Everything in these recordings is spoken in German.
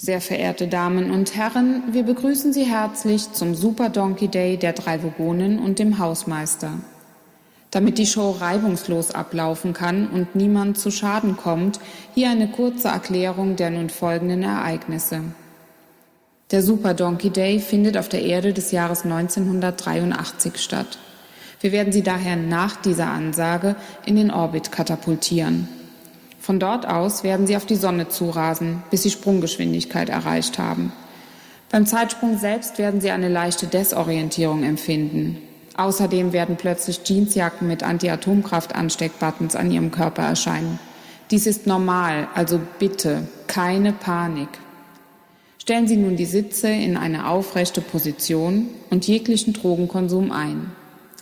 Sehr verehrte Damen und Herren, wir begrüßen Sie herzlich zum Super Donkey Day der drei Vogonen und dem Hausmeister. Damit die Show reibungslos ablaufen kann und niemand zu Schaden kommt, hier eine kurze Erklärung der nun folgenden Ereignisse. Der Super Donkey Day findet auf der Erde des Jahres 1983 statt. Wir werden Sie daher nach dieser Ansage in den Orbit katapultieren. Von dort aus werden Sie auf die Sonne zurasen, bis Sie Sprunggeschwindigkeit erreicht haben. Beim Zeitsprung selbst werden Sie eine leichte Desorientierung empfinden. Außerdem werden plötzlich Jeansjacken mit Anti-Atomkraft-Ansteckbuttons an Ihrem Körper erscheinen. Dies ist normal, also bitte keine Panik. Stellen Sie nun die Sitze in eine aufrechte Position und jeglichen Drogenkonsum ein.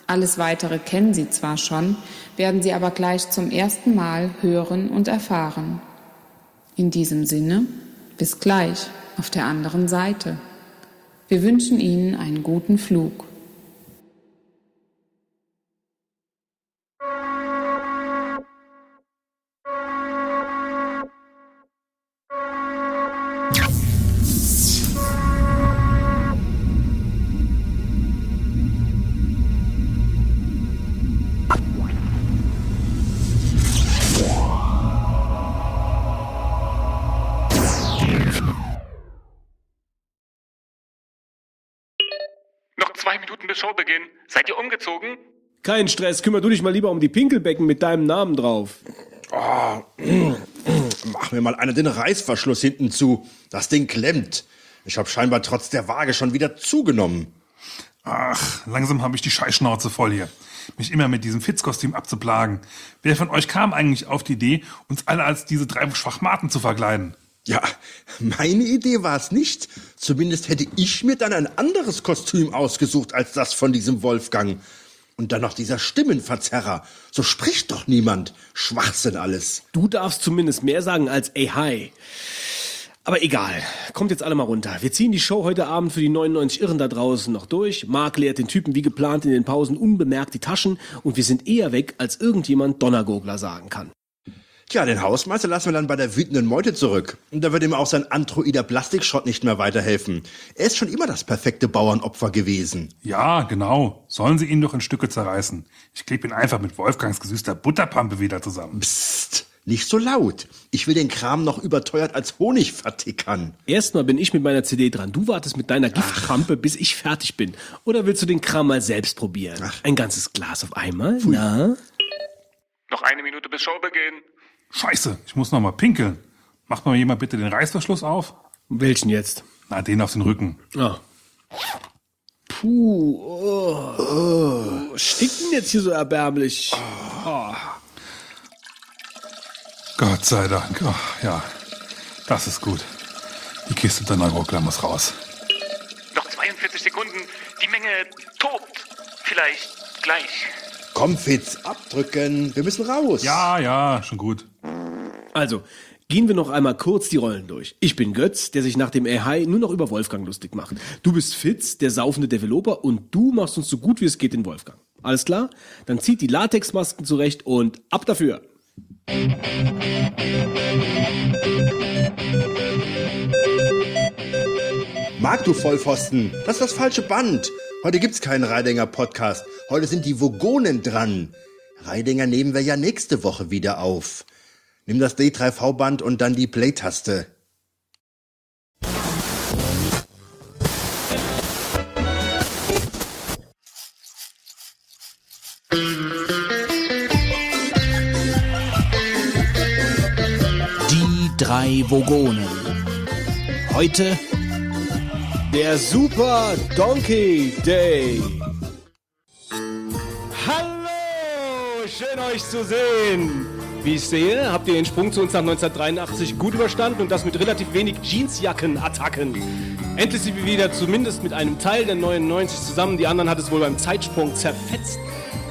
Alles Weitere kennen Sie zwar schon, werden Sie aber gleich zum ersten Mal hören und erfahren. In diesem Sinne, bis gleich auf der anderen Seite. Wir wünschen Ihnen einen guten Flug. Showbeginn. Seid ihr umgezogen? Kein Stress, kümmer du dich mal lieber um die Pinkelbecken mit deinem Namen drauf. Oh, mach mir mal einer den Reißverschluss hinten zu. Das Ding klemmt. Ich habe scheinbar trotz der Waage schon wieder zugenommen. Ach, langsam habe ich die Scheißschnauze voll hier. Mich immer mit diesem Fitzkostüm abzuplagen. Wer von euch kam eigentlich auf die Idee, uns alle als diese drei Schwachmaten zu verkleiden? Ja, meine Idee war es nicht. Zumindest hätte ich mir dann ein anderes Kostüm ausgesucht als das von diesem Wolfgang. Und dann noch dieser Stimmenverzerrer. So spricht doch niemand. Schwachsinn alles. Du darfst zumindest mehr sagen als ey hi. Aber egal, kommt jetzt alle mal runter. Wir ziehen die Show heute Abend für die 99 Irren da draußen noch durch. Mark leert den Typen wie geplant in den Pausen unbemerkt die Taschen und wir sind eher weg, als irgendjemand Donnergogler sagen kann. Tja, den Hausmeister lassen wir dann bei der wütenden Meute zurück. Und da wird ihm auch sein androider Plastikschrott nicht mehr weiterhelfen. Er ist schon immer das perfekte Bauernopfer gewesen. Ja, genau. Sollen sie ihn doch in Stücke zerreißen. Ich klebe ihn einfach mit Wolfgangs gesüßter Butterpampe wieder zusammen. Psst, nicht so laut. Ich will den Kram noch überteuert als Honig vertickern. Erstmal bin ich mit meiner CD dran. Du wartest mit deiner Giftpampe, bis ich fertig bin. Oder willst du den Kram mal selbst probieren? Ach. Ein ganzes Glas auf einmal? Pfui. Na? Noch eine Minute bis Showbeginn. Scheiße, ich muss noch mal pinkeln. Macht mal jemand bitte den Reißverschluss auf? Welchen jetzt? Na, den auf den Rücken. Ah. Puh, oh. oh. Stinkt denn jetzt hier so erbärmlich? Oh. Gott sei Dank. Oh, ja, das ist gut. Die Kiste der Neurockler muss raus. Noch 42 Sekunden. Die Menge tobt. Vielleicht gleich. Komm, Fitz, abdrücken. Wir müssen raus. Ja, ja, schon gut. Also, gehen wir noch einmal kurz die Rollen durch. Ich bin Götz, der sich nach dem AI nur noch über Wolfgang lustig macht. Du bist Fitz, der saufende Developer und du machst uns so gut wie es geht den Wolfgang. Alles klar? Dann zieht die Latexmasken zurecht und ab dafür. Mag du Vollpfosten? Das ist das falsche Band. Heute gibt's keinen Reidinger Podcast. Heute sind die Vogonen dran. Reidinger nehmen wir ja nächste Woche wieder auf. Nimm das D3V-Band und dann die Play-Taste. Die drei Vogonen. Heute der Super Donkey Day. Hallo, schön euch zu sehen. Wie ich sehe, habt ihr den Sprung zu uns nach 1983 gut überstanden und das mit relativ wenig Jeansjacken-Attacken. Endlich sind wir wieder zumindest mit einem Teil der 99 zusammen. Die anderen hat es wohl beim Zeitsprung zerfetzt.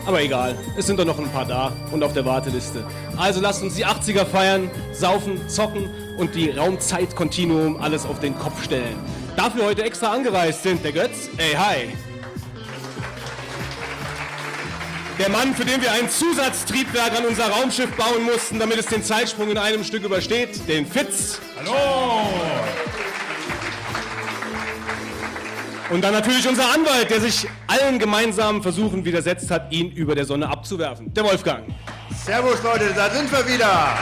Aber egal, es sind doch noch ein paar da und auf der Warteliste. Also lasst uns die 80er feiern, saufen, zocken und die Raumzeit-Kontinuum alles auf den Kopf stellen. Dafür heute extra angereist sind der Götz, ey hi, Der Mann, für den wir ein Zusatztriebwerk an unser Raumschiff bauen mussten, damit es den Zeitsprung in einem Stück übersteht, den Fitz. Hallo! Und dann natürlich unser Anwalt, der sich allen gemeinsamen Versuchen widersetzt hat, ihn über der Sonne abzuwerfen. Der Wolfgang. Servus Leute, da sind wir wieder.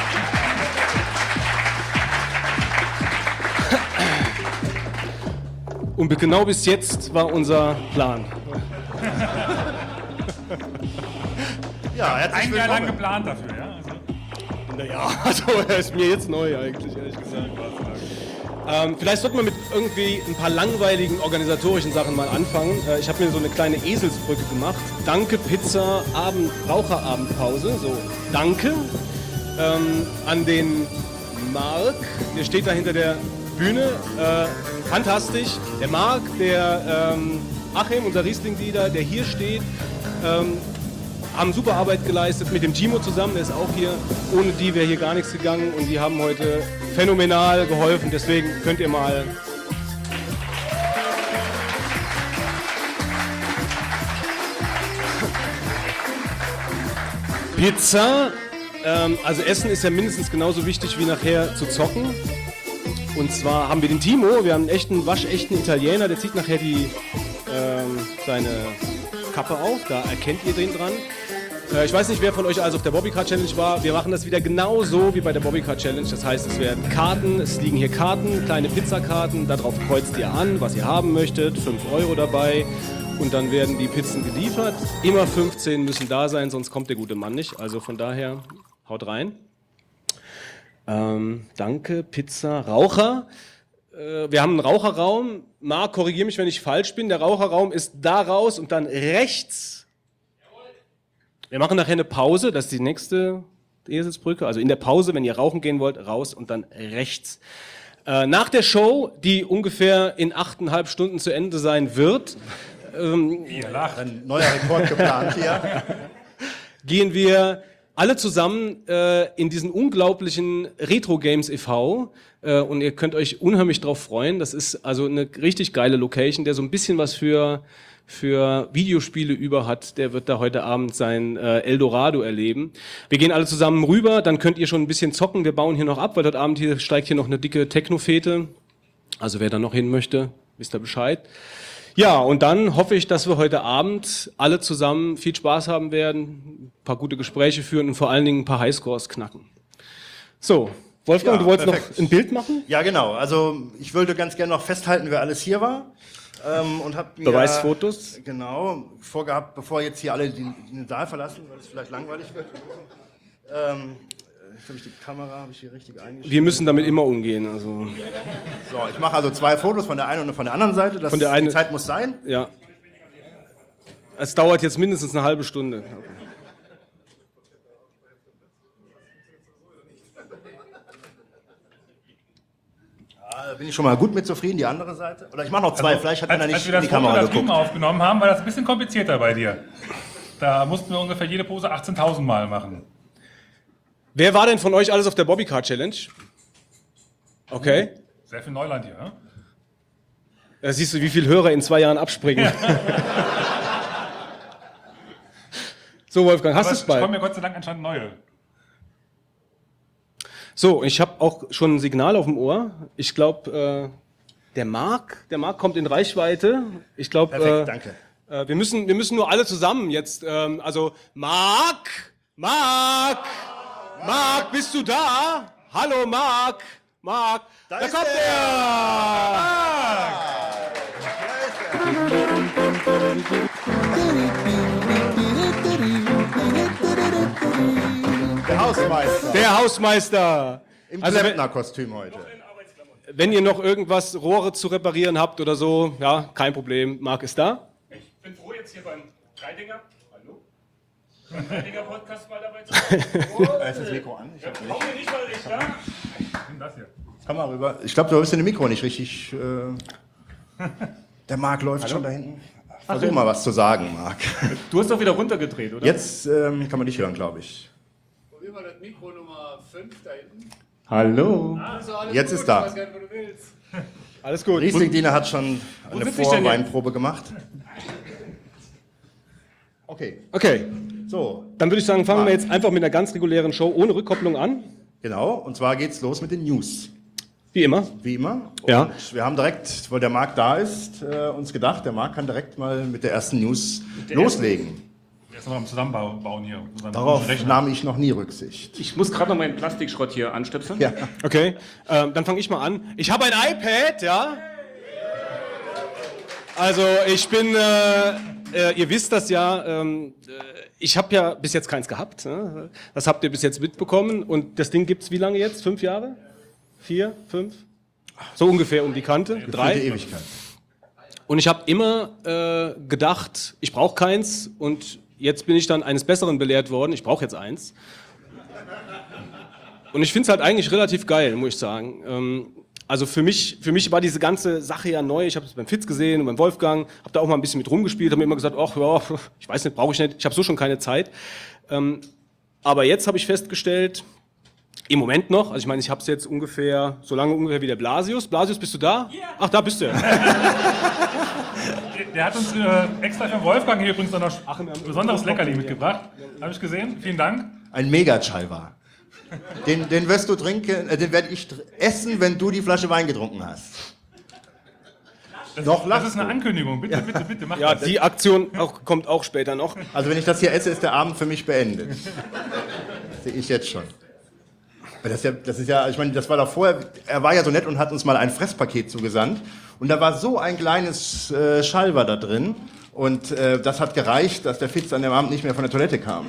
Und genau bis jetzt war unser Plan. Ja, herzlich Ein Jahr lang geplant dafür, ja? Also, Naja, also er ist mir jetzt neu eigentlich, ehrlich gesagt. Ähm, vielleicht sollten wir mit irgendwie ein paar langweiligen organisatorischen Sachen mal anfangen. Äh, ich habe mir so eine kleine Eselsbrücke gemacht. Danke Pizza Abend Raucherabendpause. So, danke ähm, an den Mark. Der steht da hinter der Bühne. Äh, fantastisch. Der Mark, der ähm, Achim, unser Riesling-Leader, der hier steht. Haben super Arbeit geleistet mit dem Timo zusammen, der ist auch hier. Ohne die wäre hier gar nichts gegangen und die haben heute phänomenal geholfen. Deswegen könnt ihr mal. Pizza. Ähm, also Essen ist ja mindestens genauso wichtig wie nachher zu zocken. Und zwar haben wir den Timo, wir haben einen echten, waschechten Italiener, der zieht nachher die, ähm, seine Kappe auf, da erkennt ihr den dran. Äh, ich weiß nicht, wer von euch also auf der Bobbycar Challenge war. Wir machen das wieder genauso wie bei der Bobbycar Challenge. Das heißt, es werden Karten, es liegen hier Karten, kleine Pizzakarten. Darauf kreuzt ihr an, was ihr haben möchtet. 5 Euro dabei. Und dann werden die Pizzen geliefert. Immer 15 müssen da sein, sonst kommt der gute Mann nicht. Also von daher, haut rein. Ähm, danke, Pizza, Raucher. Äh, wir haben einen Raucherraum. Marc, korrigiere mich, wenn ich falsch bin. Der Raucherraum ist da raus und dann rechts. Wir machen nachher eine Pause. Das ist die nächste Eselsbrücke. Also in der Pause, wenn ihr rauchen gehen wollt, raus und dann rechts. Äh, nach der Show, die ungefähr in achteinhalb Stunden zu Ende sein wird, ihr lacht. Ein neuer Rekord geplant hier. gehen wir alle zusammen äh, in diesen unglaublichen Retro Games e.V. Äh, und ihr könnt euch unheimlich drauf freuen. Das ist also eine richtig geile Location, der so ein bisschen was für für Videospiele über hat, der wird da heute Abend sein äh, Eldorado erleben. Wir gehen alle zusammen rüber, dann könnt ihr schon ein bisschen zocken. Wir bauen hier noch ab, weil heute Abend hier steigt hier noch eine dicke Technofete. Also wer da noch hin möchte, wisst ihr Bescheid. Ja, und dann hoffe ich, dass wir heute Abend alle zusammen viel Spaß haben werden, ein paar gute Gespräche führen und vor allen Dingen ein paar Highscores knacken. So, Wolfgang, Ja, du wolltest perfekt. noch ein Bild machen? Ja, genau. Also ich wollte ganz gerne noch festhalten, wer alles hier war. Ähm, und hab mir, Beweisfotos? Genau, vorgehabt, bevor jetzt hier alle den, den Saal verlassen, weil es vielleicht langweilig wird. Ähm, jetzt habe ich die Kamera, habe ich hier richtig eingestellt. Wir müssen damit immer umgehen. Also, So, ich mache also zwei Fotos von der einen und von der anderen Seite. Das, Von der einen- die Zeit muss sein. ja. Es dauert jetzt mindestens eine halbe Stunde. Da bin ich schon mal gut mit zufrieden, die andere Seite. Oder ich mache noch zwei, vielleicht hat als, einer als nicht wir in das die Foto Kamera da drüben geguckt. aufgenommen haben, war das ein bisschen komplizierter bei dir. Da mussten wir ungefähr jede Pose 18.000 Mal machen. Wer war denn von euch alles auf der Bobbycar Challenge? Okay. Sehr viel Neuland hier. Ne? Da siehst du, wie viele Hörer in zwei Jahren abspringen. so, Wolfgang, hast du es es kommen bald? ja Gott sei Dank anscheinend neue. So, ich habe auch schon ein Signal auf dem Ohr. Ich glaube, äh, der Marc, der Marc kommt in Reichweite. Ich glaube, äh, danke. äh, wir müssen, wir müssen nur alle zusammen jetzt. Ähm, also, Marc, Marc, Marc, bist du da? Hallo, Marc, Marc, da, ist kommt er. er. Hausmeister. Der Hausmeister. Im Also, wenn, Klempner-Kostüm heute. wenn ihr noch irgendwas Rohre zu reparieren habt oder so, ja, kein Problem. Marc ist da. Ich bin froh, jetzt hier beim Dreidinger, hallo? Beim Dreidinger Podcast mal dabei zu sein. Ist das Mikro an? Ich hab nicht. Nicht mal recht, ja? Nimm das hier. Komm mal rüber. Ich glaube, du bist in dem Mikro nicht richtig. Äh, der Marc läuft schon da hinten. Versuch mal was zu sagen, Marc. Du hast doch wieder runtergedreht, oder? Jetzt ähm, kann man dich hören, glaube ich. Mal das Mikro Nummer 5 da hinten. Hallo. Also alles Jetzt gut, ist da. Ich weiß gar nicht, wo du willst. Alles gut. Riesling-Diener hat schon eine Vorweinprobe gemacht. Okay, Okay, so, dann würde ich sagen, fangen wir jetzt einfach mit einer ganz regulären Show ohne Rückkopplung an. genau. Und zwar geht's los mit den News. Wie immer. Wie immer. Und Ja. wir haben direkt, weil der Marc da ist, äh, uns gedacht, der Marc kann direkt mal mit der ersten News loslegen. Jetzt noch am Zusammenbauen hier. Darauf nahm ich noch nie Rücksicht. Ich muss gerade noch meinen Plastikschrott hier anstöpseln. Ja. Okay, ähm, dann fange ich mal an. Ich habe ein iPad, ja. Also ich bin, äh, äh, ihr wisst das ja, ähm, äh, ich habe ja bis jetzt keins gehabt. Ne? Das habt ihr bis jetzt mitbekommen. Und das Ding gibt's wie lange jetzt? Fünf Jahre? Vier? Fünf? So ungefähr um die Kante? Die Drei? Ewigkeit. Und ich habe immer äh, gedacht, ich brauche keins. Und jetzt bin ich dann eines Besseren belehrt worden. Ich brauche jetzt eins. Und ich finde es halt eigentlich relativ geil, muss ich sagen. Ähm, also für mich, für mich war diese ganze Sache ja neu. Ich habe es beim Fitz gesehen und beim Wolfgang, habe da auch mal ein bisschen mit rumgespielt, habe mir immer gesagt, ach ja, ich weiß nicht, brauche ich nicht. Ich habe so schon keine Zeit. Ähm, aber jetzt habe ich festgestellt, im Moment noch, also ich meine, ich habe es jetzt ungefähr, so lange ungefähr wie der Blasius. Blasius, bist du da? Ach, da bist du. ja. Der hat uns äh, extra für Wolfgang hier übrigens noch ein besonderes Leckerli mitgebracht. Habe ich gesehen. Vielen Dank. Ein Mega-Chalva. Den, den wirst du trinken, äh, den werde ich essen, wenn du die Flasche Wein getrunken hast. Das, Noch das ist eine. Ankündigung. Bitte, bitte, bitte, mach Ja, das. die Aktion auch, kommt auch später noch. Also wenn ich das hier esse, ist der Abend für mich beendet. Sehe ich jetzt schon. Weil Das ist, ja, das ist ja, ich meine, das war doch vorher, er war ja so nett und hat uns mal ein Fresspaket zugesandt. Und da war so ein kleines äh, Schalver da drin. Und äh, das hat gereicht, dass der Fitz an dem Abend nicht mehr von der Toilette kam.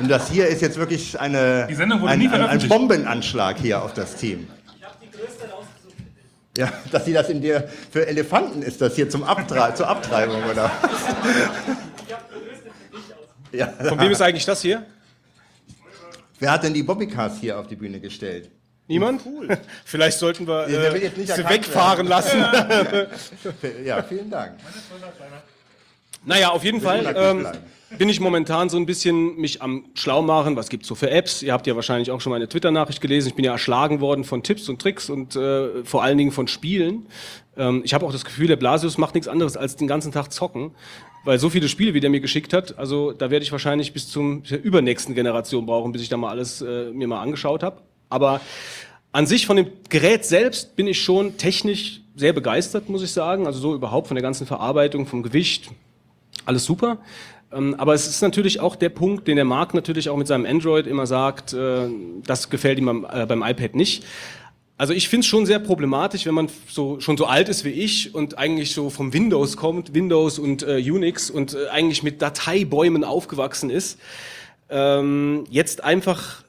Und das hier ist jetzt wirklich eine, Die Sendung wurde ein, nie ein, ein. Bombenanschlag hier auf das Team. Ich habe die größte rausgesucht. Ja, dass sie das in der, für Elefanten ist das hier zum Abtre zur Abtreibung, oder? Ja, Von wem ist eigentlich das hier? Wer hat denn die Bobbycars hier auf die Bühne gestellt? Niemand? Vielleicht sollten wir Ja, äh, jetzt nicht sie wegfahren lassen. Ja, vielen Dank. Naja, auf jeden Fall ähm, bin ich momentan so ein bisschen mich am schlau machen. Was gibt's so für Apps? Ihr habt ja wahrscheinlich auch schon meine Twitter-Nachricht gelesen. Ich bin ja erschlagen worden von Tipps und Tricks und äh, vor allen Dingen von Spielen. Ähm, ich habe auch das Gefühl, der Blasius macht nichts anderes als den ganzen Tag zocken. Weil so viele Spiele, wie der mir geschickt hat, also da werde ich wahrscheinlich bis zum zur übernächsten Generation brauchen, bis ich da mal alles äh, mir mal angeschaut habe. Aber an sich von dem Gerät selbst bin ich schon technisch sehr begeistert, muss ich sagen. Also so überhaupt von der ganzen Verarbeitung, vom Gewicht, alles super. Ähm, aber es ist natürlich auch der Punkt, den der Marc natürlich auch mit seinem Android immer sagt, äh, das gefällt ihm äh, beim iPad nicht. Also ich finde es schon sehr problematisch, wenn man so, schon so alt ist wie ich und eigentlich so vom Windows kommt, Windows und äh, Unix und äh, eigentlich mit Dateibäumen aufgewachsen ist, ähm, jetzt einfach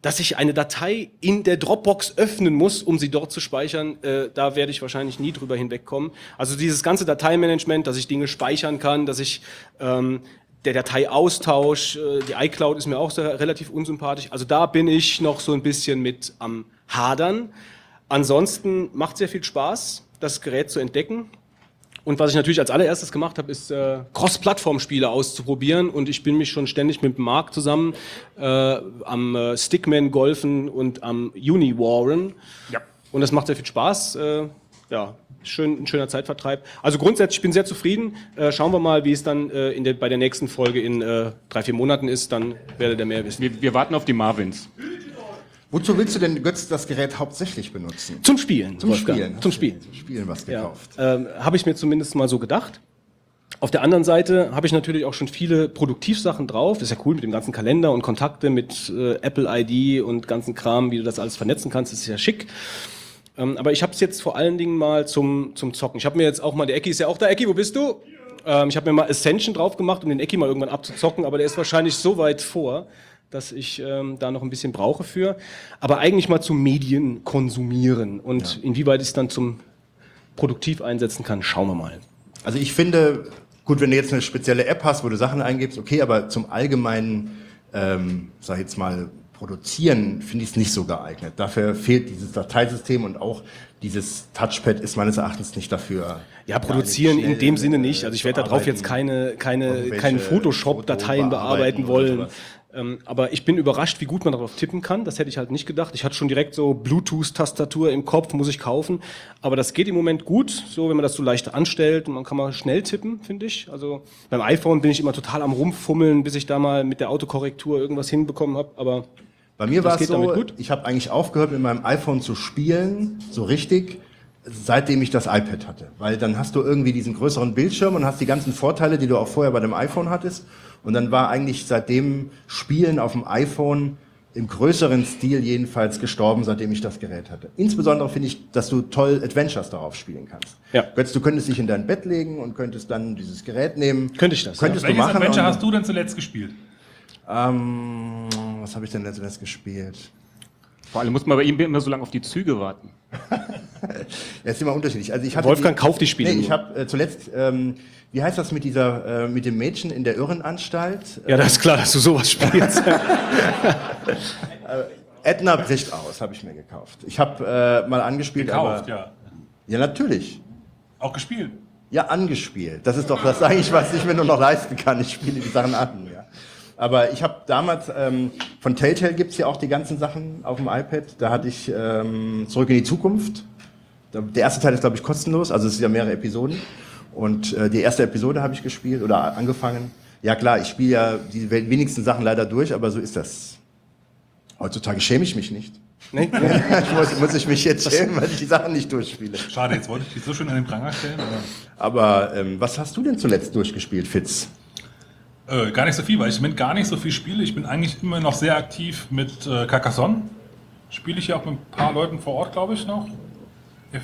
dass ich eine Datei in der Dropbox öffnen muss, um sie dort zu speichern, äh, da werde ich wahrscheinlich nie drüber hinwegkommen. Also dieses ganze Dateimanagement, dass ich Dinge speichern kann, dass ich ähm, der Dateiaustausch, äh, die iCloud ist mir auch sehr, relativ unsympathisch. Also da bin ich noch so ein bisschen mit am Hadern. Ansonsten macht sehr viel Spaß, das Gerät zu entdecken. Und was ich natürlich als allererstes gemacht habe, ist äh, Cross-Plattform-Spiele auszuprobieren. Und ich bin mich schon ständig mit Marc zusammen äh, am äh, Stickman golfen und am Uni-Warren. Ja. Und das macht sehr viel Spaß. Äh, ja, schön, ein schöner Zeitvertreib. Also grundsätzlich, ich bin sehr zufrieden. Äh, schauen wir mal, wie es dann äh, in der, bei der nächsten Folge in äh, drei, vier Monaten ist. Dann werdet ihr mehr wissen. Wir, wir warten auf die Marvins. Wozu willst du denn, Götz, das Gerät hauptsächlich benutzen? Zum Spielen. Zum Wolfgang. Spielen. Zum Spielen. Zum Spielen was Ja, gekauft. ähm, habe ich mir zumindest mal so gedacht. Auf der anderen Seite habe ich natürlich auch schon viele Produktivsachen drauf. Das ist ja cool mit dem ganzen Kalender und Kontakte mit äh, Apple ID und ganzen Kram, wie du das alles vernetzen kannst. Das ist ja schick. Ähm, aber ich habe es jetzt vor allen Dingen mal zum, zum Zocken. Ich habe mir jetzt auch mal, der Ecki ist ja auch da. Ecki, wo bist du? Ähm, ich habe mir mal Ascension drauf gemacht, um den Ecki mal irgendwann abzuzocken, aber der ist wahrscheinlich so weit vor, dass ich ähm, da noch ein bisschen brauche für. Aber eigentlich mal zum Medien konsumieren. Und inwieweit ich es dann zum produktiv einsetzen kann, schauen wir mal. Also ich finde, gut, wenn du jetzt eine spezielle App hast, wo du Sachen eingibst, okay, aber zum allgemeinen, ähm, sag ich jetzt mal, Produzieren finde ich es nicht so geeignet. Dafür fehlt dieses Dateisystem und auch dieses Touchpad ist meines Erachtens nicht dafür. Ja, produzieren in dem Sinne äh, nicht. Also ich werde darauf jetzt keine, keine, keine Photoshop-Dateien bearbeiten wollen. Ähm, aber ich bin überrascht, wie gut man darauf tippen kann. Das hätte ich halt nicht gedacht. Ich hatte schon direkt so Bluetooth-Tastatur im Kopf, muss ich kaufen. Aber das geht im Moment gut, so wenn man das so leicht anstellt und man kann mal schnell tippen, finde ich. Also beim iPhone bin ich immer total am rumfummeln, bis ich da mal mit der Autokorrektur irgendwas hinbekommen habe. Aber Bei mir war es geht so, damit gut? ich habe eigentlich aufgehört, mit meinem iPhone zu spielen, so richtig, seitdem ich das iPad hatte. Weil dann hast du irgendwie diesen größeren Bildschirm und hast die ganzen Vorteile, die du auch vorher bei dem iPhone hattest. Und dann war eigentlich seitdem Spielen auf dem iPhone im größeren Stil jedenfalls gestorben, seitdem ich das Gerät hatte. Insbesondere finde ich, dass du toll Adventures darauf spielen kannst. Ja. Götz, Du könntest dich in dein Bett legen und könntest dann dieses Gerät nehmen. Könnte ich das, Könntest du Welches machen. Adventure und- hast du denn zuletzt gespielt? Ähm, was habe ich denn letztes gespielt? Vor allem muss man bei ihm immer so lange auf die Züge warten. Ja, ist immer unterschiedlich. Also ich hatte Wolfgang kauft die Spiele Nee, ich habe äh, zuletzt, ähm, wie heißt das mit dieser, äh, mit dem Mädchen in der Irrenanstalt? Ja, das ist klar, dass du sowas spielst. Edna bricht aus, habe ich mir gekauft. Ich habe äh, mal angespielt, Gekauft, aber ja. ja natürlich. Auch gespielt. Ja, angespielt. Das ist doch das eigentlich, was ich mir nur noch leisten kann. Ich spiele die Sachen an. Ja. Aber ich habe damals, ähm, von Telltale gibt's ja auch die ganzen Sachen auf dem iPad. Da hatte ich ähm, Zurück in die Zukunft. Der erste Teil ist, glaube ich, kostenlos. Also es sind ja mehrere Episoden. Und äh, die erste Episode habe ich gespielt oder angefangen. Ja klar, ich spiele ja die we- wenigsten Sachen leider durch, aber so ist das. Heutzutage schäme ich mich nicht. Nee? Ich muss, muss ich mich jetzt schämen, weil ich die Sachen nicht durchspiele. Schade, jetzt wollte ich dich so schön an den Pranger stellen. Aber ähm, was hast du denn zuletzt durchgespielt, Fitz? Äh, gar nicht so viel, weil ich mit gar nicht so viel spiele. Ich bin eigentlich immer noch sehr aktiv mit äh, Carcassonne. Spiele ich ja auch mit ein paar Leuten vor Ort, glaube ich, noch. If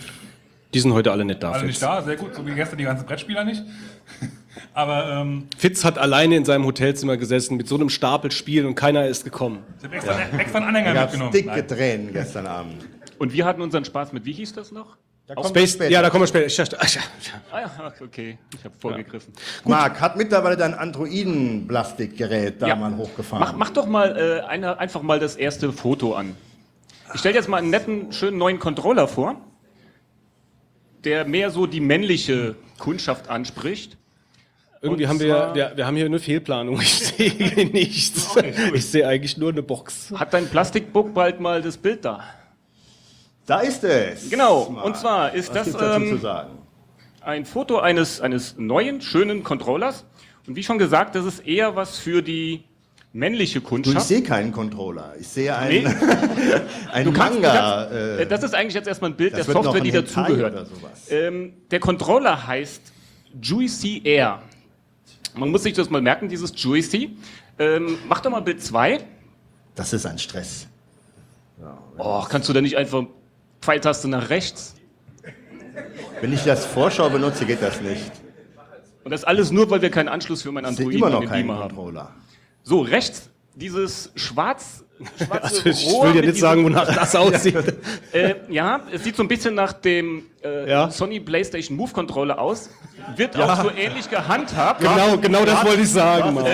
Die sind heute alle nicht da. alle Fitz. nicht da, sehr gut, so wie gestern die ganzen Brettspieler nicht. Aber ähm, Fitz hat alleine in seinem Hotelzimmer gesessen mit so einem Stapel Spielen und keiner ist gekommen. ich habe extra, extra einen Anhänger mitgenommen. dicke Nein. Tränen gestern Abend. Und wir hatten unseren Spaß mit, wie hieß das noch? Da Space, später. ja, da kommen wir später. Ich dachte, ach, ja, Ah ja, okay, ich habe vorgegriffen. Marc, hat mittlerweile dein Androiden-Plastikgerät da Ja. mal hochgefahren? Mach, mach doch mal äh, eine, einfach mal das erste Foto an. Ich stelle jetzt mal einen netten, schönen neuen Controller vor, der mehr so die männliche Kundschaft anspricht. Irgendwie Und haben wir, ja- wir, wir haben hier eine Fehlplanung. Ich sehe nichts. Ich sehe eigentlich nur eine Box. Hat dein Plastikbook bald mal das Bild da? Da ist es. Genau, Marc. und zwar ist Was das, ähm? Ein Foto eines, eines neuen, schönen Controllers. Und wie schon gesagt, das ist eher was für die männliche Du, ich Kundschaft. sehe keinen Controller. Ich sehe Nee. einen, einen Du kannst- du Manga. kannst- äh, äh, das ist eigentlich jetzt erstmal ein Bild der Software, die dazugehört. Ähm, der Controller heißt Juicy Air. Man muss sich das mal merken, dieses Juicy. Ähm, mach doch mal Bild 2. das ist ein Stress. Oh, kannst du da nicht einfach Pfeiltaste nach rechts? Wenn ich das Vorschau benutze, geht das nicht. Und das alles nur, weil wir keinen Anschluss für mein Android immer noch keinen Beamer haben. Controller. So, rechts dieses schwarz, Also ich Rohr will dir nicht sagen, wonach das aussieht. Äh, ja, es sieht so ein bisschen nach dem äh, Ja. Sony PlayStation Move Controller aus. Wird auch so ähnlich gehandhabt. Genau, genau das wollte ich sagen. Mann. Du,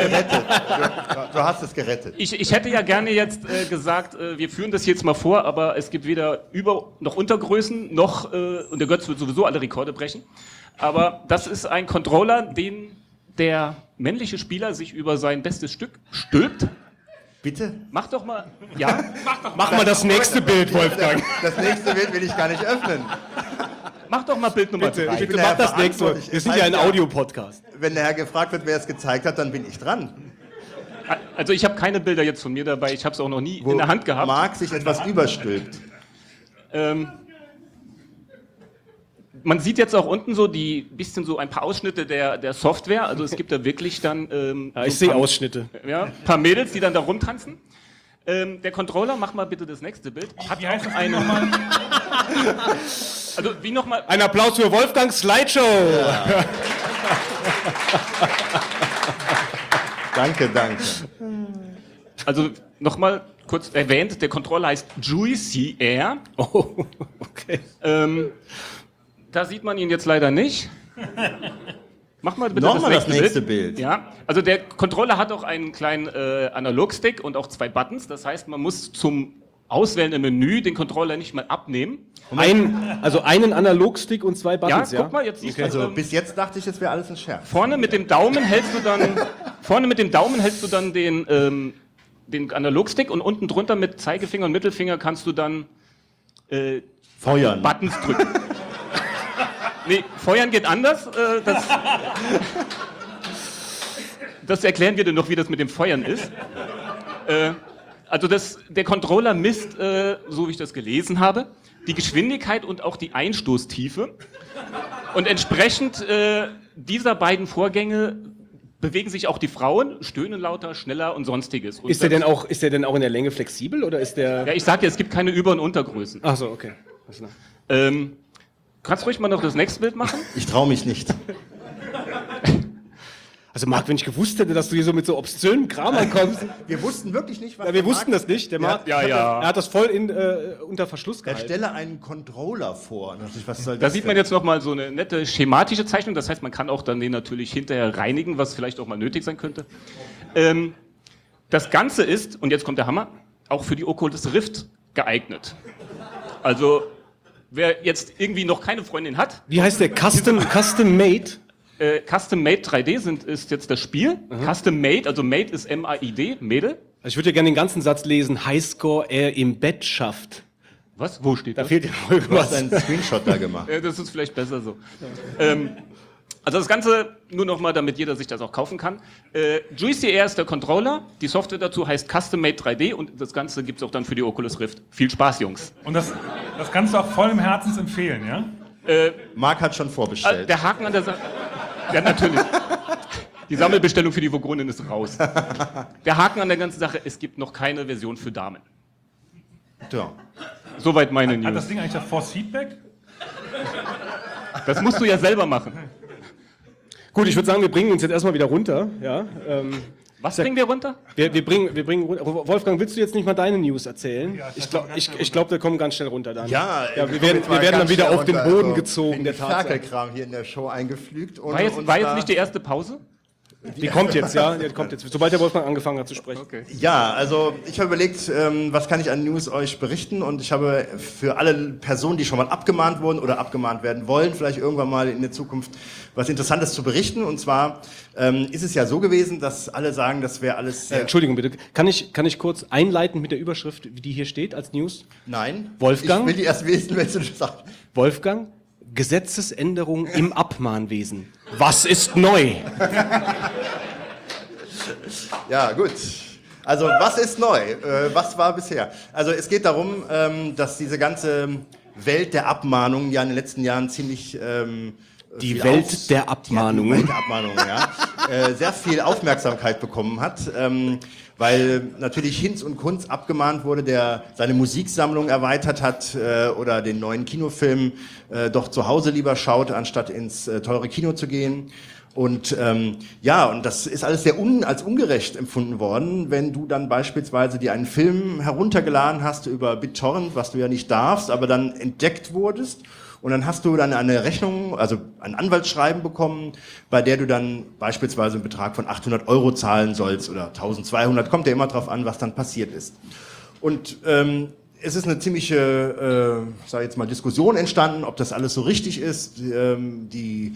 du hast es gerettet. Ich, ich hätte ja gerne jetzt äh, gesagt, äh, wir führen das jetzt mal vor, aber es gibt weder Über- noch Untergrößen, noch, äh, und der Götz wird sowieso alle Rekorde brechen. Aber das ist ein Controller, den der männliche Spieler sich über sein bestes Stück stülpt. Bitte? Mach doch mal, ja, Mach mal das nächste Bild, Wolfgang. Das nächste Bild will ich gar nicht öffnen. mach doch mal Bild Nummer Bitte, drei. bitte mach das nächste Mal. Wir sind ja ein Audiopodcast. Wenn der Herr gefragt wird, wer es gezeigt hat, dann bin ich dran. Also ich habe keine Bilder jetzt von mir dabei, ich habe es auch noch nie Wo in der Hand gehabt. Marc sich etwas überstülpt. Ähm, man sieht jetzt auch unten so die bisschen so ein paar Ausschnitte der, der Software. Also es gibt da wirklich dann ähm, Ja, ich so sehe ein paar, Ausschnitte. ja, paar Mädels, die dann da rumtanzen. Ähm, der Controller, mach mal bitte das nächste Bild. Hat Wie heißt auch nochmal? Also wie nochmal. Ein Applaus für Wolfgang Slideshow. Danke, danke. Also nochmal kurz erwähnt, der Controller heißt Juicy Air. Oh, okay. Ähm, da sieht man ihn jetzt leider nicht. Mach mal bitte Nochmal das das nächste, Bild. Bild. Ja, also der Controller hat auch einen kleinen äh, Analogstick und auch zwei Buttons. Das heißt, man muss zum Auswählen im Menü den Controller nicht mal abnehmen. Ein, also einen Analogstick und zwei Ja, Buttons, ja? guck mal, jetzt du Also ähm, bis jetzt dachte ich, es wäre alles ein Scherz. vorne mit dem Daumen hältst du dann vorne mit dem Daumen hältst du dann den ähm, den Analogstick und unten drunter mit Zeigefinger und Mittelfinger kannst du dann äh, Feuern. Buttons drücken. nee, feuern geht anders. Äh, das, das erklären wir dir noch, wie das mit dem Feuern ist. Äh, also das, der Controller misst, äh, so wie ich das gelesen habe, die Geschwindigkeit und auch die Einstoßtiefe. Und entsprechend äh, dieser beiden Vorgänge bewegen sich auch die Frauen, stöhnen lauter, schneller und sonstiges. Und Ist der denn auch, ist der denn auch in der Länge flexibel oder ist der? Ja, ich sagte, es gibt keine Über- und Untergrößen. Ach so, okay. Ähm, kannst ruhig mal noch das nächste Bild machen? Ich traue mich nicht. Also Marc, wenn ich gewusst hätte, dass du hier so mit so obszönen Kram ankommst. Wir wussten wirklich nicht, was ja, wir wussten das nicht. Der Marc, Ja, ja. er hat das voll in, äh, unter Verschluss Er gehalten. stelle einen Controller vor. Was soll Da das sieht man jetzt nochmal so eine nette schematische Zeichnung. Das heißt, man kann auch dann den natürlich hinterher reinigen, was vielleicht auch mal nötig sein könnte. Ähm, das Ganze ist, und jetzt kommt der Hammer, auch für die Oculus Rift geeignet. Also, wer jetzt irgendwie noch keine Freundin hat, Wie heißt der? Custom, Custom Made? äh, Custom Made 3D sind, ist jetzt das Spiel. Custom Made, also Made ist M-A-I-D, Mädel. Also ich würde ja gerne den ganzen Satz lesen. Highscore er im Bett schafft. Was? Wo steht Da das? fehlt ja Du hast einen Screenshot da gemacht. Das ist vielleicht besser so. Ähm, also das Ganze nur noch mal, damit jeder sich das auch kaufen kann. Äh, Juicy Air ist der Controller. Die Software dazu heißt Custom Made 3D und das Ganze gibt es auch dann für die Oculus Rift. Viel Spaß, Jungs. Und das, das kannst du auch voll im Herzens empfehlen, ja? Marc hat schon Äh, vorbestellt. der Haken an der Sache. Ja, natürlich. Die Sammelbestellung für die Vogonin ist raus. Der Haken an der ganzen Sache, es gibt noch keine Version für Damen. Ja. Soweit meine Hat das News. Ding eigentlich das Force Feedback? Das musst du ja selber machen. Gut, ich würde sagen, wir bringen uns jetzt erstmal wieder runter. Ja, ähm, Was bringen wir runter? wir, wir, bringen, wir bringen runter. Wolfgang, willst du jetzt nicht mal deine News erzählen? ich glaube, ich, ich glaub, wir kommen ganz schnell runter dann. Ja, ja wir werden, wir werden dann wieder auf den Boden gezogen, der. Ferkelkram hier in der Show eingepflügt. Und War jetzt, war jetzt nicht die erste Pause? Die kommt jetzt, ja, die kommt jetzt. Sobald der Wolfgang angefangen hat zu sprechen. Ja, also ich habe überlegt, ähm, was kann ich an News euch berichten und ich habe für alle Personen, die schon mal abgemahnt wurden oder abgemahnt werden wollen, vielleicht irgendwann mal in der Zukunft was Interessantes zu berichten. Und zwar ähm, ist es ja so gewesen, dass alle sagen, das wäre alles Äh. Entschuldigung bitte, kann ich, kann ich kurz einleiten mit der Überschrift, wie die hier steht als News? Nein. Wolfgang? Ich will die erst wissen, wenn du das sagst. Wolfgang, Gesetzesänderung im Abmahnwesen. Was ist neu? Ja, gut. Also, was ist neu? Äh, was war bisher? Also, es geht darum, ähm, dass diese ganze Welt der Abmahnungen ja in den letzten Jahren ziemlich. Ähm, Die Welt Auf- der Abmahnungen. Die Welt der Abmahnungen, ja. äh, sehr viel Aufmerksamkeit bekommen hat. Weil natürlich Hinz und Kunz abgemahnt wurde, der seine Musiksammlung erweitert hat äh, oder den neuen Kinofilm äh, doch zu Hause lieber schaut, anstatt ins äh, teure Kino zu gehen. Und ähm, ja, und das ist alles sehr un als ungerecht empfunden worden, wenn du dann beispielsweise dir einen Film heruntergeladen hast über BitTorrent, was du ja nicht darfst, aber dann entdeckt wurdest. Und dann hast du dann eine Rechnung, also ein Anwaltsschreiben bekommen, bei der du dann beispielsweise einen Betrag von 800 Euro zahlen sollst oder 1200, kommt ja immer drauf an, was dann passiert ist. Und ähm, es ist eine ziemliche, äh, sag ich jetzt mal, Diskussion entstanden, ob das alles so richtig ist. Ähm, die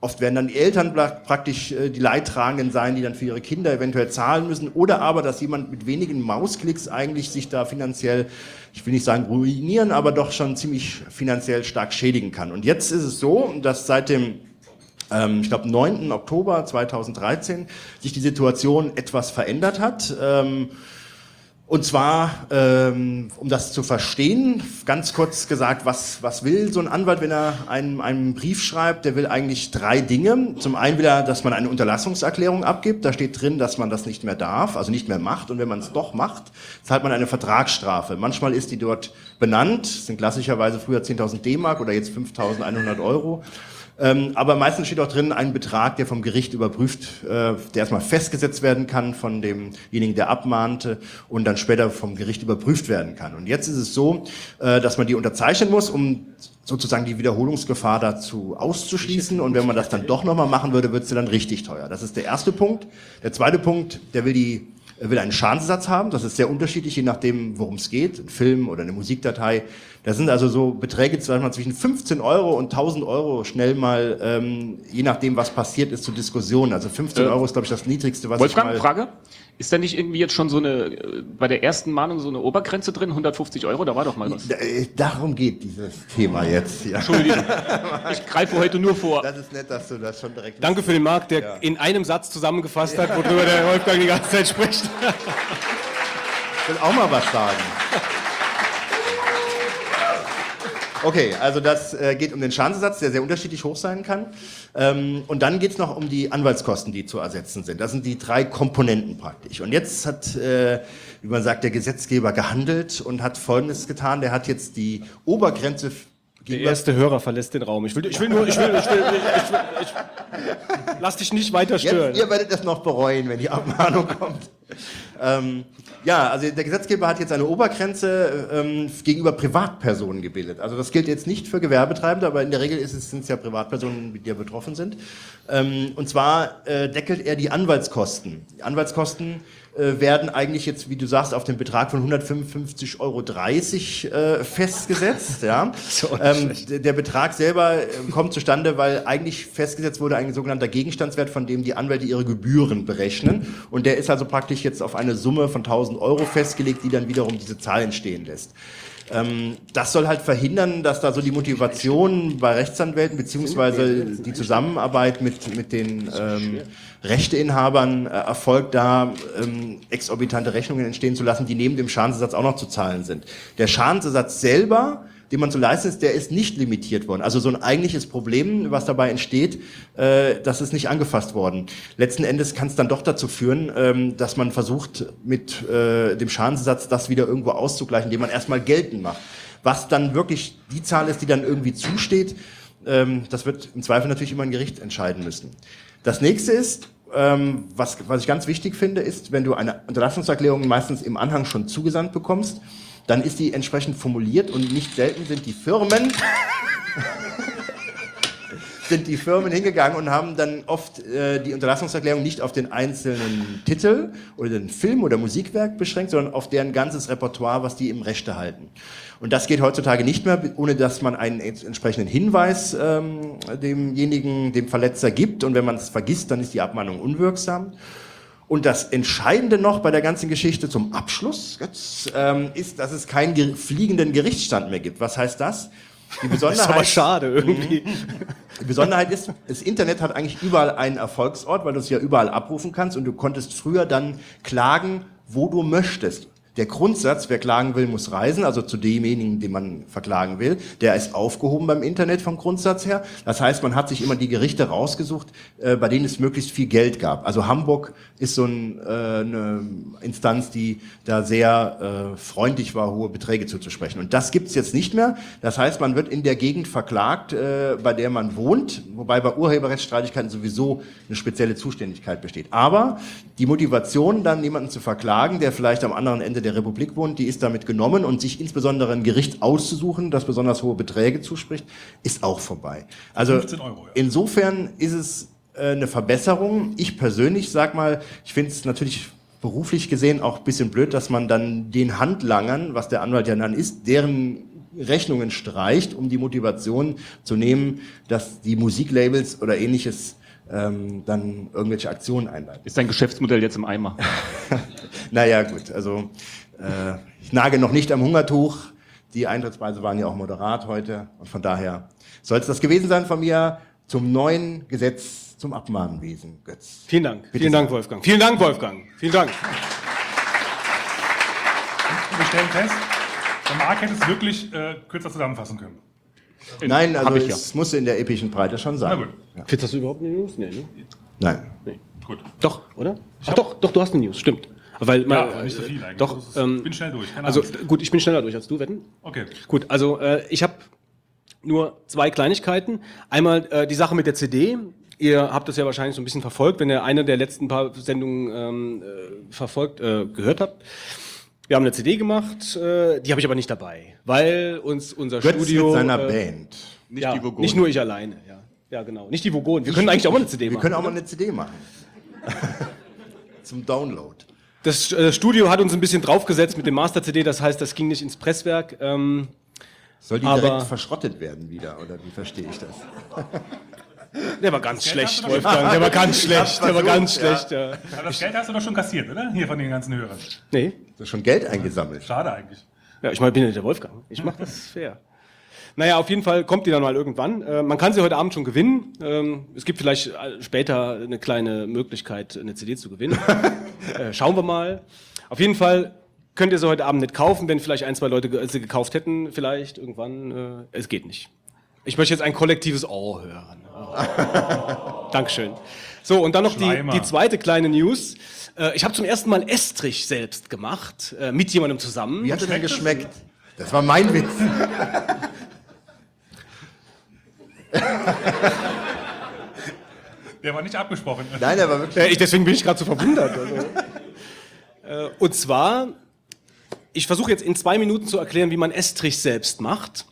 Oft werden dann die Eltern praktisch äh, die Leidtragenden sein, die dann für ihre Kinder eventuell zahlen müssen. Oder aber, dass jemand mit wenigen Mausklicks eigentlich sich da finanziell, ich will nicht sagen ruinieren, aber doch schon ziemlich finanziell stark schädigen kann. Und jetzt ist es so, dass seit dem ähm, ich glaube, 9. Oktober 2013 sich die Situation etwas verändert hat. Und zwar, ähm, um das zu verstehen, ganz kurz gesagt, was, was will so ein Anwalt, wenn er einen, einen Brief schreibt? Der will eigentlich drei Dinge. Zum einen will er, dass man eine Unterlassungserklärung abgibt. Da steht drin, dass man das nicht mehr darf, also nicht mehr macht. Und wenn man es doch macht, zahlt man eine Vertragsstrafe. Manchmal ist die dort benannt, sind klassischerweise früher 10.000 D-Mark oder jetzt 5.100 Euro. Ähm, aber meistens steht auch drin ein Betrag, der vom Gericht überprüft, äh, der erstmal festgesetzt werden kann von demjenigen, der abmahnte und dann später vom Gericht überprüft werden kann. Und jetzt ist es so, äh, dass man die unterzeichnen muss, um sozusagen die Wiederholungsgefahr dazu auszuschließen. Und wenn man das dann doch nochmal machen würde, wird es dann richtig teuer. Das ist der erste Punkt. Der zweite Punkt, der will die will einen Schadensersatz haben. Das ist sehr unterschiedlich, je nachdem, worum es geht. Ein Film oder eine Musikdatei. Da sind also so Beträge zwischen 15 Euro und 1000 Euro schnell mal, ähm, je nachdem, was passiert ist, zur Diskussion. Also 15 Äh, Euro ist, glaube ich, das Niedrigste, was Wolfgang, ich mal... Frage? Ist da nicht irgendwie jetzt schon so eine, äh, bei der ersten Mahnung so eine Obergrenze drin? 150 Euro? Da war doch mal was. Äh, Darum geht dieses Thema jetzt. Ja. Entschuldigung. Ich greife heute nur vor. Das ist nett, dass du das schon direkt... Danke für den Marc, der Ja. in einem Satz zusammengefasst hat, worüber der Wolfgang die ganze Zeit spricht. Ich will auch mal was sagen. Okay, also das äh, geht um den Schadensersatz, der sehr unterschiedlich hoch sein kann. Ähm, und dann geht es noch um die Anwaltskosten, die zu ersetzen sind. Das sind die drei Komponenten praktisch. Und jetzt hat, äh, wie man sagt, der Gesetzgeber gehandelt und hat Folgendes getan. Der hat jetzt die Obergrenze Der erste Hörer verlässt den Raum. Ich will, ich will nur, ich will, ich will, ich will, ich, lass dich nicht weiter stören. Jetzt, ihr werdet das noch bereuen, wenn die Abmahnung kommt. Ähm, ja, also der Gesetzgeber hat jetzt eine Obergrenze ähm, gegenüber Privatpersonen gebildet. Also das gilt jetzt nicht für Gewerbetreibende, aber in der Regel sind es ja Privatpersonen, die ja betroffen sind. Ähm, und zwar äh, deckelt er die Anwaltskosten. Die Anwaltskosten werden eigentlich jetzt, wie du sagst, auf den Betrag von 155,30 Euro äh, festgesetzt. Ja. ähm, der Betrag selber äh, kommt zustande, weil eigentlich festgesetzt wurde ein sogenannter Gegenstandswert, von dem die Anwälte ihre Gebühren berechnen. Und der ist also praktisch jetzt auf eine Summe von 1000 Euro festgelegt, die dann wiederum diese Zahl entstehen lässt. Ähm, das soll halt verhindern, dass da so die Motivation bei Rechtsanwälten beziehungsweise die Zusammenarbeit mit, mit den ähm, Rechteinhabern äh, erfolgt, da ähm, exorbitante Rechnungen entstehen zu lassen, die neben dem Schadensersatz auch noch zu zahlen sind. Der Schadensersatz selber, den man zu leisten ist, der ist nicht limitiert worden. Also so ein eigentliches Problem, was dabei entsteht, äh, das ist nicht angefasst worden. Letzten Endes kann es dann doch dazu führen, ähm, dass man versucht, mit äh, dem Schadensersatz das wieder irgendwo auszugleichen, indem man erstmal geltend macht. Was dann wirklich die Zahl ist, die dann irgendwie zusteht, ähm, das wird im Zweifel natürlich immer ein Gericht entscheiden müssen. Das nächste ist, ähm, was, was ich ganz wichtig finde, ist, wenn du eine Unterlassungserklärung meistens im Anhang schon zugesandt bekommst, dann ist die entsprechend formuliert und nicht selten sind die Firmen sind die Firmen hingegangen und haben dann oft äh, die Unterlassungserklärung nicht auf den einzelnen Titel oder den Film oder Musikwerk beschränkt, sondern auf deren ganzes Repertoire, was die im Rechte halten. Und das geht heutzutage nicht mehr, ohne dass man einen ents- entsprechenden Hinweis ähm, demjenigen, dem Verletzer gibt. Und wenn man es vergisst, dann ist die Abmahnung unwirksam. Und das Entscheidende noch bei der ganzen Geschichte zum Abschluss jetzt, ähm, ist, dass es keinen ger- fliegenden Gerichtsstand mehr gibt. Was heißt das? Die Das ist aber Besonderheit, schade irgendwie. die Besonderheit ist, das Internet hat eigentlich überall einen Erfolgsort, weil du es ja überall abrufen kannst und du konntest früher dann klagen, wo du möchtest. Der Grundsatz, wer klagen will, muss reisen, also zu demjenigen, den man verklagen will, der ist aufgehoben beim Internet vom Grundsatz her. Das heißt, man hat sich immer die Gerichte rausgesucht, äh, bei denen es möglichst viel Geld gab. Also Hamburg ist so ein, äh, eine Instanz, die da sehr äh, freundlich war, hohe Beträge zuzusprechen. Und das gibt's jetzt nicht mehr. Das heißt, man wird in der Gegend verklagt, äh, bei der man wohnt, wobei bei Urheberrechtsstreitigkeiten sowieso eine spezielle Zuständigkeit besteht. Aber die Motivation, dann jemanden zu verklagen, der vielleicht am anderen Ende der Republik wohnt, die ist damit genommen und sich insbesondere ein Gericht auszusuchen, das besonders hohe Beträge zuspricht, ist auch vorbei. Also 15 Euro, ja. insofern ist es äh, eine Verbesserung. Ich persönlich sag mal, ich finde es natürlich beruflich gesehen auch ein bisschen blöd, dass man dann den Handlangern, was der Anwalt ja dann ist, deren Rechnungen streicht, um die Motivation zu nehmen, dass die Musiklabels oder ähnliches ähm, dann irgendwelche Aktionen einleiten. Ist dein Geschäftsmodell jetzt im Eimer? Naja, gut, also äh, ich nage noch nicht am Hungertuch. Die Eintrittspreise waren ja auch moderat heute und von daher soll es das gewesen sein von mir zum neuen Gesetz zum Abmahnwesen, Götz. Vielen Dank. Bitte Vielen sehr. Dank, Wolfgang. Vielen Dank, Wolfgang. Vielen Dank. Wir stellen fest, der Marc hätte es wirklich äh, kürzer zusammenfassen können. Nein, also ich ja. es musste in der epischen Breite schon Na sein. gut, Fitz, hast du überhaupt eine News? Nee, ne? Nein. gut. Doch, oder? Ach, doch, doch, du hast eine News, stimmt. Weil, Ja, mal, aber nicht so viel eigentlich. Doch, ist- ähm, bin schnell durch. Keine also Angst. gut, ich bin schneller durch als du, wetten? Okay. Gut, also äh, ich habe nur zwei Kleinigkeiten. Einmal äh, die Sache mit der CD. Ihr habt das ja wahrscheinlich so ein bisschen verfolgt, wenn ihr eine der letzten paar Sendungen ähm, äh, verfolgt, äh, gehört habt. Wir haben eine CD gemacht, äh, die habe ich aber nicht dabei, weil uns unser Götz Studio mit seiner äh, Band. Nicht ja, die Vogonen. nicht nur ich alleine, ja. Ja, genau. Nicht die Vogonen. Wir können eigentlich auch mal eine CD Wir machen. können auch mal eine CD machen. Zum Download. Das äh, Studio hat uns ein bisschen draufgesetzt mit dem Master-CD, das heißt, das ging nicht ins Presswerk. Ähm, Soll die Aber- direkt verschrottet werden wieder, oder wie verstehe ich das? Der war ganz schlecht, Wolfgang. Der war ganz schlecht. Der war ganz schlecht, ja. Ja, das Geld hast du doch schon kassiert, oder? Hier von den ganzen Hörern. Nee. Du hast schon Geld eingesammelt. Schade eigentlich. Ja, ich meine, ich bin ja nicht der Wolfgang. Ich mache das fair. Naja, auf jeden Fall kommt die dann mal irgendwann. Äh, man kann sie heute Abend schon gewinnen. Ähm, es gibt vielleicht äh, später eine kleine Möglichkeit, eine CD zu gewinnen. äh, schauen wir mal. Auf jeden Fall könnt ihr sie heute Abend nicht kaufen, wenn vielleicht ein, zwei Leute sie gekauft hätten, vielleicht irgendwann. Äh, es geht nicht. Ich möchte jetzt ein kollektives Oh hören. Dankeschön. So, und dann noch die, die zweite kleine News. Äh, ich habe zum ersten Mal Estrich selbst gemacht, äh, mit jemandem zusammen. Wie hat er denn geschmeckt? Das war mein Witz. Der war nicht abgesprochen. Nein, der war wirklich. Äh, ich, deswegen bin ich gerade so verwundert. Also. und zwar, ich versuche jetzt in zwei Minuten zu erklären, wie man Estrich selbst macht.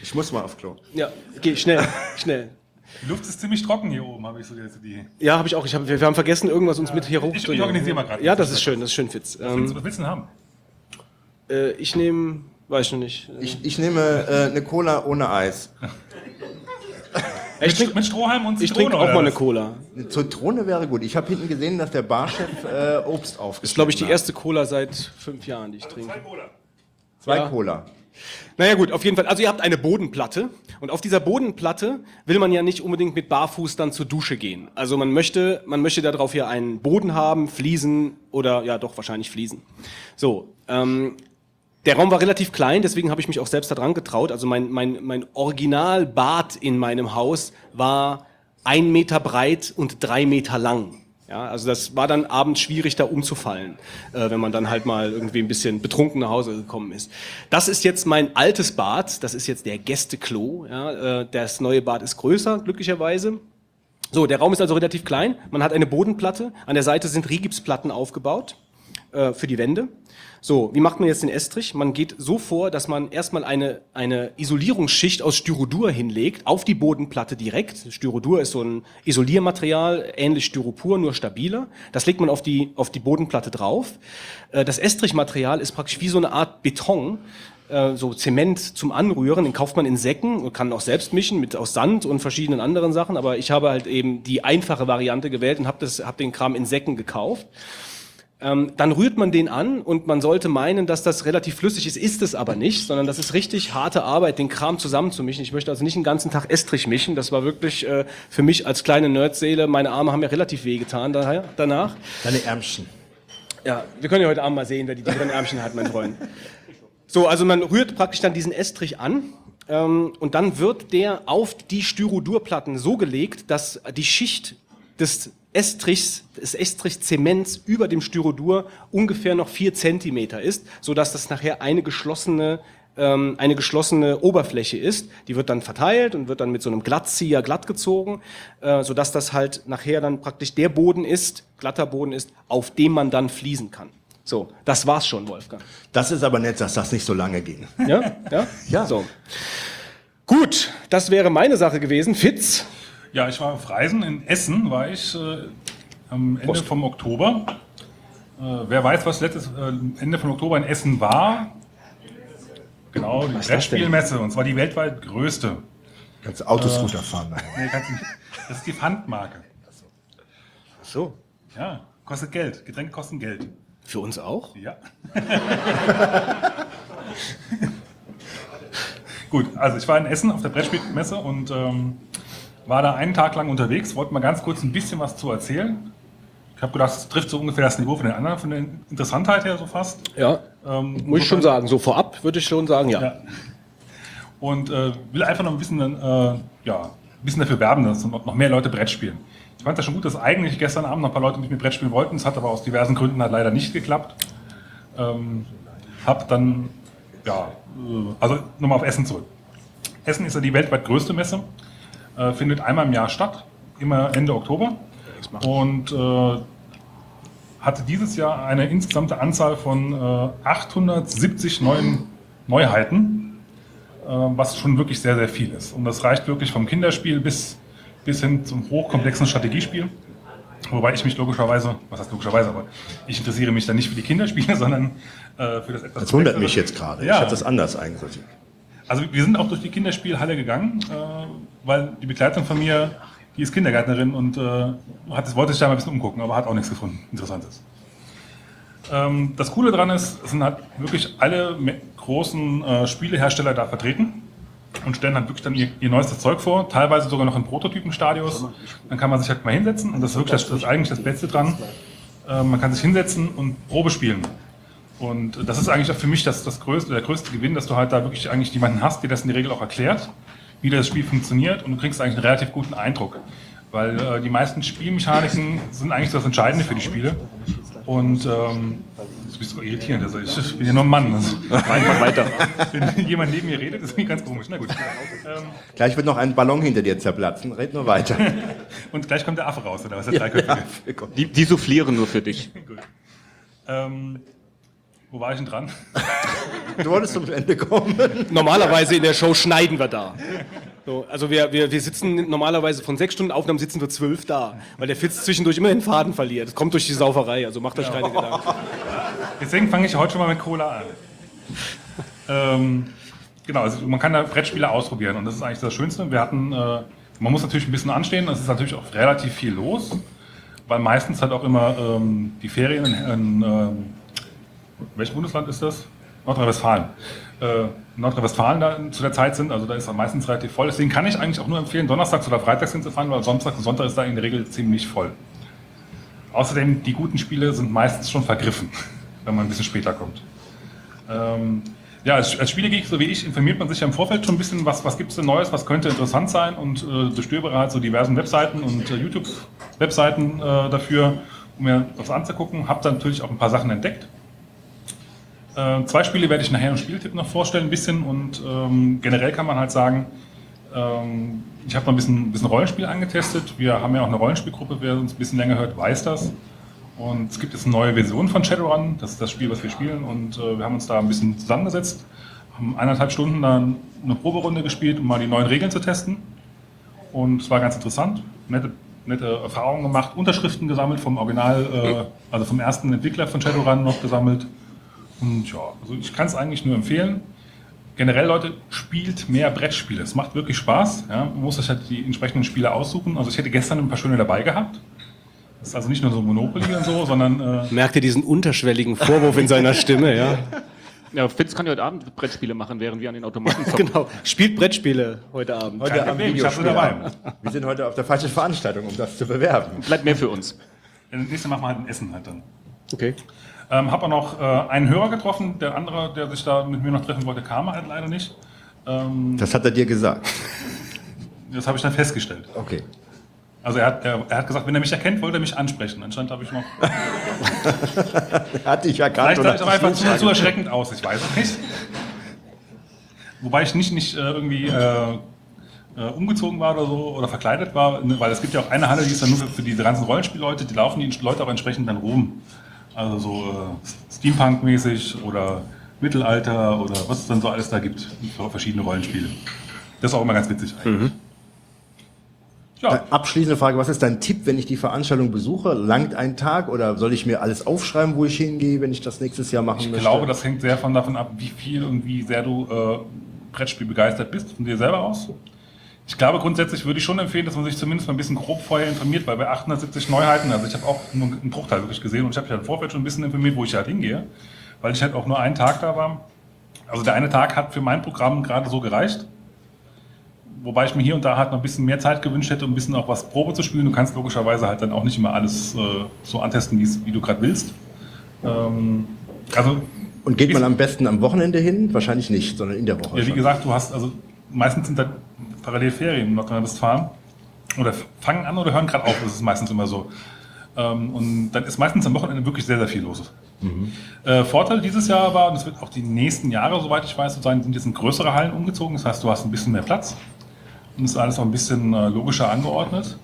Ich muss mal auf Klo. Ja, geh schnell, schnell. Die Luft ist ziemlich trocken hier oben, habe ich so jetzt die. Ja, habe ich auch. Ich hab, wir, wir haben vergessen, irgendwas uns mit hier hoch ich- ich organisiere mal grad. Ja, das ist schön, das ist schön, Fitz. Ähm, Was willst du denn haben? äh, ich nehme, weiß ich noch nicht. Ich, ich nehme äh, eine Cola ohne Eis. ich Mit, trinke mit Strohhalm und ich Zitrone, trink auch oder mal eine was? Cola. Eine Zitrone wäre gut. Ich habe hinten gesehen, dass der Barchef äh, Obst aufgeschnitten Das ist, glaube ich, die hat. erste Cola seit fünf Jahren, die ich trinke. Zwei Ja. Cola. Naja gut, auf jeden Fall. Also ihr habt eine Bodenplatte und auf dieser Bodenplatte will man ja nicht unbedingt mit Barfuß dann zur Dusche gehen. Also man möchte, man möchte darauf ja einen Boden haben, Fliesen oder ja doch wahrscheinlich Fliesen. So, ähm, der Raum war relativ klein, deswegen habe ich mich auch selbst da dran getraut. Also mein, mein, mein Originalbad in meinem Haus war ein Meter breit und drei Meter lang. Ja, also das war dann abends schwierig, da umzufallen, äh, wenn man dann halt mal irgendwie ein bisschen betrunken nach Hause gekommen ist. Das ist jetzt mein altes Bad, das ist jetzt der Gästeklo. Ja, äh, das neue Bad ist größer, glücklicherweise. So, der Raum ist also relativ klein. Man hat eine Bodenplatte. An der Seite sind Rigipsplatten aufgebaut äh, für die Wände. So, wie macht man jetzt den Estrich? Man geht so vor, dass man erstmal eine, eine Isolierungsschicht aus Styrodur hinlegt, auf die Bodenplatte direkt. Styrodur ist so ein Isoliermaterial, ähnlich Styropor, nur stabiler. Das legt man auf die, auf die Bodenplatte drauf. Äh, Das Estrichmaterial ist praktisch wie so eine Art Beton, äh, so Zement zum Anrühren, den kauft man in Säcken und kann auch selbst mischen mit aus Sand und verschiedenen anderen Sachen, aber ich habe halt eben die einfache Variante gewählt und habe das hab den Kram in Säcken gekauft. Ähm, dann rührt man den an und man sollte meinen, dass das relativ flüssig ist, ist es aber nicht, sondern das ist richtig harte Arbeit, den Kram zusammenzumischen. Ich möchte also nicht den ganzen Tag Estrich mischen, das war wirklich äh, für mich als kleine Nerdseele, meine Arme haben ja relativ wehgetan daher, danach. Deine Ärmchen. Ja, wir können ja heute Abend mal sehen, wer die dickeren Ärmchen hat, mein Freund. So, also man rührt praktisch dann diesen Estrich an ähm, und dann wird der auf die Styrodurplatten so gelegt, dass die Schicht des Estrichs, des Estrichzements über dem Styrodur ungefähr noch vier Zentimeter ist, so dass das nachher eine geschlossene ähm, eine geschlossene Oberfläche ist. Die wird dann verteilt und wird dann mit so einem Glattzieher glatt gezogen, äh, so dass das halt nachher dann praktisch der Boden ist, glatter Boden ist, auf dem man dann fließen kann. So, das war's schon, Wolfgang. Das ist aber nett, dass das nicht so lange ging. Ja? Ja? Ja. So. Gut, das wäre meine Sache gewesen. Fitz. Ja, ich war auf Reisen. In Essen war ich äh, am Ende Prost. vom Oktober. Äh, wer weiß, was letztes äh, Ende von Oktober in Essen war? Genau, die? Brettspielmesse. Und zwar die weltweit größte. Kannst du Autoscooter fahren. Nee, kannst nicht. Das ist die Pfandmarke. So. Ja, kostet Geld. Getränke kosten Geld. Für uns auch? Ja. Gut, also ich war in Essen auf der Brettspielmesse und ähm, war da einen Tag lang unterwegs. Wollte mal ganz kurz ein bisschen was zu erzählen. Ich habe gedacht, es trifft so ungefähr das Niveau von den anderen, von der Interessantheit her so fast. Ja. Ähm, Muss ich schon sagen. So vorab würde ich schon sagen, ja. Ja. Und äh, will einfach noch ein bisschen, äh, ja, ein bisschen dafür werben, dass noch noch mehr Leute Brett spielen. Ich fand das schon gut, dass eigentlich gestern Abend noch ein paar Leute mit mir Brett spielen wollten. Es hat aber aus diversen Gründen halt leider nicht geklappt. Ähm, hab dann, ja, äh, also nochmal auf Essen zurück. Essen ist ja die weltweit größte Messe, äh, findet einmal im Jahr statt, immer Ende Oktober. Und äh, hatte dieses Jahr eine insgesamte Anzahl von äh, 870 neuen Neuheiten, äh, was schon wirklich sehr, sehr viel ist. Und das reicht wirklich vom Kinderspiel bis, bis hin zum hochkomplexen Strategiespiel. Wobei ich mich logischerweise, was heißt logischerweise, aber ich interessiere mich dann nicht für die Kinderspiele, sondern äh, für das etwas. Das wundert mich jetzt gerade. Ja. Ich hatte das anders einsortiert. Also wir sind auch durch die Kinderspielhalle gegangen, äh, weil die Begleitung von mir, die ist Kindergärtnerin und äh, hat, wollte sich da mal ein bisschen umgucken, aber hat auch nichts gefunden, Interessantes. Ähm, das Coole daran ist, es sind halt wirklich alle großen äh, Spielehersteller da vertreten und stellen halt wirklich dann ihr, ihr neuestes Zeug vor, teilweise sogar noch in Prototypenstadios. Dann kann man sich halt mal hinsetzen und das ist wirklich das, das ist eigentlich das Beste dran. Äh, man kann sich hinsetzen und Probe spielen. Und das ist eigentlich auch für mich das, das größte, der größte Gewinn, dass du halt da wirklich eigentlich jemanden hast, der das in der Regel auch erklärt, wie das Spiel funktioniert und du kriegst eigentlich einen relativ guten Eindruck. Weil äh, die meisten Spielmechaniken sind eigentlich das Entscheidende für die Spiele. Und ähm, das ist so irritierend. Also ich bin ja nur ein Mann. Also, Einfach weiter. wenn jemand neben mir redet, ist irgendwie ganz komisch. Na gut. Ähm, Gleich wird noch ein Ballon hinter dir zerplatzen. Red nur weiter. und gleich kommt der Affe raus, oder was? Der Dreiköpfige. Die, die soufflieren nur für dich. Gut. Ähm, wo war ich denn dran? Du wolltest zum Ende kommen. Normalerweise in der Show schneiden wir da. So, also wir, wir, wir sitzen normalerweise von sechs Stunden Aufnahmen sitzen wir zwölf da, weil der Fitz zwischendurch immer den Faden verliert. Das kommt durch die Sauferei, also macht euch keine Gedanken. Deswegen fange ich heute schon mal mit Cola an. ähm, genau, also man kann da Brettspiele ausprobieren und das ist eigentlich das Schönste. Wir hatten, äh, man muss natürlich ein bisschen anstehen, es ist natürlich auch relativ viel los, weil meistens halt auch immer ähm, die Ferien in, in welchem Bundesland ist das? Nordrhein-Westfalen. Äh, Nordrhein-Westfalen da zu der Zeit sind, also da ist er meistens relativ voll. Deswegen kann ich eigentlich auch nur empfehlen, donnerstags oder freitags hinzufahren, weil Samstag und Sonntag ist da in der Regel ziemlich voll. Außerdem, die guten Spiele sind meistens schon vergriffen, wenn man ein bisschen später kommt. Ähm, ja, als, als Spielegeek, so wie ich, informiert man sich ja im Vorfeld schon ein bisschen, was, was gibt es denn Neues, was könnte interessant sein und äh, durchstöbere halt so diversen Webseiten und äh, YouTube-Webseiten äh, dafür, um mir das anzugucken. Habe dann natürlich auch ein paar Sachen entdeckt. Äh, zwei Spiele werde ich nachher im Spieltipp noch vorstellen, ein bisschen und ähm, generell kann man halt sagen, ähm, ich habe noch ein bisschen, ein bisschen Rollenspiel angetestet. Wir haben ja auch eine Rollenspielgruppe, wer uns ein bisschen länger hört, weiß das. Und es gibt jetzt eine neue Version von Shadowrun, das ist das Spiel, was wir spielen. Und äh, wir haben uns da ein bisschen zusammengesetzt, haben eineinhalb Stunden dann eine Proberunde gespielt, um mal die neuen Regeln zu testen. Und es war ganz interessant, nette, nette Erfahrungen gemacht, Unterschriften gesammelt vom Original, äh, also vom ersten Entwickler von Shadowrun noch gesammelt. Und ja, also ich kann es eigentlich nur empfehlen. Generell, Leute, spielt mehr Brettspiele. Es macht wirklich Spaß. Ja? Man muss sich halt die entsprechenden Spiele aussuchen. Also ich hätte gestern ein paar schöne dabei gehabt. Das ist also nicht nur so Monopoly und so, sondern äh, Merkt ihr diesen unterschwelligen Vorwurf in seiner Stimme, ja? Ja, Fitz kann ja heute Abend Brettspiele machen, während wir an den Automaten zocken. Genau. Spielt Brettspiele heute Abend. Heute kein Problem, ich dabei. Wir sind heute auf der falschen Veranstaltung, um das zu bewerben. Bleibt mehr für uns. Das nächste Mal machen wir halt ein Essen halt dann. Okay. Ähm, habe auch noch äh, einen Hörer getroffen. Der andere, der sich da mit mir noch treffen wollte, kam halt leider nicht. Ähm, Das hat er dir gesagt. das habe ich dann festgestellt. Okay. Also er hat, er, er hat gesagt, wenn er mich erkennt, wollte er mich ansprechen. Anscheinend habe ich noch. Er hat dich erkannt Vielleicht sah ich dich einfach zu, zu erschreckend aus. Ich weiß es nicht. Wobei ich nicht, nicht äh, irgendwie äh, äh, umgezogen war oder so oder verkleidet war, ne, weil es gibt ja auch eine Halle, die ist dann nur für, für diese ganzen Rollenspielleute, die laufen die Leute auch entsprechend dann rum. Also so äh, Steampunk-mäßig oder Mittelalter oder was es dann so alles da gibt für verschiedene Rollenspiele. Das ist auch immer ganz witzig eigentlich. Ja, Äh, Abschließende Frage, was ist dein Tipp, wenn ich die Veranstaltung besuche? Langt ein Tag oder soll ich mir alles aufschreiben, wo ich hingehe, wenn ich das nächstes Jahr machen ich möchte? glaube, das hängt sehr von davon ab, wie viel und wie sehr du äh, Brettspiel begeistert bist, von dir selber aus. Ich glaube, grundsätzlich würde ich schon empfehlen, dass man sich zumindest mal ein bisschen grob vorher informiert, weil bei 870 Neuheiten, also ich habe auch nur einen Bruchteil wirklich gesehen und ich habe mich halt im Vorfeld schon ein bisschen informiert, wo ich halt hingehe, weil ich halt auch nur einen Tag da war. Also der eine Tag hat für mein Programm gerade so gereicht. Wobei ich mir hier und da halt noch ein bisschen mehr Zeit gewünscht hätte, um ein bisschen auch was Probe zu spielen. Du kannst logischerweise halt dann auch nicht immer alles äh, so antesten, wie du gerade willst. Ähm, also Und geht man am besten am Wochenende hin? Wahrscheinlich nicht, sondern in der Woche. ja, wie schon. gesagt, du hast, also meistens sind da parallel Ferien in Nordrhein-Westfalen. Oder fangen an oder hören gerade auf, das ist meistens immer so. Ähm, und dann ist meistens am Wochenende wirklich sehr, sehr viel los. Äh, Vorteil dieses Jahr war, und es wird auch die nächsten Jahre, soweit ich weiß, so sein, sind jetzt in größere Hallen umgezogen. Das heißt, du hast ein bisschen mehr Platz. Und es ist alles auch ein bisschen äh, logischer angeordnet.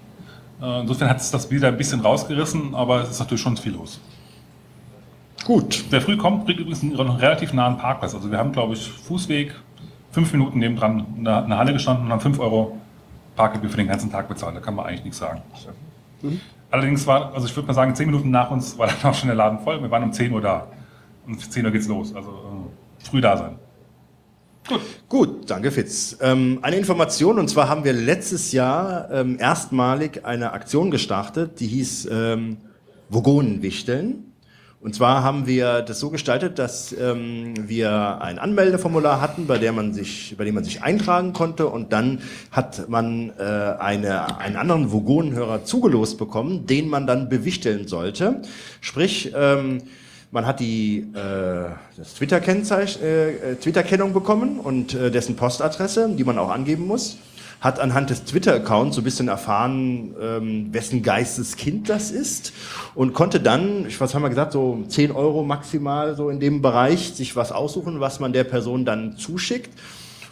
Äh, insofern hat es das wieder ein bisschen rausgerissen, aber es ist natürlich schon viel los. Gut. Wer früh kommt, kriegt übrigens einen relativ nahen Parkplatz. Also wir haben, glaube ich, Fußweg, fünf Minuten nebendran in der, in der Halle gestanden und haben fünf Euro Parkgebühr für den ganzen Tag bezahlt. Da kann man eigentlich nichts sagen. Allerdings war, also ich würde mal sagen, zehn Minuten nach uns war dann auch schon der Laden voll. Wir waren um 10 Uhr da. Und um 10 Uhr geht's los. Also äh, früh da sein. Gut, danke Fitz. Ähm, eine Information, und zwar haben wir letztes Jahr ähm, erstmalig eine Aktion gestartet, die hieß ähm, Vogonenwichteln. Und zwar haben wir das so gestaltet, dass ähm, wir ein Anmeldeformular hatten, bei, der man sich, bei dem man sich eintragen konnte und dann hat man äh, eine, einen anderen Vogonenhörer zugelost bekommen, den man dann bewichteln sollte. Sprich, ähm, Man hat die äh, das Twitter-Kennzeichen, äh, Twitter-Kennung bekommen und äh, dessen Postadresse, die man auch angeben muss. Hat anhand des Twitter-Accounts so ein bisschen erfahren, ähm, wessen Geisteskind das ist und konnte dann, ich was haben wir gesagt, so 10 Euro maximal so in dem Bereich sich was aussuchen, was man der Person dann zuschickt.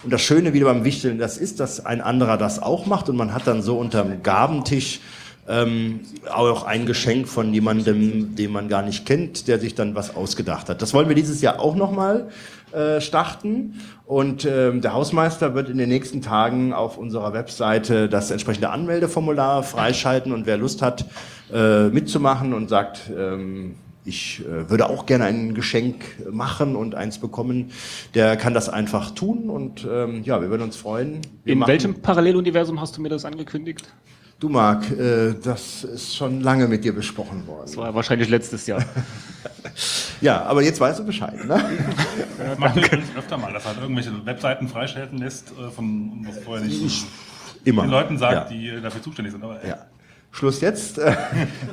Und das Schöne wieder beim Wichteln, das ist, dass ein anderer das auch macht und man hat dann so unterm Gabentisch ähm, auch ein Geschenk von jemandem, den man gar nicht kennt, der sich dann was ausgedacht hat. Das wollen wir dieses Jahr auch nochmal äh, starten. Und ähm, der Hausmeister wird in den nächsten Tagen auf unserer Webseite das entsprechende Anmeldeformular freischalten und wer Lust hat, äh, mitzumachen und sagt, ähm, ich äh, würde auch gerne ein Geschenk machen und eins bekommen, der kann das einfach tun und ähm, ja, wir würden uns freuen. Wir In machen- welchem Paralleluniversum hast du mir das angekündigt? Du Marc, äh, das ist schon lange mit dir besprochen worden. Das war wahrscheinlich letztes Jahr. Ja, aber jetzt weißt du Bescheid, ne? Das macht ihr übrigens öfter mal, dass er halt irgendwelche Webseiten freischalten lässt, äh, von was vorher nicht Immer. den Leuten sagt, ja. die äh, dafür zuständig sind. Aber, äh, Ja. Schluss jetzt.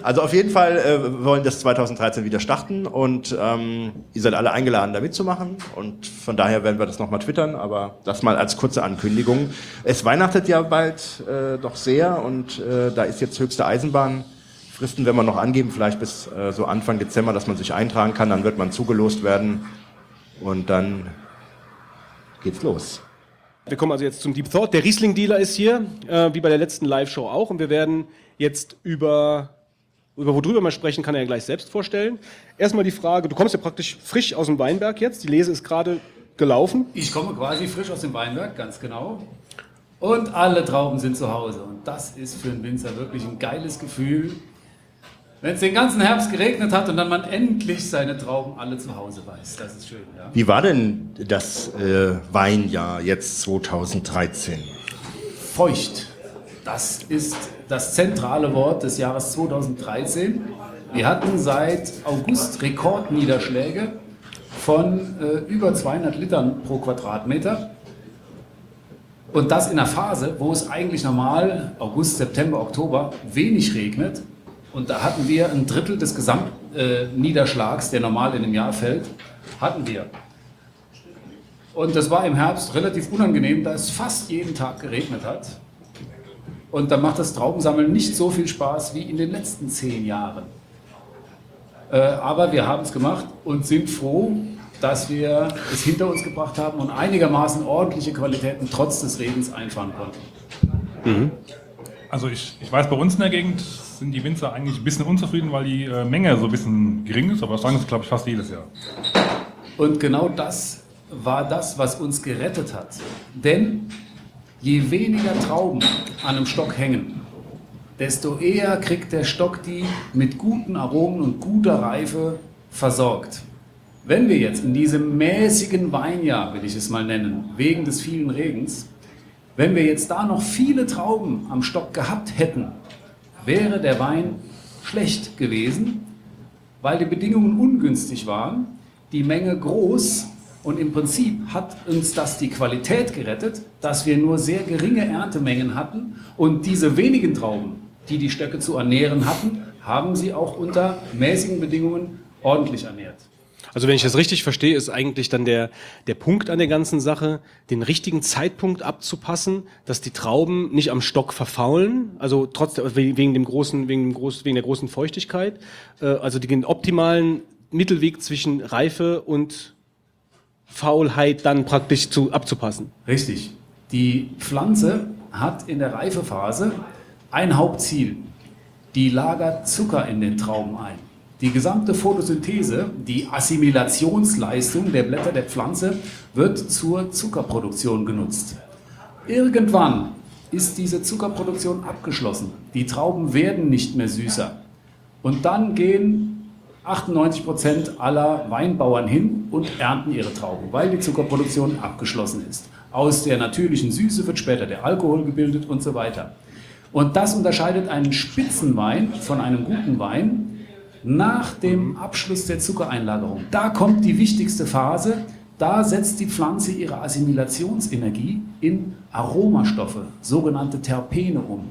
Also auf jeden Fall äh, wir wollen das 2013 wieder starten und ähm, ihr seid alle eingeladen, da mitzumachen. Und von daher werden wir das nochmal twittern, aber das mal als kurze Ankündigung. Es weihnachtet ja bald äh, doch sehr und äh, da ist jetzt höchste Eisenbahn. Fristen werden wir noch angeben, vielleicht bis äh, so Anfang Dezember, dass man sich eintragen kann, dann wird man zugelost werden und dann geht's los. Wir kommen also jetzt zum Deep Thought. Der Riesling-Dealer ist hier, äh, wie bei der letzten Live-Show auch. Und wir werden jetzt über, über worüber wir sprechen, kann er ja gleich selbst vorstellen. Erstmal die Frage, du kommst ja praktisch frisch aus dem Weinberg jetzt. Die Lese ist gerade gelaufen. Ich komme quasi frisch aus dem Weinberg, ganz genau. Und alle Trauben sind zu Hause. Und das ist für einen Winzer wirklich ein geiles Gefühl, wenn es den ganzen Herbst geregnet hat und dann man endlich seine Trauben alle zu Hause weiß. Das ist schön, ja. Wie war denn das äh, Weinjahr jetzt 2013? Feucht. Das ist das zentrale Wort des Jahres 2013. Wir hatten seit August Rekordniederschläge von äh, über 200 Litern pro Quadratmeter. Und das in einer Phase, wo es eigentlich normal August, September, Oktober wenig regnet. Und da hatten wir ein Drittel des Gesamtniederschlags, Niederschlags, der normal in einem Jahr fällt, hatten wir. Und das war im Herbst relativ unangenehm, da es fast jeden Tag geregnet hat. Und da macht das Traubensammeln nicht so viel Spaß wie in den letzten zehn Jahren. Äh, aber wir haben es gemacht und sind froh, dass wir es hinter uns gebracht haben und einigermaßen ordentliche Qualitäten trotz des Regens einfahren konnten. Also ich, ich weiß, bei uns in der Gegend sind die Winzer eigentlich ein bisschen unzufrieden, weil die äh, Menge so ein bisschen gering ist, aber das sagen sie, glaube ich, fast jedes Jahr. Und genau das war das, was uns gerettet hat. Denn je weniger Trauben an einem Stock hängen, desto eher kriegt der Stock die mit guten Aromen und guter Reife versorgt. Wenn wir jetzt in diesem mäßigen Weinjahr, will ich es mal nennen, wegen des vielen Regens, wenn wir jetzt da noch viele Trauben am Stock gehabt hätten, wäre der Wein schlecht gewesen, weil die Bedingungen ungünstig waren, die Menge groß und im Prinzip hat uns das die Qualität gerettet, dass wir nur sehr geringe Erntemengen hatten und diese wenigen Trauben, die die Stöcke zu ernähren hatten, haben sie auch unter mäßigen Bedingungen ordentlich ernährt. Also wenn ich das richtig verstehe, ist eigentlich dann der, der Punkt an der ganzen Sache, den richtigen Zeitpunkt abzupassen, dass die Trauben nicht am Stock verfaulen, also trotz wegen dem großen, wegen dem groß, wegen der großen Feuchtigkeit, äh, also den optimalen Mittelweg zwischen Reife und Faulheit dann praktisch zu, abzupassen. Richtig. Die Pflanze hat in der Reifephase ein Hauptziel. Die lagert Zucker in den Trauben ein. Die gesamte Photosynthese, die Assimilationsleistung der Blätter der Pflanze wird zur Zuckerproduktion genutzt. Irgendwann ist diese Zuckerproduktion abgeschlossen. Die Trauben werden nicht mehr süßer. Und dann gehen 98 Prozent aller Weinbauern hin und ernten ihre Trauben, weil die Zuckerproduktion abgeschlossen ist. Aus der natürlichen Süße wird später der Alkohol gebildet und so weiter. Und das unterscheidet einen Spitzenwein von einem guten Wein nach dem Abschluss der Zuckereinlagerung. Da kommt die wichtigste Phase. Da setzt die Pflanze ihre Assimilationsenergie in Aromastoffe, sogenannte Terpene um.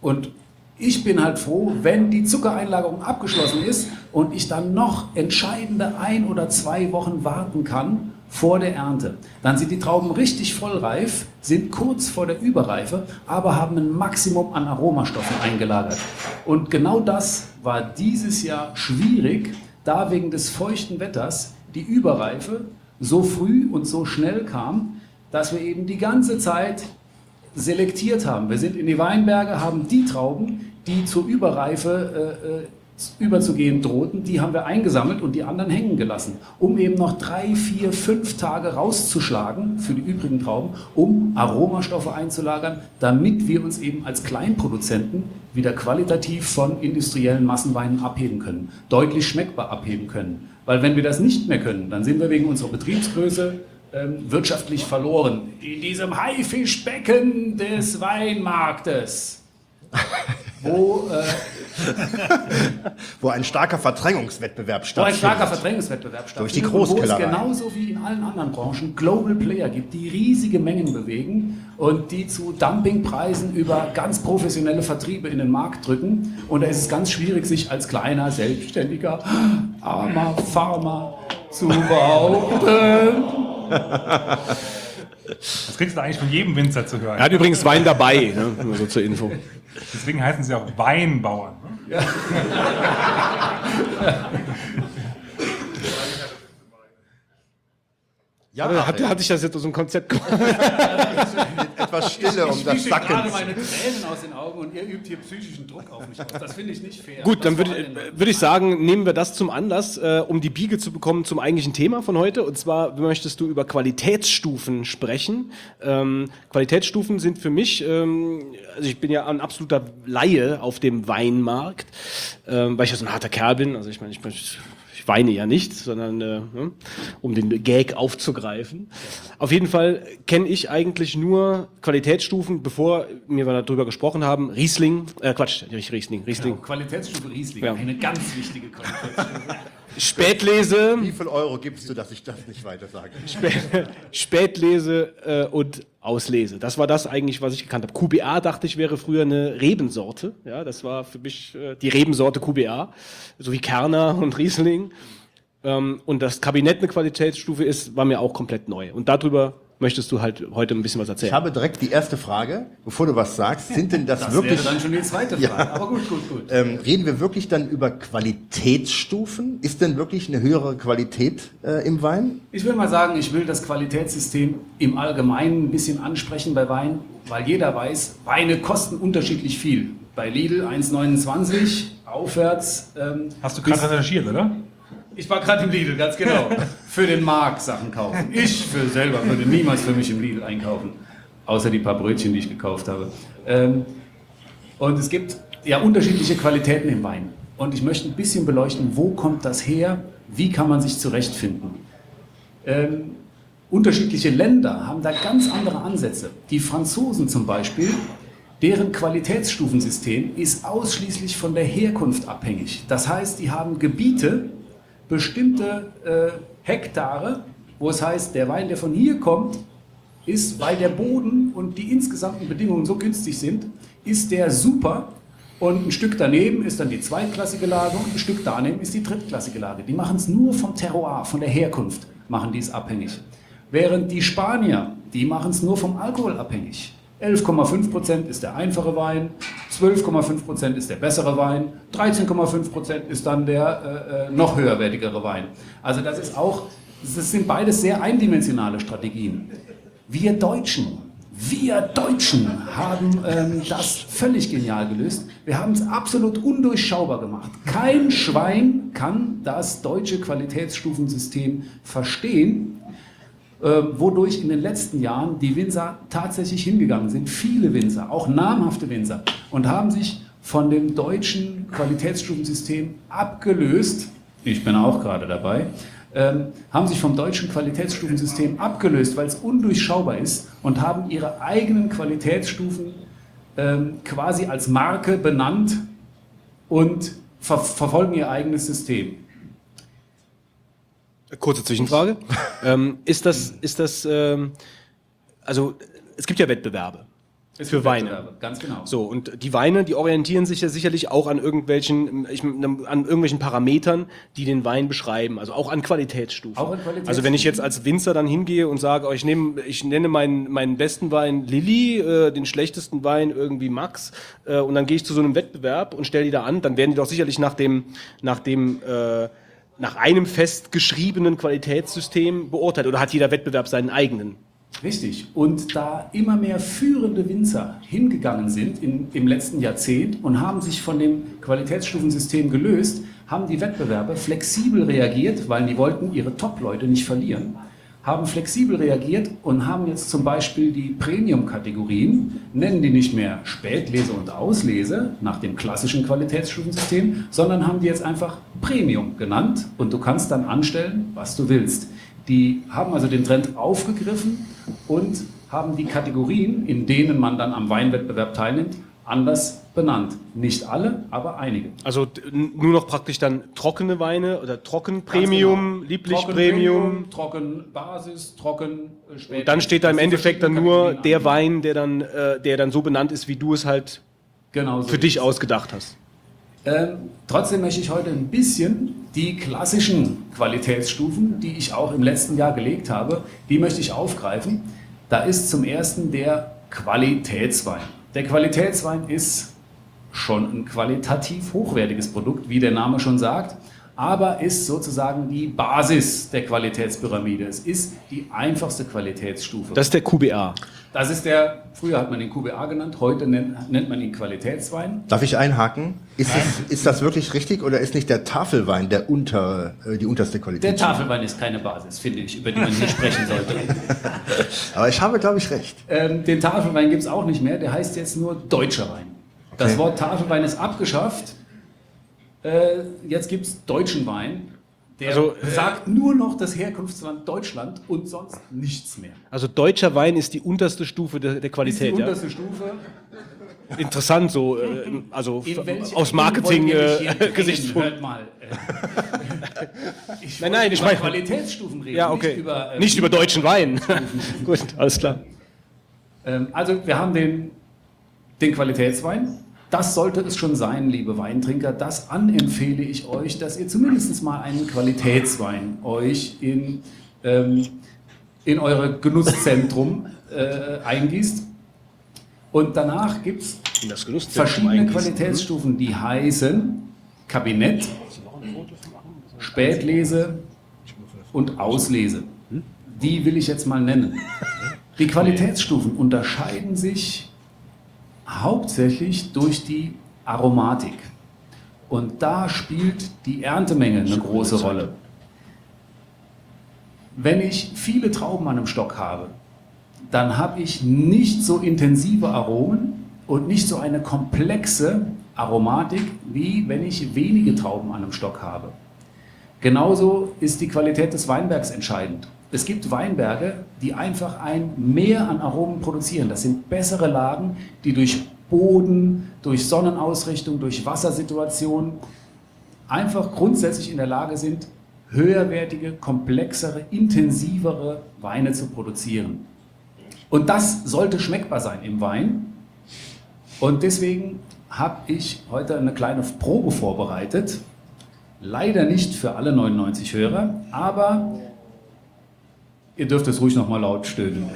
Und Ich bin halt froh, wenn die Zuckereinlagerung abgeschlossen ist und ich dann noch entscheidende ein oder zwei Wochen warten kann vor der Ernte. Dann sind die Trauben richtig vollreif, sind kurz vor der Überreife, aber haben ein Maximum an Aromastoffen eingelagert. Und genau das war dieses Jahr schwierig, da wegen des feuchten Wetters die Überreife so früh und so schnell kam, dass wir eben die ganze Zeit selektiert haben. Wir sind in die Weinberge, haben die Trauben, die zur Überreife äh, äh, überzugehen drohten, die haben wir eingesammelt und die anderen hängen gelassen, um eben noch drei, vier, fünf Tage rauszuschlagen für die übrigen Trauben, um Aromastoffe einzulagern, damit wir uns eben als Kleinproduzenten wieder qualitativ von industriellen Massenweinen abheben können, deutlich schmeckbar abheben können. Weil wenn wir das nicht mehr können, dann sind wir wegen unserer Betriebsgröße ähm, wirtschaftlich verloren. In diesem Haifischbecken des Weinmarktes. Wo, äh, Wo ein starker Verdrängungswettbewerb wo ein stattfindet. starker Verdrängungswettbewerb Durch die stattfindet und Wo es Großkellerei. genauso wie in allen anderen Branchen Global Player gibt, die riesige Mengen bewegen und die zu Dumpingpreisen über ganz professionelle Vertriebe in den Markt drücken. Und da ist es ganz schwierig, sich als kleiner, selbstständiger, armer Farmer zu behaupten. Das kriegst du eigentlich von jedem Winzer zu hören. Er hat übrigens Wein dabei, ne? nur so zur Info. Deswegen heißen sie auch Weinbauern. Ne? Ja, Hat, hat, hat sich das jetzt aus dem Konzept gemacht? etwas Stille um das ich gerade Sacken. meine Tränen aus den Augen und ihr übt hier psychischen Druck auf mich aus. Das finde ich nicht fair. Gut, dann würde würd ich sagen, nehmen wir das zum Anlass, äh, um die Biege zu bekommen zum eigentlichen Thema von heute. Und zwar möchtest du über Qualitätsstufen sprechen. Ähm, Qualitätsstufen sind für mich, ähm, also ich bin ja ein absoluter Laie auf dem Weinmarkt, ähm, weil ich ja so ein harter Kerl bin. Also ich meine, ich, bin- ich weine ja nicht, sondern äh, ne, um den Gag aufzugreifen. Auf jeden Fall kenne ich eigentlich nur Qualitätsstufen, bevor wir darüber gesprochen haben. Riesling, äh, Quatsch, nicht Riesling, Riesling. Genau, Qualitätsstufe Riesling, Ja. eine ganz wichtige Qualitätsstufe. Spätlese, Wie viel Euro gibst du, dass ich das nicht weiter sage? Spä- Spätlese äh, und Auslese. Das war das eigentlich, was ich gekannt habe. QBA dachte ich wäre früher eine Rebensorte. Ja, das war für mich äh, die Rebensorte QBA, so wie Kerner und Riesling. Ähm, und das Kabinett eine Qualitätsstufe ist, war mir auch komplett neu. Und darüber möchtest du halt heute ein bisschen was Ich erzählen. habe direkt die erste Frage, bevor du was sagst. Sind denn das, Das wirklich. wäre dann schon die zweite Ja. Frage. Aber gut, gut, gut. Ähm, reden wir wirklich dann über Qualitätsstufen? Ist denn wirklich eine höhere Qualität äh, im Wein? Ich will mal sagen, ich will das Qualitätssystem im Allgemeinen ein bisschen ansprechen bei Wein, weil jeder weiß, Weine kosten unterschiedlich viel. Bei Lidl 1,29 aufwärts. Ähm, Hast du gerade recherchiert, oder? Ich war gerade im Lidl, ganz genau. Für den Markt Sachen kaufen. Ich für selber würde niemals für mich im Lidl einkaufen. Außer die paar Brötchen, die ich gekauft habe. Ähm, und es gibt ja unterschiedliche Qualitäten im Wein. Und ich möchte ein bisschen beleuchten, wo kommt das her? Wie kann man sich zurechtfinden? Ähm, unterschiedliche Länder haben da ganz andere Ansätze. Die Franzosen zum Beispiel, deren Qualitätsstufensystem ist ausschließlich von der Herkunft abhängig. Das heißt, die haben Gebiete, bestimmte äh, Hektare, wo es heißt, der Wein, der von hier kommt, ist, weil der Boden und die insgesamten Bedingungen so günstig sind, ist der super. Und ein Stück daneben ist dann die zweitklassige Lage und ein Stück daneben ist die drittklassige Lage. Die machen es nur vom Terroir, von der Herkunft, machen die es abhängig. Während die Spanier, die machen es nur vom Alkohol abhängig. 11,5% ist der einfache Wein, 12,5% ist der bessere Wein, 13,5% ist dann der äh, äh, noch höherwertigere Wein. Also das ist auch, das sind beides sehr eindimensionale Strategien. Wir Deutschen, wir Deutschen haben ähm, das völlig genial gelöst. Wir haben es absolut undurchschaubar gemacht. Kein Schwein kann das deutsche Qualitätsstufensystem verstehen, wodurch in den letzten Jahren die Winzer tatsächlich hingegangen sind, viele Winzer, auch namhafte Winzer, und haben sich von dem deutschen Qualitätsstufensystem abgelöst. Ich bin auch gerade dabei. Ähm, haben sich vom deutschen Qualitätsstufensystem abgelöst, weil es undurchschaubar ist und haben ihre eigenen Qualitätsstufen ähm, quasi als Marke benannt und ver verfolgen ihr eigenes System. Kurze Zwischenfrage. ähm, ist das, ist das, ähm, also es gibt ja Wettbewerbe. Es für Weine. Ganz genau. So, und die Weine, die orientieren sich ja sicherlich auch an irgendwelchen, ich, an irgendwelchen Parametern, die den Wein beschreiben, also auch an Qualitätsstufen. Auch an Qualitätsstufen. Also wenn ich jetzt als Winzer dann hingehe und sage, oh, ich, nehme, ich nenne meinen, meinen besten Wein Lilly, äh, den schlechtesten Wein irgendwie Max, äh, und dann gehe ich zu so einem Wettbewerb und stelle die da an, dann werden die doch sicherlich nach dem, nach dem äh, nach einem festgeschriebenen Qualitätssystem beurteilt. Oder hat jeder Wettbewerb seinen eigenen? Richtig. Und da immer mehr führende Winzer hingegangen sind in, im letzten Jahrzehnt und haben sich von dem Qualitätsstufensystem gelöst, haben die Wettbewerber flexibel reagiert, weil die wollten ihre Top-Leute nicht verlieren, haben flexibel reagiert und haben jetzt zum Beispiel die Premium-Kategorien, nennen die nicht mehr Spätlese und Auslese nach dem klassischen Qualitätsstufensystem, sondern haben die jetzt einfach Premium genannt und du kannst dann anstellen, was du willst. Die haben also den Trend aufgegriffen und haben die Kategorien, in denen man dann am Weinwettbewerb teilnimmt, anders benannt. Nicht alle, aber einige. Also nur noch praktisch dann trockene Weine oder trocken Ganz Premium, genau. lieblich Trocken Premium. trocken Basis, trocken äh. Und dann steht da im Endeffekt dann nur der. Wein, der dann, äh, der dann so benannt ist, wie du es halt genau so für dich ausgedacht hast. Ähm, trotzdem möchte ich heute ein bisschen die klassischen Qualitätsstufen, die ich auch im letzten Jahr gelegt habe, die möchte ich aufgreifen. Da ist zum ersten der Qualitätswein. Der Qualitätswein ist schon ein qualitativ hochwertiges Produkt, wie der Name schon sagt, aber ist sozusagen die Basis der Qualitätspyramide. Es ist die einfachste Qualitätsstufe. Das ist der QBA. Das ist der, früher hat man ihn QBA genannt, heute nennt, nennt man ihn Qualitätswein. Darf ich einhaken? Ist, es, ist das wirklich richtig oder ist nicht der Tafelwein der unter, äh, die unterste Qualität? Der Tafelwein ist keine Basis, finde ich, über die man hier sprechen sollte. Aber ich habe, glaube ich, recht. Ähm, den Tafelwein gibt es auch nicht mehr, der heißt jetzt nur deutscher Wein. Das. Wort Tafelwein ist abgeschafft. Äh, jetzt gibt es deutschen Wein. Der Also, äh, sagt nur noch das Herkunftsland Deutschland und sonst nichts mehr. Also deutscher Wein ist die unterste Stufe der, der Das ist die Qualität. Ja? unterste Stufe. Interessant so, äh, also aus Marketing-Gesichtspunkt. äh, mal. Äh, ich Nein, nein, ich über meine- Qualitätsstufen reden. ja, okay. Nicht über, äh, Nicht über deutschen Wein. Gut, alles klar. Ähm, also wir haben den, den Qualitätswein. Das sollte es schon sein, liebe Weintrinker. Das anempfehle ich euch, dass ihr zumindest mal einen Qualitätswein euch in, ähm, in eure Genusszentrum äh, eingießt. Und danach gibt es verschiedene. Qualitätsstufen, die heißen Kabinett, Spätlese und Auslese. Die will ich jetzt mal nennen. Die Qualitätsstufen unterscheiden sich hauptsächlich durch die Aromatik. Und da spielt die Erntemenge eine große Rolle. Wenn ich viele Trauben an einem Stock habe, dann habe ich nicht so intensive Aromen und nicht so eine komplexe Aromatik, wie wenn ich wenige Trauben an einem Stock habe. Genauso ist die Qualität des Weinbergs entscheidend. Es gibt Weinberge, die einfach ein Mehr an Aromen produzieren. Das sind bessere Lagen, die durch Boden, durch Sonnenausrichtung, durch Wassersituation einfach grundsätzlich in der Lage sind, höherwertige, komplexere, intensivere Weine zu produzieren. Und das sollte schmeckbar sein im Wein. Und deswegen habe ich heute eine kleine Probe vorbereitet. Leider nicht für alle 99 Hörer, aber ihr dürft es ruhig nochmal laut stöhnen.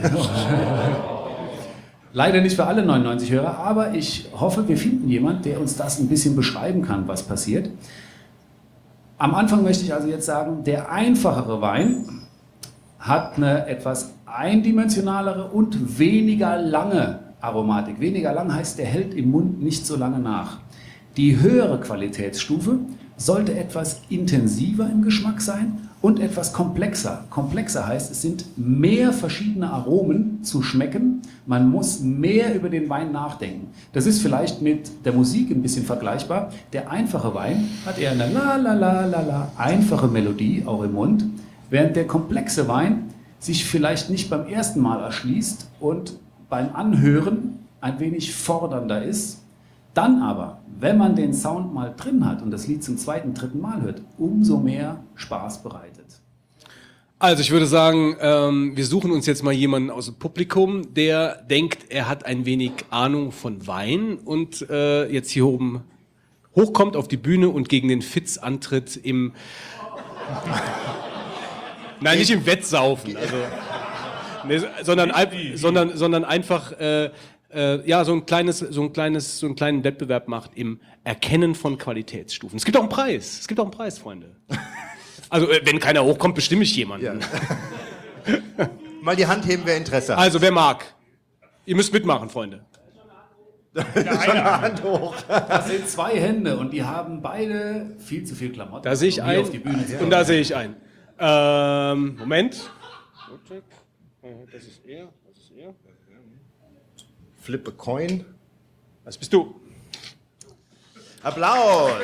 Leider nicht für alle 99 Hörer, aber ich hoffe, wir finden jemanden, der uns das ein bisschen beschreiben kann, was passiert. Am Anfang möchte ich also jetzt sagen, der einfachere Wein hat eine etwas eindimensionalere und weniger lange Aromatik. Weniger lang heißt, der hält im Mund nicht so lange nach. Die höhere Qualitätsstufe sollte etwas intensiver im Geschmack sein und etwas komplexer. Komplexer heißt, es sind mehr verschiedene Aromen zu schmecken. Man muss mehr über den Wein nachdenken. Das ist vielleicht mit der Musik ein bisschen vergleichbar. Der einfache Wein hat eher eine la la la la la einfache Melodie auch im Mund, während der komplexe Wein sich vielleicht nicht beim ersten Mal erschließt und beim Anhören ein wenig fordernder ist. Dann aber, wenn man den Sound mal drin hat und das Lied zum zweiten, dritten Mal hört, umso mehr Spaß bereitet. Also ich würde sagen, ähm, wir suchen uns jetzt mal jemanden aus dem Publikum, der denkt, er hat ein wenig Ahnung von Wein und äh, jetzt hier oben hochkommt auf die Bühne und gegen den Fitz antritt im... Nein, nicht im Wettsaufen, also, nee, sondern, sondern, sondern einfach äh, äh, ja, so ein kleines, so ein kleines, so einen kleinen Wettbewerb macht im Erkennen von Qualitätsstufen. Es gibt auch einen Preis. Es gibt auch einen Preis, Freunde. Also, äh, wenn keiner hochkommt, bestimme ich jemanden. Mal die Hand heben, wer Interesse hat. Also, wer mag? Ihr müsst mitmachen, Freunde. Hand hoch. Das sind zwei Hände und die haben beide viel zu viel Klamotten. Da sehe ich einen. auf die Bühne zu Und da sehe ich einen. Ähm, Moment. Das ist er. Ist. Flip a coin. Was bist du? Applaus.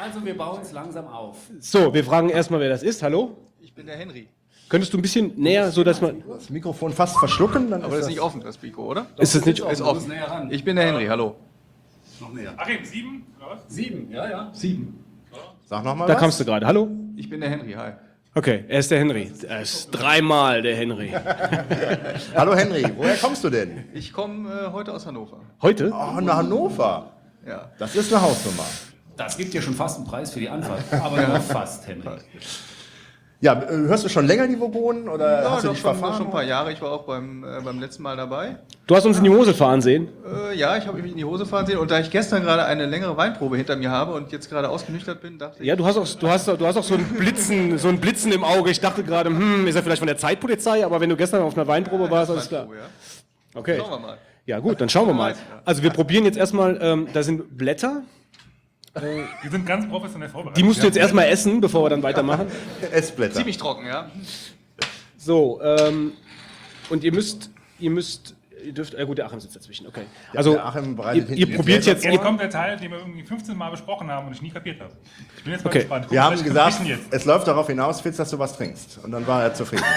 Also wir bauen es langsam auf. So, wir fragen erstmal, wer das ist. Hallo? Ich bin der Henry. Könntest du ein bisschen näher, so dass man. Das Mikrofon fast verschlucken, dann Aber ist das ist nicht offen, das Mikro, oder? Ist das nicht. Ist offen. näher ran. Ich bin der Henry, hallo. Noch näher. Achim, sieben? Sieben, ja, ja. Sieben. Sag nochmal Da was. kamst du gerade. Hallo? Ich bin der Henry, hi. Okay, er ist der Henry. Er ist dreimal der Henry. Hallo Henry, woher kommst du denn? Ich komme äh, heute aus Hannover. Heute? Oh, nach Hannover. Ja. Das ist eine Hausnummer. Das gibt dir schon fast einen Preis für die Anfahrt. Aber nur fast, Henry. Ja, äh, hörst du schon länger die Vogonen oder Ja, hast du doch dich schon, verfahren? schon ein paar Jahre. Ich war auch beim, äh, beim letzten Mal dabei. Du hast uns in die Mosel fahren sehen. Äh, ja, ich habe mich in die Hose fahren sehen. Und da ich gestern gerade eine längere Weinprobe hinter mir habe und jetzt gerade ausgenüchtert bin, dachte ich, Ja, du hast auch, du hast, du hast auch so ein Blitzen, so ein Blitzen im Auge. Ich dachte gerade, hm, ist er vielleicht von der Zeitpolizei, aber wenn du gestern auf einer Weinprobe warst, alles klar. Ja. Okay. Schauen wir mal. Ja, gut, dann schauen wir mal. Also wir probieren jetzt erstmal, ähm, da sind Blätter. Die sind ganz professionell vorbereitet. Die musst du jetzt Ja. erstmal essen, bevor wir dann weitermachen. Essblätter. Ziemlich trocken, ja. So, ähm, und ihr müsst, ihr müsst, ihr dürft, äh, gut, der Achim sitzt dazwischen, okay. Also, der Achim bereitet ihr, hinten ihr die probiert Gläser jetzt, Jetzt ihr, kommt der Teil, den wir irgendwie 15 Mal besprochen haben und ich nie kapiert habe. Ich bin jetzt mal Okay. gespannt. Guck, Wir haben gesagt, jetzt. es läuft darauf hinaus, Fitz, dass du was trinkst. Und dann war er zufrieden.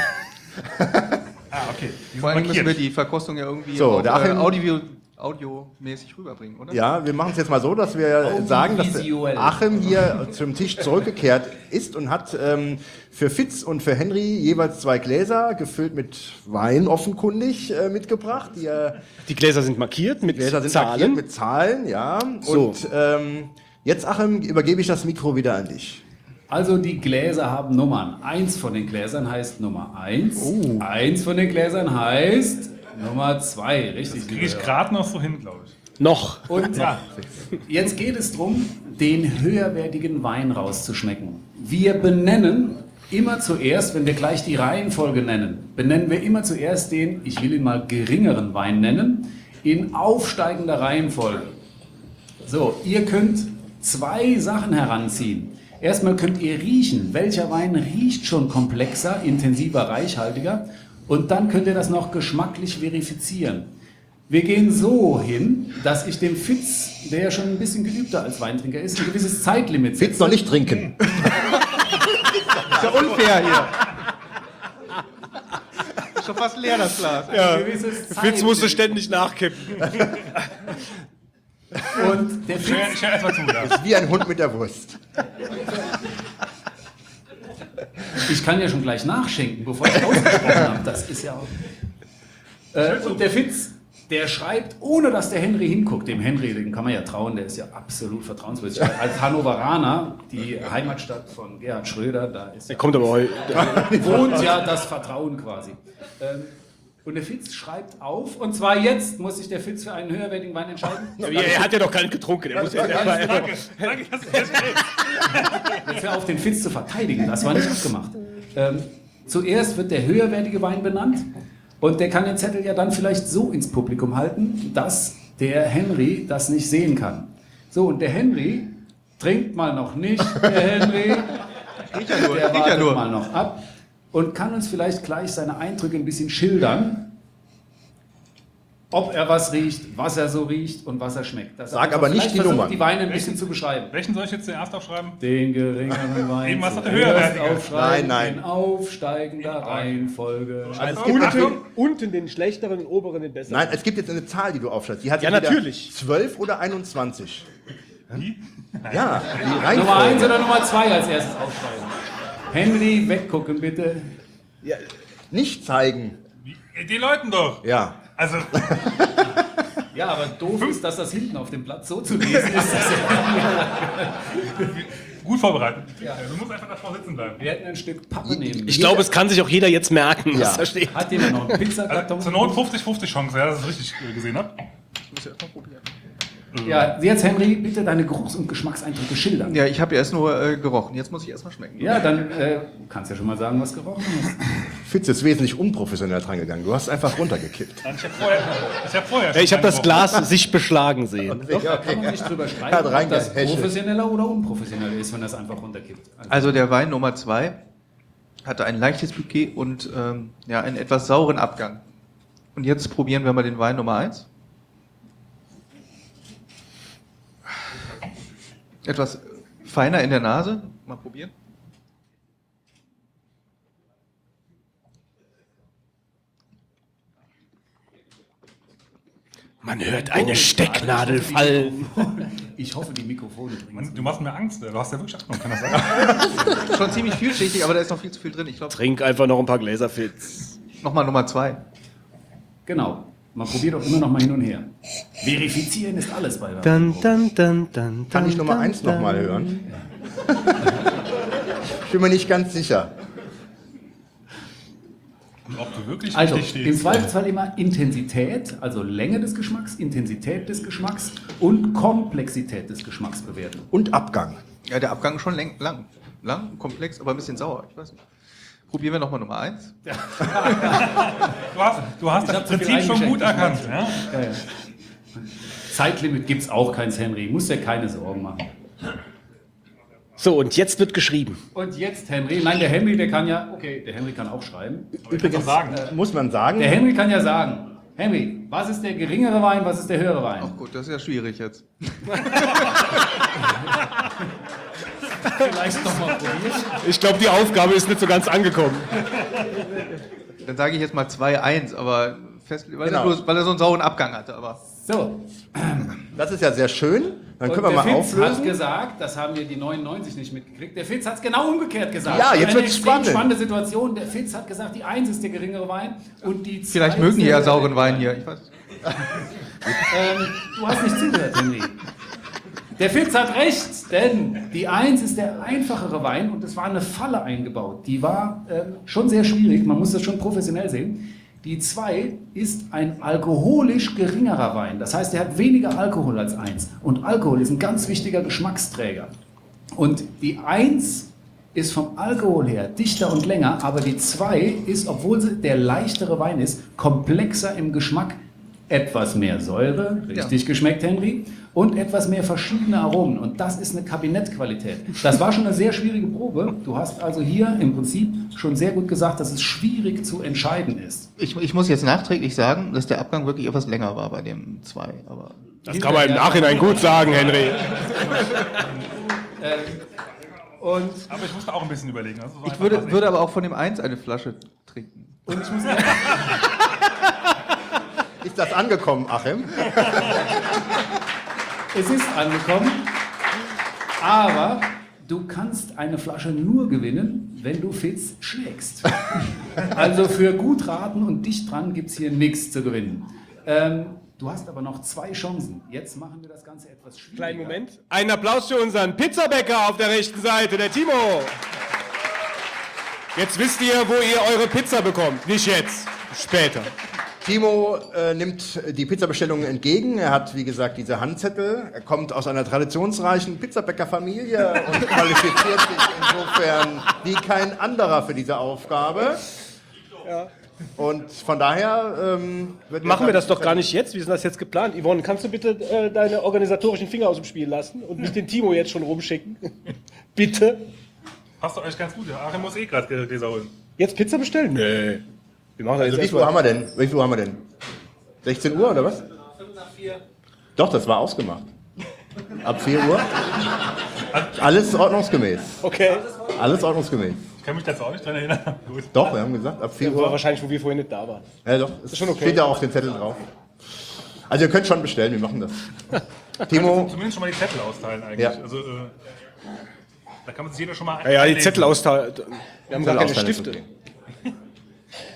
Ah, okay. Die Vor sind allem müssen wir markiert. die Verkostung ja irgendwie So, auch, der äh, Achim- Audio, audiomäßig rüberbringen, oder? Ja, wir machen es jetzt mal so, dass wir sagen, dass. Achim hier zum Tisch zurückgekehrt ist und hat ähm, für Fitz und für Henry jeweils zwei Gläser gefüllt mit Wein offenkundig äh, mitgebracht. Die äh, die Gläser sind markiert mit Gläser sind Zahlen. markiert mit Zahlen, ja. So. Und ähm, jetzt, Achim, übergebe ich das Mikro wieder an dich. Also die Gläser haben Nummern. Eins von den Gläsern heißt Nummer eins. Eins von den Gläsern heißt Nummer zwei. Richtig. Kriege ich gerade noch so hin, glaube ich. Noch. Und jetzt geht es darum, den höherwertigen Wein rauszuschmecken. Wir benennen immer zuerst, wenn wir gleich die Reihenfolge nennen, benennen wir immer zuerst den, ich will ihn mal geringeren Wein nennen, in aufsteigender Reihenfolge. So, ihr könnt zwei Sachen heranziehen. Erstmal könnt ihr riechen, welcher Wein riecht schon komplexer, intensiver, reichhaltiger. Und dann könnt ihr das noch geschmacklich verifizieren. Wir gehen so hin, dass ich dem Fitz, der ja schon ein bisschen geübter als Weintrinker ist, ein gewisses Zeitlimit setze. Fitz noch nicht trinken. Ist ja unfair hier. Ist schon fast leer, das Glas. Gewisses Fitz musste ständig nachkippen. Und der Fitz, ich hör erstmal zu. Da. Wie ein Hund mit der Wurst. ich kann ja schon gleich nachschenken, bevor ich ausgesprochen habe. Das ist ja auch. Äh, und der Fitz, der schreibt, ohne dass der Henry hinguckt. Dem Henry, dem kann man ja trauen, der ist ja absolut vertrauenswürdig. Als Hannoveraner, die Heimatstadt von Gerhard Schröder, da ist ja Kommt aber heute. wohnt ja das Vertrauen quasi. Ähm, und der Fitz schreibt auf, und zwar jetzt muss sich der Fitz für einen höherwertigen Wein entscheiden. Er hat ja noch gar nicht getrunken. Er muss jetzt erstmal. Danke, danke, dass du das. Jetzt hör auf, den Fitz zu verteidigen. Das war nicht abgemacht. Ähm, zuerst wird der höherwertige Wein benannt und der kann den Zettel ja dann vielleicht so ins Publikum halten, dass der Henry das nicht sehen kann. So, und der Henry trinkt mal noch nicht, der Henry. Riecht ja nur, Der riecht ja wartet nur. mal noch ab und kann uns vielleicht gleich seine Eindrücke ein bisschen schildern. Ob er was riecht, was er so riecht und was er schmeckt. Dass er Sag aber nicht die Nummern. die Weine ein bisschen zu beschreiben. Welchen soll ich jetzt zuerst aufschreiben? Den geringeren Wein. Eben, was hat der höherwertige? aufschreiben, Nein, nein. In aufsteigender Reihenfolge. Also Achtung, Unten, unten den schlechteren, oberen den besseren. nein, es gibt jetzt eine Zahl, die du aufschreibst. Die hat Ja, natürlich. 12 oder 21. Wie? Ja, die Nummer 1 Reihenfolge. oder Nummer 2 als erstes aufschreiben? Henry, weggucken bitte. Nicht zeigen. Den Leuten doch. Ja. Also, Ja, aber doof ist, dass das hinten auf dem Blatt so zu lesen ist. Gut vorbereitet. Du musst einfach davor sitzen bleiben. wir hätten ein Stück Pappe nehmen. Ich glaube, es kann sich auch jeder jetzt merken, was Ja. da steht. Hat jemand noch einen Pizzakarton? Zur Not 50-50 Chance, ja, dass ich es richtig äh, gesehen habe. Ja, jetzt Henry, bitte deine Geruchs- und Geschmackseindrücke schildern. Ja, ich habe ja erst nur äh, gerochen. Jetzt muss ich erstmal schmecken. Ja, dann äh, kannst ja schon mal sagen, was gerochen hast. Fitz ist wesentlich unprofessionell dran gegangen. Du hast einfach runtergekippt. Ich habe vorher, ich hab vorher Ja, ich habe das schon Glas sich beschlagen sehen. Kann man sich drüber Hat streiten, ob das professioneller oder unprofessioneller ist, wenn das einfach runterkippt. Also, Also der Wein Nummer 2 hatte ein leichtes Bouquet und ähm, ja, einen etwas sauren Abgang. Und jetzt probieren wir mal den Wein Nummer 1. Etwas feiner in der Nase. Mal probieren. Man hört eine Stecknadel fallen. ich hoffe, die Mikrofone bringen du machst mir Angst. Du hast ja wirklich Angst, kann das sein? Schon ziemlich vielschichtig, aber da ist noch viel zu viel drin. Ich glaube, Trink einfach noch ein paar Gläser Fitz. nochmal Nummer 2. Genau. Man probiert auch immer noch mal hin und her. Verifizieren ist alles bei Dann, dann, dann, dann, Kann ich Nummer 1 nochmal hören? ich bin mir nicht ganz sicher. Und ob du wirklich Also, richtig im stehst. Zweifelsfall immer Intensität, also Länge des Geschmacks, Intensität des Geschmacks und Komplexität des Geschmacks bewerten. Und Abgang. Ja, der Abgang ist schon lang, lang, lang, komplex, aber ein bisschen sauer. Ich weiß nicht. Probieren wir nochmal Nummer 1. Du hast, du hast das Prinzip schon gut erkannt. Ja? Ja, ja. Zeitlimit gibt es auch keins, Henry. Muss dir keine Sorgen machen. So, und jetzt wird geschrieben. Und jetzt Henry. Nein, der Henry, der kann ja. Okay, der Henry kann auch schreiben. Übrigens sagen. äh, muss man sagen, Der Henry kann ja sagen: Henry, was ist der geringere Wein, was ist der höhere Wein? Ach gut, das ist ja schwierig jetzt. Vielleicht nochmal probieren. Ich glaube, die Aufgabe ist nicht so ganz angekommen. Dann sage ich jetzt mal 2-1, aber fest, weil, Genau. er bloß, weil er so einen sauren Abgang hatte. Aber So, das ist ja sehr schön. Dann können wir und mal der Fitz hat auflösen. gesagt, das haben wir die 99 nicht mitgekriegt, der Fitz hat es genau umgekehrt gesagt. Ja, jetzt Eine wird's extrem spannend. spannende Situation. Der Fitz hat gesagt, die 1 ist der geringere Wein und die 2 vielleicht mögen die ja sauren Wein hier. Ich weiß. Ähm, du hast nicht zugehört, Henry. Der Fitz hat recht, denn die 1 ist der einfachere Wein und es war eine Falle eingebaut. Die war ähm, schon sehr schwierig, man muss das schon professionell sehen. Die 2 ist ein alkoholisch geringerer Wein. Das heißt, er hat weniger Alkohol als 1. Und Alkohol ist ein ganz wichtiger Geschmacksträger. Und die 1 ist vom Alkohol her dichter und länger, aber die 2 ist, obwohl sie der leichtere Wein ist, komplexer im Geschmack. Etwas mehr Säure, richtig geschmeckt, Henry, und etwas mehr verschiedene Aromen. Und das ist eine Kabinettqualität. Das war schon eine sehr schwierige Probe. Du hast also hier im Prinzip schon sehr gut gesagt, dass es schwierig zu entscheiden ist. Ich, ich muss jetzt nachträglich sagen, dass der Abgang wirklich etwas länger war bei dem 2. Aber Das kann man im Nachhinein gut sagen, Henry. Und Aber ich musste auch ein bisschen überlegen. Ist ich würde, würde aber auch von dem 1 eine Flasche trinken. Ist das angekommen, Achim? Es ist angekommen, aber du kannst eine Flasche nur gewinnen, wenn du Fitz schlägst. Also für gut raten und dicht dran gibt es hier nichts zu gewinnen. Ähm, du hast aber noch zwei Chancen. Jetzt machen wir das Ganze etwas schwieriger. Kleinen Moment. Einen Applaus für unseren Pizzabäcker auf der rechten Seite, der Timo. Jetzt wisst ihr, wo ihr eure Pizza bekommt. Nicht jetzt, später. Timo äh, nimmt die Pizzabestellungen entgegen. Er hat, wie gesagt, diese Handzettel. Er kommt aus einer traditionsreichen Pizzabäckerfamilie und qualifiziert sich insofern wie kein anderer für diese Aufgabe. Und von daher ähm, wird Machen wir das doch gar nicht jetzt. Wie ist denn das jetzt geplant? Yvonne, kannst du bitte äh, deine organisatorischen Finger aus dem Spiel lassen und nicht den Timo jetzt schon rumschicken? bitte? Passt doch euch ganz gut. Achim muss eh gerade Gläser holen. Jetzt Pizza bestellen? Nee. Wir machen das Also jetzt wie viel Uhr haben wir denn? Wie viel Uhr haben wir denn? 16 Uhr oder was? 5 nach 4. Doch, das war ausgemacht. Ab 4 Uhr? Alles ordnungsgemäß. Okay. Alles ordnungsgemäß. Ich kann mich dazu auch nicht dran erinnern. Gut. Doch, wir haben gesagt, ab 4 War Uhr. wahrscheinlich, wo wir vorhin nicht da waren. Ja, doch. Das schon okay. Steht ja auf den Zettel drauf. Also ihr könnt schon bestellen, wir machen das. Timo, Zumindest schon mal die Zettel austeilen eigentlich. Ja. Also, äh, da kann man sich jeder schon mal Ja, ja, die. Zettel austeilen. Wir haben gar keine ist Stifte.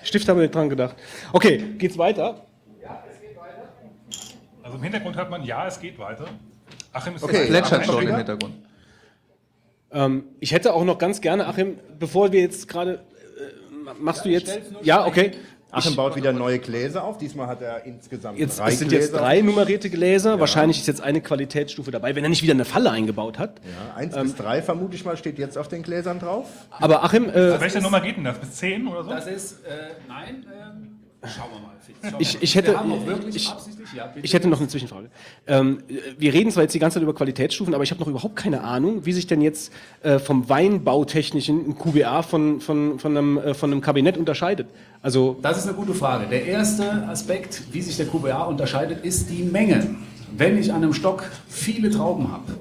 Okay. Stifte haben wir nicht dran gedacht. Okay, geht's weiter? Also im Hintergrund hört man, ja, es geht weiter. Achim ist Okay. jetzt Plätschert schon im. Hintergrund. Ähm, ich hätte auch noch ganz gerne, Achim, bevor wir jetzt gerade. Äh, machst du jetzt. Ja, okay. Achim baut wieder neue Gläser auf. Diesmal hat er insgesamt Jetzt, drei es sind jetzt Gläser. drei nummerierte Gläser. Wahrscheinlich ist jetzt eine Qualitätsstufe dabei, wenn er nicht wieder eine Falle eingebaut hat. Ja, eins bis drei vermute ich mal steht jetzt auf den Gläsern drauf. Aber Achim, äh, Welche Nummer geht denn das? Bis 10 oder so? Das ist, äh, nein, ähm, schauen wir mal. Fitz, schauen Ich- ich hätte- ich- ja, ich hätte noch eine Zwischenfrage. Ähm, wir reden zwar jetzt die ganze Zeit über Qualitätsstufen, aber ich habe noch überhaupt keine Ahnung, wie sich denn jetzt äh, vom Weinbautechnischen ein QBA von, von, von, einem, äh, von einem Kabinett unterscheidet. Also Das ist eine gute Frage. Der erste Aspekt, wie sich der QBA unterscheidet, ist die Menge. Wenn ich an einem Stock viele Trauben habe,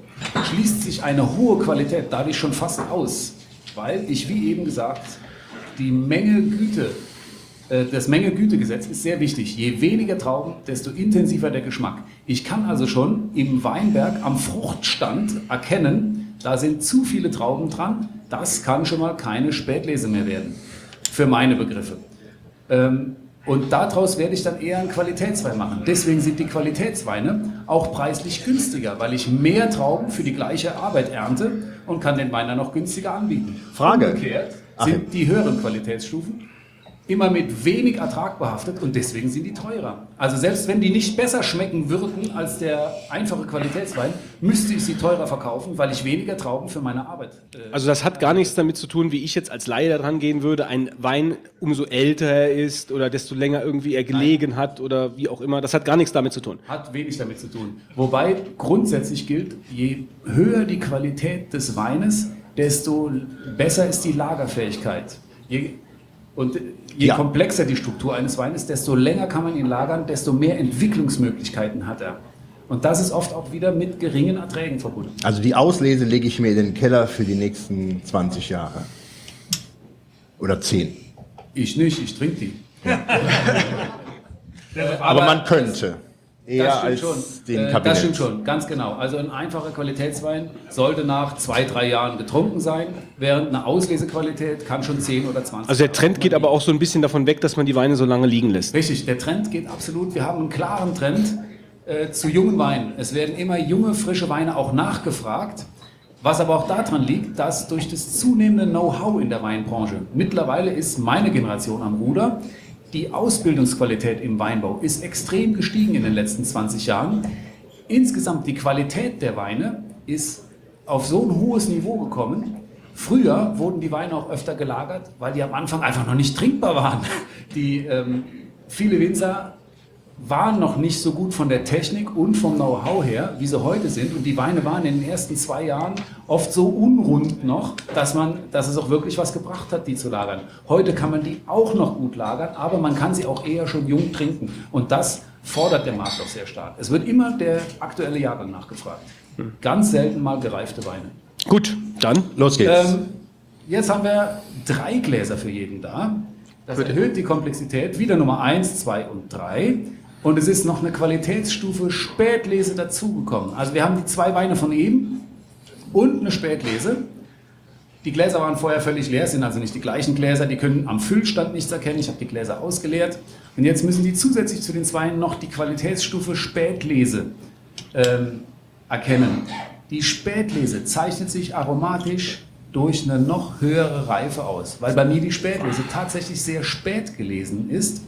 schließt sich eine hohe Qualität dadurch schon fast aus, weil ich, wie eben gesagt, die Menge Güte, das Menge-Güte-Gesetz ist sehr wichtig. Je weniger Trauben, desto intensiver der Geschmack. Ich kann also schon im Weinberg am Fruchtstand erkennen, da sind zu viele Trauben dran. Das kann schon mal keine Spätlese mehr werden. Für meine Begriffe. Ähm, und daraus werde ich dann eher einen Qualitätswein machen. Deswegen sind die Qualitätsweine auch preislich günstiger, weil ich mehr Trauben für die gleiche Arbeit ernte und kann den Wein dann noch günstiger anbieten. Frage. Umgekehrt sind die höheren Qualitätsstufen immer mit wenig Ertrag behaftet und deswegen sind die teurer. Also selbst wenn die nicht besser schmecken würden als der einfache Qualitätswein, müsste ich sie teurer verkaufen, weil ich weniger Trauben für meine Arbeit. Äh, Also das hat gar nichts damit zu tun, wie ich jetzt als Laie daran gehen würde. Ein Wein, umso älter er ist oder desto länger irgendwie er gelegen hat oder wie auch immer. Das hat gar nichts damit zu tun. Hat wenig damit zu tun. Wobei grundsätzlich gilt, je höher die Qualität des Weines, desto besser ist die Lagerfähigkeit. Je, und je Ja. komplexer die Struktur eines Weines, desto länger kann man ihn lagern, desto mehr Entwicklungsmöglichkeiten hat er. Und das ist oft auch wieder mit geringen Erträgen verbunden. Also die Auslese lege ich mir in den Keller für die nächsten 20 Jahre. Oder 10. Ich nicht, ich trinke die. Aber, man könnte. Eher Das stimmt als schon. den Äh, Kabinett. Das stimmt schon, ganz genau. Also ein einfacher Qualitätswein sollte nach zwei, drei Jahren getrunken sein, während eine Auslesequalität kann schon 10 oder 20 Also der Trend Jahre geht aber auch so ein bisschen davon weg, dass man die Weine so lange liegen lässt. Richtig, der Trend geht absolut. Wir haben einen klaren Trend äh, zu jungen Weinen. Es werden immer junge, frische Weine auch nachgefragt. Was aber auch daran liegt, dass durch das zunehmende Know-how in der Weinbranche, mittlerweile ist meine Generation am Ruder, die Ausbildungsqualität im Weinbau ist extrem gestiegen in den letzten 20 Jahren. Insgesamt die Qualität der Weine ist auf so ein hohes Niveau gekommen. Früher wurden die Weine auch öfter gelagert, weil die am Anfang einfach noch nicht trinkbar waren. Die, ähm, viele Winzer waren noch nicht so gut von der Technik und vom Know-how her, wie sie heute sind. Und die Weine waren in den ersten zwei Jahren oft so unrund noch, dass, man, dass es auch wirklich was gebracht hat, die zu lagern. Heute kann man die auch noch gut lagern, aber man kann sie auch eher schon jung trinken. Und das fordert der Markt auch sehr stark. Es wird immer der aktuelle Jahrgang nachgefragt. Ganz selten mal gereifte Weine. Gut, dann Los geht's. Ähm, jetzt haben wir drei Gläser für jeden da. Das erhöht die Komplexität. Wieder Nummer 1, 2 und 3. Und es ist noch eine Qualitätsstufe Spätlese dazugekommen. Also wir haben die zwei Weine von eben und eine Spätlese. Die Gläser waren vorher völlig leer, sind also nicht die gleichen Gläser. Die können am Füllstand nichts erkennen. Ich habe die Gläser ausgeleert. Und jetzt müssen die zusätzlich zu den zwei noch die Qualitätsstufe Spätlese ähm, erkennen. Die Spätlese zeichnet sich aromatisch durch eine noch höhere Reife aus, weil bei mir die Spätlese tatsächlich sehr spät gelesen ist.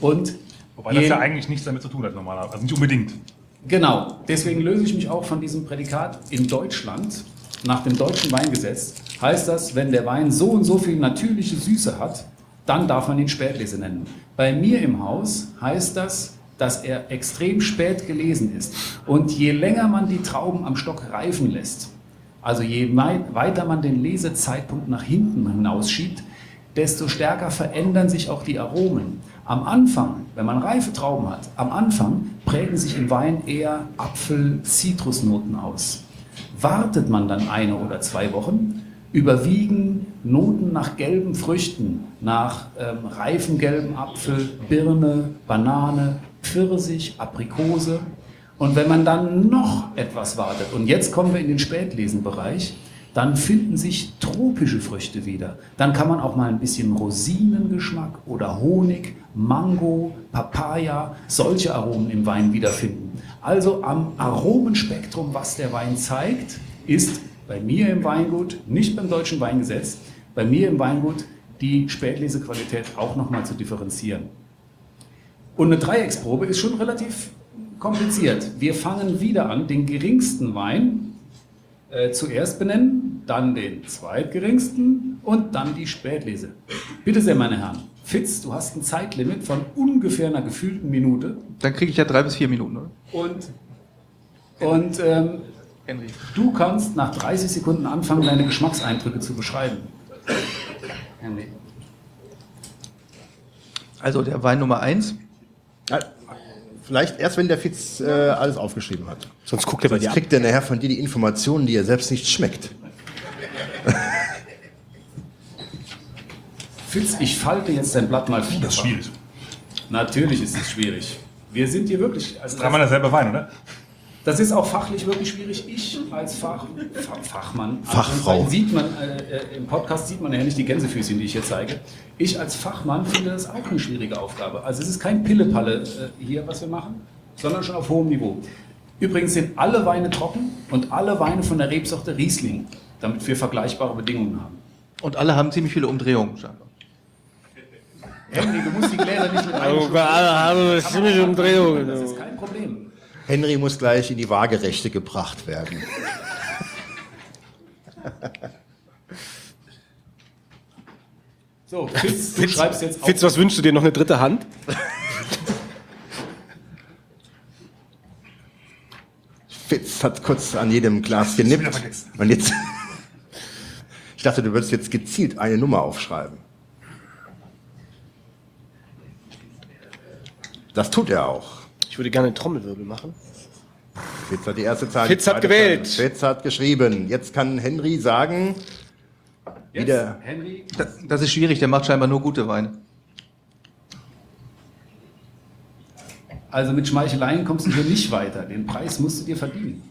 Und Wobei das ja eigentlich nichts damit zu tun hat normalerweise. Also nicht unbedingt. Genau, deswegen löse ich mich auch von diesem Prädikat in Deutschland. Nach dem deutschen Weingesetz heißt das, wenn der Wein so und so viel natürliche Süße hat, dann darf man ihn Spätlese nennen. Bei mir im Haus heißt das, dass er extrem spät gelesen ist. Und je länger man die Trauben am Stock reifen lässt, also je wei- weiter man den Lesezeitpunkt nach hinten hinausschiebt, desto stärker verändern sich auch die Aromen. Am Anfang, wenn man reife Trauben hat, am Anfang prägen sich im Wein eher Apfel-Zitrusnoten aus. Wartet man dann eine oder zwei Wochen, überwiegen Noten nach gelben Früchten, nach ähm, reifen gelben Apfel, Birne, Banane, Pfirsich, Aprikose. Und wenn man dann noch etwas wartet, und jetzt kommen wir in den Spätlesenbereich, dann finden sich tropische Früchte wieder. Dann kann man auch mal ein bisschen Rosinengeschmack oder Honig, Mango, Papaya, solche Aromen im Wein wiederfinden. Also am Aromenspektrum, was der Wein zeigt, ist bei mir im Weingut, nicht beim deutschen Weingesetz, bei mir im Weingut die Spätlesequalität auch nochmal zu differenzieren. Und eine Dreiecksprobe ist schon relativ kompliziert. Wir fangen wieder an, den geringsten Wein äh, zuerst benennen, dann den zweitgeringsten und dann die Spätlese. Bitte sehr, meine Herren. Fitz, du hast ein Zeitlimit von ungefähr einer gefühlten Minute. Dann kriege ich ja drei bis vier Minuten, oder? Und, und ähm, Henry. du kannst nach 30 Sekunden anfangen, deine Geschmackseindrücke zu beschreiben. Henry. Also der Wein Nummer eins. Vielleicht erst, wenn der Fitz äh, alles aufgeschrieben hat. Sonst guckt er bei Sonst kriegt er nachher von dir die Informationen, die er selbst nicht schmeckt. Fitz, ich falte jetzt dein Blatt mal vierfach. Das ist schwierig. Natürlich ist es schwierig. Wir sind hier wirklich. Also Dreimal derselbe Wein, oder? Das ist auch fachlich wirklich schwierig. Ich als Fach, Fach, Fachmann, Fachfrau. sieht man, äh, äh, im Podcast sieht man ja nicht die Gänsefüßchen, die ich hier zeige. Ich als Fachmann finde das auch eine schwierige Aufgabe. Also es ist kein Pillepalle äh, hier, was wir machen, sondern schon auf hohem Niveau. Übrigens sind alle Weine trocken und alle Weine von der Rebsorte Riesling, damit wir vergleichbare Bedingungen haben. Und alle haben ziemlich viele Umdrehungen scheinbar. Henry, du musst die Gläser nicht mit Oh, alle haben ziemliche Umdrehungen. Das ist kein Problem. Henry muss gleich in die Waagerechte gebracht werden. So, Fitz, du schreibst jetzt auf. Fitz, was wünschst du dir? Noch eine dritte Hand? Fitz hat kurz an jedem Glas genippt. Und jetzt. Ich dachte, du würdest jetzt gezielt eine Nummer aufschreiben. Das tut er auch. Ich würde gerne einen Trommelwirbel machen. Fitz hat die erste Zahl. Fitz hat gewählt. Zahl. Fitz hat geschrieben. Jetzt kann Henry sagen, Jetzt, wieder- Henry, Das, das ist schwierig, der macht scheinbar nur gute Weine. also mit Schmeicheleien kommst du hier nicht weiter. Den Preis musst du dir verdienen.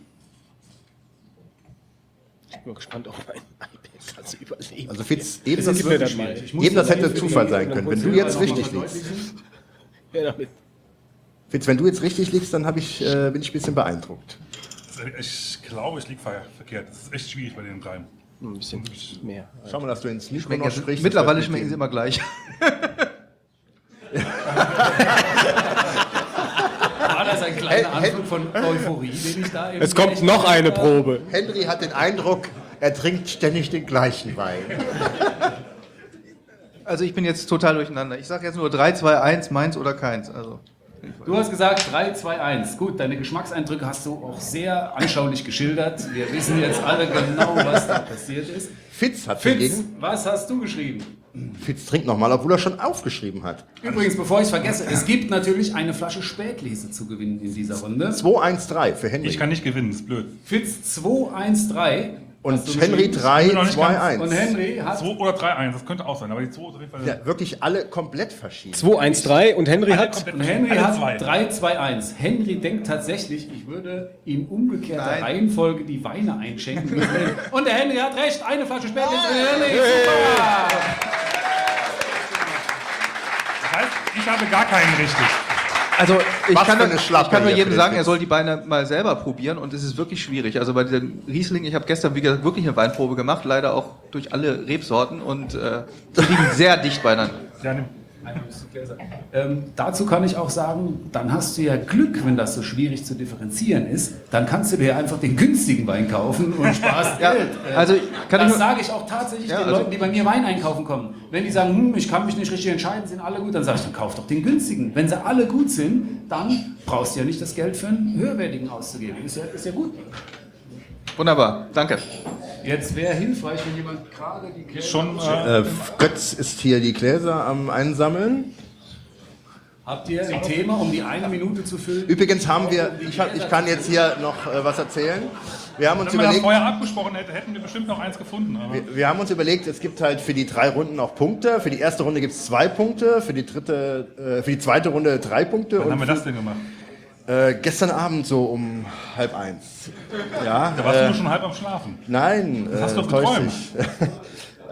Ich bin mal gespannt auf mein Kannst du überleben. also Fitz, eben Das das, das muss eben das hätte Zufall sein können. Wenn du jetzt richtig liegst. Ja, damit. Fitz, wenn du jetzt richtig liegst, dann ich, äh, bin ich ein bisschen beeindruckt. Ich glaube, ich liege ver verkehrt. Das ist echt schwierig bei den dreien. Ein bisschen mehr. Schau mal, dass du ins Mikro noch sprichst. mittlerweile Das schmecken sie immer gleich. War das ein kleiner Anflug von Euphorie, den ich da eben Es kommt noch eine Probe. Henry hat den Eindruck, er trinkt ständig den gleichen Wein. Also ich bin jetzt total durcheinander. Ich sage jetzt nur 3, 2, 1, meins oder keins. Also Du hast gesagt 3, 2, 1. Gut, deine Geschmackseindrücke hast du auch sehr anschaulich geschildert. Wir wissen jetzt alle genau, was da passiert ist. Fitz hat Fitz, hingegen. was hast du geschrieben? Fitz trinkt nochmal, obwohl er schon aufgeschrieben hat. Übrigens, bevor ich es vergesse, es gibt natürlich eine Flasche Spätlese zu gewinnen in dieser Runde. 2-1-3 für Henry. Ich kann nicht gewinnen, ist blöd. Fitz 213. Und du Henry geschrieben. Ich bin noch nicht ganz- 3-2-1. Und Henry hat 2 oder 3-1, das könnte auch sein, aber die 2 ist auf jeden Fall. Ja, wirklich alle komplett verschieden. 2-1-3 und Henry Alle hat. Und Henry hat zwei. 3-2-1. Henry denkt tatsächlich, ich würde in umgekehrter Nein. Reihenfolge die Weine einschenken. Und der Henry hat recht, eine Flasche Spätlese. Henry, super! Das heißt, ich habe gar keinen richtig. Also ich Was kann, für nur- ich kann nur jedem den sagen, er soll die Beine mal selber probieren und es ist wirklich schwierig. Also bei diesem Riesling, ich habe gestern wie gesagt wirklich eine Weinprobe gemacht, leider auch durch alle Rebsorten und äh, die liegen sehr dicht beieinander. Ja, Ähm, dazu kann ich auch sagen, dann hast du ja Glück, wenn das so schwierig zu differenzieren ist. Dann kannst du dir einfach den günstigen Wein kaufen und sparst Ja, Geld. Äh, also das nur- sage ich auch tatsächlich Ja, den also- Leuten, die bei mir Wein einkaufen kommen. Wenn die sagen, hm, ich kann mich nicht richtig entscheiden, sind alle gut, dann sage ich, dann kauf doch den günstigen. Wenn sie alle gut sind, dann brauchst du ja nicht das Geld für einen höherwertigen auszugeben. Ist ja, ist ja gut. Wunderbar, danke. Jetzt wäre hilfreich, wenn jemand gerade die Gläser Schon, äh, Äh, Götz ist hier die Gläser am Einsammeln. Habt ihr ein Thema, um die eine Minute zu füllen? Übrigens haben wir, ich, hab, ich kann jetzt hier noch äh, was erzählen. Wir haben uns wenn man das vorher abgesprochen hätte, hätten wir bestimmt noch eins gefunden. Aber wir, wir haben uns überlegt, es gibt halt für die drei Runden auch Punkte. Für die erste Runde gibt es zwei Punkte, für die dritte, äh, für die zweite Runde drei Punkte. wann haben wir das denn gemacht? Äh, gestern Abend so um halb eins. Ja, Da warst du äh, nur schon halb am Schlafen. nein, Das hast äh, du doch täuscht geträumt. sich.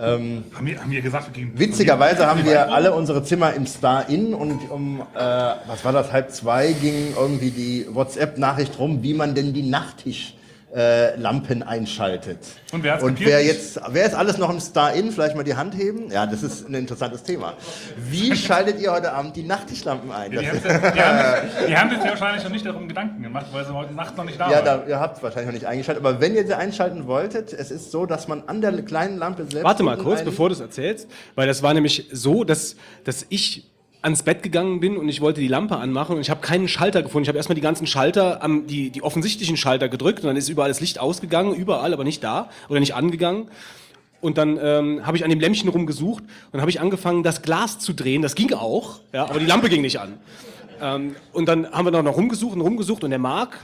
Haben wir, haben wir gesagt, wir gehen. Witzigerweise haben wir alle unsere Zimmer im Star Inn und um, äh, was war das, halb zwei ging irgendwie die WhatsApp-Nachricht rum, wie man denn die Nachttischlampen äh, Lampen einschaltet. Und wer Und wer jetzt, wer ist alles noch im Star Inn? Vielleicht mal die Hand heben? Ja, das ist ein interessantes Thema. Wie schaltet ihr heute Abend die Nachttischlampen ein? Die Das sich- die, haben, die haben sich wahrscheinlich noch nicht darum Gedanken gemacht, weil sie heute Nacht noch nicht da ja, waren. da, ihr habt es wahrscheinlich noch nicht eingeschaltet, aber wenn ihr sie einschalten wolltet, es ist so, dass man an der kleinen Lampe selbst. Warte mal kurz, bevor du es erzählst, weil das war nämlich so, dass, dass ich ans Bett gegangen bin und ich wollte die Lampe anmachen und ich habe keinen Schalter gefunden. Ich habe erstmal die ganzen Schalter, am, die, die offensichtlichen Schalter gedrückt und dann ist überall das Licht ausgegangen, überall, aber nicht da oder nicht angegangen. Und dann ähm, habe ich an dem Lämpchen rumgesucht und habe ich angefangen, das Glas zu drehen. Das ging auch, ja, aber die Lampe ging nicht an. Ähm, und dann haben wir noch, rumgesucht und rumgesucht und der Marc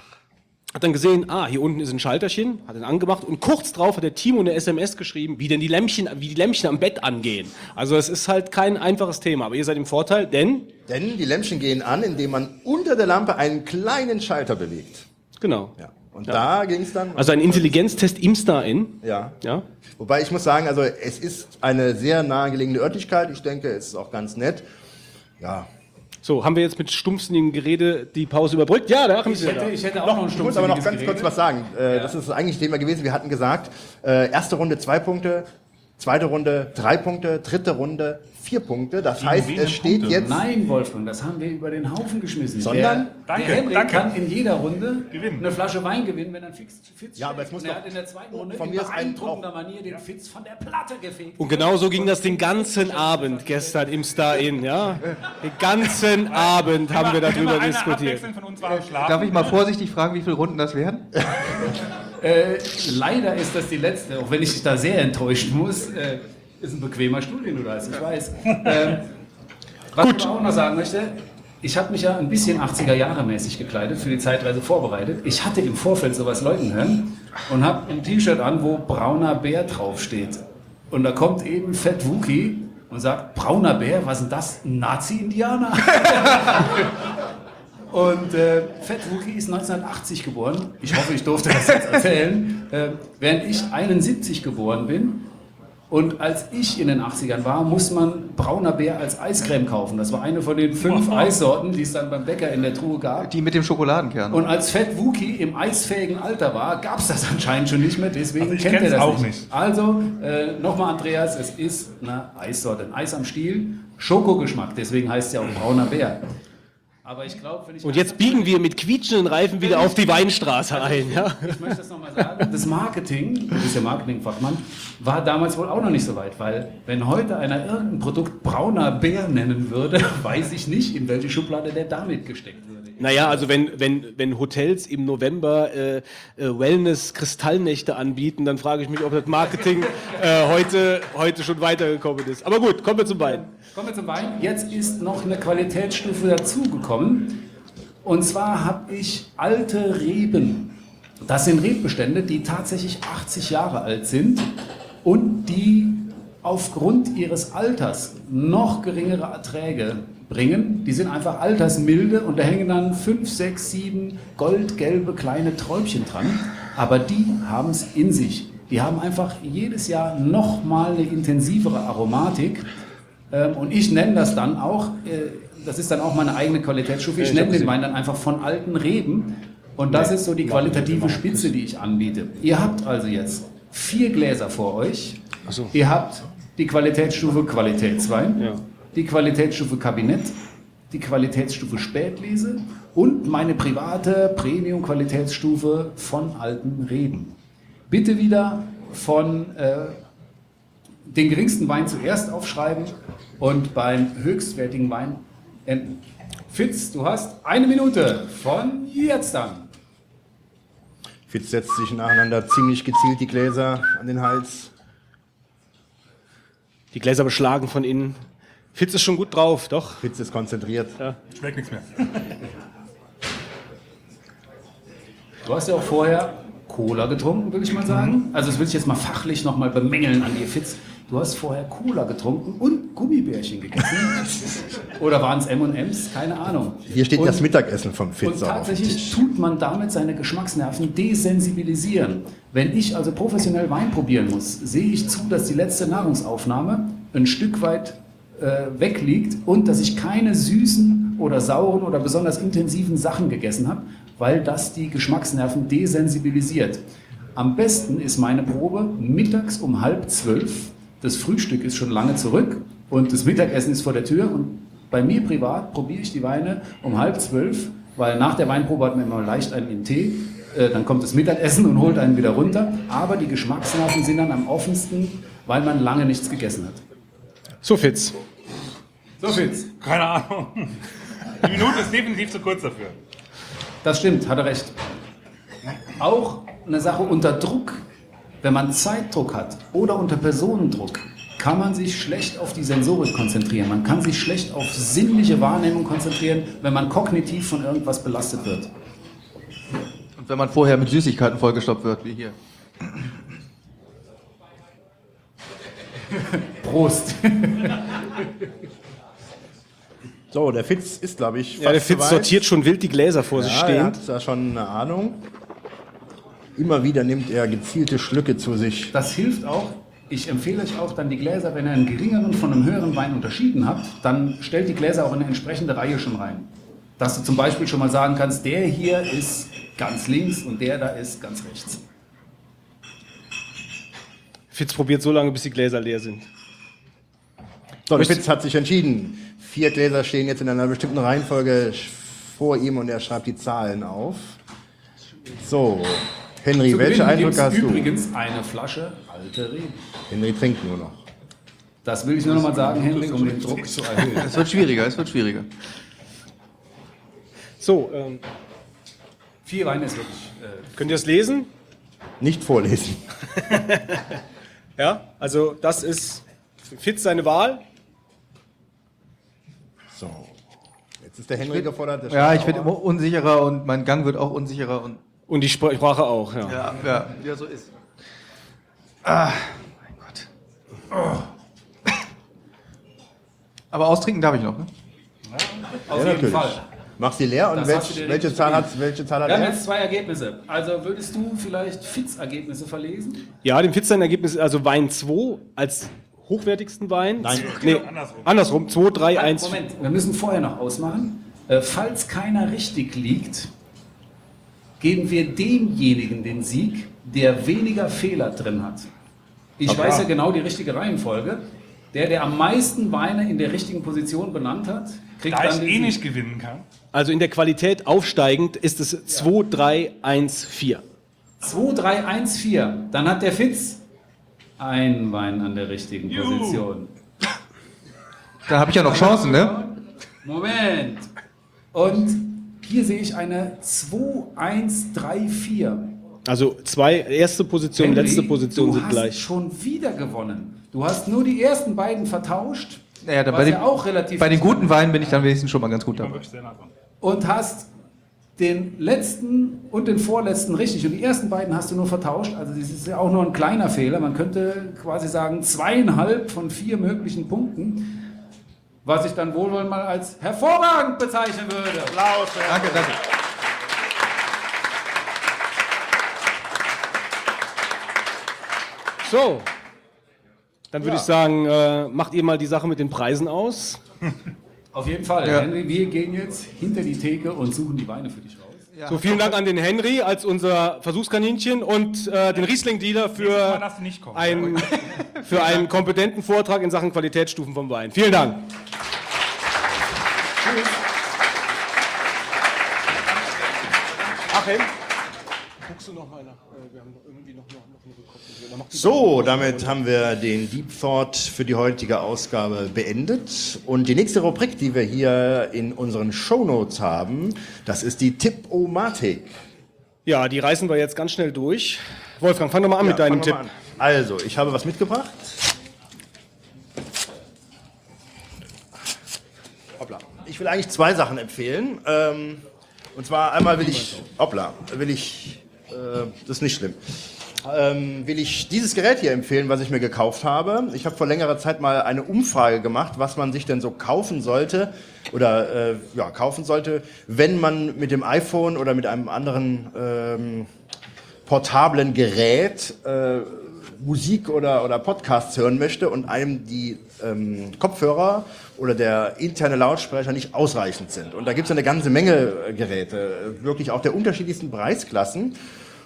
hat dann gesehen, ah, hier unten ist ein Schalterchen, hat ihn angemacht und kurz drauf hat der Timo eine SMS geschrieben, wie denn die Lämpchen, wie die Lämpchen am Bett angehen. Also es ist halt kein einfaches Thema, aber ihr seid im Vorteil, denn, Denn die Lämpchen gehen an, indem man unter der Lampe einen kleinen Schalter bewegt. genau. Ja. Und da ging es dann. Also ein Intelligenztest im Star-In. ja. Ja. Wobei ich muss sagen, also es ist eine sehr nahegelegene Örtlichkeit. Ich denke, es ist auch ganz nett. Ja. So, haben wir jetzt mit stumpfsinnigem Gerede die Pause überbrückt? Ja, Achim ist Ich hätte, da. ich hätte auch noch ein Ich muss aber noch ganz stumpfsinniges kurz was sagen. Äh, Das ist eigentlich Thema gewesen. Wir hatten gesagt, äh, erste Runde zwei Punkte, zweite Runde drei Punkte, dritte Runde vier Punkte. Das heißt, wenigen es steht Punkte. jetzt. Nein, Wolfgang, das haben wir über den Haufen geschmissen. Sondern? der, Danke, der Henrik danke. kann in jeder Runde Gewinnen. eine Flasche Wein gewinnen, wenn er einen Fitz, Fitz Ja, aber schlägt. es muss Und er doch- hat in der zweiten Runde von in mir ist ein- beeindruckender Manier den Fitz von der Platte gefegt. Und genau so ging das den ganzen Abend gestern im Star-In, ja. Den ganzen Abend haben wir darüber diskutiert. von uns war am Schlafen. Darf ich mal vorsichtig fragen, wie viele Runden das wären? Äh, leider ist das die letzte, auch wenn ich da sehr enttäuschen muss. Äh, ist ein bequemer Stuhl, den du da hast, ich weiß. Ähm, was ich aber auch noch sagen möchte, ich habe mich ja ein bisschen 80er Jahre mäßig gekleidet, für die Zeitreise vorbereitet. Ich hatte im Vorfeld sowas Leuten hören und habe ein T-Shirt an, wo brauner Bär draufsteht. Und da kommt eben Fett Wookie und sagt, brauner Bär, was ist denn das? Ein Nazi-Indianer? Und äh, Fett Wookie ist 1980 geboren. Ich hoffe, ich durfte das jetzt erzählen. Äh, während ich 71 geboren bin. Und als ich in den 80ern war, muss man brauner Bär als Eiscreme kaufen. Das war eine von den fünf Eissorten, die es dann beim Bäcker in der Truhe gab. Die mit dem Schokoladenkern. Und als Fett Wookie im eisfähigen Alter war, gab es das anscheinend schon nicht mehr. Deswegen Also kennt er das auch nicht. nicht. Also äh, nochmal, Andreas, es ist eine Eissorte, ein Eis am Stiel, Schokogeschmack. Deswegen heißt es ja auch brauner Bär. Aber ich glaube, wenn ich Und jetzt biegen wir mit quietschenden Reifen wieder auf die Weinstraße ein, ja. ich möchte das nochmal sagen, das Marketing, du bist ja Marketingfachmann, war damals wohl auch noch nicht so weit, weil wenn heute einer irgendein Produkt brauner Bär nennen würde, weiß ich nicht, in welche Schublade der damit gesteckt. Naja, also wenn, wenn, wenn Hotels im November äh, äh, Wellness-Kristallnächte anbieten, dann frage ich mich, ob das Marketing äh, heute, heute schon weitergekommen ist. Aber gut, kommen wir zum Wein. Kommen wir zum Wein. Jetzt ist noch eine Qualitätsstufe dazugekommen. Und zwar habe ich alte Reben. Das sind Rebbestände, die tatsächlich 80 Jahre alt sind und die aufgrund ihres Alters noch geringere Erträge bringen. Die sind einfach altersmilde und da hängen dann 5, 6, 7 goldgelbe kleine Träubchen dran. Aber die haben es in sich. Die haben einfach jedes Jahr nochmal eine intensivere Aromatik. Ähm, und ich nenne das dann auch, äh, das ist dann auch meine eigene Qualitätsstufe, ich nenne den Wein dann einfach von alten Reben. Und das ist so die qualitative Spitze, die ich anbiete. Ihr habt also jetzt vier Gläser vor euch. Ihr habt die Qualitätsstufe Qualitätswein, Ja. Die Qualitätsstufe Kabinett, die Qualitätsstufe Spätlese und meine private Premium-Qualitätsstufe von alten Reben. Bitte wieder von äh, den geringsten Wein zuerst aufschreiben und beim höchstwertigen Wein enden. Fitz, du hast eine Minute von jetzt an. Fitz setzt sich nacheinander ziemlich gezielt die Gläser an den Hals. Die Gläser beschlagen von innen. Fitz ist schon gut drauf, doch. Fitz ist konzentriert. Schmeckt nichts mehr. Du hast ja auch vorher Cola getrunken, würde ich mal sagen. Also das will ich jetzt mal fachlich nochmal bemängeln an dir, Fitz. du hast vorher Cola getrunken und Gummibärchen gegessen. Oder waren es M&M's? Keine Ahnung. Hier steht und, das Mittagessen vom Und auf dem tatsächlich tut man damit seine Geschmacksnerven desensibilisieren. Wenn ich also professionell Wein probieren muss, sehe ich zu, dass die letzte Nahrungsaufnahme ein Stück weit äh, wegliegt und dass ich keine süßen oder sauren oder besonders intensiven Sachen gegessen habe, weil das die Geschmacksnerven desensibilisiert. Am besten ist meine Probe mittags um halb zwölf. Das Frühstück ist schon lange zurück und das Mittagessen ist vor der Tür. Und bei mir privat probiere ich die Weine um halb zwölf, weil nach der Weinprobe hat man immer leicht einen in Tee. Äh, Dann kommt das Mittagessen und holt einen wieder runter. Aber die Geschmacksnerven sind dann am offensten, weil man lange nichts gegessen hat. So, Fitz. So Fitz. Keine Ahnung. Die Minute ist definitiv zu kurz dafür. Das stimmt, hat er recht. Auch eine Sache unter Druck, wenn man Zeitdruck hat oder unter Personendruck, kann man sich schlecht auf die Sensorik konzentrieren. Man kann sich schlecht auf sinnliche Wahrnehmung konzentrieren, wenn man kognitiv von irgendwas belastet wird. Und wenn man vorher mit Süßigkeiten vollgestopft wird, wie hier. Prost. So, der Fitz ist, glaube ich, fast Ja, der Fitz soweit. sortiert schon wild die Gläser vor sich Ja, er stehen. hat da schon eine Ahnung. Immer wieder nimmt er gezielte Schlücke zu sich. Das hilft auch. Ich empfehle euch auch dann die Gläser, wenn ihr einen geringeren von einem höheren Wein unterschieden habt, dann stellt die Gläser auch in eine entsprechende Reihe schon rein. Dass du zum Beispiel schon mal sagen kannst, der hier ist ganz links und der da ist ganz rechts. Fitz probiert so lange, bis die Gläser leer sind. So, der Fitz hat sich entschieden. Vier Gläser stehen jetzt in einer bestimmten Reihenfolge vor ihm und er schreibt die Zahlen auf. So, Henry, Zu welche Eindrücke hast du? übrigens eine Flasche alte Reben. Henry trinkt nur noch. Das will ich nur noch mal sagen, Henrik, um den Druck zu erhöhen. Es wird schwieriger, es wird schwieriger. So, ähm, Vier Weine ist wirklich. Äh, könnt ihr das lesen? Nicht vorlesen. Ja, also das ist Fitz seine Wahl. So, jetzt ist der Henry gefordert. der Ja, ich werde immer unsicherer und mein Gang wird auch unsicherer und Und die Spr- Sprache auch, ja. ja, ja, ja so ist. Ah, mein Gott. Oh. Aber austrinken darf ich noch, ne? auf Ja, jeden natürlich. Fall. Mach sie leer und welch, welche, Zahl hat, welche Zahl hat Wir haben jetzt zwei Ergebnisse. Also würdest du vielleicht Fitz-Ergebnisse verlesen? Ja, dem Fitz sein Ergebnis ist also Wein 2 als hochwertigsten Wein. Nein. nee, andersrum. andersrum. 2, 3, 1. Moment, wir müssen vorher noch ausmachen. Äh, falls keiner richtig liegt, geben wir demjenigen den Sieg, der weniger Fehler drin hat. Ich weiß ja genau die richtige Reihenfolge. Der, der am meisten Weine in der richtigen Position benannt hat, kriegt Da dann ich eh nicht gewinnen kann. Also in der Qualität aufsteigend ist es 2, 3, 1, 4. 2, 3, 1, 4. Dann hat der Fitz ein Wein an der richtigen Position. Da habe ich ja noch Chancen, ne? Moment. Und hier sehe ich eine 2, 1, 3, 4. Also zwei, erste Position, Henry, letzte Position du sind hast gleich. schon wieder gewonnen. Du hast nur die ersten beiden vertauscht. Naja, dann was bei, den, ja auch relativ bei den guten Weinen bin ich dann wenigstens schon mal ganz gut dabei. Und hast den letzten und den vorletzten richtig. Und die ersten beiden hast du nur vertauscht. Also das ist ja auch nur ein kleiner Fehler. Man könnte quasi sagen, zweieinhalb von vier möglichen Punkten. Was ich dann wohlwollend mal als hervorragend bezeichnen würde. Applaus. Danke, danke. So. Dann würde ich sagen, äh, macht ihr mal die Sache mit den Preisen aus. Auf jeden Fall. Ja. Henry, wir gehen jetzt hinter die Theke und suchen die Weine für dich raus. So, vielen Dank an den Henry als unser Versuchskaninchen und äh, den Riesling-Dealer für, ein, für einen kompetenten Vortrag in Sachen Qualitätsstufen vom Wein. Vielen Dank. Achim, guckst du noch mal nach? äh, Wir haben noch irgendwie noch, noch, noch eine Rückkopplung. So, damit haben wir den Deep Thought für die heutige Ausgabe beendet. Und die nächste Rubrik, die wir hier in unseren Shownotes haben, das ist die Tipp-O-Matik. Ja, die reißen wir jetzt ganz schnell durch. Wolfgang, fang doch mal an mit Ja, deinem fangen wir Tipp. Also, ich habe was mitgebracht. Hoppla. Ich will eigentlich zwei Sachen empfehlen. Ähm, und zwar einmal will ich, hoppla, will ich, äh, das ist nicht schlimm. Ähm, will ich dieses Gerät hier empfehlen, was ich mir gekauft habe. Ich habe vor längerer Zeit mal eine Umfrage gemacht, was man sich denn so kaufen sollte oder äh, ja, kaufen sollte, wenn man mit dem iPhone oder mit einem anderen ähm, portablen Gerät äh, Musik oder, oder Podcasts hören möchte und einem die ähm, Kopfhörer oder der interne Lautsprecher nicht ausreichend sind. Und da gibt es eine ganze Menge äh, Geräte, äh, wirklich auch der unterschiedlichsten Preisklassen.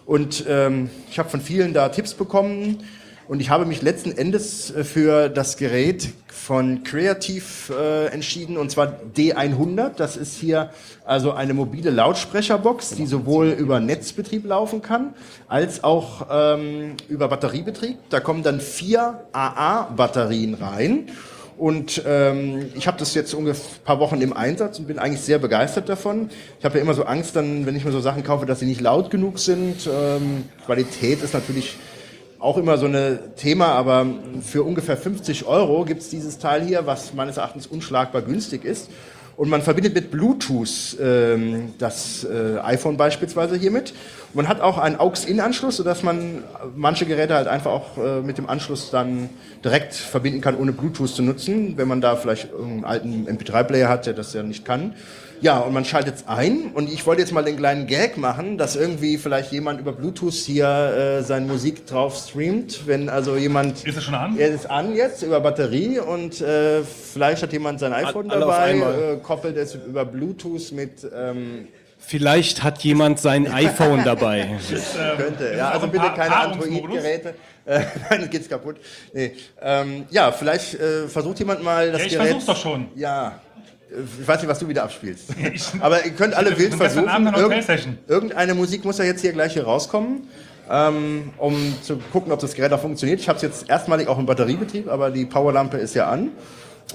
Und ähm, ich habe von vielen da Tipps bekommen und ich habe mich letzten Endes äh, für das Gerät von Creative äh, entschieden und zwar D100. Das ist hier also eine mobile Lautsprecherbox, die sowohl über Netzbetrieb laufen kann als auch ähm, über Batteriebetrieb. Da kommen dann vier AA-Batterien rein. Und ähm, ich habe das jetzt ungefähr ein paar Wochen im Einsatz und bin eigentlich sehr begeistert davon. Ich habe ja immer so Angst, dann, wenn ich mir so Sachen kaufe, dass sie nicht laut genug sind. Ähm, Qualität ist natürlich auch immer so ein Thema, aber für ungefähr 50 Euro gibt es dieses Teil hier, was meines Erachtens unschlagbar günstig ist. Und man verbindet mit Bluetooth ähm, das äh, iPhone beispielsweise hiermit. Man hat auch einen AUX-In-Anschluss, sodass man manche Geräte halt einfach auch äh, mit dem Anschluss dann direkt verbinden kann, ohne Bluetooth zu nutzen, wenn man da vielleicht einen alten MP3-Player hat, der das ja nicht kann. Ja, und man schaltet es ein und ich wollte jetzt mal den kleinen Gag machen, dass irgendwie vielleicht jemand über Bluetooth hier äh, seine Musik drauf streamt, wenn also jemand... Ist es schon an? Er ist an jetzt über Batterie und äh, vielleicht hat jemand sein iPhone auf dabei, äh, koppelt es über Bluetooth mit... Ähm, Vielleicht hat jemand sein iPhone dabei. könnte, ja, also bitte keine? Android-Geräte. Äh, Dann geht's kaputt. Nee. Ähm, ja, vielleicht äh, versucht jemand mal das Ja, ich Gerät... versuch's doch schon. Ja, ich weiß nicht, was du wieder abspielst. Aber ihr könnt alle Ich- wild versuchen. Irgend, irgendeine Musik muss ja jetzt hier gleich hier rauskommen, ähm, um zu gucken, ob das Gerät auch funktioniert. Ich habe es jetzt erstmalik auch im Batteriebetrieb, aber die Powerlampe ist ja an.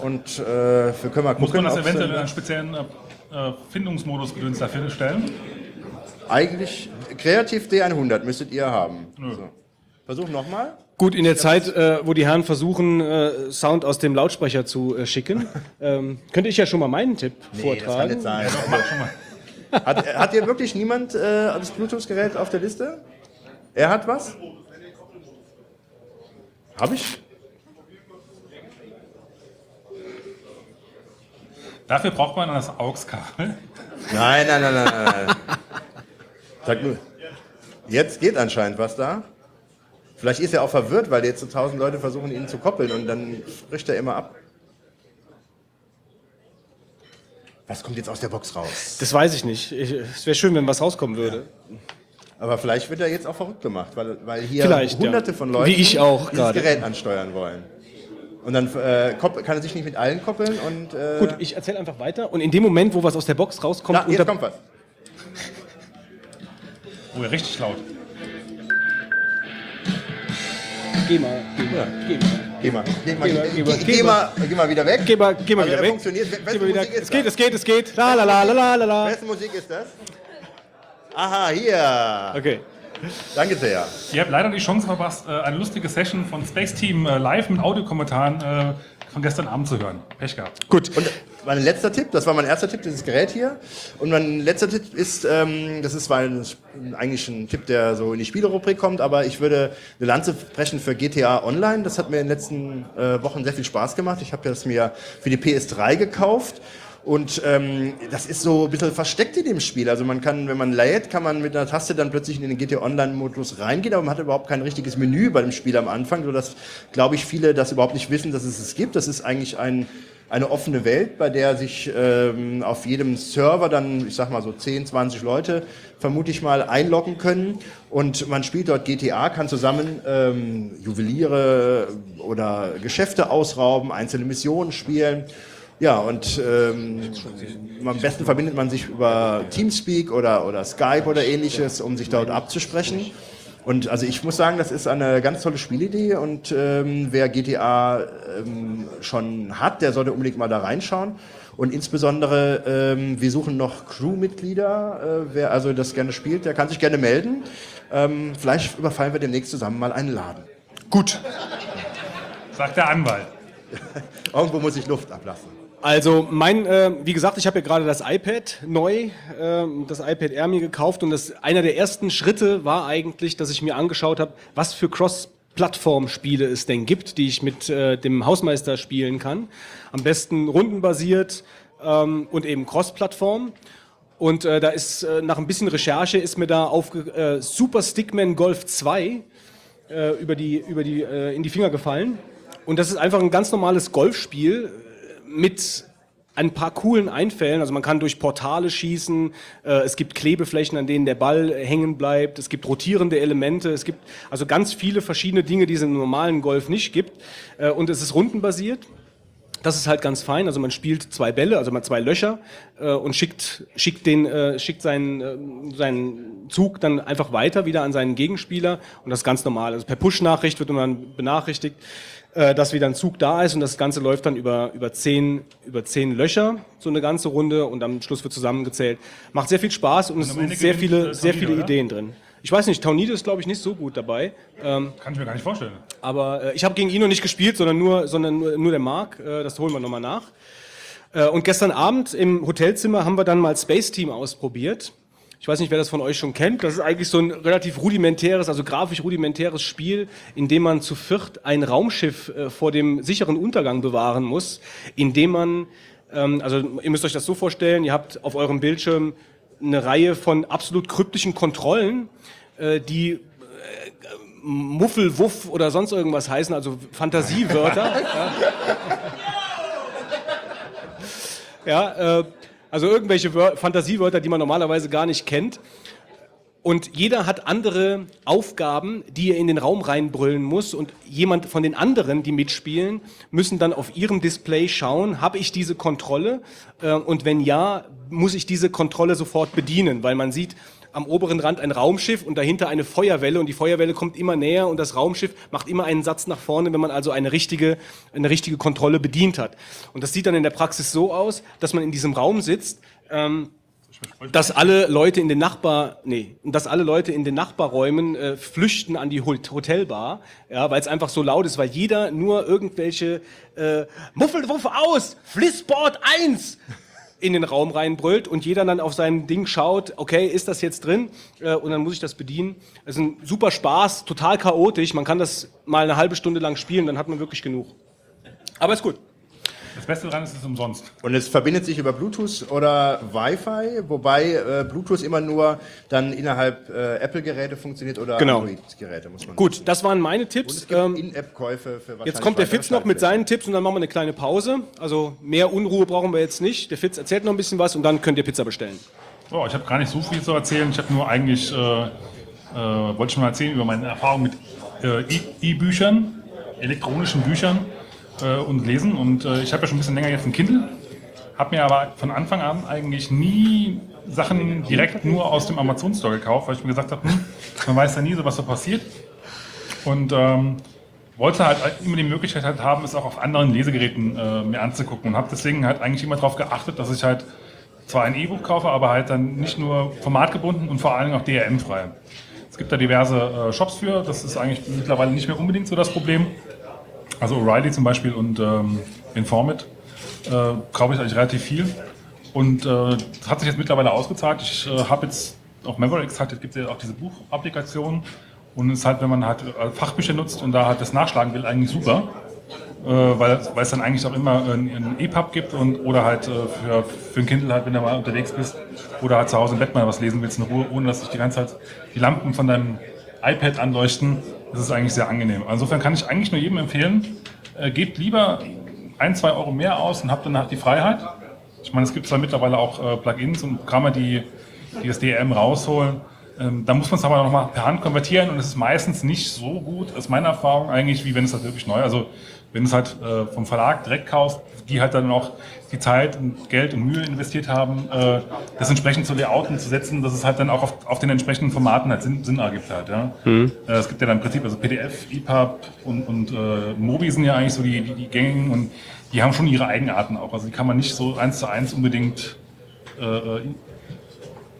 Und äh, wir können mal gucken, Muss man das eventuell in einen speziellen äh, Findungsmodus gedöns dafür stellen? eigentlich kreativ D100 müsstet ihr haben. So. Versuch nochmal. Gut, in der Zeit, äh, wo die Herren versuchen, äh, Sound aus dem Lautsprecher zu äh, schicken, ähm, könnte ich ja schon mal meinen Tipp Nee, das kann vortragen. nicht sein. Mach schon mal. Hat, hat hier wirklich niemand äh, das Bluetooth-Gerät auf der Liste? Er hat was? Hab ich? Dafür braucht man das AUX-Kabel. Nein, nein, nein, nein, nein. nein. Sag nur. Jetzt geht anscheinend was da. Vielleicht ist er auch verwirrt, weil jetzt so tausend Leute versuchen, ihn zu koppeln und dann bricht er immer ab. Was kommt jetzt aus der Box raus? Das weiß ich nicht. Ich, es wäre schön, wenn was rauskommen würde. Aber vielleicht wird er jetzt auch verrückt gemacht, weil, weil hier Vielleicht, ja. hunderte von Leuten Wie ich auch dieses gerade. Gerät ansteuern wollen. Und dann äh, kann er sich nicht mit allen koppeln und äh, Gut, ich erzähle einfach weiter. Und in dem Moment, wo was aus der Box rauskommt, da, jetzt kommt was. Oh, ja, richtig laut. Geh mal, geh mal, geh mal. Geh mal, geh mal, Geh geh, geh, wieder weg. Geh mal, geh mal wieder er weg. funktioniert. Wessen Geh mal wieder. Musik ist Es geht, es geht, es geht. La la la la la la la. Wessen Musik ist das? Aha, hier. Okay. Danke sehr. Ihr habt leider die Chance verpasst, äh, eine lustige Session von Space Team äh, live mit Audiokommentaren äh, von gestern Abend zu hören. Pech gehabt. Gut. Und mein letzter Tipp, das war mein erster Tipp, dieses Gerät hier. Und mein letzter Tipp ist, ähm, das ist zwar ein, eigentlich ein Tipp, der so in die Spielerubrik kommt, aber ich würde eine Lanze brechen für GTA Online. Das hat mir in den letzten äh, Wochen sehr viel Spaß gemacht. Ich habe das mir für die PS3 gekauft. Und ähm, das ist so ein bisschen versteckt in dem Spiel. Also man kann, wenn man lädt, kann man mit einer Taste dann plötzlich in den GTA Online-Modus reingehen, aber man hat überhaupt kein richtiges Menü bei dem Spiel am Anfang, sodass, glaube ich, viele das überhaupt nicht wissen, dass es es gibt. Das ist eigentlich ein, eine offene Welt, bei der sich ähm, auf jedem Server dann, ich sag mal so 10, 20 Leute vermute ich mal einloggen können und man spielt dort GTA, kann zusammen ähm, Juweliere oder Geschäfte ausrauben, einzelne Missionen spielen. Ja, und ähm, am besten verbindet man sich über Teamspeak oder, oder Skype oder ähnliches, um sich dort abzusprechen. Und also ich muss sagen, das ist eine ganz tolle Spielidee und ähm, wer GTA ähm, schon hat, der sollte unbedingt mal da reinschauen. Und insbesondere, ähm, wir suchen noch Crewmitglieder. Äh, wer also das gerne spielt, der kann sich gerne melden. Ähm, vielleicht überfallen wir demnächst zusammen mal einen Laden. Gut. Sagt der Anwalt. Irgendwo muss ich Luft ablassen. Also mein, äh, wie gesagt, ich habe ja gerade das iPad neu, äh, das iPad Air mir gekauft und das einer der ersten Schritte war eigentlich, dass ich mir angeschaut habe, was für Cross-Plattform-Spiele es denn gibt, die ich mit äh, dem Hausmeister spielen kann. Am besten rundenbasiert ähm, und eben Cross-Plattform. Und äh, da ist äh, nach ein bisschen Recherche ist mir da auf äh, Super Stickman Golf 2 äh, über die, über die, äh, in die Finger gefallen. Und das ist einfach ein ganz normales Golfspiel mit ein paar coolen Einfällen. Also man kann durch Portale schießen, äh, es gibt Klebeflächen, an denen der Ball hängen bleibt, es gibt rotierende Elemente, es gibt also ganz viele verschiedene Dinge, die es im normalen Golf nicht gibt. Äh, und es ist rundenbasiert. Das ist halt ganz fein. Also man spielt zwei Bälle, also man zwei Löcher äh, und schickt, schickt, den, äh, schickt seinen, äh, seinen Zug dann einfach weiter wieder an seinen Gegenspieler und das ist ganz normal. Also per Push-Nachricht wird man benachrichtigt, dass wieder ein Zug da ist und das Ganze läuft dann über, über, zehn, über zehn Löcher, so eine ganze Runde und am Schluss wird zusammengezählt. Macht sehr viel Spaß und es sind sehr viele, äh, sehr viele oder? Ideen drin. Ich weiß nicht, Taunide ist glaube ich nicht so gut dabei. Ähm, Kann ich mir gar nicht vorstellen. aber äh, ich habe gegen ihn noch nicht gespielt, sondern nur, sondern nur, nur der Marc. Äh, das holen wir nochmal nach. Äh, und gestern Abend im Hotelzimmer haben wir dann mal Space Team ausprobiert. Ich weiß nicht, wer das von euch schon kennt. Das ist eigentlich so ein relativ rudimentäres, also grafisch rudimentäres Spiel, in dem man zu viert ein Raumschiff äh, vor dem sicheren Untergang bewahren muss, indem man, ähm, also ihr müsst euch das so vorstellen, ihr habt auf eurem Bildschirm eine Reihe von absolut kryptischen Kontrollen, äh, die äh, Muffel, Wuff oder sonst irgendwas heißen, also Fantasiewörter. ja. ja, äh, also irgendwelche Wör Fantasiewörter, die man normalerweise gar nicht kennt. Und jeder hat andere Aufgaben, die er in den Raum reinbrüllen muss. Und jemand von den anderen, die mitspielen, müssen dann auf ihrem Display schauen, habe ich diese Kontrolle? Äh, Und wenn ja, muss ich diese Kontrolle sofort bedienen, weil man sieht am oberen Rand ein Raumschiff und dahinter eine Feuerwelle und die Feuerwelle kommt immer näher und das Raumschiff macht immer einen Satz nach vorne, wenn man also eine richtige, eine richtige Kontrolle bedient hat. Und das sieht dann in der Praxis so aus, dass man in diesem Raum sitzt, ähm, dass alle Leute in den Nachbar, nee, dass alle Leute in den Nachbarräumen äh, flüchten an die Hot- Hotelbar, ja, weil es einfach so laut ist, weil jeder nur irgendwelche äh, Muffelwuff aus, Flissboard 1 in den Raum reinbrüllt und jeder dann auf sein Ding schaut, okay, ist das jetzt drin? Äh, und dann muss ich das bedienen. Es ist ein super Spaß, total chaotisch. Man kann das mal eine halbe Stunde lang spielen, dann hat man wirklich genug. Aber ist gut. Das Beste daran ist, es ist umsonst. Und es verbindet sich über Bluetooth oder Wi-Fi, wobei äh, Bluetooth immer nur dann innerhalb äh, Apple-Geräte funktioniert oder Genau. Android-Geräte, muss man Gut, das waren meine Tipps. Ähm, In-App-Käufe für Jetzt kommt der Fitz noch mit seinen Tipps und dann machen wir eine kleine Pause. Also mehr Unruhe brauchen wir jetzt nicht. Der Fitz erzählt noch ein bisschen was und dann könnt ihr Pizza bestellen. So, ich habe gar nicht so viel zu erzählen. Ich habe nur eigentlich, äh, äh, wollte ich mal erzählen über meine Erfahrung mit äh, E-Büchern, elektronischen Büchern äh, und Lesen. Und äh, ich habe ja schon ein bisschen länger jetzt ein Kindle, habe mir aber von Anfang an eigentlich nie Sachen direkt nur aus dem Amazon Store gekauft, weil ich mir gesagt habe, hm, man weiß ja nie so, was so passiert. Und ähm, wollte halt immer die Möglichkeit halt haben, es auch auf anderen Lesegeräten äh, mir anzugucken und habe deswegen halt eigentlich immer darauf geachtet, dass ich halt zwar ein E-Book kaufe, aber halt dann nicht nur formatgebunden und vor allen Dingen auch DRM-frei. Es gibt da diverse äh, Shops für, das ist eigentlich mittlerweile nicht mehr unbedingt so das Problem. Also O'Reilly zum Beispiel und ähm, Informit äh, kaufe ich eigentlich relativ viel. Und äh, das hat sich jetzt mittlerweile ausgezahlt. Ich äh, habe jetzt auf Mavericks halt, gibt es ja auch diese Buchapplikation. Und es ist halt, wenn man halt äh, Fachbücher nutzt und da halt das nachschlagen will, eigentlich super. Äh, weil, weil es dann eigentlich auch immer ein, EPUB gibt und oder halt äh, für, für ein Kindle halt, wenn du mal unterwegs bist oder halt zu Hause im Bett mal was lesen willst in Ruhe, ohne dass sich die ganze Zeit die Lampen von deinem iPad anleuchten. Das ist eigentlich sehr angenehm. Insofern kann ich eigentlich nur jedem empfehlen, äh, gebt lieber ein, zwei Euro mehr aus und habt danach die Freiheit. Ich meine, es gibt zwar mittlerweile auch äh, Plugins und Programme, die, die das DRM rausholen. Ähm, da muss man es aber noch mal per Hand konvertieren und es ist meistens nicht so gut, aus meiner Erfahrung eigentlich, wie wenn es halt wirklich neu Also wenn du es halt äh, vom Verlag direkt kaufst, die halt dann auch die Zeit und Geld und Mühe investiert haben, äh, das entsprechend zu layouten, zu setzen, dass es halt dann auch auf, auf den entsprechenden Formaten halt Sinn, Sinn ergibt halt. Ja. Äh, es gibt ja dann im Prinzip also PDF, EPUB und, und äh, Mobi sind ja eigentlich so die, die, die gängigen und die haben schon ihre Eigenarten auch. Also die kann man nicht so eins zu eins unbedingt äh, äh,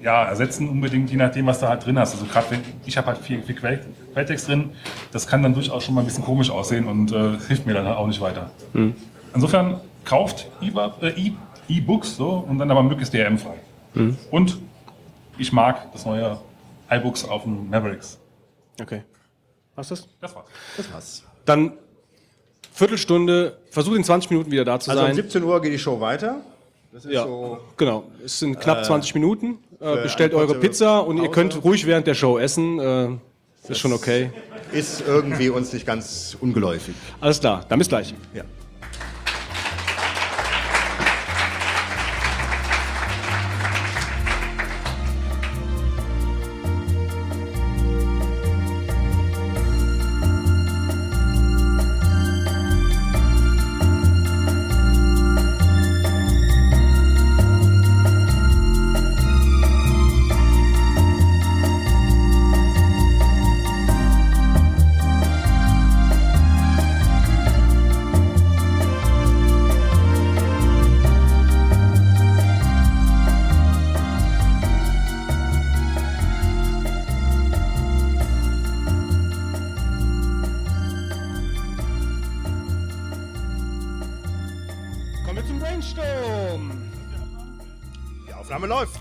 ja, ersetzen unbedingt, je nachdem, was du halt drin hast. Also gerade wenn ich habe halt viel, viel Quell, Quelltext drin, das kann dann durchaus schon mal ein bisschen komisch aussehen und äh, hilft mir dann halt auch nicht weiter. Insofern kauft äh, E- E-Books so, und dann aber möglichst DRM-frei. Und ich mag das neue iBooks auf dem Mavericks. Okay. Was ist das? Das war's. Dann Viertelstunde, versucht in 20 Minuten wieder da zu Also um sein. 17 Uhr geht die Show weiter. Das ist ja, so. genau. Es sind knapp 20 Minuten. Äh, bestellt eure Pizza und ihr Pause. könnt ruhig während der Show essen. Äh, ist schon okay. Ist irgendwie uns nicht ganz ungeläufig. Alles klar, dann bis gleich. Ja.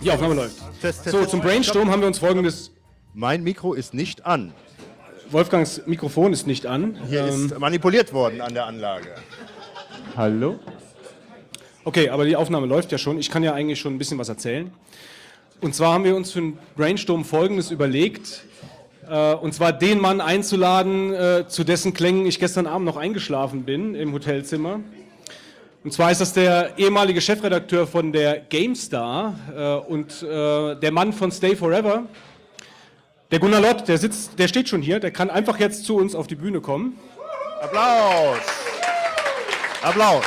Die Aufnahme läuft. Test, test, So, zum Brainstorm haben wir uns folgendes. Mein Mikro ist nicht an. Wolfgangs Mikrofon ist nicht an. Hier Ähm, ist manipuliert worden an der Anlage. Hallo? Okay, aber die Aufnahme läuft ja schon. Ich kann ja eigentlich schon ein bisschen was erzählen. Und zwar haben wir uns für den Brainstorm Folgendes überlegt. Äh, und zwar den Mann einzuladen, äh, zu dessen Klängen ich gestern Abend noch eingeschlafen bin im Hotelzimmer. Und zwar ist das der ehemalige Chefredakteur von der GameStar äh, und äh, der Mann von Stay Forever. Der Gunnar Lott, der sitzt, der steht schon hier, der kann einfach jetzt zu uns auf die Bühne kommen. Applaus! Applaus!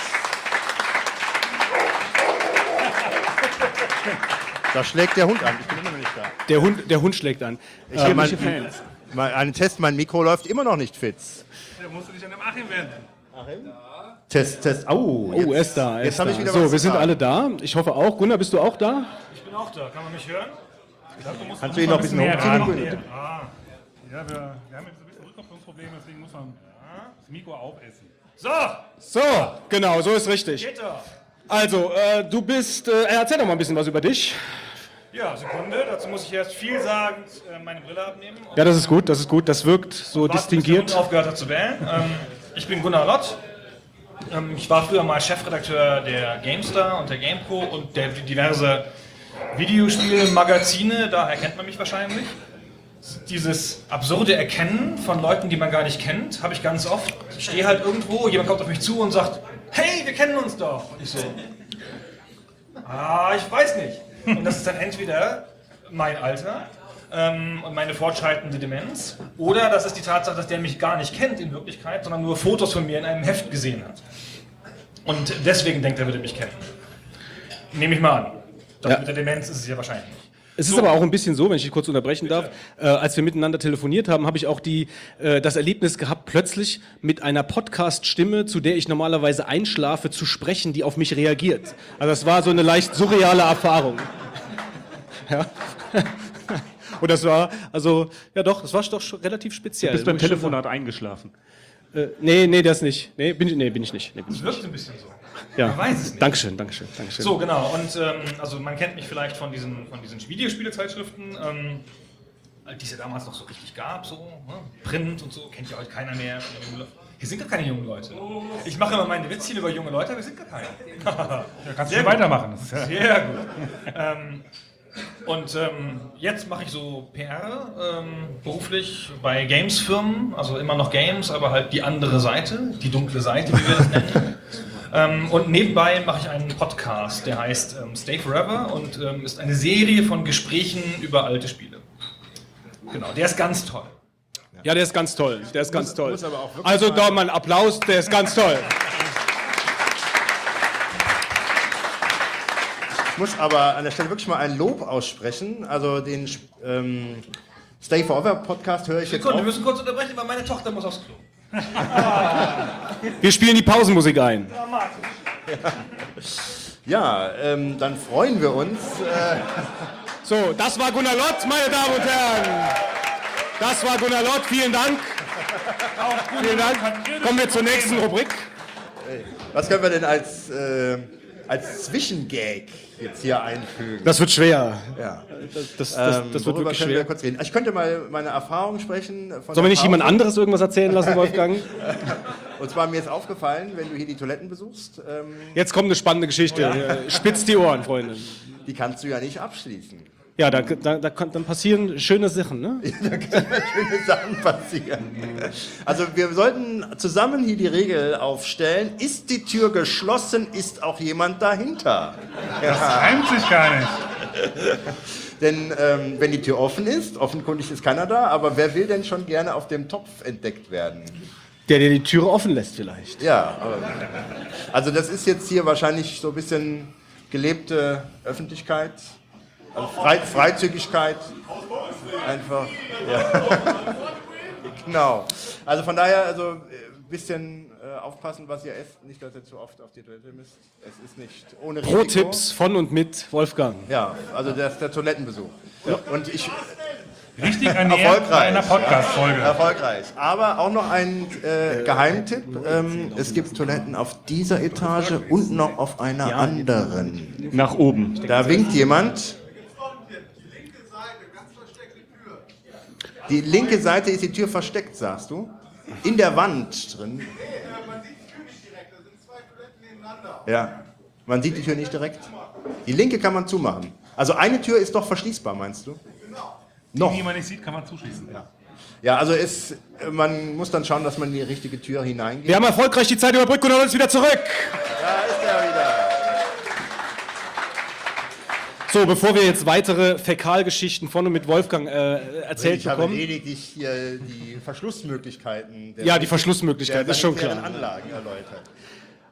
Da schlägt der Hund an. Ich bin immer noch nicht da. Der Hund, der Hund schlägt an. Ich äh, mein, mein, einen Test, mein Mikro läuft immer noch nicht fitz. Da musst du dich an den Achim wenden. Test, Test. Oh, Oh, er ist da. Er jetzt ist hab da. ich wieder so, was wir sind alle da. Ich hoffe auch. Gunnar, bist du auch da? Ich bin auch da. Kann man mich hören? Ich glaub, du musst Kannst du ihn noch ein bisschen hochziehen? Ah, ja, wir, wir haben jetzt ein bisschen Rückkopplungsprobleme, deswegen muss man ja, das Mikro aufessen. So, So, genau, so ist richtig. geht doch. Also, äh, du bist. Äh, erzähl doch mal ein bisschen was über dich. Ja, Sekunde. Dazu muss ich erst vielsagend äh, meine Brille abnehmen. Ja, das ist gut, das ist gut. Das wirkt so warten, bis der Hund distinguiert. aufgehört hat zu wählen. Ähm, ich bin Gunnar Lott. Ähm, ich war früher mal Chefredakteur der GameStar und der GamePro und der diverse Videospielmagazine. Daher kennt man mich wahrscheinlich. Dieses absurde Erkennen von Leuten, die man gar nicht kennt, habe ich ganz oft. Ich stehe halt irgendwo, jemand kommt auf mich zu und sagt, hey, wir kennen uns doch. Und ich so, ah, ich weiß nicht. Und das ist dann entweder mein Alter ähm, und meine fortschreitende Demenz oder das ist die Tatsache, dass der mich gar nicht kennt in Wirklichkeit, sondern nur Fotos von mir in einem Heft gesehen hat. Und deswegen denkt er, würde mich kennen. Nehme ich mal an. Das Ja. mit der Demenz ist es ja wahrscheinlich nicht. Es ist aber auch ein bisschen so, wenn ich dich kurz unterbrechen darf. Äh, als wir miteinander telefoniert haben, habe ich auch die, äh, das Erlebnis gehabt, plötzlich mit einer Podcast-Stimme, zu der ich normalerweise einschlafe, zu sprechen, die auf mich reagiert. Also das war so eine leicht surreale Erfahrung. Ja. Und das war, also, ja doch, das war doch schon relativ speziell. Du bist beim Telefonat eingeschlafen. Äh, nee, nee, das nicht. Nee, bin ich, nee, bin ich nicht. Nee, bin nicht. wirkt ein bisschen so. Ja. Man weiß es nicht. Dankeschön, Dankeschön, Dankeschön. So, genau. Und ähm, also man kennt mich vielleicht von diesen, von diesen Videospielezeitschriften, ähm, die es ja damals noch so richtig gab, so ne? Print und so, kennt ja heute keiner mehr. Hier sind gar keine jungen Leute. Ich mache immer meine Witzchen über junge Leute, aber wir sind gar keine. Ja, kannst du weitermachen. Das Sehr gut. ähm, und ähm, jetzt mache ich so PR ähm, beruflich bei Games-Firmen, also immer noch Games, aber halt die andere Seite, die dunkle Seite, wie wir das nennen. ähm, und nebenbei mache ich einen Podcast, der heißt ähm, Stay Forever und ähm, ist eine Serie von Gesprächen über alte Spiele. Genau, der ist ganz toll. Ja, der ist ganz toll. Der ist ganz toll. Also da mal einen Applaus, der ist ganz toll. Ich muss aber an der Stelle wirklich mal ein Lob aussprechen. Also den ähm, Stay Forever Podcast höre ich jetzt Sekunde, wir auch. müssen kurz unterbrechen, weil meine Tochter muss aufs Klo. Wir spielen die Pausenmusik ein. Ja, ähm, dann freuen wir uns. Äh, So, das war Gunnar Lott, meine Damen und Herren. Das war Gunnar Lott, vielen Dank. Vielen Dank. Kommen wir zur nächsten Rubrik. Was können wir denn als, äh, als Zwischengag jetzt hier einfügen? Das wird schwer. ja. Das, das, das, Ähm, das wird wirklich schwer. wir kurz reden? Ich könnte mal meine Erfahrung sprechen. Sollen wir nicht jemand anderes irgendwas erzählen lassen, Wolfgang? Und zwar mir ist aufgefallen, wenn du hier die Toiletten besuchst, ähm, Jetzt kommt eine spannende Geschichte. Spitzt die Ohren, Freunde. die kannst du ja nicht abschließen. Ja, da, da, da kann, dann passieren schöne Sachen, ne? schöne Sachen passieren. Also wir sollten zusammen hier die Regel aufstellen, ist die Tür geschlossen, ist auch jemand dahinter. Reimt sich gar nicht. Denn ähm, wenn die Tür offen ist, offenkundig ist keiner da, aber wer will denn schon gerne auf dem Topf entdeckt werden? Der, der die Türe offen lässt vielleicht. Ja, aber, also das ist jetzt hier wahrscheinlich so ein bisschen gelebte Öffentlichkeit, also Frei, Freizügigkeit. Einfach, ja. genau. Also von daher, also ein bisschen äh, aufpassen, was ihr esst. Nicht, dass ihr zu oft auf die Toilette müsst. Es ist nicht ohne Risiko. Pro-Tipps von und mit Wolfgang. Ja, also das ist der Toilettenbesuch. Und ich, Richtig ernährt bei Erfolgreich. einer Podcast-Folge. Erfolgreich. Aber auch noch ein äh, Geheimtipp. Ähm, es gibt Toiletten auf dieser Etage und noch auf einer anderen. Nach oben. Da winkt jemand. Die linke Seite ist die Tür versteckt, sagst du? In der Wand drin. Ja. Man sieht die Tür nicht direkt. Die linke kann man zumachen. Also eine Tür ist doch verschließbar, meinst du? Noch. Die, die man nicht sieht, kann man zuschließen. Ja, also es, man muss dann schauen, dass man in die richtige Tür hineingeht. Wir haben erfolgreich die Zeit überbrückt und haben uns wieder zurück. Da So, bevor wir jetzt weitere Fäkalgeschichten von und mit Wolfgang äh, erzählt Ich habe bekommen. lediglich hier die Verschlussmöglichkeiten. Der Ja, die Verschlussmöglichkeiten, ist schon klar. Anlagen erläutert.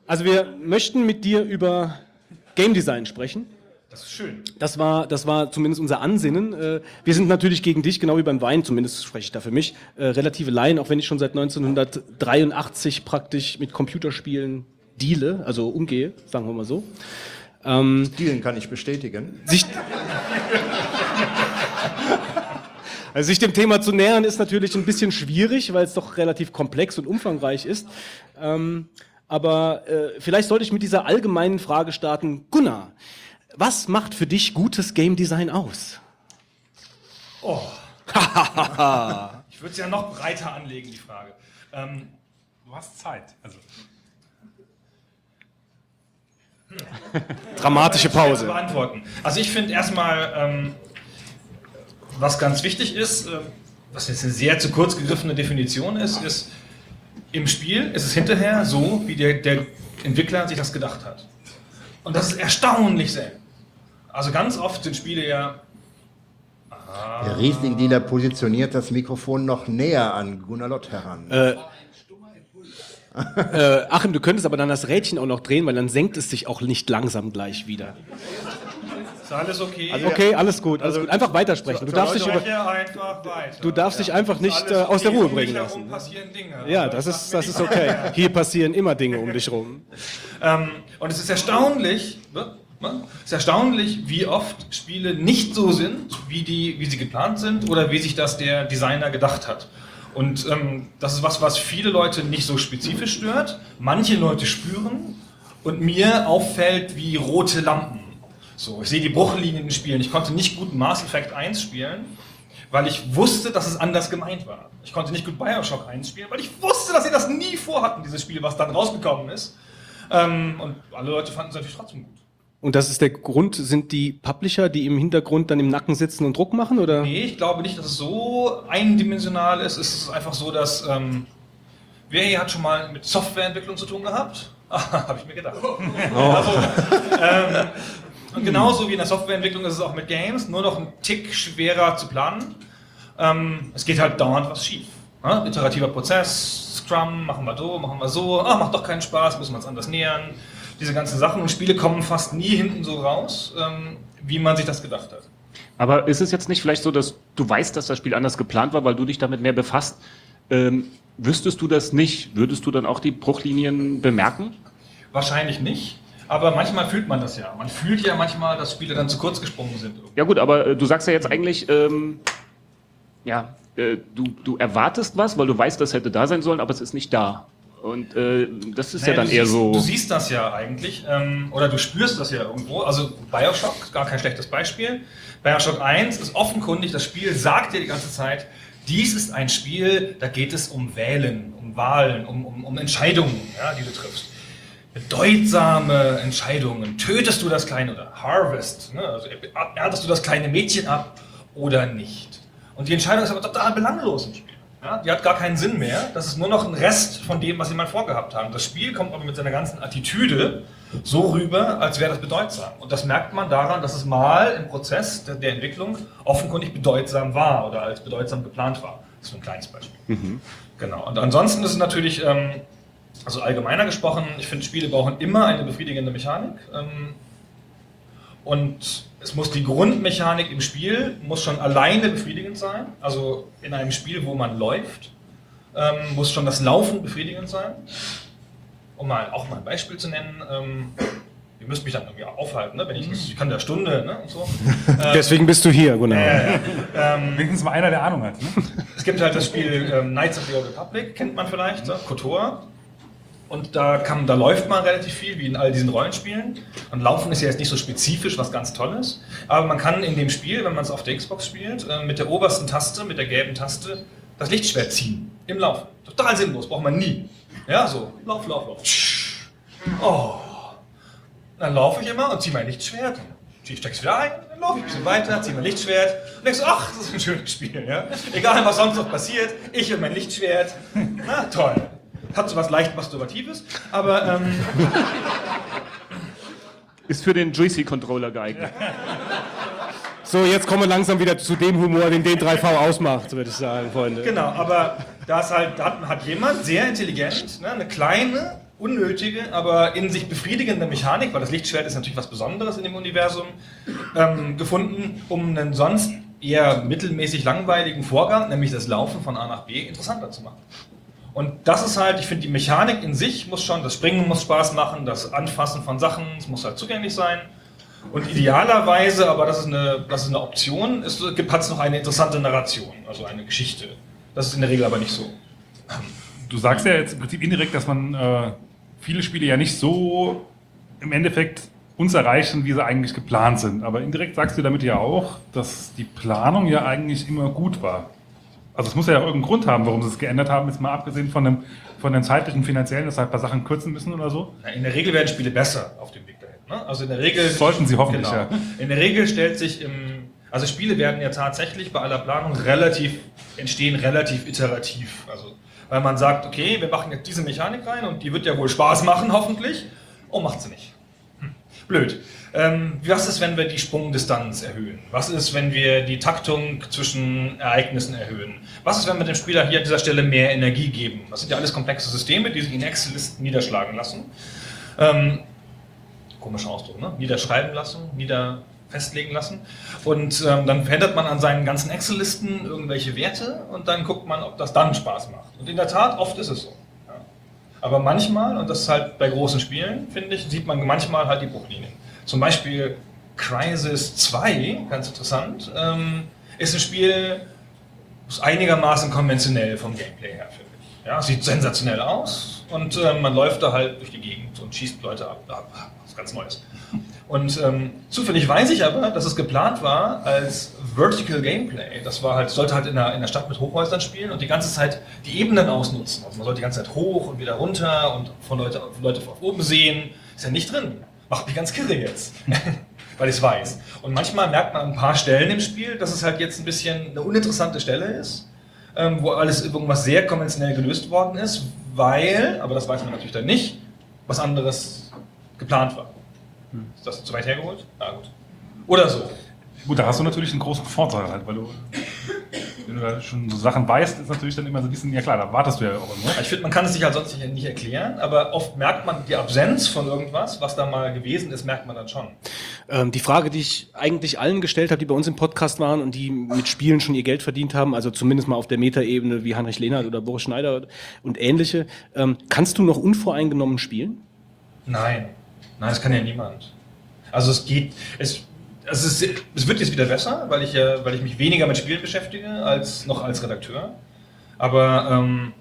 Also wir möchten mit dir über Game Design sprechen. Das ist schön. Das war, das war zumindest unser Ansinnen. Äh, Wir sind natürlich gegen dich, genau wie beim Wein, zumindest spreche ich da für mich, äh, relative Laien, auch wenn ich schon seit 1983 praktisch mit Computerspielen deale, also umgehe, sagen wir mal so. Ähm, Dielen kann ich bestätigen. sich, also sich dem Thema zu nähern ist natürlich ein bisschen schwierig, weil es doch relativ komplex und umfangreich ist. Ähm, aber äh, vielleicht sollte ich mit dieser allgemeinen Frage starten. Gunnar, was macht für dich gutes Game Design aus? Ich würde es ja noch breiter anlegen, die Frage. Ähm, du hast Zeit. Also, Dramatische Pause. beantworten. Also ich finde erstmal, ähm, was ganz wichtig ist, äh, was jetzt eine sehr zu kurz gegriffene Definition ist, ist, im Spiel ist es hinterher so, wie der, der Entwickler sich das gedacht hat. Und das ist erstaunlich selten. Also ganz oft sind Spiele ja Der Riesling-Dealer positioniert das Mikrofon noch näher an Gunnar Lott heran. Äh, Achim, du könntest aber dann das Rädchen auch noch drehen, weil dann senkt es sich auch nicht langsam gleich wieder. ist alles okay. Okay, alles gut, alles Also, gut. Einfach weitersprechen. Du darfst dich Erläuterung- über, einfach weiter. du darfst dich einfach nicht Alles äh, aus der Ruhe bringen lassen. ne? passieren Dinge. Ja, Aber das ist, das ist okay. Hier passieren immer Dinge um dich rum. Ähm, und es ist erstaunlich, ne? Ne? es ist erstaunlich, wie oft Spiele nicht so sind, wie, die, wie sie geplant sind oder wie sich das der Designer gedacht hat. Und ähm, das ist was, was viele Leute nicht so spezifisch stört. Manche Leute spüren und mir auffällt wie rote Lampen. So, ich sehe die Bruchlinien in Spielen. Ich konnte nicht gut Mass Effect 1 spielen, weil ich wusste, dass es anders gemeint war. Ich konnte nicht gut Bioshock 1 spielen, weil ich wusste, dass sie das nie vorhatten, dieses Spiel, was dann rausgekommen ist. Ähm, und alle Leute fanden es natürlich trotzdem gut. Und das ist der Grund, sind die Publisher, die im Hintergrund dann im Nacken sitzen und Druck machen? Oder? Nee, ich glaube nicht, dass es so eindimensional ist. Es ist einfach so, dass. Ähm, wer hier hat schon mal mit Softwareentwicklung zu tun gehabt? Ah, habe ich mir gedacht. Also, ähm, und genauso wie in der Softwareentwicklung ist es auch mit Games, nur noch ein Tick schwerer zu planen. Ähm, es geht halt dauernd was schief. Ne? Iterativer Prozess, Scrum, machen wir so, machen wir so, ah, macht doch keinen Spaß, müssen wir uns anders nähern. Diese ganzen Sachen und Spiele kommen fast nie hinten so raus, ähm, wie man sich das gedacht hat. Aber ist es jetzt nicht vielleicht so, dass du weißt, dass das Spiel anders geplant war, weil du dich damit mehr befasst? Ähm, wüsstest du das nicht? Würdest du dann auch die Bruchlinien bemerken? Wahrscheinlich nicht, aber manchmal fühlt man das ja. Man fühlt ja manchmal, dass Spiele dann zu kurz gesprungen sind. Ja gut, aber äh, du sagst ja jetzt eigentlich, ähm, ja, äh, du, du erwartest was, weil du weißt, das hätte da sein sollen, aber es ist nicht da. Und äh, das ist ja Naja, dann du eher siehst, so. Du siehst das ja eigentlich, ähm, oder du spürst das ja irgendwo. Also Bioshock, gar kein schlechtes Beispiel. Bioshock 1 ist offenkundig, das Spiel sagt dir die ganze Zeit, dies ist ein Spiel, da geht es um Wählen, um Wahlen, um, um, um Entscheidungen, ja, die du triffst. Bedeutsame Entscheidungen. Tötest du das kleine oder Harvest? Ne? Also erntest du das kleine Mädchen ab oder nicht? Und die Entscheidung ist aber total belanglos im Spiel. Ja, die hat gar keinen Sinn mehr. Das ist nur noch ein Rest von dem, was sie mal vorgehabt haben. Das Spiel kommt aber mit seiner ganzen Attitüde so rüber, als wäre das bedeutsam. Und das merkt man daran, dass es mal im Prozess der, der Entwicklung offenkundig bedeutsam war oder als bedeutsam geplant war. Das ist so ein kleines Beispiel. Genau. Und ansonsten ist es natürlich, ähm, also allgemeiner gesprochen, ich finde, Spiele brauchen immer eine befriedigende Mechanik. Ähm, und es muss die Grundmechanik im Spiel muss schon alleine befriedigend sein. Also in einem Spiel, wo man läuft, ähm, muss schon das Laufen befriedigend sein. Um mal auch mal ein Beispiel zu nennen. Ähm, ihr müsst mich dann irgendwie aufhalten, ne? wenn ich, ich kann der Stunde ne? und so. Deswegen bist du hier, genau. Wenigstens mal einer, der Ahnung hat. Ne? Es gibt halt das Spiel ähm, Knights of the Old Republic, kennt man vielleicht, ne? KOTOR. Und da, kann, da läuft man relativ viel, wie in all diesen Rollenspielen. Und Laufen ist ja jetzt nicht so spezifisch, was ganz Tolles. Aber man kann in dem Spiel, wenn man es auf der Xbox spielt, äh, mit der obersten Taste, mit der gelben Taste, das Lichtschwert ziehen. Im Laufen. Total sinnlos, braucht man nie. Ja, so. Lauf, lauf, lauf. Oh. Dann laufe ich immer und ziehe mein Lichtschwert. Ich es wieder ein, dann laufe ich ein bisschen weiter, ziehe mein Lichtschwert und denkst, ach, das ist ein schönes Spiel. Ja? Egal, was sonst noch passiert, ich und mein Lichtschwert. Na, toll. Hat so was leicht Masturbatives, aber ähm, Ist für den Joystick-Controller geeignet. So, jetzt kommen wir langsam wieder zu dem Humor, den D3V ausmacht, würde ich sagen, Freunde. genau, aber da ist halt, hat, hat jemand sehr intelligent ne, eine kleine, unnötige, aber in sich befriedigende Mechanik, weil das Lichtschwert ist natürlich was Besonderes in dem Universum, ähm, gefunden, um einen sonst eher mittelmäßig langweiligen Vorgang, nämlich das Laufen von A nach B, interessanter zu machen. Und das ist halt, ich finde, die Mechanik in sich muss schon, das Springen muss Spaß machen, das Anfassen von Sachen, es muss halt zugänglich sein. Und idealerweise, aber das ist eine, das ist eine Option, ist, hat es noch eine interessante Narration, also eine Geschichte. Das ist in der Regel aber nicht so. Du sagst ja jetzt im Prinzip indirekt, dass man äh, viele Spiele ja nicht so im Endeffekt uns erreichen, wie sie eigentlich geplant sind. Aber indirekt sagst du damit ja auch, dass die Planung ja eigentlich immer gut war. Also es muss ja auch irgendeinen Grund haben, warum sie es geändert haben, jetzt mal abgesehen von dem, von den zeitlichen, finanziellen, dass halt ein paar Sachen kürzen müssen oder so. In der Regel werden Spiele besser auf dem Weg dahin. Ne? Also in der Regel. Sollten sie hoffentlich, genau. ja. In der Regel stellt sich im. Also Spiele werden ja tatsächlich bei aller Planung relativ, entstehen relativ iterativ. Also, weil man sagt, okay, wir machen jetzt diese Mechanik rein und die wird ja wohl Spaß machen, hoffentlich. Oh, macht sie nicht. Hm. Blöd. Ähm, was ist, wenn wir die Sprungdistanz erhöhen? Was ist, wenn wir die Taktung zwischen Ereignissen erhöhen? Was ist, wenn wir dem Spieler hier an dieser Stelle mehr Energie geben? Das sind ja alles komplexe Systeme, die sich in Excel-Listen niederschlagen lassen. Ähm, komischer Ausdruck, ne? Niederschreiben lassen, nieder festlegen lassen. Und ähm, dann verändert man an seinen ganzen Excel-Listen irgendwelche Werte und dann guckt man, ob das dann Spaß macht. Und in der Tat, oft ist es so. Ja. Aber manchmal, und das ist halt bei großen Spielen, finde ich, sieht man manchmal halt die Bruchlinien. Zum Beispiel Crisis 2, ganz interessant, ähm, ist ein Spiel, ist einigermaßen konventionell vom Gameplay her, finde ich. Ja, sieht sensationell aus und ähm, man läuft da halt durch die Gegend und schießt Leute ab. ab. Ist ganz Neues. Und ähm, zufällig weiß ich aber, dass es geplant war als Vertical Gameplay. Das war halt, sollte halt in der, in der Stadt mit Hochhäusern spielen und die ganze Zeit die Ebenen ausnutzen. Also man sollte die ganze Zeit hoch und wieder runter und von Leute, Leute von oben sehen. Ist ja nicht drin. Macht mich ganz kirre jetzt. Weil ich es weiß. Und manchmal merkt man an ein paar Stellen im Spiel, dass es halt jetzt ein bisschen eine uninteressante Stelle ist, ähm, wo alles irgendwas sehr konventionell gelöst worden ist, weil, aber das weiß man natürlich dann nicht, was anderes geplant war. Ist das zu weit hergeholt? Na gut. Oder so. Gut, da hast du natürlich einen großen Vorteil halt, weil du, wenn du da schon so Sachen weißt, ist natürlich dann immer so ein bisschen, ja klar, da wartest du ja auch immer. Ich finde, man kann es sich halt sonst nicht, nicht erklären, aber oft merkt man die Absenz von irgendwas, was da mal gewesen ist, merkt man dann schon. Ähm, die Frage, die ich eigentlich allen gestellt habe, die bei uns im Podcast waren und die mit Spielen schon ihr Geld verdient haben, also zumindest mal auf der Metaebene wie Heinrich Lehnert oder Boris Schneider und ähnliche, ähm, kannst du noch unvoreingenommen spielen? Nein. Nein, das kann ja niemand. Also es geht, es, also es, es wird jetzt wieder besser, weil ich, ja, weil ich mich weniger mit Spielen beschäftige als noch als Redakteur. Aber ähm,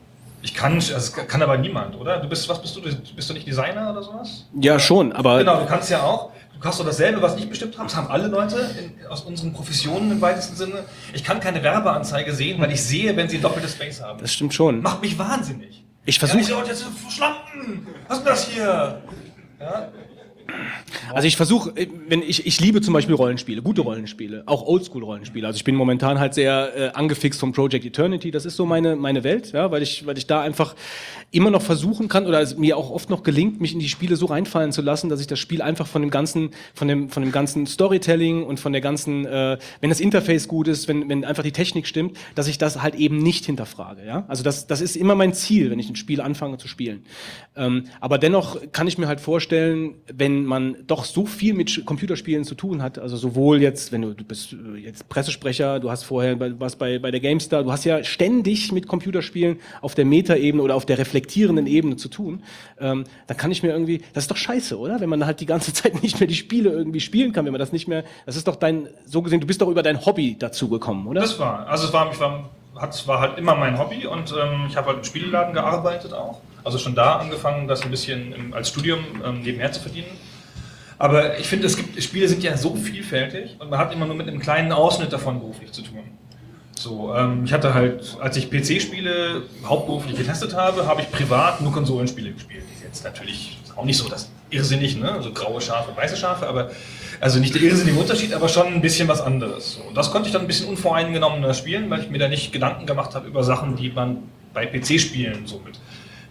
Ich kann, also kann aber niemand, oder? Du bist, was bist du? Bist du nicht Designer oder sowas? Ja, schon, aber Genau, du kannst ja auch. Du hast doch dasselbe, was ich bestimmt habe. Das haben alle Leute in, aus unseren Professionen im weitesten Sinne. Ich kann keine Werbeanzeige sehen, weil ich sehe, wenn sie doppelte Space haben. das stimmt schon. Macht mich wahnsinnig. Ich Ja, versuche, ich so, das ist verschlampen. Was ist denn das hier? Ja? Also ich versuche, wenn ich, ich liebe zum Beispiel Rollenspiele, gute Rollenspiele, auch Oldschool-Rollenspiele. Also ich bin momentan halt sehr äh, angefixt vom Project Eternity. Das ist so meine meine Welt, ja, weil ich weil ich da einfach immer noch versuchen kann oder es mir auch oft noch gelingt, mich in die Spiele so reinfallen zu lassen, dass ich das Spiel einfach von dem ganzen von dem von dem ganzen Storytelling und von der ganzen, äh, wenn das Interface gut ist, wenn wenn einfach die Technik stimmt, dass ich das halt eben nicht hinterfrage, ja. Also das das ist immer mein Ziel, wenn ich ein Spiel anfange zu spielen. Ähm, aber dennoch kann ich mir halt vorstellen, wenn man doch so viel mit Computerspielen zu tun hat, also sowohl jetzt, wenn du, du bist äh, jetzt Pressesprecher, du hast vorher bei, was bei, bei der GameStar, du hast ja ständig mit Computerspielen auf der Metaebene oder auf der reflektierenden Ebene zu tun, ähm, dann kann ich mir irgendwie, das ist doch scheiße, oder? Wenn man halt die ganze Zeit nicht mehr die Spiele irgendwie spielen kann, wenn man das nicht mehr, das ist doch dein, so gesehen, du bist doch über dein Hobby dazu gekommen, oder? Das war, also es war, ich war, hat, war halt immer mein Hobby und ähm, ich habe halt im Spieleladen gearbeitet auch. Also schon da angefangen, das ein bisschen im, als Studium ähm, nebenher zu verdienen. Aber ich finde, es gibt Spiele sind ja so vielfältig und man hat immer nur mit einem kleinen Ausschnitt davon beruflich zu tun. So, ähm, ich hatte halt, als ich PC-Spiele hauptberuflich getestet habe, habe ich privat nur Konsolenspiele gespielt. Ist jetzt natürlich auch nicht so das irrsinnig, ne? Also graue Schafe, weiße Schafe, aber also nicht der irrsinnige Unterschied, aber schon ein bisschen was anderes. Und das konnte ich dann ein bisschen unvoreingenommener spielen, weil ich mir da nicht Gedanken gemacht habe über Sachen, die man bei PC-Spielen so mit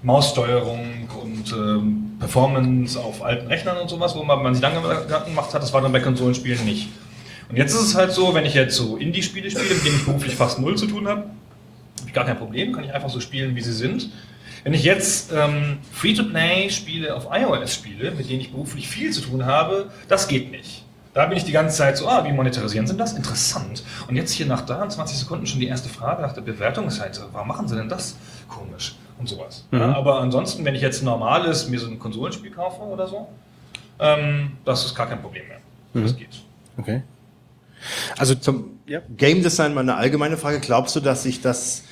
Maussteuerung und ähm, Performance auf alten Rechnern und sowas, wo man, man sich dann Gedanken gemacht hat, das war dann bei Konsolenspielen nicht. Und jetzt ist es halt so, wenn ich jetzt so Indie-Spiele spiele, mit denen ich beruflich fast null zu tun habe, habe ich gar kein Problem, kann ich einfach so spielen, wie sie sind. Wenn ich jetzt ähm, Free-to-Play-Spiele auf iOS spiele, mit denen ich beruflich viel zu tun habe, das geht nicht. Da bin ich die ganze Zeit so, ah, wie monetarisieren sind das? Interessant. Und jetzt hier nach da, 20 Sekunden schon die erste Frage nach der Bewertung ist halt, warum machen sie denn das? Komisch. Und sowas. Mhm. Ja, aber ansonsten, wenn ich jetzt ein normales, mir so ein Konsolenspiel kaufe oder so, ähm, das ist gar kein Problem mehr. Mhm. Das geht. Okay. Also Zum Ja. Game Design mal eine allgemeine Frage. Glaubst du, dass sich das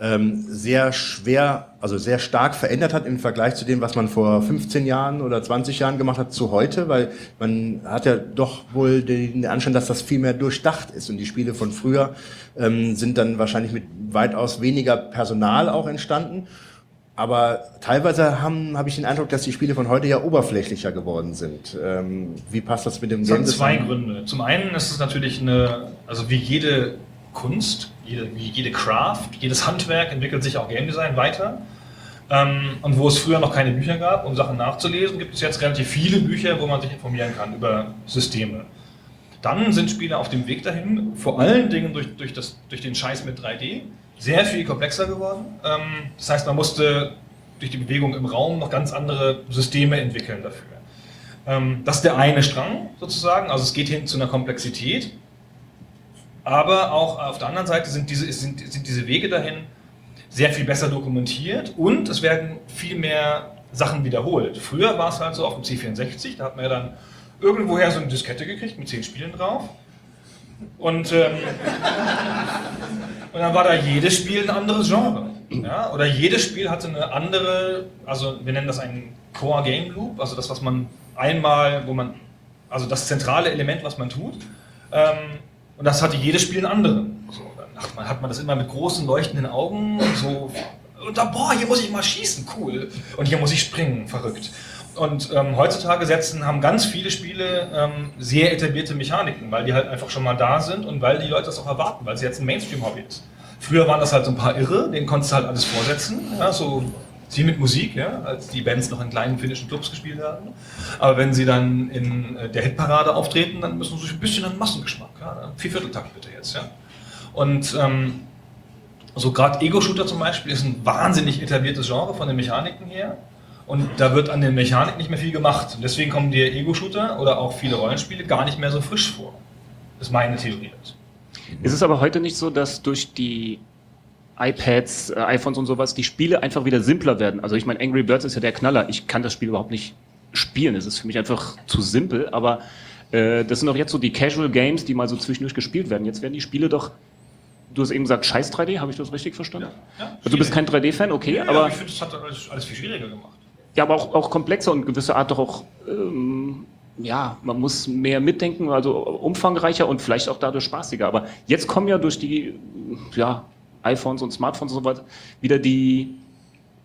ähm, sehr schwer, also sehr stark verändert hat im Vergleich zu dem, was man vor 15 Jahren oder 20 Jahren gemacht hat zu heute? Weil man hat ja doch wohl den Anschein, dass das viel mehr durchdacht ist. Und die Spiele von früher ähm, sind dann wahrscheinlich mit weitaus weniger Personal auch entstanden. Aber teilweise habe ich den Eindruck, dass die Spiele von heute ja oberflächlicher geworden sind. Ähm, wie passt das mit dem Es hat Game zwei? Gründe. Zum einen ist es natürlich eine, also wie jede Kunst, jede, wie jede Craft, jedes Handwerk entwickelt sich auch Game Design weiter. Ähm, und wo es früher noch keine Bücher gab, um Sachen nachzulesen, gibt es jetzt relativ viele Bücher, wo man sich informieren kann über Systeme. Dann sind Spiele auf dem Weg dahin, vor allen Dingen durch, durch, das, durch den Scheiß mit 3D, sehr viel komplexer geworden. Ähm, das heißt, man musste durch die Bewegung im Raum noch ganz andere Systeme entwickeln dafür. Ähm, das ist der eine Strang sozusagen, also es geht hin zu einer Komplexität. Aber auch auf der anderen Seite sind diese, sind, sind diese Wege dahin sehr viel besser dokumentiert und es werden viel mehr Sachen wiederholt. Früher war es halt so auf dem C64, da hat man ja dann irgendwoher so eine Diskette gekriegt mit zehn Spielen drauf. Und, ähm, und dann war da jedes Spiel ein anderes Genre. Ja? Oder jedes Spiel hatte eine andere, also wir nennen das einen Core Game Loop, also das, was man einmal, wo man, also das zentrale Element, was man tut. Ähm, und das hatte jedes Spiel einen anderen. So, dann hat man das immer mit großen leuchtenden Augen und so. Und da, boah, hier muss ich mal schießen, cool. Und hier muss ich springen, verrückt. Und ähm, heutzutage setzen, haben ganz viele Spiele ähm, sehr etablierte Mechaniken, weil die halt einfach schon mal da sind und weil die Leute das auch erwarten, weil es jetzt ein Mainstream-Hobby ist. Früher waren das halt so ein paar Irre, denen konntest du halt alles vorsetzen, ja, so wie mit Musik, ja, als die Bands noch in kleinen finnischen Clubs gespielt haben. Aber wenn sie dann in äh, der Hitparade auftreten, dann müssen sie sich ein bisschen an Massengeschmack, ja, Viervierteltakt bitte jetzt, ja. Und ähm, so gerade Ego-Shooter zum Beispiel ist ein wahnsinnig etabliertes Genre von den Mechaniken her. Und da wird an den Mechanik nicht mehr viel gemacht. Und deswegen kommen dir Ego-Shooter oder auch viele Rollenspiele gar nicht mehr so frisch vor. Das ist meine Theorie. Ist es aber heute nicht so, dass durch die iPads, äh, iPhones und sowas die Spiele einfach wieder simpler werden? Also ich meine, Angry Birds ist ja der Knaller. Ich kann das Spiel überhaupt nicht spielen. Es ist für mich einfach zu simpel. Aber äh, das sind doch jetzt so die Casual Games, die mal so zwischendurch gespielt werden. Jetzt werden die Spiele doch du hast eben gesagt, scheiß 3D, habe ich das richtig verstanden? Ja, also du bist kein 3D-Fan, okay, Ja, aber, ich finde, das hat alles, alles viel schwieriger gemacht. Ja, aber auch, auch komplexer und gewisse Art doch auch, ähm, ja, man muss mehr mitdenken, also umfangreicher und vielleicht auch dadurch spaßiger. Aber jetzt kommen ja durch die ja, iPhones und Smartphones und so weiter wieder die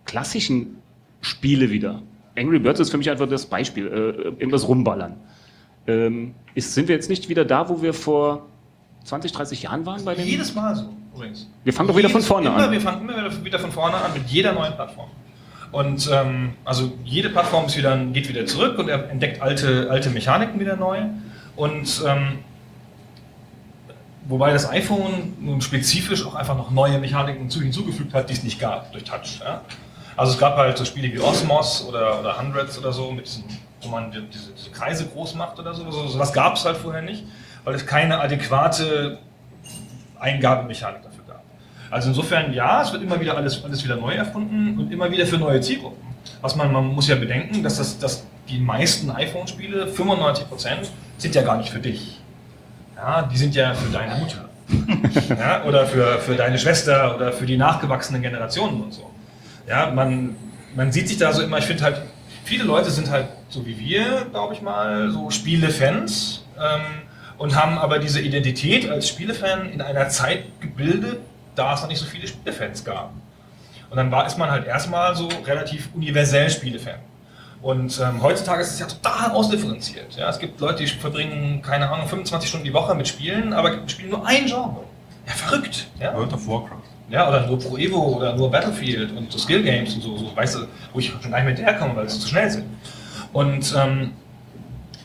klassischen Spiele wieder. Angry Birds ist für mich einfach das Beispiel, äh, irgendwas rumballern. Ähm, ist, sind wir jetzt nicht wieder da, wo wir vor 20, 30 Jahren waren bei den Jedes Mal so, übrigens. Wir fangen doch wieder von vorne immer, an. Wir fangen immer wieder von vorne an mit jeder neuen Plattform. Und ähm, also jede Plattform ist wieder, geht wieder zurück und er entdeckt alte, alte Mechaniken wieder neu. Und ähm, wobei das iPhone nun spezifisch auch einfach noch neue Mechaniken zu- hinzugefügt hat, die es nicht gab durch Touch. Ja? Also es gab halt so Spiele wie Osmos oder, oder Hundreds oder so, mit diesen, wo man die- diese, diese Kreise groß macht oder so. so sowas gab es halt vorher nicht, weil es keine adäquate Eingabemechanik dafür. Also insofern, ja, es wird immer wieder alles, alles wieder neu erfunden und immer wieder für neue Zielgruppen. Was man, man muss ja bedenken, dass, das, dass die meisten iPhone-Spiele, 95%, sind ja gar nicht für dich. Ja, die sind ja für deine Mutter. ja, oder für, für deine Schwester oder für die nachgewachsenen Generationen und so. Ja, man, man sieht sich da so immer, ich finde halt, viele Leute sind halt so wie wir, glaube ich mal, so Spielefans ähm, und haben aber diese Identität als Spielefan in einer Zeit gebildet, da es noch nicht so viele Spielefans gab. Und dann war, ist man halt erstmal so relativ universell Spielefan. Und ähm, heutzutage ist es ja total ausdifferenziert. Ja? Es gibt Leute, die verbringen, keine Ahnung, 25 Stunden die Woche mit Spielen, aber spielen nur ein Genre. Ja, verrückt. Ja? World of Warcraft. Ja, oder nur Pro Evo oder nur Battlefield und so Skill Games und so, so weißt du, wo ich schon gar nicht mehr hinterherkomme, weil sie zu schnell sind. Und ähm,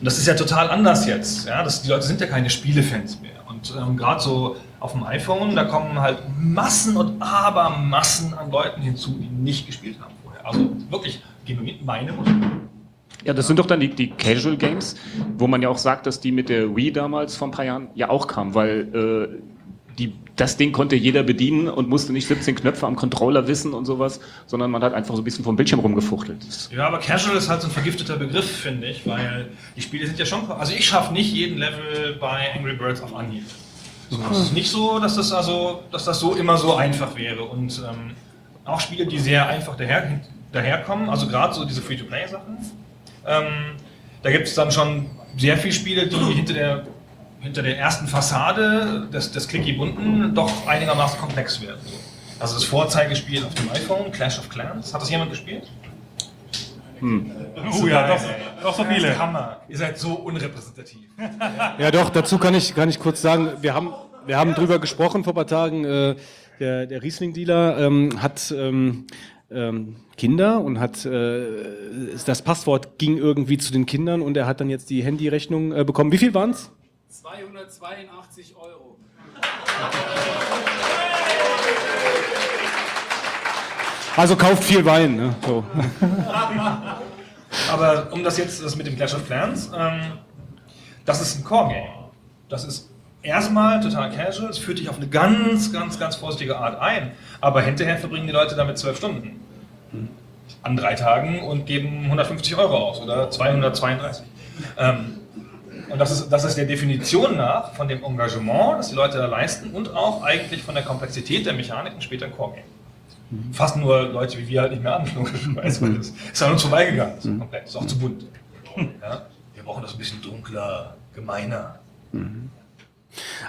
das ist ja total anders jetzt. Ja? Das, die Leute sind ja keine Spielefans mehr. Und ähm, gerade so auf dem iPhone, da kommen halt Massen und Abermassen an Leuten hinzu, die nicht gespielt haben vorher. Also wirklich genuin meine Mutter. Ja, das sind doch dann die, die Casual Games, wo man ja auch sagt, dass die mit der Wii damals vor ein paar Jahren ja auch kam, weil äh, die, das Ding konnte jeder bedienen und musste nicht 17 Knöpfe am Controller wissen und sowas, sondern man hat einfach so ein bisschen vom Bildschirm rumgefuchtelt. Ja, aber Casual ist halt so ein vergifteter Begriff, finde ich, weil die Spiele sind ja schon. Also ich schaffe nicht jeden Level bei Angry Birds auf Anhieb. Es ist nicht so, dass das also, dass das so immer so einfach wäre. Und ähm, auch Spiele, die sehr einfach daher, daherkommen, also gerade so diese Free-to-Play-Sachen, ähm, da gibt es dann schon sehr viele Spiele, die hinter der, hinter der ersten Fassade des, des Clicky-Bunten doch einigermaßen komplex werden. So. Also das Vorzeigespiel auf dem iPhone, Clash of Clans, hat das jemand gespielt? Oh ja, doch, doch so viele. Hammer. Ihr seid so unrepräsentativ. Ja, doch, dazu kann ich, kann ich kurz sagen, wir haben, wir haben drüber gesprochen vor ein paar Tagen. Äh, der der Riesling-Dealer ähm, hat ähm, ähm, Kinder und hat äh, das Passwort ging irgendwie zu den Kindern und er hat dann jetzt die Handyrechnung äh, bekommen. Wie viel waren's? 282 Euro. Also kauft viel Wein. Ne? So. Aber um das jetzt, das mit dem Clash of Clans, ähm, das ist ein Core-Game. Das ist erstmal total casual, es führt dich auf eine ganz, ganz, ganz vorsichtige Art ein. Aber hinterher verbringen die Leute damit zwölf Stunden. An drei Tagen und geben 150 Euro aus oder 232. Ähm, und das ist, das ist der Definition nach von dem Engagement, das die Leute da leisten und auch eigentlich von der Komplexität der Mechaniken später ein Core-Game. Fassen nur Leute wie wir halt nicht mehr an, logischerweise, weil das ist an uns vorbeigegangen. Das ist komplett, das ist auch zu bunt. Ja? Wir brauchen das ein bisschen dunkler, gemeiner.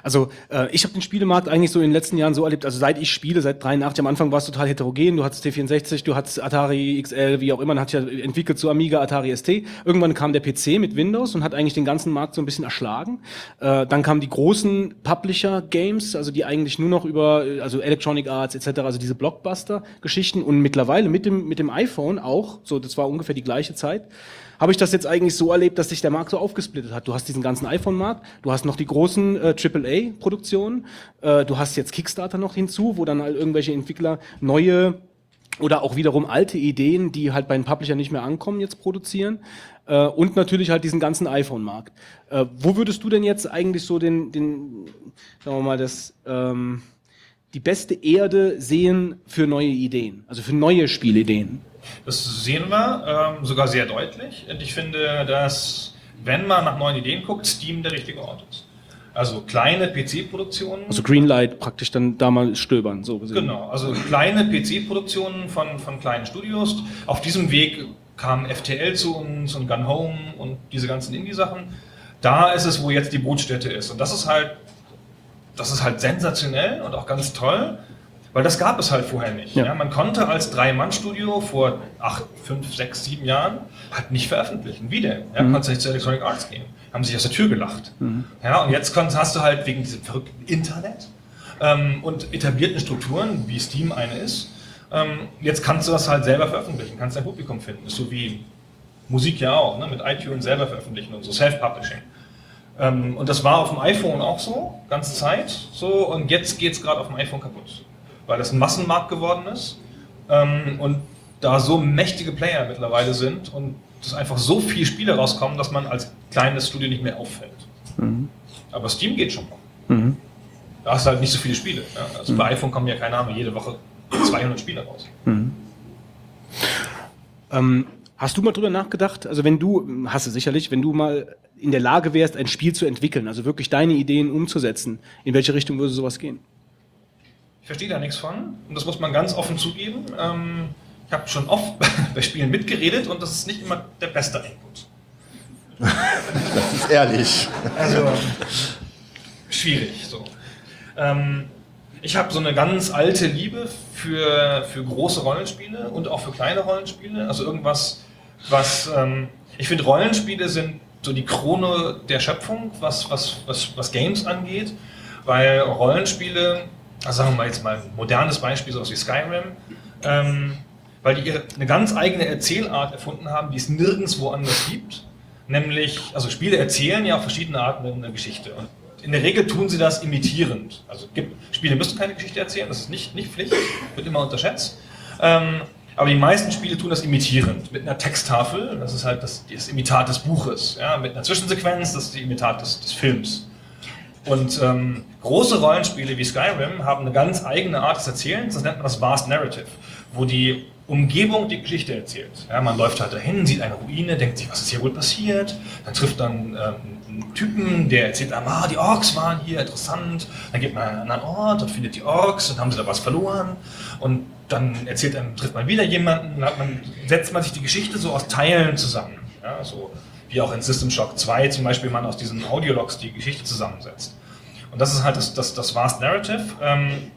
Also äh, ich habe den Spielemarkt eigentlich so in den letzten Jahren so erlebt, also seit ich spiele, seit 83, am Anfang war es total heterogen, du hattest T64, du hattest Atari XL, wie auch immer, man hat ja entwickelt zu Amiga, Atari ST. Irgendwann kam der PC mit Windows und hat eigentlich den ganzen Markt so ein bisschen erschlagen. Äh, dann kamen die großen Publisher-Games, also die eigentlich nur noch über, äh, also Electronic Arts etc., also diese Blockbuster-Geschichten und mittlerweile mit dem, mit dem iPhone auch, so das war ungefähr die gleiche Zeit, habe ich das jetzt eigentlich so erlebt, dass sich der Markt so aufgesplittet hat. Du hast diesen ganzen iPhone-Markt, du hast noch die großen äh, AAA-Produktionen, äh, du hast jetzt Kickstarter noch hinzu, wo dann halt irgendwelche Entwickler neue oder auch wiederum alte Ideen, die halt bei den Publisher nicht mehr ankommen, jetzt produzieren. Äh, und natürlich halt diesen ganzen iPhone-Markt. Äh, wo würdest du denn jetzt eigentlich so den, den sagen wir mal, das, ähm, die beste Erde sehen für neue Ideen, also für neue Spielideen? Das sehen wir ähm, sogar sehr deutlich. Und ich finde, dass, wenn man nach neuen Ideen guckt, Steam der richtige Ort ist. Also kleine PC-Produktionen. Also Greenlight praktisch dann da mal stöbern, so gesehen. Genau, also kleine PC-Produktionen von, von kleinen Studios. Auf diesem Weg kam FTL zu uns und Gun Home und diese ganzen Indie-Sachen. Da ist es, wo jetzt die Brutstätte ist. Und das ist halt, das ist halt sensationell und auch ganz toll, weil das gab es halt vorher nicht. Ja. Ja. man konnte als Drei-Mann-Studio vor acht, fünf, sechs, sieben Jahren halt nicht veröffentlichen. Wie denn? Ja, Mhm. Konntest nicht zu Electronic Arts gehen. Haben sich aus der Tür gelacht. Ja, und jetzt konntest, hast du halt wegen diesem verrückten Internet ähm, und etablierten Strukturen, wie Steam eine ist, ähm, jetzt kannst du das halt selber veröffentlichen, kannst dein Publikum finden. Ist so wie Musik ja auch, ne? mit iTunes selber veröffentlichen und so, Self-Publishing. Ähm, und das war auf dem iPhone auch so, ganze Zeit so, und jetzt geht es gerade auf dem iPhone kaputt, weil das ein Massenmarkt geworden ist ähm, und da so mächtige Player mittlerweile sind und dass einfach so viele Spiele rauskommen, dass man als kleines Studio nicht mehr auffällt. Aber Steam geht schon noch. Mhm. Da hast du halt nicht so viele Spiele. Ja? Also bei iPhone kommen ja, keine Ahnung, jede Woche 200 Spiele raus. Ähm, hast du mal drüber nachgedacht? Also wenn du, hast du sicherlich, wenn du mal in der Lage wärst, ein Spiel zu entwickeln, also wirklich deine Ideen umzusetzen, in welche Richtung würde sowas gehen? Verstehe da nichts von und das muss man ganz offen zugeben. Ähm, ich habe schon oft bei Spielen mitgeredet und das ist nicht immer der beste Input. Das ist ehrlich. Also schwierig so. Ähm, ich habe so eine ganz alte Liebe für, für große Rollenspiele und auch für kleine Rollenspiele. Also irgendwas, was ähm, ich finde, Rollenspiele sind so die Krone der Schöpfung, was, was, was, was Games angeht, weil Rollenspiele, also sagen wir jetzt mal ein modernes Beispiel, so wie Skyrim, ähm, weil die eine ganz eigene Erzählart erfunden haben, die es nirgendwo anders gibt. Nämlich, also Spiele erzählen ja auf verschiedene Arten eine Geschichte. Und in der Regel tun sie das imitierend. Also gibt, Spiele müssen keine Geschichte erzählen, das ist nicht, nicht Pflicht, wird immer unterschätzt. Ähm, aber die meisten Spiele tun das imitierend. Mit einer Texttafel, das ist halt das, das Imitat des Buches. Ja, mit einer Zwischensequenz, das ist die Imitat des, des Films. Und ähm, große Rollenspiele wie Skyrim haben eine ganz eigene Art des Erzählens, das nennt man das Vast Narrative, wo die Umgebung die Geschichte erzählt. Ja, man läuft halt dahin, sieht eine Ruine, denkt sich, was ist hier wohl passiert? Dann trifft dann ähm, einen Typen, der erzählt einem, ah, die Orks waren hier, interessant. Dann geht man an einen anderen Ort und findet die Orks und haben sie da was verloren. Und dann erzählt einem, trifft man wieder jemanden, dann man, setzt man sich die Geschichte so aus Teilen zusammen. Ja, so wie auch in System Shock 2 zum Beispiel man aus diesen Audiologs die Geschichte zusammensetzt. Und das ist halt das, das, das Vast Narrative. Ähm,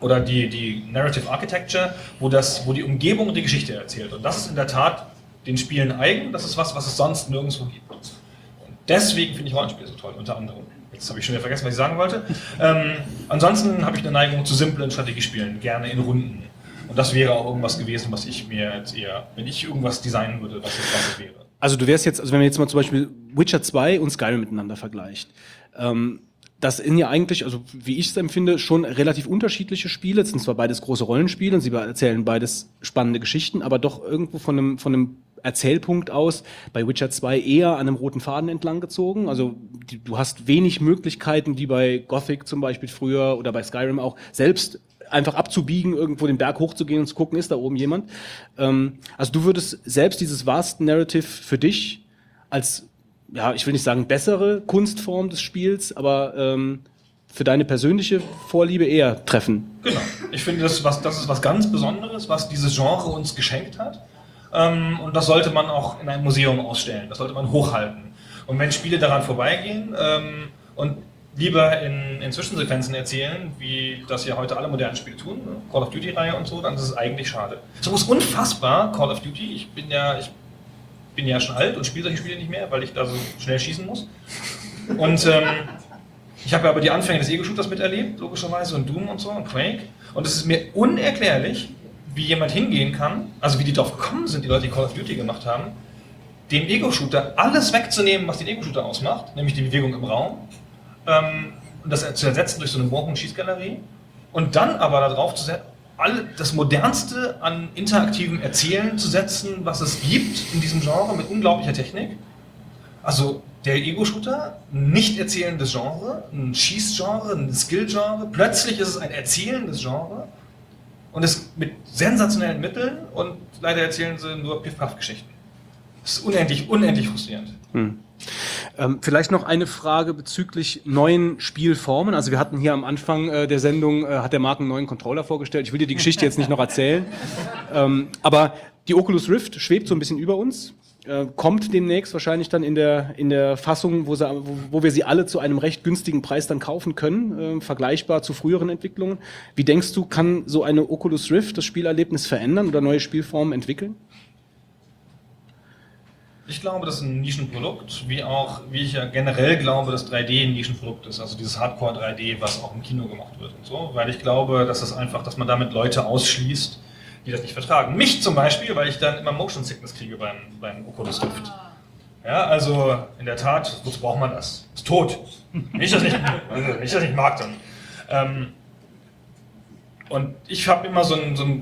oder die, die Narrative Architecture, wo, das, wo die Umgebung die Geschichte erzählt. Und das ist in der Tat den Spielen eigen. Das ist was, was es sonst nirgendwo gibt. Und deswegen finde ich Rollenspiele so toll, unter anderem. Jetzt habe ich schon wieder vergessen, was ich sagen wollte. Ähm, ansonsten habe ich eine Neigung zu simplen Strategiespielen, gerne in Runden. Und das wäre auch irgendwas gewesen, was ich mir jetzt eher, wenn ich irgendwas designen würde, was es, was wäre. Also du wärst jetzt, also wenn man jetzt mal zum Beispiel Witcher 2 und Skyrim miteinander vergleicht, ähm, das sind ja eigentlich, also wie ich es empfinde, schon relativ unterschiedliche Spiele. Es sind zwar beides große Rollenspiele und sie erzählen beides spannende Geschichten, aber doch irgendwo von einem, von einem Erzählpunkt aus bei Witcher 2 eher an einem roten Faden entlang gezogen. Also die, du hast wenig Möglichkeiten, wie bei Gothic zum Beispiel früher oder bei Skyrim auch, selbst einfach abzubiegen, irgendwo den Berg hochzugehen und zu gucken, ist da oben jemand. Ähm, also du würdest selbst dieses Vast Narrative für dich als ja, ich will nicht sagen bessere Kunstform des Spiels, aber ähm, für deine persönliche Vorliebe eher treffen. Genau. Ich finde, das, was, das ist was ganz Besonderes, was dieses Genre uns geschenkt hat. Ähm, und das sollte man auch in einem Museum ausstellen. Das sollte man hochhalten. Und wenn Spiele daran vorbeigehen ähm, und lieber in, in Zwischensequenzen erzählen, wie das ja heute alle modernen Spiele tun, ne? Call of Duty-Reihe und so, dann ist es eigentlich schade. So ist unfassbar, Call of Duty. Ich bin ja, ich bin ja schon alt und spiele solche Spiele nicht mehr, weil ich da so schnell schießen muss. Und ähm, ich habe aber die Anfänge des Ego-Shooters miterlebt, logischerweise, und Doom und so, und Quake. Und es ist mir unerklärlich, wie jemand hingehen kann, also wie die darauf gekommen sind, die Leute, die Call of Duty gemacht haben, dem Ego-Shooter alles wegzunehmen, was den Ego-Shooter ausmacht, nämlich die Bewegung im Raum, ähm, das zu ersetzen durch so eine Bogen-Schießgalerie, und dann aber darauf zu setzen, all das Modernste an interaktivem Erzählen zu setzen, was es gibt in diesem Genre mit unglaublicher Technik. Also der Ego-Shooter, nicht erzählendes Genre, ein Schießgenre, ein Skill-Genre. Plötzlich ist es ein erzählendes Genre und es mit sensationellen Mitteln und leider erzählen sie nur Piff-Paff-Geschichten. Das ist unendlich, unendlich frustrierend. Hm. Ähm, vielleicht noch eine Frage bezüglich neuen Spielformen. Also wir hatten hier am Anfang äh, der Sendung, äh, hat der Marc einen neuen Controller vorgestellt. Ich will dir die Geschichte jetzt nicht noch erzählen. ähm, aber die Oculus Rift schwebt so ein bisschen über uns. Äh, kommt demnächst wahrscheinlich dann in der, in der Fassung, wo, sie, wo wir sie alle zu einem recht günstigen Preis dann kaufen können, äh, vergleichbar zu früheren Entwicklungen. Wie denkst du, kann so eine Oculus Rift das Spielerlebnis verändern oder neue Spielformen entwickeln? Ich glaube, das ist ein Nischenprodukt, wie auch, wie ich ja generell glaube, dass 3D ein Nischenprodukt ist, also dieses Hardcore 3D, was auch im Kino gemacht wird und so, weil ich glaube, dass das einfach, dass man damit Leute ausschließt, die das nicht vertragen. Mich zum Beispiel, weil ich dann immer Motion Sickness kriege beim, beim Oculus Rift. Ja, also in der Tat, wozu braucht man das? Ist tot. Nicht, dass ich, also, nicht, dass ich mag dann. Ähm, und ich habe immer so einen, so einen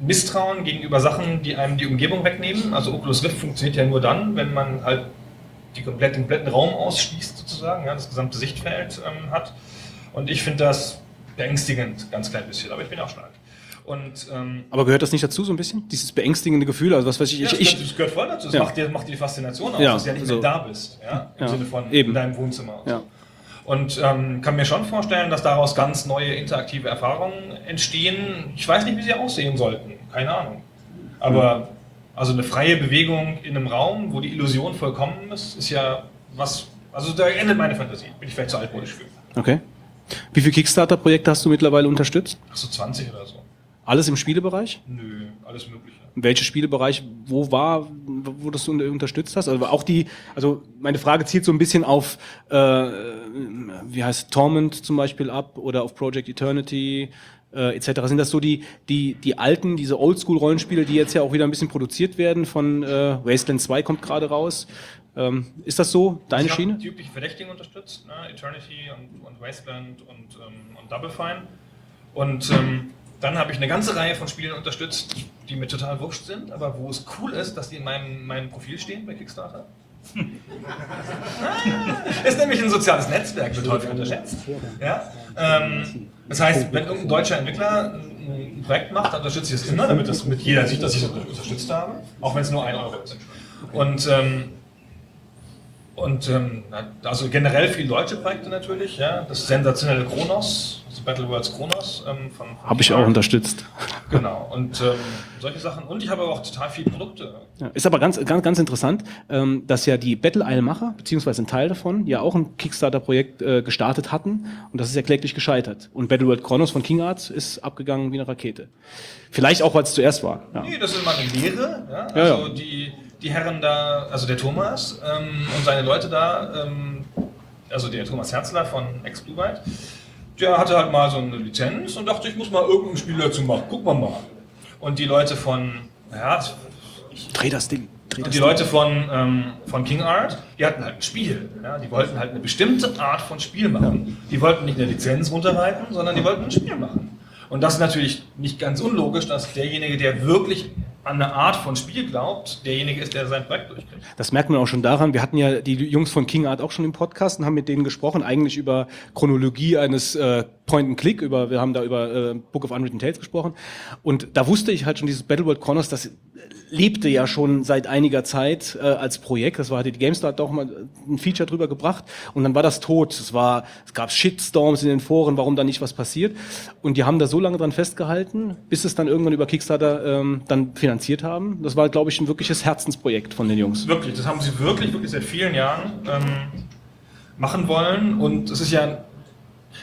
Grundmisstrauen gegenüber Sachen, die einem die Umgebung wegnehmen. Also Oculus Rift funktioniert ja nur dann, wenn man halt die komplett, den kompletten Raum ausschließt, sozusagen, ja, das gesamte Sichtfeld ähm, hat. Und ich finde das beängstigend, ganz klein bisschen, aber ich bin auch alt. Und, ähm, Aber gehört das nicht dazu so ein bisschen? Dieses beängstigende Gefühl? Also was weiß ich, ja, ich, das, gehört voll dazu. Das Ja. macht, dir, macht dir die Faszination aus, Ja, dass du ja nicht so. mehr da bist. Ja? Im Sinne von eben. in deinem Wohnzimmer. Ja. Und ähm, kann mir schon vorstellen, dass daraus ganz neue interaktive Erfahrungen entstehen. Ich weiß nicht, wie sie aussehen sollten. Keine Ahnung. Aber also eine freie Bewegung in einem Raum, wo die Illusion vollkommen ist, ist ja was. Also da endet meine Fantasie. Bin ich vielleicht zu altmodisch für. Okay. Wie viele Kickstarter-Projekte hast du mittlerweile unterstützt? Ach so 20 oder so. Alles im Spielebereich? Nö, alles Mögliche. Welche Spielebereich, wo war, wo das du unter- unterstützt hast? Also auch die, also meine Frage zielt so ein bisschen auf, äh, wie heißt Torment zum Beispiel ab oder auf Project Eternity äh, etc. Sind das so die, die, die alten, diese Oldschool-Rollenspiele, die jetzt ja auch wieder ein bisschen produziert werden von äh, Wasteland 2 kommt gerade raus? Ähm, ist das so deine ich Schiene? die üblichen Verdächtigen unterstützt, ne? Eternity und, und Wasteland und, ähm, und Double Fine. Und ähm, dann habe ich eine ganze Reihe von Spielen unterstützt, die mir total wurscht sind, aber wo es cool ist, dass die in meinem, meinem Profil stehen bei Kickstarter. ist nämlich ein soziales Netzwerk, wird häufig unterschätzt. Ja? Ähm, das heißt, wenn irgendein deutscher Entwickler ein ein Projekt macht, dann unterstütze ich es immer, damit das mit jeder sieht, dass ich es unterstützt habe, auch wenn es nur ein Euro ist. Und ähm, und ähm, also generell viele deutsche Projekte natürlich, ja. Das sensationelle Kronos, also Battle Worlds Kronos ähm, von, von Habe ich auch unterstützt. Genau. Und ähm, solche Sachen. Und ich habe aber auch total viele Produkte. Ja, ist aber ganz, ganz, ganz interessant, ähm, dass ja die Battle Isle Macher, beziehungsweise ein Teil davon, ja auch ein Kickstarter-Projekt äh, gestartet hatten und das ist ja kläglich gescheitert. Und Battle World Chronos von King Arts ist abgegangen wie eine Rakete. Vielleicht auch, weil es zuerst war. Ja. Nee, das ist immer eine Lehre. Ja? Ja, Also ja. Die, die Herren da, also der Thomas ähm, und seine Leute da, ähm, also der Thomas Herzler von ex Blue Byte, der hatte halt mal so eine Lizenz und dachte, ich muss mal irgendein Spiel dazu machen. Gucken wir mal. Und die Leute von, ja, Dreh das Ding. Dreh das die Ding. Leute von, ähm, von King Art, die hatten halt ein Spiel. Ja? Die wollten halt eine bestimmte Art von Spiel machen. Die wollten nicht eine Lizenz runterreiten, sondern die wollten ein Spiel machen. Und das ist natürlich nicht ganz unlogisch, dass derjenige, der wirklich an eine Art von Spiel glaubt, derjenige ist, der sein Projekt durchkriegt. Das merkt man auch schon daran. Wir hatten ja die Jungs von King Art auch schon im Podcast und haben mit denen gesprochen, eigentlich über Chronologie eines äh, Point-and-Click. Über, wir haben da über äh, Book of Unwritten Tales gesprochen. Und da wusste ich halt schon, dieses Battleworld Chronos, das lebte ja schon seit einiger Zeit äh, als Projekt. Das war, hatte die GameStar doch mal ein Feature drüber gebracht und dann war das tot. Es war, es gab Shitstorms in den Foren, warum da nicht was passiert. Und die haben da so lange dran festgehalten, bis es dann irgendwann über Kickstarter ähm, dann finanziert haben. Das war, glaube ich, ein wirkliches Herzensprojekt von den Jungs. Wirklich, das haben sie wirklich, wirklich seit vielen Jahren ähm, machen wollen. Und es ist ja,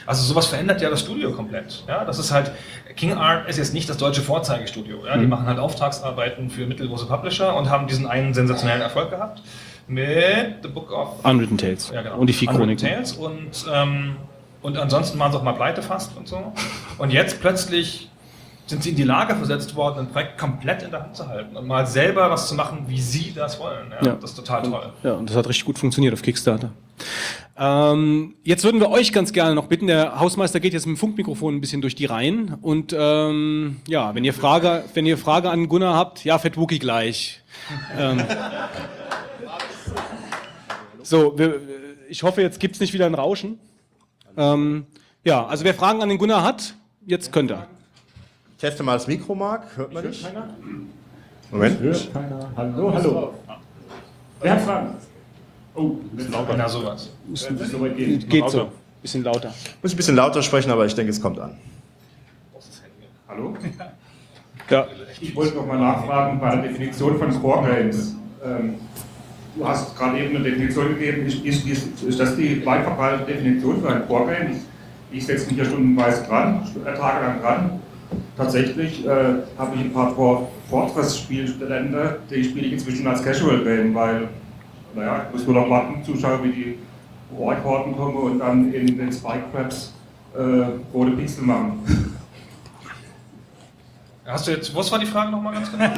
also sowas verändert ja das Studio komplett. Ja, das ist halt, King Art ist jetzt nicht das deutsche Vorzeigestudio. Ja? Die Mhm. machen halt Auftragsarbeiten für mittelgroße Publisher und haben diesen einen sensationellen Erfolg gehabt mit The Book of Unwritten Tales ja, genau. und die vier Chroniken. Tales und, ähm, und ansonsten waren sie auch mal pleite fast und so. Und jetzt plötzlich sind sie in die Lage versetzt worden, ein Projekt komplett in der Hand zu halten und mal selber was zu machen, wie sie das wollen. Ja, Ja. Das ist total toll. Ja, und das hat richtig gut funktioniert auf Kickstarter. Ähm, jetzt würden wir euch ganz gerne noch bitten, der Hausmeister geht jetzt mit dem Funkmikrofon ein bisschen durch die Reihen und ähm, ja, wenn ihr Frage, wenn ihr Frage an Gunnar habt, ja, Fett Wookie gleich. ähm, so, wir, ich hoffe, jetzt gibt's nicht wieder ein Rauschen. Ähm, ja, also wer Fragen an den Gunnar hat, jetzt könnt er. Ich teste mal das Mikro, Marc. Hört man dich? Moment. Hört keiner. Hallo, hallo. Wer hat Fragen? Oh, bisschen lauter. Na, sowas. Geht so. Bisschen lauter. Muss ich ein bisschen lauter sprechen, aber ich denke, es kommt an. Hallo? Ja. Ich wollte noch mal nachfragen bei der Definition von Core Games. Ähm, du hast gerade eben eine Definition gegeben. Ist, ist, ist, ist das die weit verbreitete Definition für ein Core Game? Ich setze mich hier stundenweise dran, äh, tagelang dran. Tatsächlich äh, habe ich ein paar Fortress-Spielstände, die spiele ich inzwischen als Casual Game, weil, naja, ich muss nur noch warten, zuschauen, wie die Ork-Horden kommen und dann in den Spike Crabs äh, rote Pixel machen. Hast du jetzt, was war die Frage nochmal ganz genau?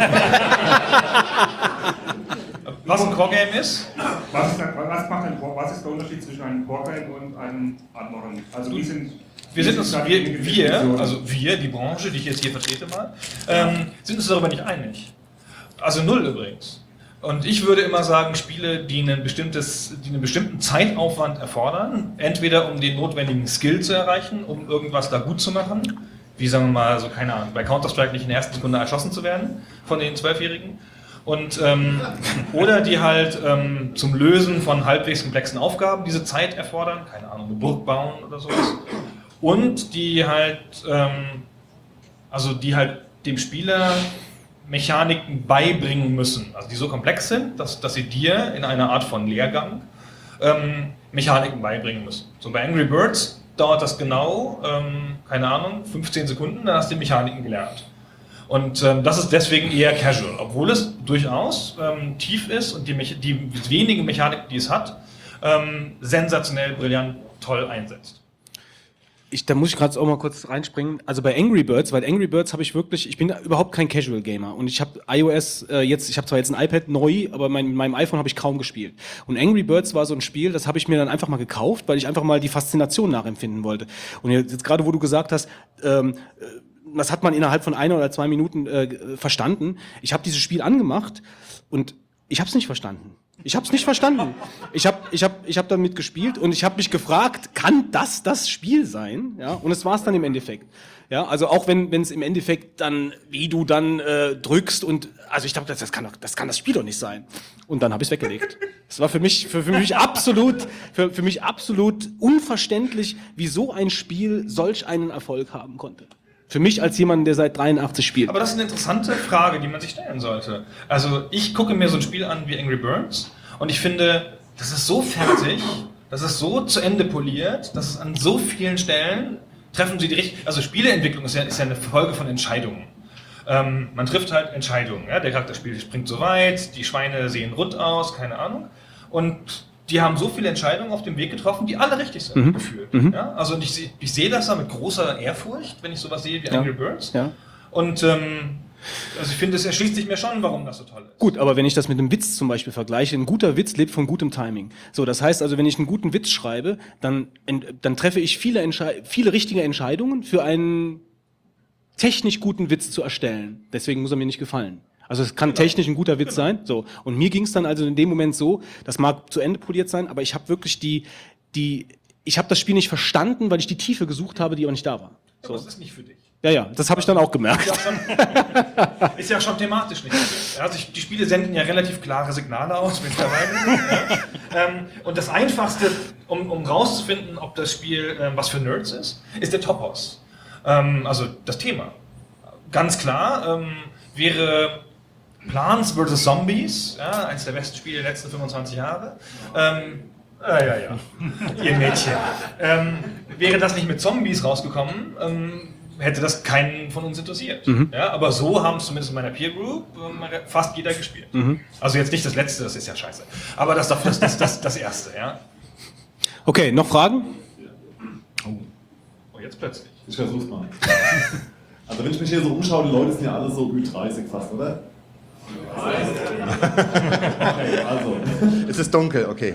was ein Core-Game ist? Was ist, was, macht ein, was ist der Unterschied zwischen einem Core-Game und einem anderen? Also wie sind wir sind uns, wir, wir, also wir, die Branche, die ich jetzt hier vertrete mal, ähm, sind uns darüber nicht einig. Also null übrigens. Und ich würde immer sagen, Spiele, die, ein bestimmtes, die einen bestimmten Zeitaufwand erfordern, entweder um den notwendigen Skill zu erreichen, um irgendwas da gut zu machen, wie sagen wir mal, so keine Ahnung, bei Counter-Strike nicht in der ersten Sekunde erschossen zu werden von den Zwölfjährigen, und, ähm, oder die halt ähm, zum Lösen von halbwegs komplexen Aufgaben diese Zeit erfordern, keine Ahnung, eine Burg bauen oder sowas und die halt, ähm, also die halt dem Spieler Mechaniken beibringen müssen, also die so komplex sind, dass, dass sie dir in einer Art von Lehrgang ähm, Mechaniken beibringen müssen. So bei Angry Birds dauert das genau, ähm, keine Ahnung, 15 Sekunden, dann hast du die Mechaniken gelernt. Und ähm, das ist deswegen eher casual, obwohl es durchaus ähm, tief ist und die, die wenigen Mechaniken, die es hat, ähm, sensationell, brillant, toll einsetzt ich, da muss ich gerade auch mal kurz reinspringen. Also bei Angry Birds, weil Angry Birds habe ich wirklich, ich bin überhaupt kein Casual Gamer und ich habe iOS äh, jetzt, ich habe zwar jetzt ein iPad neu, aber mein, meinem iPhone habe ich kaum gespielt. Und Angry Birds war so ein Spiel, das habe ich mir dann einfach mal gekauft, weil ich einfach mal die Faszination nachempfinden wollte. Und jetzt, jetzt gerade, wo du gesagt hast, ähm, äh, das hat man innerhalb von einer oder zwei Minuten äh, verstanden. Ich habe dieses Spiel angemacht und ich habe es nicht verstanden. Ich habe es nicht verstanden. Ich habe ich hab, ich hab damit gespielt und ich habe mich gefragt, kann das das Spiel sein? Ja, und es war es dann im Endeffekt. Ja, also auch wenn es im Endeffekt dann, wie du dann äh, drückst und also ich dachte, das, das kann doch, das kann das Spiel doch nicht sein. Und dann habe ich es weggelegt. Es war für mich für, für mich absolut für, für mich absolut unverständlich, wie so ein Spiel solch einen Erfolg haben konnte. Für mich als jemand, der seit 83 spielt. Aber das ist eine interessante Frage, die man sich stellen sollte. Also ich gucke mir so ein Spiel an wie Angry Birds und ich finde, das ist so fertig, das ist so zu Ende poliert, dass es an so vielen Stellen treffen sie die richtigen. Also Spieleentwicklung ist ja, ist ja eine Folge von Entscheidungen. Ähm, man trifft halt Entscheidungen. Ja? Der Charakterspiel springt so weit, die Schweine sehen rund aus, keine Ahnung. Und die haben so viele Entscheidungen auf dem Weg getroffen, die alle richtig sind, mhm. gefühlt. Mhm. Ja? Also ich, ich sehe das da mit großer Ehrfurcht, wenn ich sowas sehe wie ja. Angry Birds. Ja. Und ähm, also ich finde, es erschließt sich mir schon, warum das so toll ist. Gut, aber wenn ich das mit einem Witz zum Beispiel vergleiche, ein guter Witz lebt von gutem Timing. So, das heißt also, wenn ich einen guten Witz schreibe, dann, dann treffe ich viele, viele richtige Entscheidungen für einen technisch guten Witz zu erstellen. Deswegen muss er mir nicht gefallen. Also es kann technisch ein guter Witz sein. So. Und mir ging es dann also in dem Moment so, das mag zu Ende poliert sein, aber ich habe wirklich die, die, ich habe das Spiel nicht verstanden, weil ich die Tiefe gesucht habe, die auch nicht da war. So. Aber das ist nicht für dich. Ja, ja, das habe ich dann auch gemerkt. Ist ja, schon, ist ja schon thematisch nicht. Also die Spiele senden ja relativ klare Signale aus mittlerweile. ja. ähm, und das Einfachste, um, um rauszufinden, ob das Spiel ähm, was für Nerds ist, ist der Topos. Ähm, also das Thema. Ganz klar wäre Plants vs. Zombies, ja, eines der besten Spiele der letzten 25 Jahre. Ähm, äh, ja, ja, ihr Mädchen. Ähm, wäre das nicht mit Zombies rausgekommen, ähm, hätte das keinen von uns interessiert. Mhm. Ja, aber so haben es zumindest in meiner Peer Group ähm, fast jeder gespielt. Mhm. Also jetzt nicht das letzte, das ist ja scheiße. Aber das, das, das, das, das erste, ja. Okay, noch Fragen? Oh, oh jetzt plötzlich. Ich versuch's mal. Also wenn ich mich hier so umschaue, die Leute sind ja alle so Ü30 fast, oder? Also. Es ist dunkel, okay.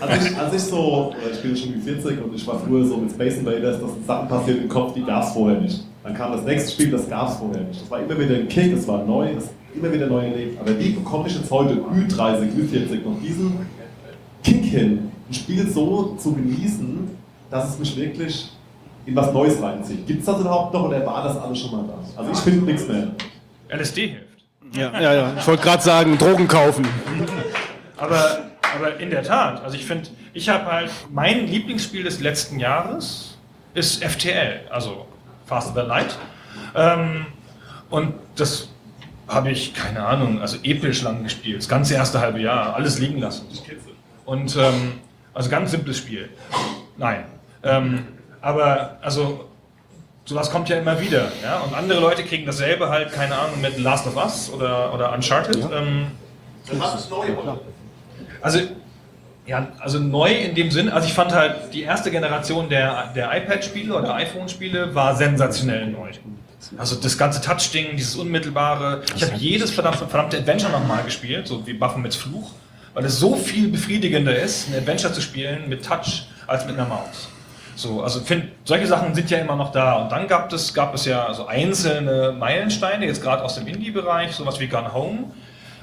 Als ich, als ich so, ich bin schon wie 40 und ich war früher so mit Space Invaders, dass Sachen passiert im Kopf, die gab es vorher nicht. Dann kam das nächste Spiel, das gab es vorher nicht. Das war immer wieder ein Kick, das war neu, das immer wieder neu erlebt. Aber wie bekomme ich jetzt heute Ü30, Ü40 noch diesen Kick hin, ein Spiel so zu genießen, dass es mich wirklich in was Neues reinzieht? Gibt es das überhaupt noch oder war das alles schon mal da? Also ich finde nichts mehr. LSD hilft. Ja, ja, ja. Ich wollte gerade sagen, Drogen kaufen. Aber aber in der Tat, also ich finde, ich habe halt, mein Lieblingsspiel des letzten Jahres ist FTL, also Faster Than Light. Ähm, und das habe ich, keine Ahnung, also episch lang gespielt, das ganze erste halbe Jahr, alles liegen lassen. Und, ähm, also ganz simples Spiel. Nein. Ähm, aber, also, sowas kommt ja immer wieder. Ja? Und andere Leute kriegen dasselbe halt, keine Ahnung, mit Last of Us oder, oder Uncharted. Ähm, Das ist neu, oder? also, ja, also neu in dem Sinn, also ich fand halt, die erste Generation der, der iPad-Spiele oder iPhone-Spiele war sensationell neu. Also das ganze Touch-Ding, dieses Unmittelbare. Ich habe jedes verdammte, verdammte Adventure nochmal gespielt, so wie Buffen mit Fluch, weil es so viel befriedigender ist, ein Adventure zu spielen mit Touch als mit einer Maus. So, also find, solche Sachen sind ja immer noch da. Und dann gab es, gab es ja so einzelne Meilensteine, jetzt gerade aus dem Indie-Bereich, sowas wie Gone Home.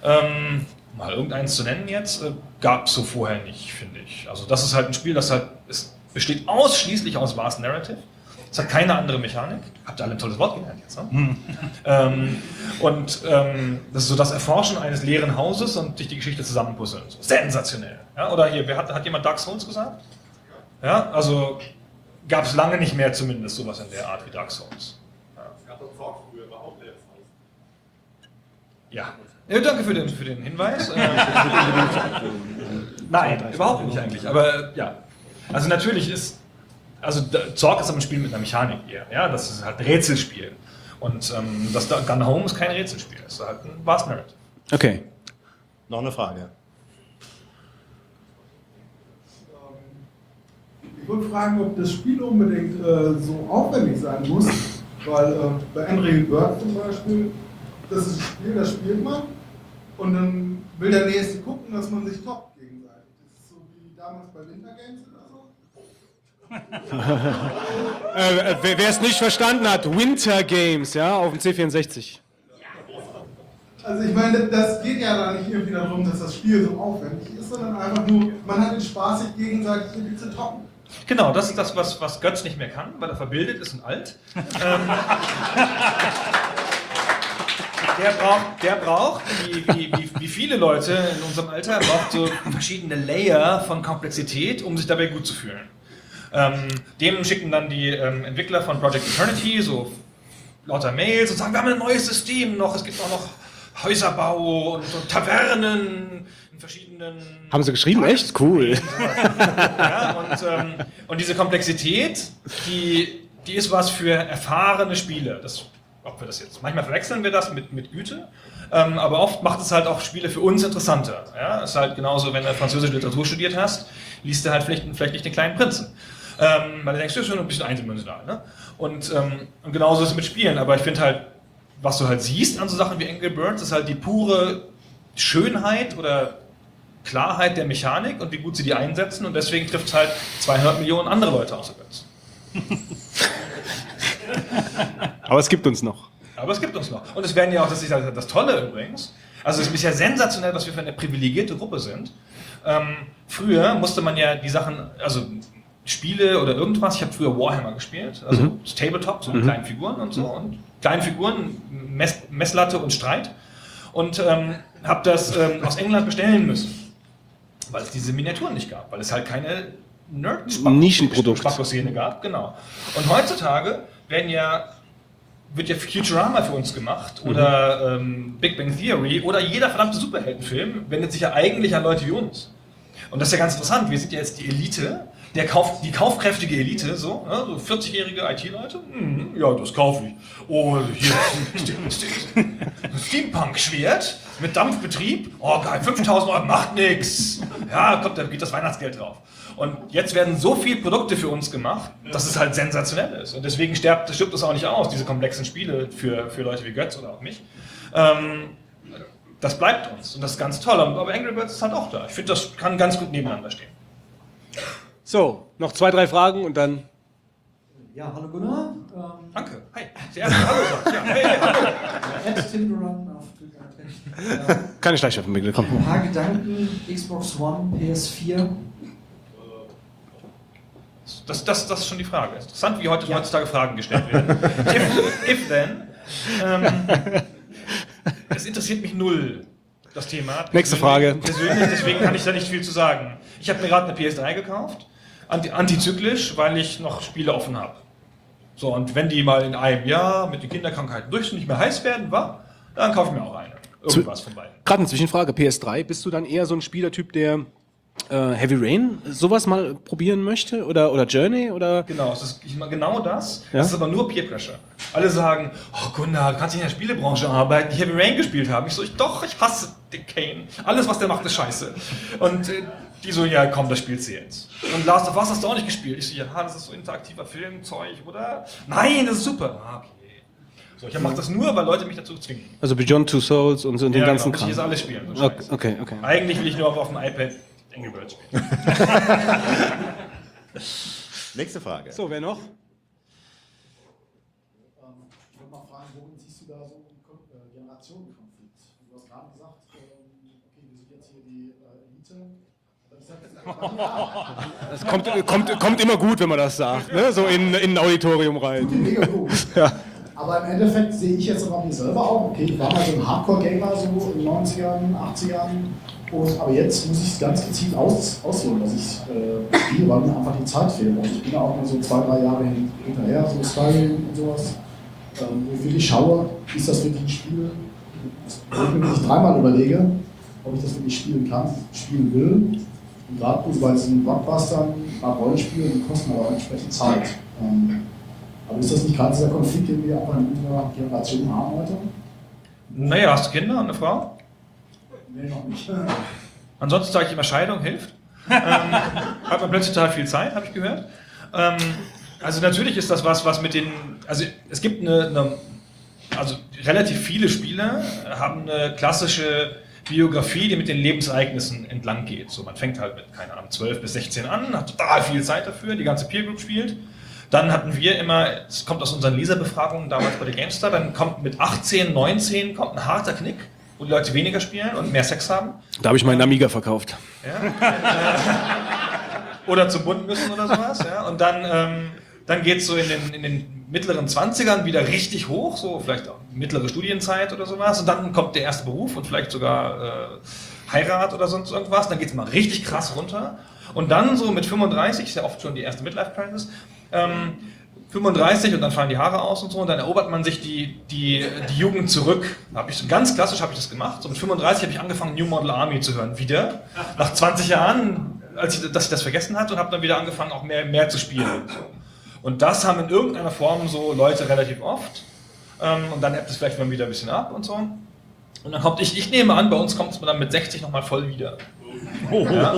Ähm, mal irgendeins zu nennen jetzt, äh, gab es so vorher nicht, finde ich. Also das ist halt ein Spiel, das halt, es besteht ausschließlich aus Vast Narrative. Es hat keine andere Mechanik. Habt ihr alle ein tolles Wort gelernt jetzt, ne? ähm, und ähm, das ist so das Erforschen eines leeren Hauses und sich die Geschichte zusammenpuzzeln. So, sensationell. Ja, oder hier, wer hat, hat jemand Dark Souls gesagt? Ja, also gab es lange nicht mehr zumindest sowas in der Art wie Dark Souls. Haus. Ja. ja danke für den, für den Hinweis. Äh, Nein, überhaupt nicht eigentlich. Aber ja. Also natürlich ist. Also Zorg ist aber ein Spiel mit einer Mechanik eher. Ja, das ist halt ein Rätselspiel. Und ähm, das da- Gun Home ist kein Rätselspiel. Es ist halt ein Vast Narrative. Okay. Noch eine Frage. Ich wollte fragen, ob das Spiel unbedingt äh, so aufwendig sein muss, weil äh, bei Angry Bird zum Beispiel, das ist ein Spiel, das spielt man und dann will der Nächste gucken, dass man sich toppt gegenseitig. Das ist so wie damals bei Winter Games oder so. äh, wer wer es nicht verstanden hat, Winter Games, ja, auf dem C64. Also ich meine, das geht ja da nicht irgendwie darum, dass das Spiel so aufwendig ist, sondern einfach nur, man hat den Spaß, sich gegenseitig irgendwie zu toppen. Genau, das ist das, was, was Götz nicht mehr kann, weil er verbildet ist und alt. Ähm, der braucht, der braucht wie, wie, wie, wie viele Leute in unserem Alter, braucht so verschiedene Layer von Komplexität, um sich dabei gut zu fühlen. Ähm, dem schicken dann die ähm, Entwickler von Project Eternity so lauter Mails und sagen, wir haben ein neues System noch, es gibt auch noch Häuserbau und, und Tavernen verschiedenen Haben sie geschrieben? Echt? Cool. ja, und, ähm, und diese Komplexität, die, die ist was für erfahrene Spieler. Das, ob wir das jetzt, manchmal verwechseln wir das mit, mit Güte, ähm, aber oft macht es halt auch Spiele für uns interessanter. Ja? ist halt genauso, wenn du französische Literatur studiert hast, liest du halt vielleicht, vielleicht nicht den kleinen Prinzen. Ähm, weil du denkst, das ist schon ein bisschen eindimensional. Ne? Und, ähm, und genauso ist es mit Spielen, aber ich finde halt, was du halt siehst an so Sachen wie Angry Birds, ist halt die pure Schönheit oder Klarheit der Mechanik und wie gut sie die einsetzen und deswegen trifft es halt 200 Millionen andere Leute außer Götz. Aber es gibt uns noch. Aber es gibt uns noch. Und es werden ja auch, das ist das Tolle übrigens, also es ist ja sensationell, was wir für eine privilegierte Gruppe sind. Ähm, früher musste man ja die Sachen, also Spiele oder irgendwas, ich habe früher Warhammer gespielt, also Mhm. Tabletop, so mit Mhm. kleinen Figuren und so. Und kleinen Figuren, Mess, Messlatte und Streit. Und ähm, habe das ähm, aus England bestellen müssen, weil es diese Miniaturen nicht gab, weil es halt keine nerd Nischenprodukt. szene gab, genau. Und heutzutage werden ja wird ja Futurama für uns gemacht oder ähm, Big Bang Theory oder jeder verdammte Superheldenfilm wendet sich ja eigentlich an Leute wie uns. Und das ist ja ganz interessant. Wir sind ja jetzt die Elite, der Kauf, die kaufkräftige Elite, so, ne, so 40-jährige IT-Leute. Mhm, ja, das kaufe ich. Oh, hier Steampunk-Schwert mit Dampfbetrieb. Oh, geil, 5000 Euro macht nix. Ja, kommt, da geht das Weihnachtsgeld drauf. Und jetzt werden so viele Produkte für uns gemacht, dass es halt sensationell ist. Und deswegen stirbt, stirbt es auch nicht aus, diese komplexen Spiele für, für Leute wie Götz oder auch mich. Ähm, das bleibt uns und das ist ganz toll. Aber Angry Birds ist halt auch da. Ich finde, das kann ganz gut nebeneinander stehen. So, noch zwei, drei Fragen und dann. Ja, hallo Gunnar. Ähm, Danke. Hi. Der erste Hallo sagt. Ja, hey, hallo. Timberrun Ähm, Keine Schleichweffen, bitte, komm. Ein paar Gedanken, Xbox One, PS4. Das, das, das ist schon die Frage. Interessant, wie heute, heutzutage Fragen gestellt werden. if, if then. Ähm, es interessiert mich null. das Thema. Nächste Persönlich- Frage. Persönlich, deswegen kann ich da nicht viel zu sagen. Ich habe mir gerade eine PS3 gekauft, anti antizyklisch, weil ich noch Spiele offen habe. So, und wenn die mal in einem Jahr mit den Kinderkrankheiten durch sind, nicht mehr heiß werden, war, dann kaufe ich mir auch eine. Irgendwas von beiden. Gerade eine Zwischenfrage, PS3, bist du dann eher so ein Spielertyp, der äh, Heavy Rain sowas mal probieren möchte? Oder, oder Journey? Oder? Genau, es ist genau das. Ja? Das ist aber nur Peer Pressure. Alle sagen, oh Gunnar, du kannst nicht in der Spielebranche arbeiten, die Heavy Rain gespielt haben. Ich so, ich, doch, ich hasse den Kane. Alles, was der macht, ist scheiße. Und äh, die so, ja komm, das spielst du jetzt. Und Last of Us hast du auch nicht gespielt. Ich so, ja, das ist so interaktiver Filmzeug, oder? Nein, das ist super. Ah, okay. So, ich mache das nur, weil Leute mich dazu zwingen. Also Beyond Two Souls und so und den Ja, ganzen genau, muss Kram. ich jetzt alles spielen, so okay, okay, okay. Eigentlich will ich nur auf, auf dem iPad Angry Birds spielen. Nächste Frage. So, wer noch? Ich wollte mal fragen, worin siehst du da so einen äh, Generationenkonflikt? Du hast gerade gesagt, ähm, okay, wir sind jetzt hier die äh, Elite. Das kommt, kommt, kommt immer gut, wenn man das sagt, ne? so in, in ein Auditorium rein. Mega gut. Ja. Aber im Endeffekt sehe ich jetzt aber mir selber auch, okay, ich war mal so ein Hardcore-Gamer so in den 90ern, 80ern. Und, aber jetzt muss ich es ganz gezielt aus, auswählen, dass ich äh, spiele, weil mir einfach die Zeit fehlt. Und ich bin ja auch mal so zwei, drei Jahre hin, hinterher, so Skyrim und sowas. Ähm, wo ich wirklich schaue, ist das wirklich ein Spiel, wo ich dreimal überlege, ob ich das wirklich spielen kann, spielen will. Und gerade bei diesen Blockbustern, bei Rollenspielen, die kosten aber auch entsprechend Zeit. Ähm, aber ist das nicht gerade dieser Konflikt, den wir auch in unserer Generation haben heute? Naja, hast du Kinder und eine Frau? Nee, noch nicht. Ansonsten sage ich immer, Scheidung hilft. ähm, hat man plötzlich total viel Zeit, habe ich gehört. Ähm, also natürlich ist das was, was mit den, also es gibt eine, eine also relativ viele Spiele haben eine klassische Biografie, die mit den Lebensereignissen entlang geht. So, man fängt halt mit, keine Ahnung, 12 bis 16 an, hat total viel Zeit dafür, die ganze Peer Group spielt. Dann hatten wir immer, es kommt aus unseren Leserbefragungen damals bei der GameStar, dann kommt mit 18, 19 kommt ein harter Knick, wo die Leute weniger spielen und mehr Sex haben. Da habe ich meinen Amiga verkauft. oder zum Bund müssen oder sowas. Ja? Und dann, ähm, dann geht es so in den, in den mittleren 20ern wieder richtig hoch, so vielleicht auch mittlere Studienzeit oder sowas. Und dann kommt der erste Beruf und vielleicht sogar äh, Heirat oder sonst irgendwas. Dann geht es mal richtig krass runter. Und dann so mit 35, ist ja oft schon die erste Midlife-Crisis, ähm, 35 und dann fallen die Haare aus und so und dann erobert man sich die, die, die Jugend zurück. Hab ich so ganz klassisch habe ich das gemacht. So mit 35 habe ich angefangen New Model Army zu hören wieder. Nach 20 Jahren, als ich, dass ich das vergessen hatte und habe dann wieder angefangen auch mehr, mehr zu spielen. Und das haben in irgendeiner Form so Leute relativ oft. Ähm, und dann ebbt es vielleicht mal wieder ein bisschen ab und so. Und dann kommt ich, ich nehme an, bei uns kommt es dann mit 60 nochmal voll wieder. Ja.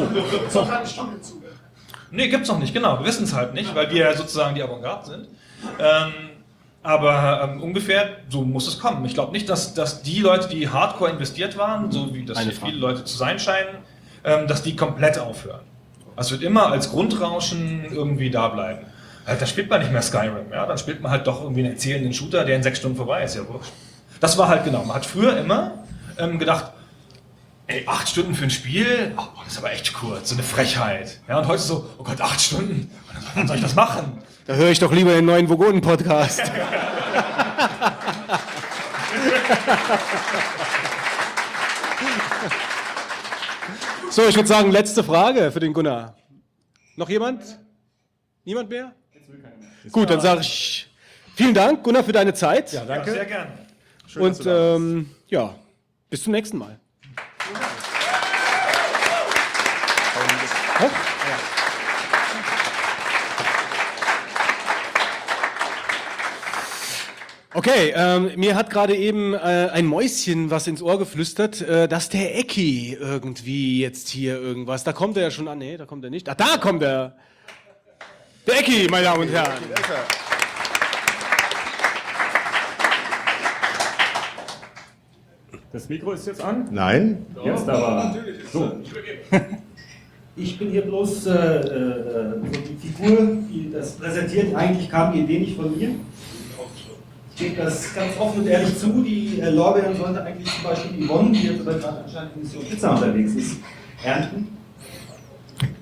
So keine Studie zu. Nee, gibt's noch nicht, genau. Wir wissen es halt nicht, weil wir ja sozusagen die Avantgarde sind. Ähm, aber ähm, ungefähr so muss es kommen. Ich glaube nicht, dass, dass die Leute, die hardcore investiert waren, so wie das Eine viele Leute zu sein scheinen, ähm, dass die komplett aufhören. Es wird immer als Grundrauschen irgendwie da bleiben. Halt, da spielt man nicht mehr Skyrim, ja? dann spielt man halt doch irgendwie einen erzählenden Shooter, der in sechs Stunden vorbei ist. Ja. Das war halt genau. Man hat früher immer ähm, gedacht, ey, acht Stunden für ein Spiel, oh, das ist aber echt kurz, so eine Frechheit. Ja, und heute so, oh Gott, acht Stunden, wann soll ich das machen? Da höre ich doch lieber den neuen Vogonen-Podcast. so, ich würde sagen, letzte Frage für den Gunnar. Noch jemand? Niemand mehr? Gut, dann sage ich vielen Dank, Gunnar, für deine Zeit. Ja, sehr gerne. Und ähm, ja, bis zum nächsten Mal. Okay, ähm, mir hat gerade eben äh, ein Mäuschen was ins Ohr geflüstert, äh, dass der Ecki irgendwie jetzt hier irgendwas. Da kommt er ja schon an. Nee, da kommt er nicht. Ah, da kommt er. Der Ecki, meine Damen und Herren. Das Mikro ist jetzt an? Nein. Jetzt aber. So. Ich bin hier bloß äh, äh, so die Figur, die das präsentiert. Eigentlich kam die Idee nicht von mir. Ich gebe das ganz offen und ehrlich zu. Die äh, Lorbeeren sollte eigentlich zum Beispiel Yvonne, die jetzt aber gerade anscheinend in Mission Pizza unterwegs ist, ernten.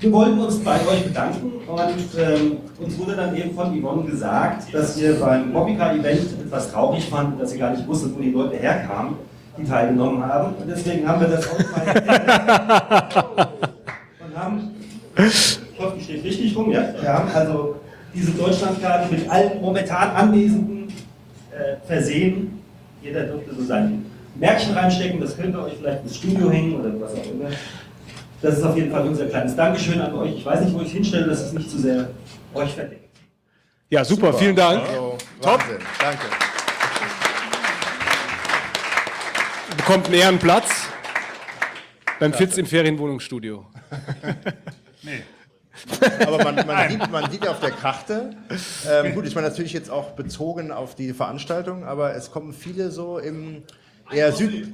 Wir wollten uns bei euch bedanken und ähm, uns wurde dann eben von Yvonne gesagt, dass ihr beim Mobica-Event etwas traurig fanden, dass ihr gar nicht wusstet, wo die Leute herkamen. die teilgenommen haben. Und deswegen haben wir das auch mal haben, ich hoffe, die steht richtig rum, ja? Wir haben also diese Deutschlandkarte mit allen momentan Anwesenden äh, versehen. Jeder durfte so sein Märkchen reinstecken, das könnt ihr euch vielleicht ins Studio hängen oder was auch immer. Das ist auf jeden Fall unser kleines Dankeschön an euch. Ich weiß nicht, wo ich hinstelle, dass es nicht zu sehr euch verdeckt. Ja, super, vielen Dank. Also, Top. Wahnsinn, danke. Bekommt einen Ehrenplatz beim Fitz im Ferienwohnungsstudio. Nee. Aber man, man, sieht, man sieht ja auf der Karte, ähm, gut, ich meine natürlich jetzt auch bezogen auf die Veranstaltung, aber es kommen viele so im eher Süd...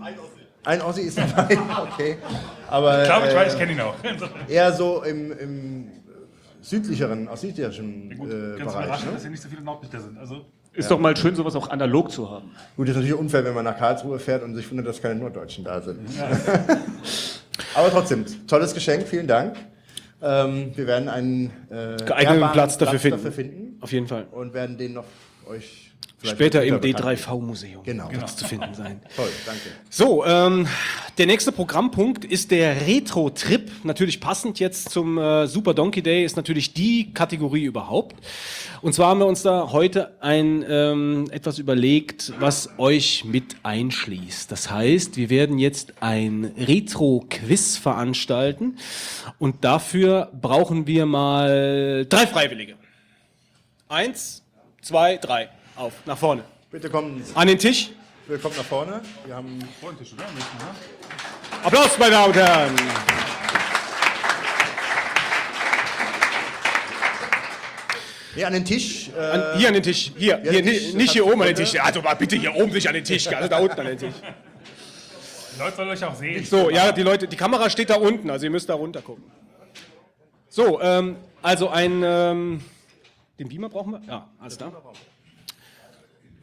Ein Ossi ist dabei, okay. Aber, Ich glaube, ich weiß, ich äh, kenne ihn auch. Eher so im, im südlicheren, aus südlicheren äh, Ganz Bereich. überraschend, Ne? dass hier nicht so viele Nordlichter sind. Also, Ist doch mal schön, sowas auch analog zu haben. Gut, ist natürlich unfair, wenn man nach Karlsruhe fährt und sich wundert, dass keine Norddeutschen da sind. Aber trotzdem, tolles Geschenk, vielen Dank. Ähm, wir werden einen äh, Geeigneten Platz dafür finden. dafür finden. Auf jeden Fall. Und werden den noch euch Später im bekannt geben. D3V-Museum Genau. es zu finden sein. Toll, danke. So, ähm, der nächste Programmpunkt ist der Retro-Trip. Natürlich passend jetzt zum äh, Super Donkey Day ist natürlich die Kategorie überhaupt. Und zwar haben wir uns da heute ein ähm, etwas überlegt, was euch mit einschließt. Das heißt, wir werden jetzt ein Retro-Quiz veranstalten und dafür brauchen wir mal drei Freiwillige. Eins, zwei, drei. Auf, nach vorne. Bitte kommen An den Tisch. Bitte kommt nach vorne. Wir haben Freundlich, oder? Ne? Applaus, meine Damen und Herren. nee, an den Tisch. Äh, An, hier an den Tisch. Hier, hier Tisch, nicht das hier oben an den. Tisch. Also bitte hier oben nicht an den Tisch, also da unten an den Tisch. Die Leute sollen euch auch sehen. So, ja, die Leute, die Kamera steht da unten, also ihr müsst da runter gucken. So, ähm, also ein, ähm, den Beamer brauchen wir? Ja, alles klar.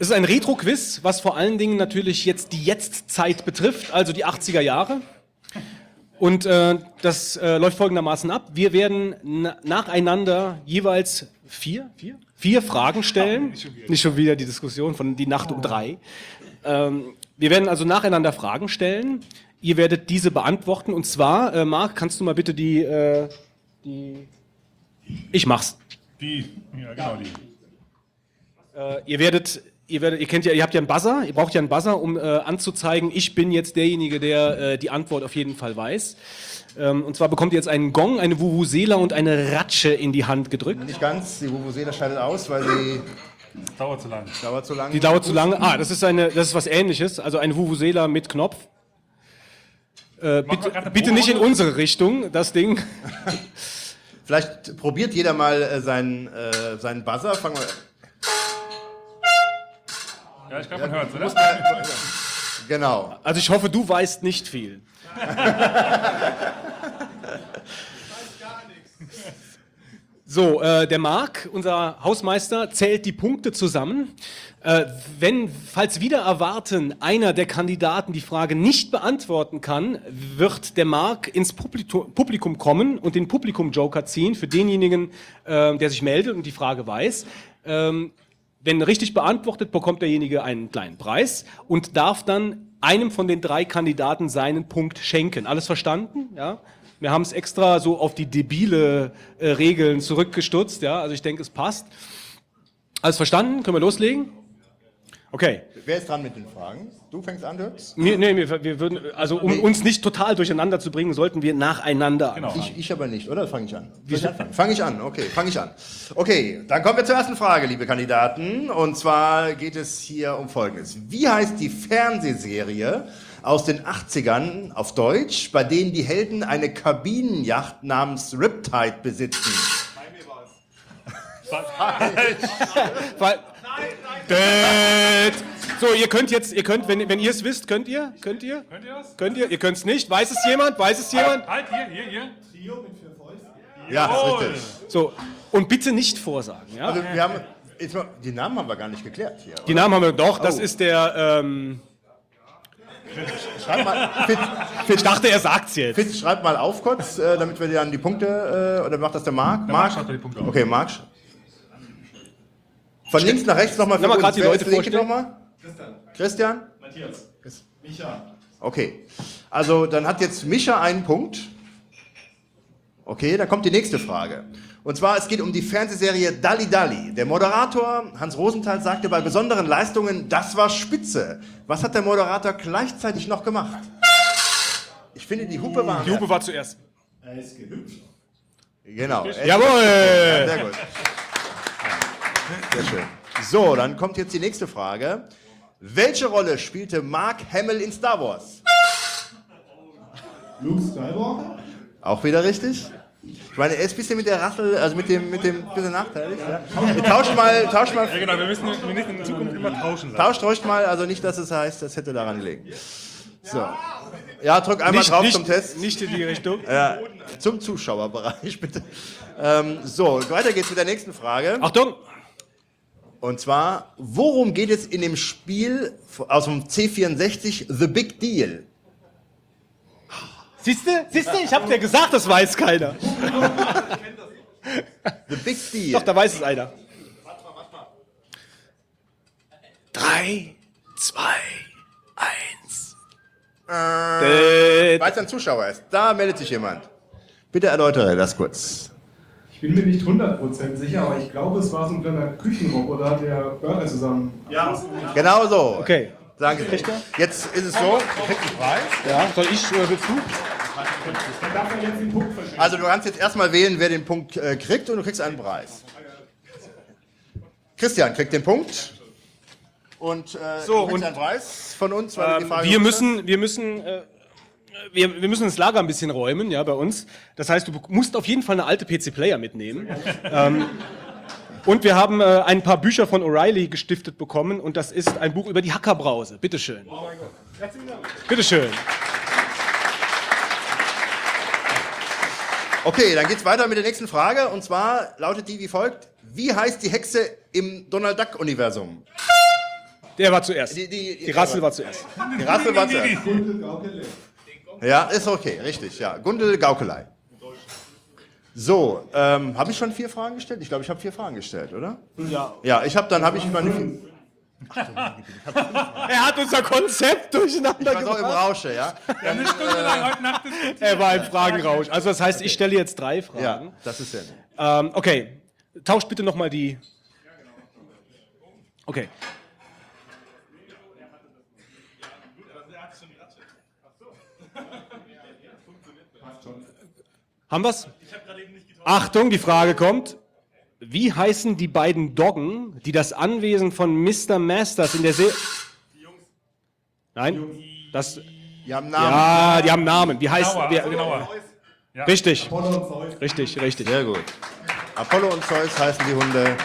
Es ist ein Retro-Quiz, was vor allen Dingen natürlich jetzt die Jetztzeit betrifft, also die 80er Jahre. Und äh, das äh, läuft folgendermaßen ab. Wir werden na nacheinander jeweils vier, vier? vier Fragen stellen. nicht, schon wieder. die Diskussion von die Nacht um drei. Ähm, wir werden also nacheinander Fragen stellen. Ihr werdet diese beantworten. Und zwar, äh, Marc, kannst du mal bitte die, äh, die ich mach's. Die, ja, genau die. Äh, ihr werdet, ihr werdet, ihr kennt ja, ihr habt ja einen Buzzer, ihr braucht ja einen Buzzer, um äh, anzuzeigen, ich bin jetzt derjenige, der äh, die Antwort auf jeden Fall weiß. Ähm, und zwar bekommt ihr jetzt einen Gong, eine Vuvuzela und eine Ratsche in die Hand gedrückt. Nicht ganz, die Vuvuzela scheidet aus, weil sie Dauert zu lang. dauert zu lang. Die dauert zu lange. Ah, das ist eine, das ist was ähnliches, also eine Vuvuzela mit Knopf. Äh, bitte, bitte nicht in unsere Richtung, das Ding. Vielleicht probiert jeder mal äh, seinen, äh, seinen Buzzer. Fangen wir. Ja, ich glaube, man hört Du oder? Genau. Also ich hoffe, du weißt nicht viel. So, äh, der Marc, unser Hausmeister, zählt die Punkte zusammen. Äh, wenn, falls wieder erwarten, einer der Kandidaten die Frage nicht beantworten kann, wird der Marc ins Publikum, Publikum kommen und den Publikum-Joker ziehen für denjenigen, äh, der sich meldet und die Frage weiß. Ähm, wenn richtig beantwortet, bekommt derjenige einen kleinen Preis und darf dann einem von den drei Kandidaten seinen Punkt schenken. Alles verstanden? Ja? Wir haben es extra so auf die debile äh, Regeln zurückgestutzt. Ja? Also ich denke, es passt. Alles verstanden? Können wir loslegen? Okay. Wer ist dran mit den Fragen? Du fängst an, Dirks? Wir, nee, wir, wir würden, also um Nee. uns nicht total durcheinander zu bringen, sollten wir nacheinander anfangen. Ich, ich aber nicht, oder? Fange ich an? Soll ich anfangen? Fange ich an, okay, fange ich an. Okay, dann kommen wir zur ersten Frage, liebe Kandidaten. Und zwar geht es hier um Folgendes. Wie heißt die Fernsehserie aus den 80ern auf Deutsch, bei denen die Helden eine Kabinenyacht namens Riptide besitzen? Weil, Död. So, ihr könnt jetzt, ihr könnt, wenn, wenn ihr es wisst, könnt ihr? Könnt ihr? Könnt ihr das? Könnt ihr? Ihr könnt es nicht? Weiß es jemand? Weiß es jemand? Halt, hier, hier, hier. Ja, das ist Jawohl. richtig. So, und bitte nicht vorsagen, ja? Also wir haben, jetzt mal, die Namen haben wir gar nicht geklärt hier. Die Namen haben wir doch, das Oh. ist der, ähm, Schreib mal, Fitz, ich dachte, er sagt's jetzt. Fitz, schreib mal auf kurz, äh, damit wir dann die Punkte, äh, oder macht das der Marc? Marc schreibt die Punkte auf. Okay, Marc. Von links nach rechts nochmal Nochmal grad die Leute vorstellen. nochmal? Christian. Matthias. Micha. Okay. Also dann hat jetzt Micha einen Punkt. Okay, dann kommt die nächste Frage. Und zwar, es geht um die Fernsehserie Dalli Dalli. Der Moderator Hans Rosenthal sagte bei besonderen Leistungen, das war spitze. Was hat der Moderator gleichzeitig noch gemacht? Ich finde, die Hupe war... Die Hupe war zuerst. Er ist gehüpft. Genau. Jawohl! Ja, sehr gut. Sehr schön. So, dann kommt jetzt die nächste Frage. Welche Rolle spielte Mark Hamill in Star Wars? Luke Skywalker? Auch wieder richtig? Ich meine, er ist ein bisschen mit der Rassel, also mit dem, mit dem bisschen nachteilig. Ja. Tauscht mal, tauscht mal. Ja, genau, wir müssen, wir müssen in Zukunft immer tauschen. lassen. Tauscht ruhig mal, also nicht, dass es heißt, das hätte daran gelegen. So. Ja, drück einmal Nicht- drauf nicht- zum Test. Nicht in die Richtung. Ja, zum Zuschauerbereich, bitte. Ähm, so, weiter geht's mit der nächsten Frage. Achtung! Und zwar, worum geht es in dem Spiel aus dem C64 The Big Deal? Siehst du? Siehst du? Ich hab dir gesagt, das weiß keiner. The Big Deal. Doch, da weiß es einer. Drei, zwei, eins. Äh, Weil es ein Zuschauer ist. Da meldet sich jemand. Bitte erläutere das kurz. Ich bin mir nicht 100% sicher, aber ich glaube, es war so ein kleiner Küchenroboter, der Burger zusammen. Ja, Genau so. Okay. Danke. Kriegt? Jetzt ist es so, du kriegst einen Preis. Ja, soll ich oder willst du? Also du kannst jetzt erstmal wählen, wer den Punkt äh, kriegt und du kriegst einen Preis. Christian kriegt den Punkt. Und äh, So, du und- einen Preis von uns, weil Ähm, wir müssen, wir müssen, äh, wir, wir müssen das Lager ein bisschen räumen, ja, bei uns. Das heißt, du musst auf jeden Fall eine alte PC-Player mitnehmen. ähm, und wir haben äh, ein paar Bücher von O'Reilly gestiftet bekommen und das ist ein Buch über die Hackerbrause. Bitteschön. Bitteschön. Okay, dann geht's weiter mit der nächsten Frage. Und zwar lautet die wie folgt. Wie heißt die Hexe im Donald Duck-Universum? Der war zuerst. Die, die, Die Rassel war zuerst. Die Rassel war zuerst. Ja, ist okay, richtig, ja. Gundel Gaukelei. So, ähm, habe ich schon vier Fragen gestellt? Ich glaube, ich habe vier Fragen gestellt, oder? Ja. Ja, ich habe dann habe ich meine vier, Er hat unser Konzept durcheinander ich war so im Rausche, ja. Dann, äh, Er war im Fragenrausch. Also das heißt, ich stelle jetzt drei Fragen. ja, das ist ja. Ähm, okay, tauscht bitte nochmal die. Okay. Haben wir's? Achtung, die Frage kommt. Wie heißen die beiden Doggen, die das Anwesen von Mr. Masters in der See... Nein? Das, Die haben Namen. ja, die haben Namen. Wie heißt... Genauer, wer- genauer. Ja. Richtig. Apollo und Zeus. Richtig, richtig. Sehr gut. Apollo und Zeus heißen die Hunde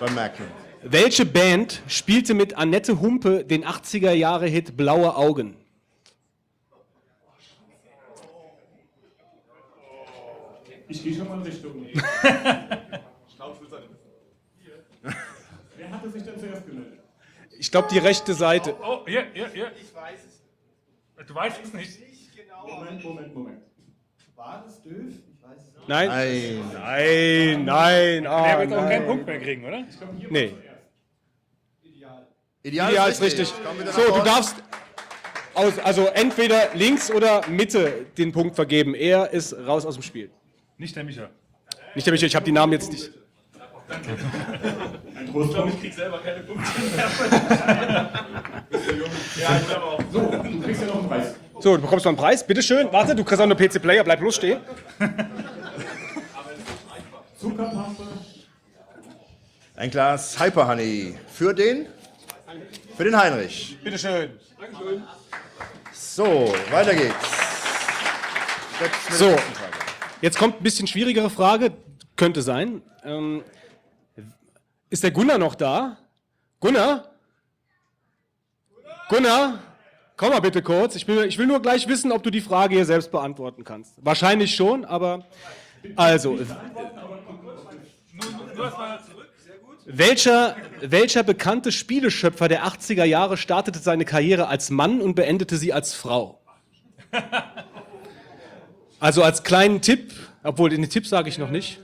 beim Merken. Welche Band spielte mit Annette Humpe den 80er Jahre Hit Blaue Augen? Ich gehe schon mal in Richtung. Wer hatte sich denn zuerst gemeldet? Ich glaube die rechte Seite. Oh, hier, hier, hier. Ich weiß es. Du weißt es nicht. Moment, Moment, Moment. War das doof? Ich weiß es nicht. Nein. Nein. Nein, nein. Ah, Der wird auch keinen nein. Punkt mehr kriegen, oder? Nee. Ideal, Ideal ist richtig. Wieder So, du darfst aus, also entweder links oder Mitte den Punkt vergeben. Er ist raus aus dem Spiel. Nicht der Micha. Nicht der Michael, ich habe die Namen jetzt nicht. Ein Trost. Ich glaube, ich krieg selber keine Punkte Ja, ich glaube auch. So, du kriegst ja noch einen Preis. So, du bekommst noch einen Preis. Bitteschön. Warte, du kriegst auch eine PC-Player. Bleib bloß stehen. Zuckerpaste. Ein Glas Hyper Honey für den für den Heinrich. Bitteschön. So, weiter geht's. So, jetzt kommt ein bisschen schwierigere Frage. Könnte sein. Ähm, ist der Gunnar noch da? Gunnar? Gunnar? Komm mal bitte kurz. Ich will, ich will nur gleich wissen, ob du die Frage hier selbst beantworten kannst. Wahrscheinlich schon, aber also. Welcher, welcher bekannte Spieleschöpfer der 80er Jahre startete seine Karriere als Mann und beendete sie als Frau? Also als kleinen Tipp, obwohl den Tipp sage ich noch nicht.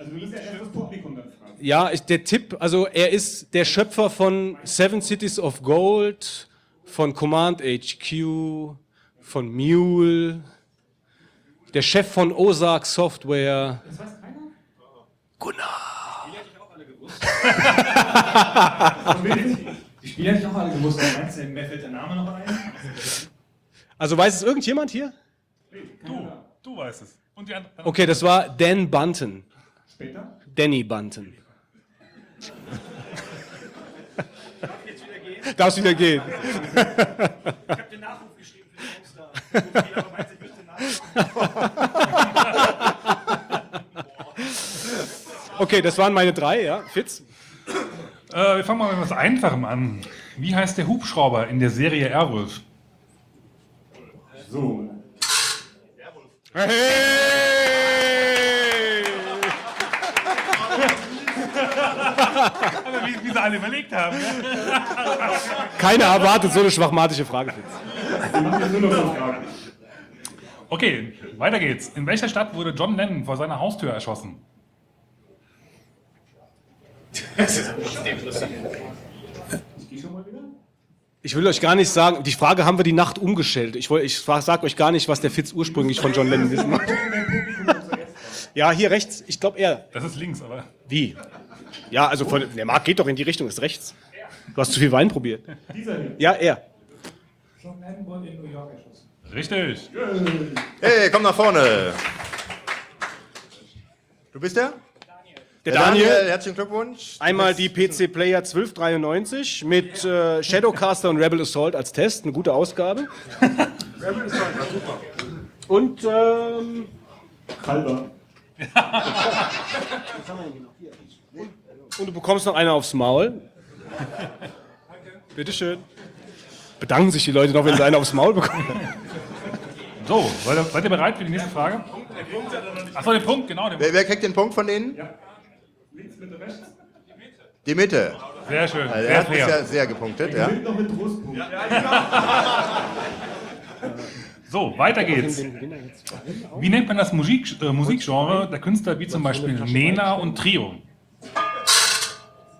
Also, wir müssen ja erst das Publikum dann fragen. Ja, ich, der Tipp, also er ist der Schöpfer von Seven Cities of Gold, von Command HQ, von Mule, der Chef von Ozark Software. Das weiß keiner? Gunnar. Die hätte ich auch alle gewusst. Die Spieler hätte ich auch alle gewusst. Meinst du, mir fällt der Name noch ein? Also weiß es irgendjemand hier? Du, du weißt es. Und die anderen. Okay, das war Dan Bunton. Später? Danny Bunton. Darfst wieder gehen. Ich habe den Nachruf geschrieben für den Poster. Jeder meint, ich müsste Okay, das waren meine drei, ja. Fitz? Äh, wir fangen mal mit was Einfachem an. Wie heißt der Hubschrauber in der Serie Airwolf? So. Aber wie, wie sie alle überlegt haben. Keiner erwartet so eine schwachmatische Frage. Okay, weiter geht's. In welcher Stadt wurde John Lennon vor seiner Haustür erschossen? Ich will euch gar nicht sagen, die Frage haben wir die Nacht umgestellt. Ich, ich sage euch gar nicht, was der Fitz ursprünglich von John Lennon wissen wollte. Ja, hier rechts, ich glaube er. Das ist links, aber. Wie? Ja, also von, der Markt geht doch in die Richtung, ist rechts. Du hast zu viel Wein probiert. Dieser hier. Ja, er. John Lennon wurde in New York erschossen. Richtig. Hey, komm nach vorne. Du bist der? Der Daniel. herzlichen Glückwunsch. Einmal die PC Player 1293 mit äh, Shadowcaster und Rebel Assault als Test, eine gute Ausgabe. Rebel ist halt super. Und ähm, Kalber. Und du bekommst noch eine aufs Maul. Bitteschön. Bedanken sich die Leute noch, wenn sie eine aufs Maul bekommen. So, seid ihr, bereit für die nächste Frage? Achso, den Punkt, genau. Den Wer, wer kriegt den Punkt von denen? Links, Mitte, rechts. Die Mitte. Sehr schön. Also sehr er hat fair. bisher sehr gepunktet, ja. noch mit Trostpunkt. So, weiter geht's. Wie nennt man das Musik, äh, Musikgenre der Künstler wie zum Beispiel Nena und Trio?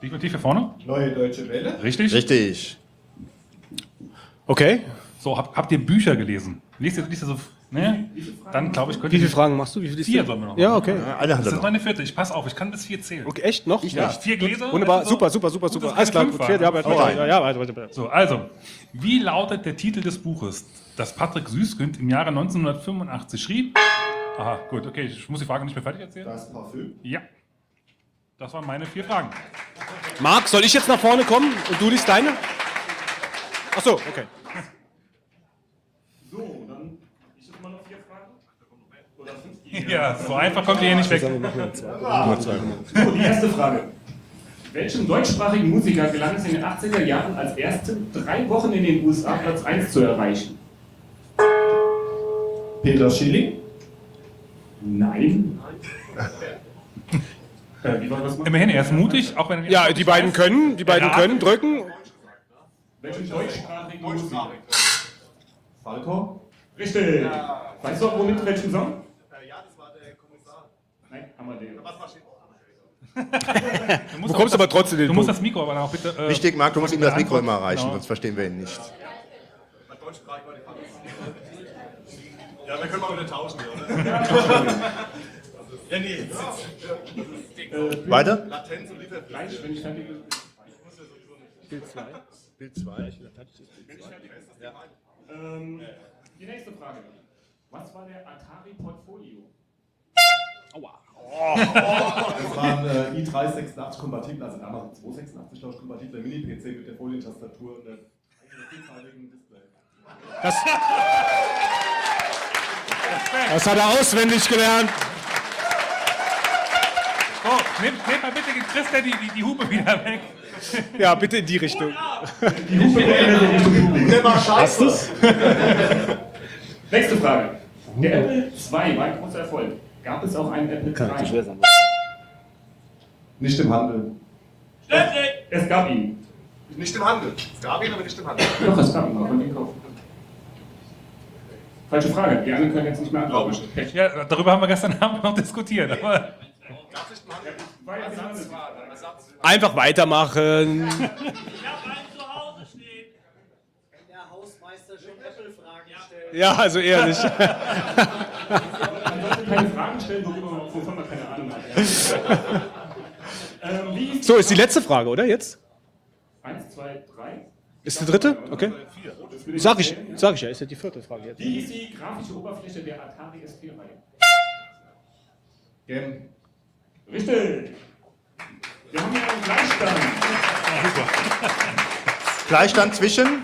Definitiv hier vorne? Neue Deutsche Welle. Richtig? Richtig. Okay. So, habt, habt ihr Bücher gelesen? Liest ihr, liest ihr so. Ne? Dann glaube ich, könnt Wie ihr. viele Fragen machst du? Wie viele Vier sollen wir noch Ja, okay. Eine hat Das er ist noch. meine vierte. Ich pass auf, ich kann bis vier zählen. Okay, echt noch? Ich nicht. Vier Gläser? Wunderbar, Also, super, super, super, super, gut, dass super. Alles klar, gut. Vier, ja, weiter, Okay. ja, ja, weiter, weiter, weiter. So, also, wie lautet der Titel des Buches, das Patrick Süßkind im Jahre 1985 schrieb? Aha, gut, okay, ich muss die Frage nicht mehr fertig erzählen. Das Parfüm. Ja. Das waren meine vier Fragen. Marc, soll ich jetzt nach vorne kommen und du liest deine? Ach so, okay. So, dann. Ich jetzt mal noch vier Fragen. Oder fünf? Ja, so einfach kommt ihr hier nicht weg. So, die erste Frage. Welchem deutschsprachigen Musiker gelang es in den 80er Jahren als ersten drei Wochen in den USA Platz 1 zu erreichen? Peter Schilling. Nein. Äh, wie war das mal? Immerhin, er ist mutig, auch wenn er Ja, die beiden können, die beiden Erraten. können drücken. Welchem deutschsprachigen Musiker? Falco. Richtig. Weißt du auch, womit, welchen Song? Ja, das war der Kommissar. Nein, Amadeus. Du musst bekommst aber trotzdem den Du musst das Mikro aber auch bitte. äh, Wichtig, Marc, du musst ihm das Mikro immer erreichen, Genau. sonst verstehen wir ihn nicht. Ja, dann können wir wieder tauschen, Ja, nee. Weiter? Latenz und Liefer. Gleich, wenn ich fertig bin. Bild 2. Bild 2. Ähm, die nächste Frage. Was war der Atari Portfolio? Das waren äh, i386 kompatibel, also damals 286 glaube ich, kompatible Mini-PC mit der Folientastatur und vielseitigen Display. Das, das hat er auswendig gelernt. Nehmt, nehmt mal bitte Christa die, die, die Hupe wieder weg. Ja, bitte in die Richtung. Der war scheiße. Nächste Frage. Der Apple II war ein großer Erfolg. Gab es auch einen Apple III? Nicht im Handel. Es gab ihn. Nicht im Handel. Es gab ihn, aber nicht im Handel. Doch, es gab ihn, man konnte ihn kaufen. Falsche Frage. Die anderen können jetzt nicht mehr antworten. Ja, darüber haben wir gestern Abend noch diskutiert. Aber Einfach weitermachen. Der Hausmeister schon Apple-Fragen stellt. Ja, also ehrlich. keine Fragen stellen, wovon man keine Ahnung hat. ähm, So, ist die letzte Frage, oder? Jetzt? Eins, zwei, drei. Ist die dritte? Okay. Sag ich, sag ich ja, ist ja die vierte Frage jetzt. Wie ist die grafische Oberfläche der Atari ST-Reihe? Game. Richtig. Wir haben hier einen Gleichstand. Gleichstand zwischen,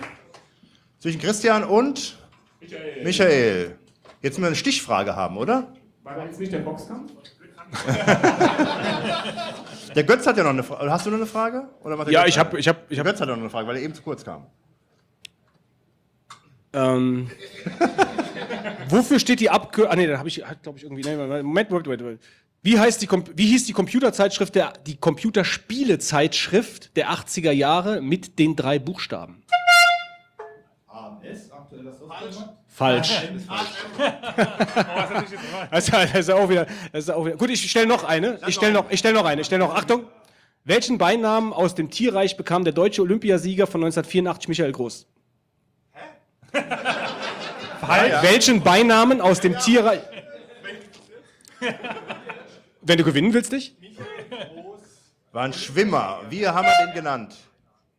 zwischen Christian und Michael. Michael. Jetzt müssen wir eine Stichfrage haben, oder? War da jetzt nicht der Boxkampf? Der Götz hat ja noch eine Frage. Hast du noch eine Frage? Ja, Götz ich hab- eine? ich hab- ich Der Götz hat noch eine Frage, weil er eben zu kurz kam. Ähm, wofür steht die Abkürzung? Ah, nee, da habe ich, glaube ich, irgendwie. Nee, Moment, Moment, Moment, Moment. Wie, heißt die, wie hieß die Computerzeitschrift, der, die Computerspielezeitschrift der 80er Jahre mit den drei Buchstaben? AMS, aktueller Softwaremarkt? Falsch. Falsch. Das ist, das ist auch wieder, das ist auch wieder. Gut, ich stelle noch eine. Ich stelle noch, ich stell noch eine. Ich stelle noch. Achtung. Welchen Beinamen aus dem Tierreich bekam der deutsche Olympiasieger von 1984 Michael Groß? Ah, ja. Welchen Beinamen aus dem Tierreich? Wenn du gewinnen willst, dich? War ein Schwimmer. Wie haben wir den genannt?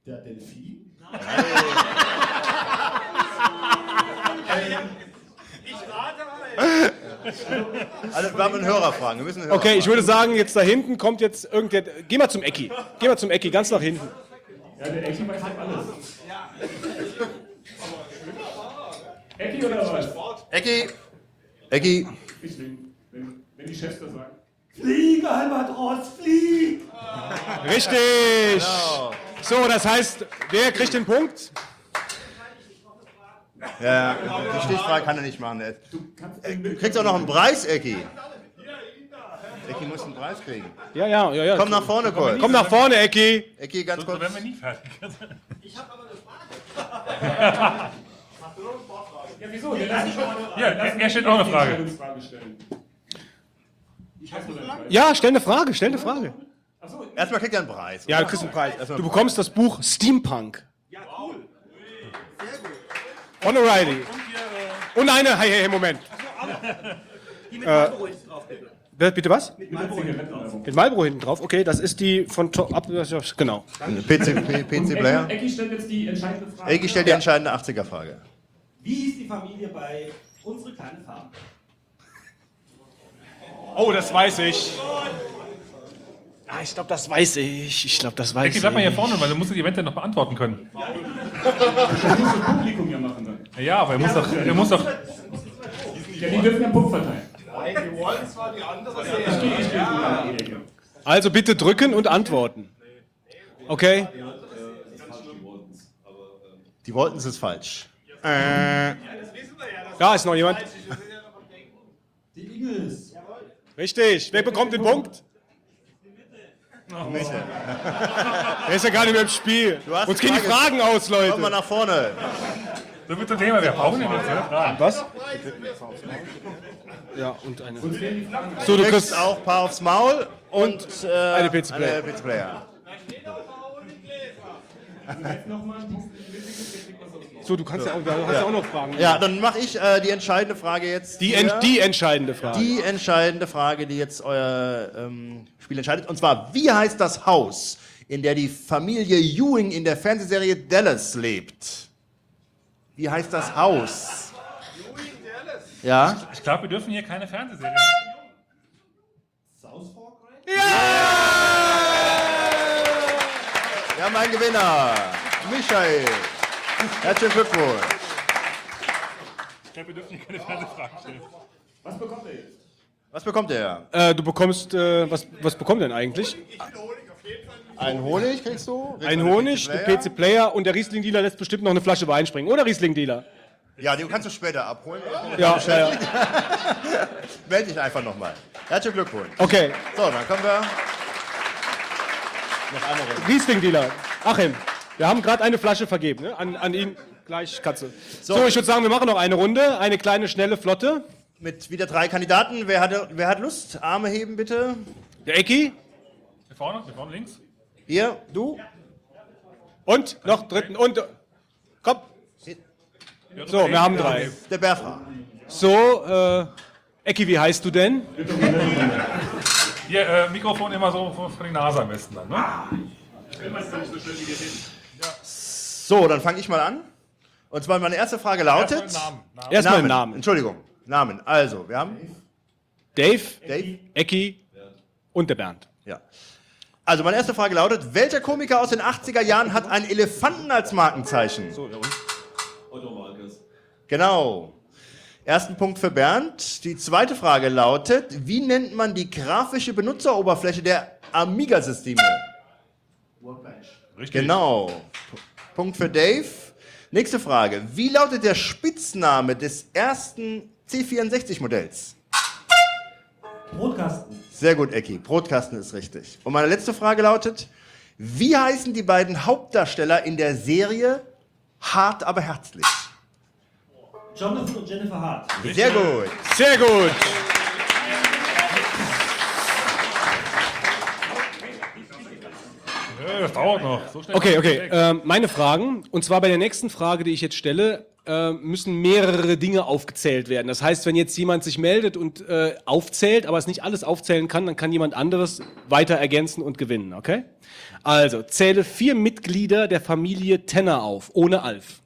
Der Delfin? Also, wir haben einen Hörerfragen. Wir müssen einen Okay, ich würde sagen, jetzt da hinten kommt jetzt irgendwer. Geh mal zum Ecki. Geh mal zum Ecki, ganz nach hinten. Ja, der Ecki weiß doch alles. Ecki oder was? Ecki. Ecki. Ich nehme, wenn, wenn die Chefs das sagen. Fliege, Albatros, flieg! Richtig. Genau. So, das heißt, wer kriegt den Punkt? Ja, die Stichfrage kann er nicht machen. Du kriegst auch noch einen Preis, Ecki. Ecki muss einen Preis kriegen. Ja, ja, ja, ja. Komm nach vorne, Cole. Komm nach vorne, Ecki. Ecki, ganz kurz. werden wir nie fertig. Ja, wieso? Ja, mich schon mal eine, Ja, lass er- mich er stellt auch eine Frage. Entscheidungsfrage stellen. Ich hasse das. Ja, stell eine Frage, stell eine Frage. Erstmal kriegt er einen Preis. Ja, du kriegst einen Preis. Du bekommst das Buch Steampunk. Ja, cool. Von O'Reilly. Und eine, hey, hey, Moment. Die mit Äh, Marlboro hinten drauf, bitte. Wer- Bitte was? Mit Marlboro hinten drauf. Mit Marlboro hinten drauf. Okay, das ist die von Top. Ab, genau. PC, PC Player. Ecki, stellt jetzt die entscheidende Frage. Ecki stellt die entscheidende 80er-Frage. Wie hieß die Familie bei Unsere kleine Farm? Oh, das weiß ich. Ah, ich glaube, das weiß ich. Ich glaube, das weiß ich. bleib mal hier vorne, weil du musst die Event ja noch beantworten können. Das muss das Publikum ja machen dann. Ja, aber er muss doch, er muss doch. Ja, die dürfen ja Punkt verteilen. Die wollen zwar die andere ja. Also bitte drücken und antworten. Okay? Die wollten es falsch. Äh, Da ist noch jemand. Die Eagles. Richtig. Wer bekommt den Punkt? Der ist ja gar nicht mehr im Spiel. du hast Uns gehen die Frage. Fragen aus, Leute. Komm mal nach vorne. So wird das Thema, wir brauchen den jetzt, ja? Was? Ja, und eine. So, du kriegst auch ein paar aufs Maul und äh, Eine PC Player. Eine PC Player. So, du kannst ja auch, du hast ja auch noch Fragen. Ja, dann mache ich äh, die entscheidende Frage jetzt. Die, ent, die entscheidende Frage. Die entscheidende Frage, die jetzt euer ähm, Spiel entscheidet. Und zwar, wie heißt das Haus, in der die Familie Ewing in der Fernsehserie Dallas lebt? Wie heißt das Haus? Ja? Ich glaube, wir dürfen hier keine Fernsehserie. South Fork rein? Wir haben einen Gewinner. Michael. Herzlichen Glückwunsch. Ich glaube, wir dürfen hier keine Fernsehfragen stellen. Was bekommt er jetzt? Was bekommt er? Äh, du bekommst, äh, was, was bekommt denn eigentlich? Ein Honig kriegst du? Ein Honig, PC ein Player? PC-Player und der Riesling-Dealer lässt bestimmt noch eine Flasche Wein springen. Oder Riesling-Dealer? Ja, den kannst du später abholen. Ja, ja, ja. Meld dich einfach nochmal. Herzlichen Glückwunsch. Okay, So, dann kommen wir. Noch eine Runde. Riesling-Dealer. Achim, wir haben gerade eine Flasche vergeben, ne? An, an ihn. Gleich, Katze. So, ich würde sagen, wir machen noch eine Runde. Eine kleine, schnelle, flotte. Mit wieder drei Kandidaten. Wer, hatte, wer hat Lust? Arme heben bitte. Der Ecki? Hier vorne, hier vorne links. Hier, du? Und noch dritten und. Komm. So, wir haben drei. Der Bertha. So, äh, Ecki, wie heißt du denn? Hier, äh, Mikrofon immer so vor vor die Nase am besten dann, ne? So, dann fange ich mal an. Und zwar meine erste Frage lautet. Erstmal Namen, Namen. Erstmal Namen. Entschuldigung. Namen. Also, wir haben. Dave, Dave. Ecki und der Bernd. Ja. Also, meine erste Frage lautet: Welcher Komiker aus den 80er Jahren hat einen Elefanten als Markenzeichen? So, ja und? Otto Walkes. Genau. Ersten Punkt für Bernd. Die zweite Frage lautet: Wie nennt man die grafische Benutzeroberfläche der Amiga-Systeme? Workbench. Richtig. Genau. P- Punkt für Dave. Nächste Frage. Wie lautet der Spitzname des ersten C64-Modells? Brotkasten. Sehr gut, Ecki. Brotkasten ist richtig. Und meine letzte Frage lautet: Wie heißen die beiden Hauptdarsteller in der Serie Hart aber herzlich? Jonathan und Jennifer Hart. Sehr gut. Sehr gut. Das dauert noch. So Okay, okay. Ähm, meine Fragen. Und zwar bei der nächsten Frage, die ich jetzt stelle, äh, müssen mehrere Dinge aufgezählt werden. Das heißt, wenn jetzt jemand sich meldet und äh, aufzählt, aber es nicht alles aufzählen kann, dann kann jemand anderes weiter ergänzen und gewinnen, okay? Also, zähle vier Mitglieder der Familie Tenner auf, ohne Alf.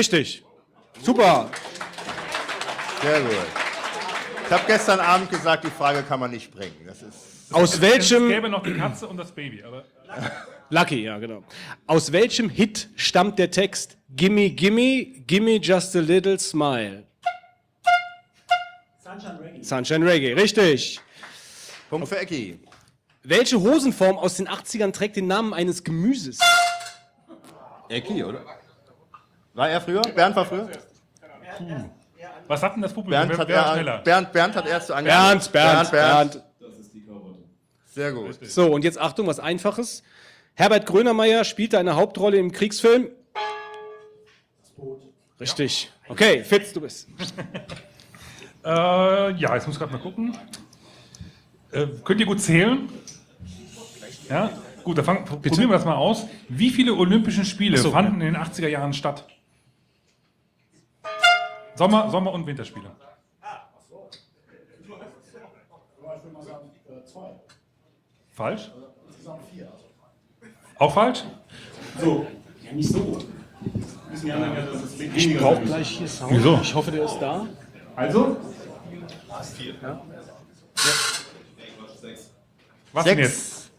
Richtig. Super. Sehr gut. Ich habe gestern Abend gesagt, die Frage kann man nicht bringen. Das ist Aus Es welchem... gäbe noch die Katze und das Baby, aber Lucky, ja, genau. Aus welchem Hit stammt der Text Gimme, gimme, gimme just a little smile? Sunshine Reggae. Sunshine Reggae, richtig. Punkt für Ecki. Welche Hosenform aus den 80ern trägt den Namen eines Gemüses? Ecki, oder? War er früher? Bernd war früher? was hat denn das Publikum? Bernd hat, wer war er, schneller? Bernd, Bernd hat erst so angefangen. Bernd, Bernd, Bernd. Das ist die Karotte. Sehr gut. So, und jetzt Achtung, was Einfaches. Herbert Grönemeyer spielte eine Hauptrolle im Kriegsfilm. Richtig. Okay, Fitz, du bist. Äh, ja, jetzt muss ich gerade mal gucken. Äh, könnt ihr gut zählen? Ja? Gut, dann fang, probieren wir das mal aus. Wie viele Olympischen Spiele Ach so, fanden in den 80er Jahren statt? Sommer, Sommer- und Winterspiele. Ich würde mal sagen, zwei. Falsch? Insgesamt vier. Auch falsch? So. Ja, nicht so. Wissen die anderen ja, dass es Ich weniger brauche gleich hier Sound. Wieso? Ich hoffe, der ist da. Also? Was denn Sechs. jetzt?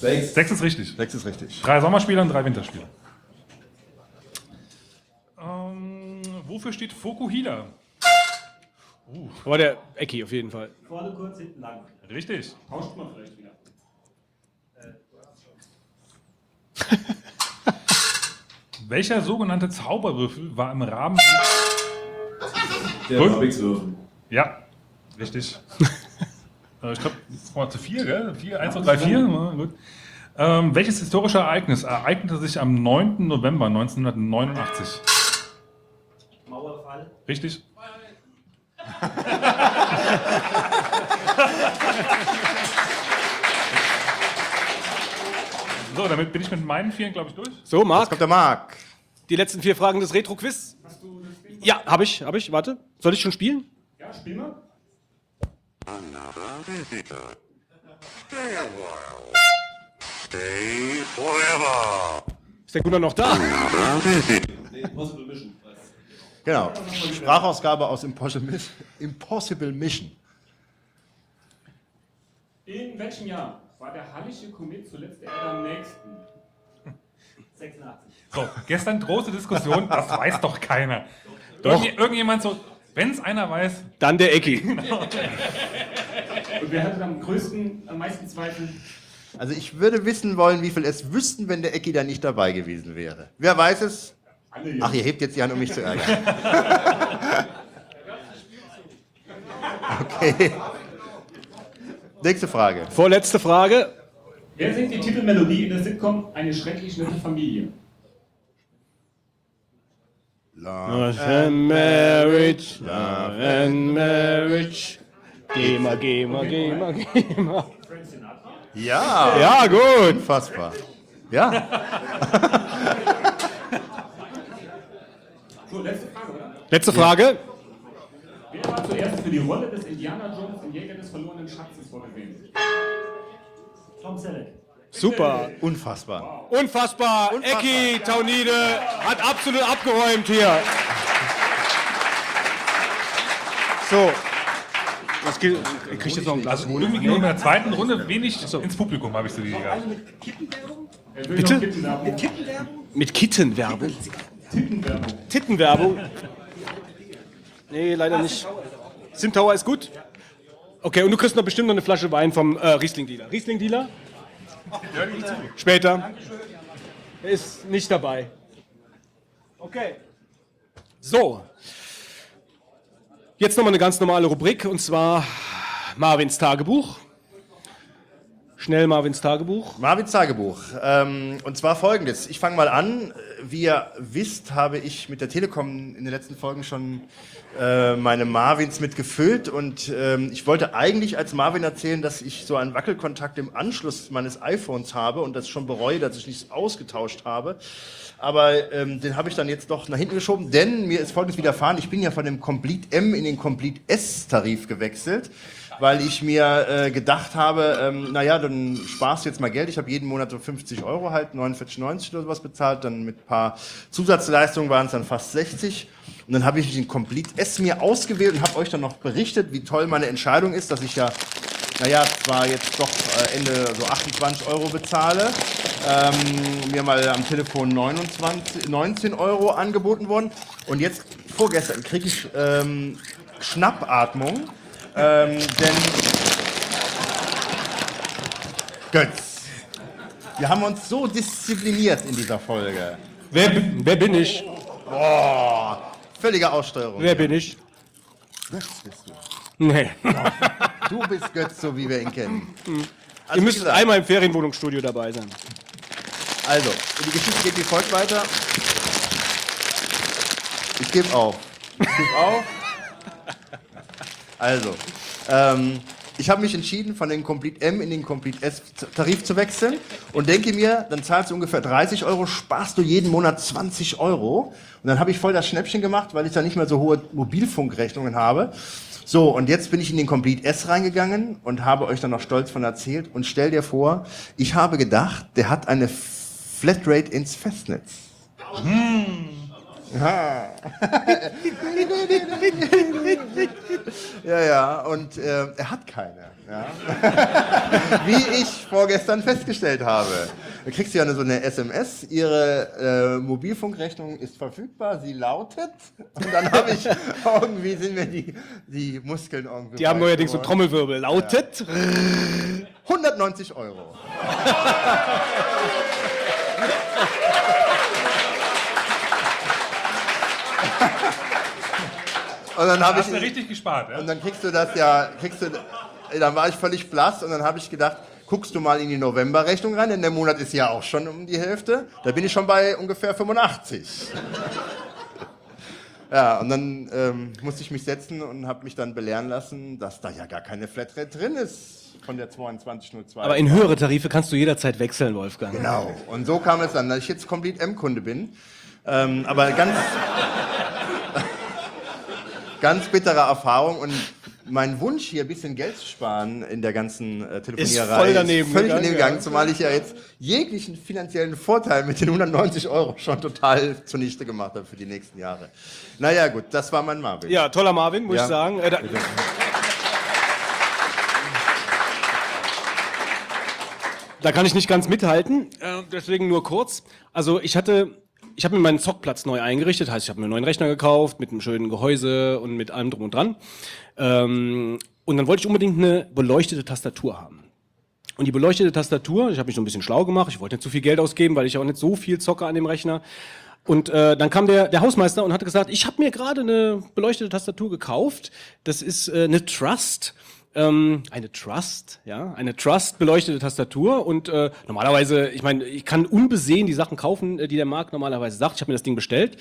Sechs. Sechs ist richtig. Sechs ist richtig. Drei Sommerspiele und drei Winterspiele. Ähm, wofür steht Fokuhila? War der Ecki auf jeden Fall. Vorne kurz, hinten lang. Richtig. Tauscht man vielleicht wieder. Welcher sogenannte Zauberwürfel war im Rahmen. Der. Ja, richtig. Äh, ich glaube, jetzt kommen wir zu vier, gell? Vier, eins, zwei, drei, vier. Ja, gut. Ähm, welches historische Ereignis ereignete sich am 9. November 1989? Mauerfall. Richtig? So, damit bin ich mit meinen vieren, glaube ich, durch. So, Jetzt Marc, kommt der Marc. die letzten vier Fragen des Retro-Quiz. Ja, habe ich, habe ich. Warte. Soll ich schon spielen? Ja, spiel mal. Ist der Gunnar noch da? Impossible Mission. Genau. Sprachausgabe aus Impossible Mission. Impossible Mission. In welchem Jahr war der Hallische Komet zuletzt der Erde am nächsten? 86. So, gestern große Diskussion, das weiß doch keiner. Irgend, irgendjemand so, wenn es einer weiß, Dann der Ecki. Und wer hatte am größten, am meisten Zweifel? Also ich würde wissen wollen, wie viel es wüssten, wenn der Ecki da nicht dabei gewesen wäre. Wer weiß es? Ach, ihr hebt jetzt die Hand, um mich zu ärgern. okay. Nächste Frage. Vorletzte Frage. Wer singt die Titelmelodie in der Sitcom Eine schrecklich nette Familie? Love and Marriage, Love and Marriage. Geh mal, geh mal, geh mal, geh mal. Ja. Ja, gut. Unfassbar. Ja. So, letzte Frage, oder? Letzte Frage. Wer war zuerst für die Rolle des Indiana Jones im Jäger des verlorenen Schatzes vorgesehen? Tom Selleck. Super. Unfassbar. Unfassbar. Ecki Taunide hat absolut abgeräumt hier. So. Was geht? Ich krieg jetzt noch ein Glas Honig. Ging in der zweiten Runde wenig ins Publikum, habe ich so die gehabt. Bitte? Mit Kittenwerbung? Tittenwerbung? Nee, leider nicht. Simtauer ist gut. Okay, und du kriegst noch bestimmt noch eine Flasche Wein vom äh, Riesling-Dealer. Riesling-Dealer? Später. Er ist nicht dabei. Okay. So. Jetzt nochmal eine ganz normale Rubrik und zwar Marvins Tagebuch. Schnell Marvins Tagebuch. Marvins Tagebuch. Ähm, und zwar folgendes. Ich fange mal an. Wie ihr wisst, habe ich mit der Telekom in den letzten Folgen schon äh, meine Marvins mitgefüllt. Und ähm, ich wollte eigentlich als Marvin erzählen, dass ich so einen Wackelkontakt im Anschluss meines iPhones habe und das schon bereue, dass ich nichts ausgetauscht habe. Aber ähm, den habe ich dann jetzt doch nach hinten geschoben, denn mir ist folgendes widerfahren. Ich bin ja von dem Complete M in den Complete S-Tarif gewechselt weil ich mir äh, gedacht habe, ähm, naja, dann sparst du jetzt mal Geld. Ich habe jeden Monat so 50 Euro halt, 49,90 oder sowas bezahlt. Dann mit paar Zusatzleistungen waren es dann fast 60. Und dann habe ich den Complete S mir ausgewählt und habe euch dann noch berichtet, wie toll meine Entscheidung ist, dass ich ja, naja, zwar jetzt doch äh, Ende so 28 Euro bezahle, ähm, mir mal am Telefon 29, 19 Euro angeboten worden. Und jetzt, vorgestern, kriege ich ähm, Schnappatmung. Ähm, denn Götz, wir haben uns so diszipliniert in dieser Folge. Wer, wer bin ich? Boah, völlige Aussteuerung. Wer bin ich? Götz bist du. Nee. Du bist Götz, so wie wir ihn kennen. Ihr müsst gesagt, einmal im Ferienwohnungsstudio dabei sein. Also, die Geschichte geht wie folgt weiter. Ich gebe auf. Ich gebe auf. Also, ähm, ich habe mich entschieden, von den Complete M in den Complete S Tarif zu wechseln und denke mir, dann zahlst du ungefähr 30 Euro, sparst du jeden Monat 20 Euro. Und dann habe ich voll das Schnäppchen gemacht, weil ich da nicht mehr so hohe Mobilfunkrechnungen habe. So, und jetzt bin ich in den Complete S reingegangen und habe euch dann noch stolz von erzählt. Und stell dir vor, ich habe gedacht, der hat eine Flatrate ins Festnetz. Ja. ja, ja, und äh, er hat keine. Ja. Wie ich vorgestern festgestellt habe. Da kriegst du ja so eine SMS, ihre äh, Mobilfunkrechnung ist verfügbar, sie lautet. Und dann habe ich irgendwie, sind mir die, die Muskeln irgendwie. Die haben neuerdings so. Trommelwirbel. Lautet. 190 Euro. Und dann habe ich Hast du richtig gespart, ja? und dann kriegst du das ja, kriegst du, dann war ich völlig blass und dann habe ich gedacht, guckst du mal in die Novemberrechnung rein, denn der Monat ist ja auch schon um die Hälfte. Da bin ich schon bei ungefähr 85. Ja, und dann ähm, musste ich mich setzen und habe mich dann belehren lassen, dass da ja gar keine Flatrate drin ist von der 2202. Aber in höhere Tarife kannst du jederzeit wechseln, Wolfgang. Genau. Und so kam es dann, dass ich jetzt komplett M-Kunde bin. Ähm, aber ganz, ganz bittere Erfahrung und mein Wunsch hier ein bisschen Geld zu sparen in der ganzen äh, Telefonierei voll daneben völlig gegangen, daneben gegangen, ja. zumal ich ja jetzt jeglichen finanziellen Vorteil mit den 190 Euro schon total zunichte gemacht habe für die nächsten Jahre. Naja gut, das war mein Marvin. Ja, toller Marvin, muss Ja. ich sagen. Äh, da, da kann ich nicht ganz mithalten, äh, deswegen nur kurz. Also ich hatte, ich habe mir meinen Zockplatz neu eingerichtet, heißt ich habe mir einen neuen Rechner gekauft mit einem schönen Gehäuse und mit allem drum und dran. Ähm, und dann wollte ich unbedingt eine beleuchtete Tastatur haben. Und die beleuchtete Tastatur, ich habe mich so ein bisschen schlau gemacht, ich wollte nicht zu viel Geld ausgeben, weil ich auch nicht so viel zocke an dem Rechner. Und äh, dann kam der, der Hausmeister und hat gesagt, ich habe mir gerade eine beleuchtete Tastatur gekauft. Das ist äh, eine Trust. Ähm, eine Trust, ja, eine Trust beleuchtete Tastatur und äh, normalerweise, ich meine, ich kann unbesehen die Sachen kaufen, äh, die der Markt normalerweise sagt. Ich habe mir das Ding bestellt.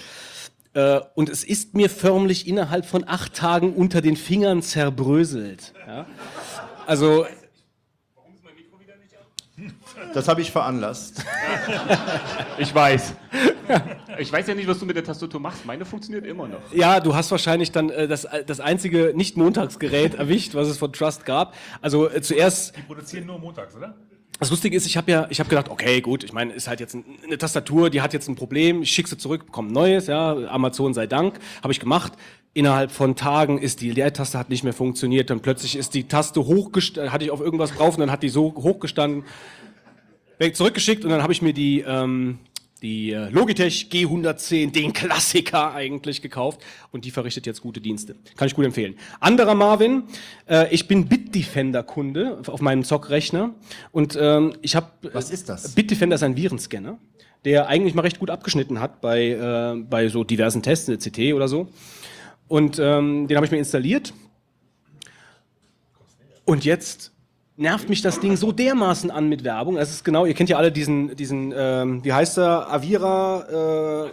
Äh, und es ist mir förmlich innerhalb von acht Tagen unter den Fingern zerbröselt. Ja? Also Das habe ich veranlasst. Ich weiß. Ich weiß ja nicht, was du mit der Tastatur machst. Meine funktioniert immer noch. Ja, du hast wahrscheinlich dann äh, das, das einzige Nicht-Montagsgerät erwischt, was es von Trust gab. Also äh, zuerst. Die produzieren nur montags, oder? Das Lustige ist, ich habe ja, ich habe gedacht, okay, gut, ich meine, ist halt jetzt ein, eine Tastatur, die hat jetzt ein Problem, ich schicke sie zurück, bekomme ein neues, ja, Amazon sei Dank, habe ich gemacht. Innerhalb von Tagen ist die Leertaste hat nicht mehr funktioniert, dann plötzlich ist die Taste hochgestanden, hatte ich auf irgendwas drauf und dann hat die so hochgestanden, zurückgeschickt und dann habe ich mir die ähm, die äh, Logitech G110, den Klassiker eigentlich gekauft und die verrichtet jetzt gute Dienste. Kann ich gut empfehlen. Anderer Marvin, äh, ich bin Bitdefender-Kunde auf meinem Zockrechner und ähm, ich habe... Was ist das? Bitdefender ist ein Virenscanner, der eigentlich mal recht gut abgeschnitten hat bei, äh, bei so diversen Tests, eine CT oder so. Und ähm, den habe ich mir installiert. Und jetzt nervt mich das Ding so dermaßen an mit Werbung. Es ist genau, ihr kennt ja alle diesen, diesen ähm, wie heißt der, Avira, äh,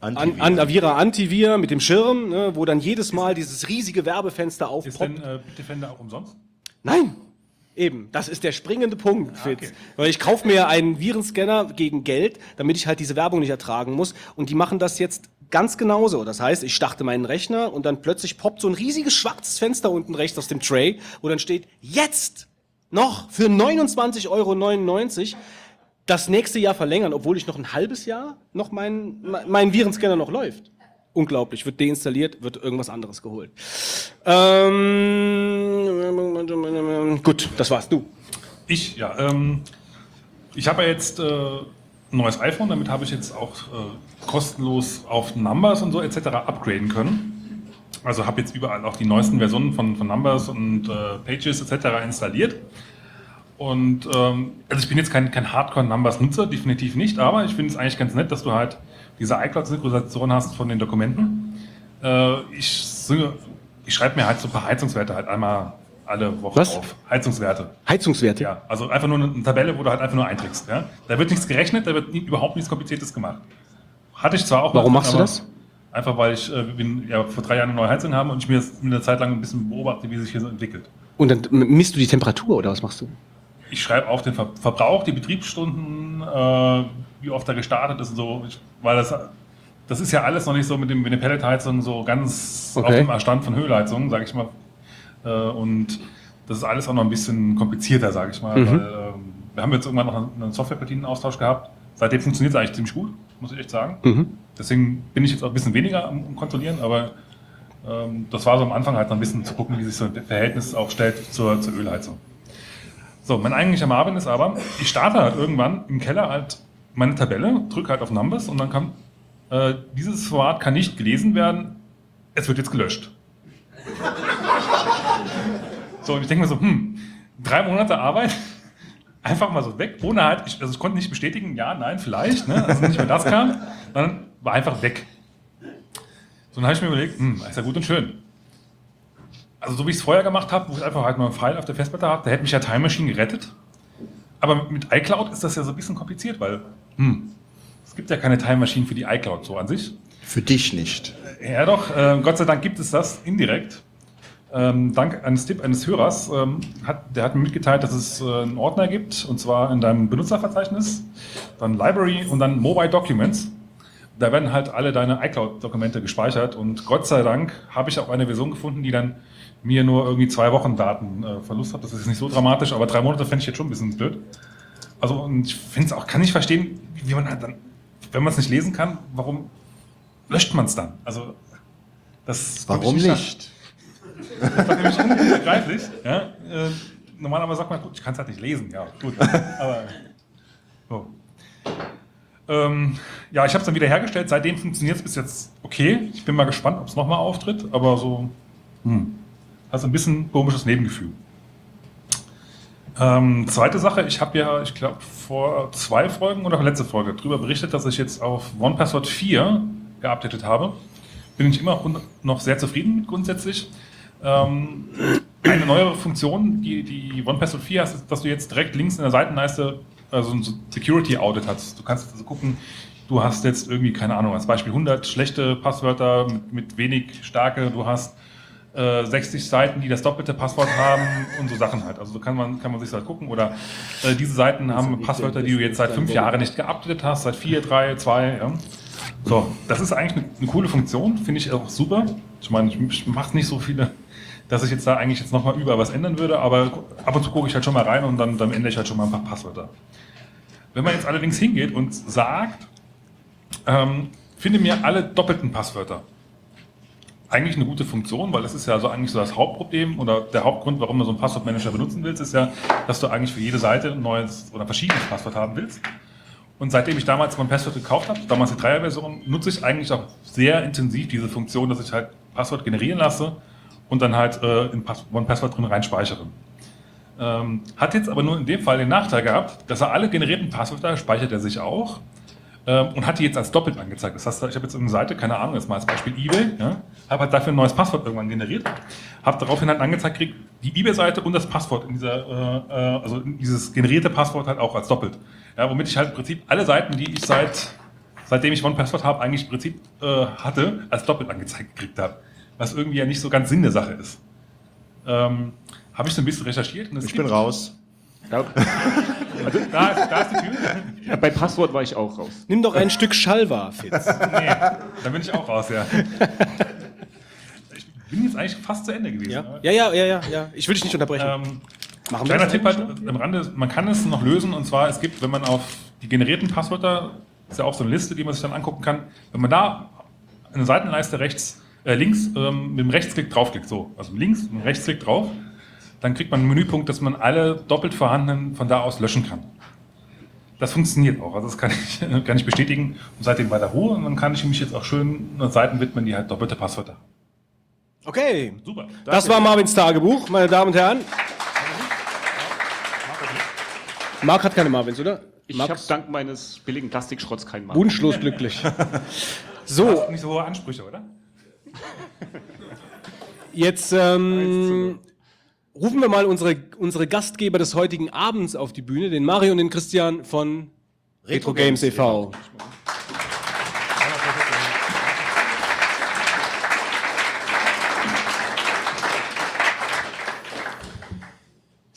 An, an, Avira Antivir mit dem Schirm, ne, wo dann jedes Mal dieses riesige Werbefenster Ist denn aufpoppt. äh, Bitdefender auch umsonst? Nein, eben, das ist der springende Punkt, Fitz. Weil ich kaufe mir einen Virenscanner gegen Geld, damit ich halt diese Werbung nicht ertragen muss. Und die machen das jetzt ganz genauso. Das heißt, ich starte meinen Rechner und dann plötzlich poppt so ein riesiges schwarzes Fenster unten rechts aus dem Tray, wo dann steht, jetzt noch für 29,99 Euro das nächste Jahr verlängern, obwohl ich noch ein halbes Jahr noch mein, mein Virenscanner noch läuft. Unglaublich, wird deinstalliert, wird irgendwas anderes geholt. Ähm, gut, das war's. Du. Ich, ja. Ähm, ich habe ja jetzt äh, ein neues iPhone, damit habe ich jetzt auch äh, kostenlos auf Numbers und so etc. upgraden können. Also habe jetzt überall auch die neuesten Versionen von, von Numbers und äh, Pages etc. installiert. Und ähm, also ich bin jetzt kein, kein Hardcore-Numbers-Nutzer, definitiv nicht, aber ich finde es eigentlich ganz nett, dass du halt diese iCloud-Synchronisation hast von den Dokumenten. Äh, ich ich schreibe mir halt so ein paar Heizungswerte halt einmal alle Woche Was? auf. Heizungswerte. Heizungswerte? Ja, also einfach nur eine, Tabelle, wo du halt einfach nur einträgst. Ja? Da wird nichts gerechnet, da wird überhaupt nichts Kompliziertes gemacht. Hatte ich zwar auch. Warum mal machst du das? Einfach weil ich äh, bin, ja, vor drei Jahren eine neue Heizung habe und ich mir jetzt eine Zeit lang ein bisschen beobachte, wie sich hier so entwickelt. Und dann misst du die Temperatur oder was machst du? Ich schreibe auf den Ver Verbrauch, die Betriebsstunden, äh, wie oft er gestartet ist und so, ich, weil das, das ist ja alles noch nicht so mit, dem, mit den Pelletheizungen so ganz auf Okay. dem Stand von Höhlheizungen, sage ich mal. Äh, und das ist alles auch noch ein bisschen komplizierter, sage ich mal. Mhm. Weil, ähm, wir haben jetzt irgendwann noch einen, Softwarepartienaustausch gehabt. Seitdem funktioniert es eigentlich ziemlich gut, muss ich echt sagen. Mhm. Deswegen bin ich jetzt auch ein bisschen weniger am am Kontrollieren, aber ähm, das war so am Anfang halt noch ein bisschen zu gucken, wie sich so ein Verhältnis auch stellt zur, zur Ölheizung. So, mein eigentlicher Marvin ist aber, ich starte halt irgendwann im Keller halt meine Tabelle, drücke halt auf Numbers und dann kann, äh, dieses Format kann nicht gelesen werden, es wird jetzt gelöscht. So, und ich denke mir so, hm, drei Monate Arbeit, einfach mal so weg, ohne halt, ich, also ich konnte nicht bestätigen, ja, nein, vielleicht, ne, also nicht mehr das kam, sondern war einfach weg. So, dann habe ich mir überlegt, hm, ist ja gut und schön. Also so wie ich es vorher gemacht habe, wo ich einfach halt mal einen Pfeil auf der Festplatte habe, da hätte mich ja Time Machine gerettet. Aber mit iCloud ist das ja so ein bisschen kompliziert, weil hm, es gibt ja keine Time Machine für die iCloud so an sich. Für dich nicht. Ja doch, äh, Gott sei Dank gibt es das indirekt. Ähm, dank eines Tipp eines Hörers, ähm, hat, der hat mir mitgeteilt, dass es äh, einen Ordner gibt, und zwar in deinem Benutzerverzeichnis, dann Library und dann Mobile Documents. Da werden halt alle deine iCloud-Dokumente gespeichert und Gott sei Dank habe ich auch eine Version gefunden, die dann mir nur irgendwie zwei Wochen Datenverlust hat. Das ist nicht so dramatisch, aber drei Monate fände ich jetzt schon ein bisschen blöd. Also und ich finde es auch, kann nicht verstehen, wie man halt dann, wenn man es nicht lesen kann, warum löscht man es dann? Also das Warum nicht? Das doch nämlich unbegreiflich. Ja? Äh, normalerweise sagt man, gut, ich kann es halt nicht lesen. Ja, gut. Aber, so. ähm, ja, ich habe es dann wieder hergestellt. Seitdem funktioniert es bis jetzt okay. Ich bin mal gespannt, ob es nochmal auftritt. Aber so, hm, also ein bisschen komisches Nebengefühl. Ähm, zweite Sache, ich habe ja, ich glaube, vor zwei Folgen oder letzte Folge darüber berichtet, dass ich jetzt auf OnePassword 4 geupdatet habe. Bin ich immer noch sehr zufrieden grundsätzlich. Ähm, eine neuere Funktion, die die OnePassword 4 hast, ist, dass du jetzt direkt links in der Seitenleiste also ein Security Audit hast. Du kannst also gucken, du hast jetzt irgendwie, keine Ahnung, als Beispiel 100 schlechte Passwörter mit, mit wenig Stärke, du hast äh, 60 Seiten, die das doppelte Passwort haben und so Sachen halt. Also so kann man, kann man sich das halt gucken. Oder äh, diese Seiten haben Passwörter, die du jetzt seit fünf Jahren nicht geupdatet hast, seit vier, drei, zwei. Ja. So, das ist eigentlich eine, eine coole Funktion, finde ich auch super. Ich meine, ich, ich mache nicht so viele, dass ich jetzt da eigentlich jetzt nochmal über was ändern würde, aber ab und zu gucke ich halt schon mal rein und dann, dann ändere ich halt schon mal ein paar Passwörter. Wenn man jetzt allerdings hingeht und sagt, ähm, finde mir alle doppelten Passwörter. Eigentlich eine gute Funktion, weil das ist ja so eigentlich so das Hauptproblem oder der Hauptgrund, warum du so einen Passwortmanager benutzen willst, ist ja, dass du eigentlich für jede Seite ein neues oder verschiedenes Passwort haben willst. Und seitdem ich damals mein Passwort gekauft habe, damals die Dreier-Version, nutze ich eigentlich auch sehr intensiv diese Funktion, dass ich halt Passwort generieren lasse und dann halt äh, in Pass OnePassword drin reinspeichere. Ähm, hat jetzt aber nur in dem Fall den Nachteil gehabt, dass er alle generierten Passwörter speichert er sich auch ähm, und hat die jetzt als doppelt angezeigt. Das heißt, ich habe jetzt eine Seite, keine Ahnung, jetzt mal als Beispiel eBay, ja, habe halt dafür ein neues Passwort irgendwann generiert, habe daraufhin halt angezeigt gekriegt, die eBay-Seite und das Passwort in dieser, äh, äh, also dieses generierte Passwort halt auch als doppelt. Ja, womit ich halt im Prinzip alle Seiten, die ich seit, seitdem ich OnePassword habe, eigentlich im Prinzip äh, hatte, als doppelt angezeigt gekriegt habe. Was irgendwie ja nicht so ganz Sinn der Sache ist. Ähm, habe ich so ein bisschen recherchiert. Ich bin raus. Also, da, ist, da ist die Tür. Ja, bei Passwort war ich auch raus. Nimm doch ein Stück Schalwa, Fitz. nee, da bin ich auch raus, ja. Ich bin jetzt eigentlich fast zu Ende gewesen. ne? Ja, ja, ja, ja, ja. Ich will dich nicht unterbrechen. Ähm, Machen kleiner Tipp halt am Rande, man kann es noch lösen und zwar, es gibt, wenn man auf die generierten Passwörter, ist ja auch so eine Liste, die man sich dann angucken kann, wenn man da eine Seitenleiste rechts, äh, links ähm, mit dem Rechtsklick draufklickt, so, also links mit dem Rechtsklick drauf, dann kriegt man einen Menüpunkt, dass man alle doppelt vorhandenen von da aus löschen kann. Das funktioniert auch, also das kann ich, kann ich bestätigen und seitdem bei der Ruhe und dann kann ich mich jetzt auch schön Seiten widmen, die halt doppelte Passwörter haben. Okay. Super. Das war Marvins Tagebuch, meine Damen und Herren. Marc hat keine Marvins, oder? Ich habe dank meines billigen Plastikschrotts keinen Markt. Wunschlos glücklich. Du So, hast nicht so hohe Ansprüche, oder? Jetzt ähm, rufen wir mal unsere, unsere Gastgeber des heutigen Abends auf die Bühne, den Mario und den Christian von Retro Games e.V.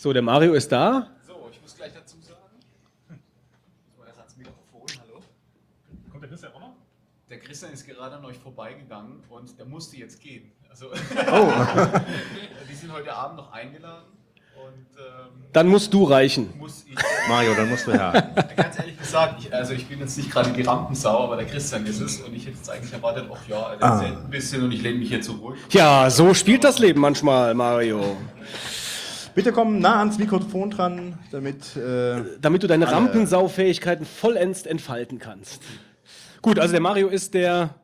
So, der Mario ist da. So, ich muss gleich dazu sagen. So, erst ans Mikrofon, hallo. Kommt der Christian auch noch? Der Christian ist gerade an euch vorbeigegangen und der musste jetzt gehen. Also, Oh. die sind heute Abend noch eingeladen und ähm, Dann musst du reichen. muss ich. Mario, dann musst du her. Ganz ehrlich gesagt, ich, also ich bin jetzt nicht gerade die Rampensau, aber der Christian ist es und ich hätte jetzt eigentlich erwartet, ach ja, der Ah. erzählt ein bisschen und ich lehne mich hier zurück. Ja, so spielt das Leben manchmal, Mario. Bitte komm nah ans Mikrofon dran, damit. Äh, Damit du deine Rampensaufähigkeiten vollends entfalten kannst. Gut, also der Mario ist der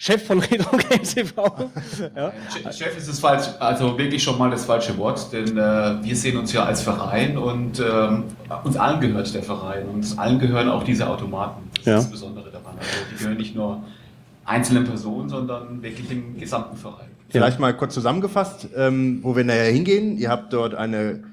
Chef von Retro Games e.V. Ja. Che- Chef ist es falsch, also wirklich schon mal das falsche Wort, denn äh, wir sehen uns ja als Verein und ähm, uns allen gehört der Verein und uns allen gehören auch diese Automaten. Das Ja. ist das Besondere daran. Also die gehören nicht nur einzelnen Personen, sondern wirklich dem gesamten Verein. Vielleicht mal kurz zusammengefasst, ähm, wo wir nachher hingehen. Ihr habt dort eine,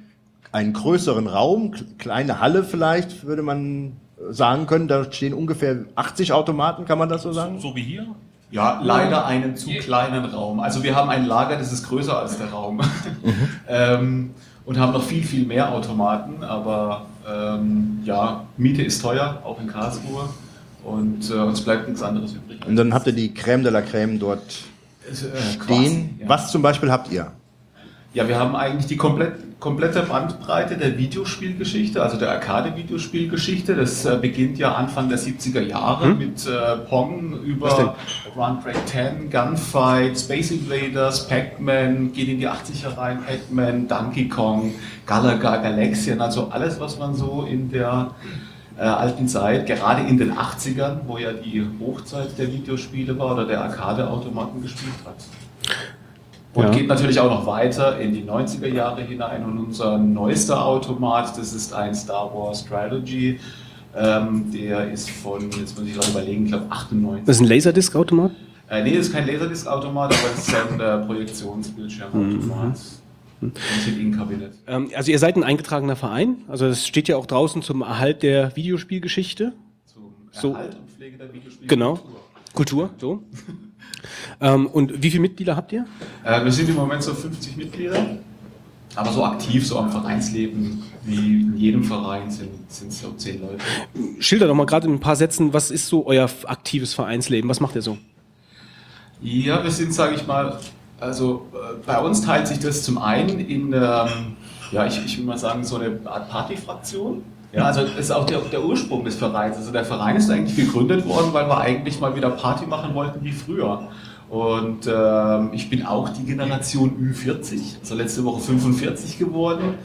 einen größeren Raum, kleine Halle vielleicht, würde man sagen können. Da stehen ungefähr 80 Automaten, kann man das so sagen? So wie hier? Ja, leider einen zu kleinen Raum. Also wir haben ein Lager, das ist größer als der Raum. ähm, und haben noch viel, viel mehr Automaten, aber ähm, ja, Miete ist teuer, auch in Karlsruhe. Und äh, uns bleibt nichts anderes übrig. Und dann habt ihr die Crème de la Crème dort Äh, stehen. quasi, ja. Was zum Beispiel habt ihr? Ja, wir haben eigentlich die komplett, komplette Bandbreite der Videospielgeschichte, also der Arcade-Videospielgeschichte. Das äh, beginnt ja Anfang der 70er Jahre Hm? mit äh, Pong über Run Break 10, Gunfight, Space Invaders, Pac-Man, geht in die 80er rein, Pac-Man, Donkey Kong, Galaga, Galaxian, also alles, was man so in der äh, alten Zeit, gerade in den 80ern, wo ja die Hochzeit der Videospiele war oder der Arcade-Automaten gespielt hat. Und Ja. geht natürlich auch noch weiter in die 90er Jahre hinein. Und unser neuester Automat, das ist ein Star Wars Strategy. Ähm, der ist von, jetzt muss ich gerade überlegen, ich glaube 98. Das ist ein Laserdisc-Automat? Äh, nee, das ist kein Laserdisc-Automat, aber es ist ein äh, Projektionsbildschirmautomat. Mhm. In-Kabinett. Ähm, also ihr seid ein eingetragener Verein. Also das steht ja auch draußen zum Erhalt der Videospielgeschichte. So. Erhalt und Pflege der Videospiele. Genau. Kultur, so. ähm, und wie viele Mitglieder habt ihr? Äh, wir sind im Moment so 50 Mitglieder, aber so aktiv, so am Vereinsleben, wie in jedem Verein sind sind es so 10 Leute. Schilder doch mal gerade in ein paar Sätzen, was ist so euer aktives Vereinsleben? Was macht ihr so? Ja, wir sind, sage ich mal, also äh, bei uns teilt sich das zum einen in, ähm, ja, ich, ich will mal sagen, so eine Art Partyfraktion. Ja, also ist auch der, der Ursprung des Vereins. Also der Verein ist eigentlich gegründet worden, weil wir eigentlich mal wieder Party machen wollten wie früher. Und ähm, ich bin auch die Generation Ü40, also letzte Woche 45 geworden.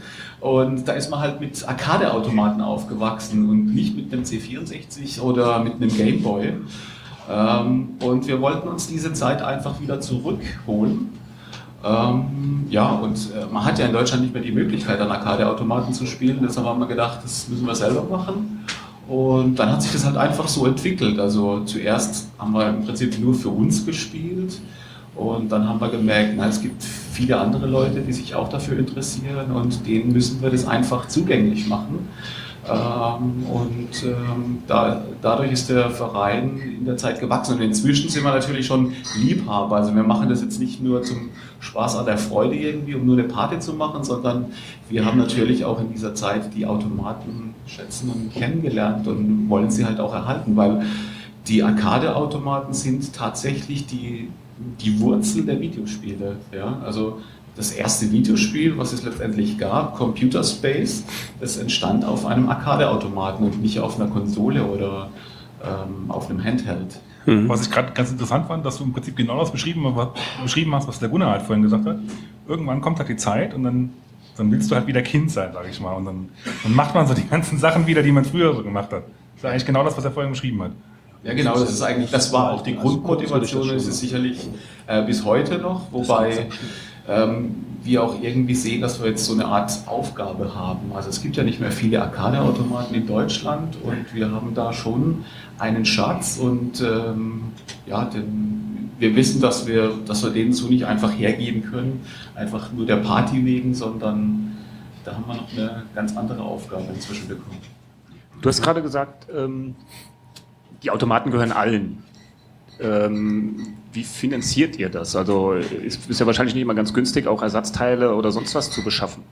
Und da ist man halt mit Arcade-Automaten aufgewachsen und nicht mit einem C64 oder mit einem Gameboy. Ähm, und wir wollten uns diese Zeit einfach wieder zurückholen. Ähm, ja, und äh, man hat ja in Deutschland nicht mehr die Möglichkeit, an Arcade-Automaten zu spielen. Deshalb haben wir gedacht, das müssen wir selber machen. Und dann hat sich das halt einfach so entwickelt. Also zuerst haben wir im Prinzip nur für uns gespielt. Und dann haben wir gemerkt, na, es gibt viele andere Leute, die sich auch dafür interessieren und denen müssen wir das einfach zugänglich machen. Ähm, und ähm, da, dadurch ist der Verein in der Zeit gewachsen. Und inzwischen sind wir natürlich schon Liebhaber. Also wir machen das jetzt nicht nur zum Spaß an der Freude irgendwie, um nur eine Party zu machen, sondern wir haben natürlich auch in dieser Zeit die Automaten schätzen und kennengelernt und wollen sie halt auch erhalten, weil die Arcade-Automaten sind tatsächlich die, die Wurzel der Videospiele. Ja? Also das erste Videospiel, was es letztendlich gab, Computer Space, das entstand auf einem Arcade-Automaten und nicht auf einer Konsole oder ähm, auf einem Handheld. Was ich gerade ganz interessant fand, dass du im Prinzip genau das beschrieben, was- beschrieben hast, was der Gunnar halt vorhin gesagt hat. Irgendwann kommt halt die Zeit und dann, dann willst du halt wieder Kind sein, sag ich mal. Und dann, dann macht man so die ganzen Sachen wieder, die man früher so gemacht hat. Das ist eigentlich genau das, was er vorhin beschrieben hat. Ja, genau, das ist eigentlich, das war auch die Grundmotivation, das ist sicherlich äh, bis heute noch, wobei wir auch irgendwie sehen, dass wir jetzt so eine Art Aufgabe haben. Also es gibt ja nicht mehr viele Arcade-Automaten in Deutschland und wir haben da schon einen Schatz und ähm, ja, den, wir wissen, dass wir, dass wir den so nicht einfach hergeben können, einfach nur der Party wegen, sondern da haben wir noch eine ganz andere Aufgabe inzwischen bekommen. Du hast gerade gesagt, ähm, die Automaten gehören allen. Ähm, wie finanziert ihr das? Also ist, ist ja wahrscheinlich nicht immer ganz günstig, auch Ersatzteile oder sonst was zu beschaffen.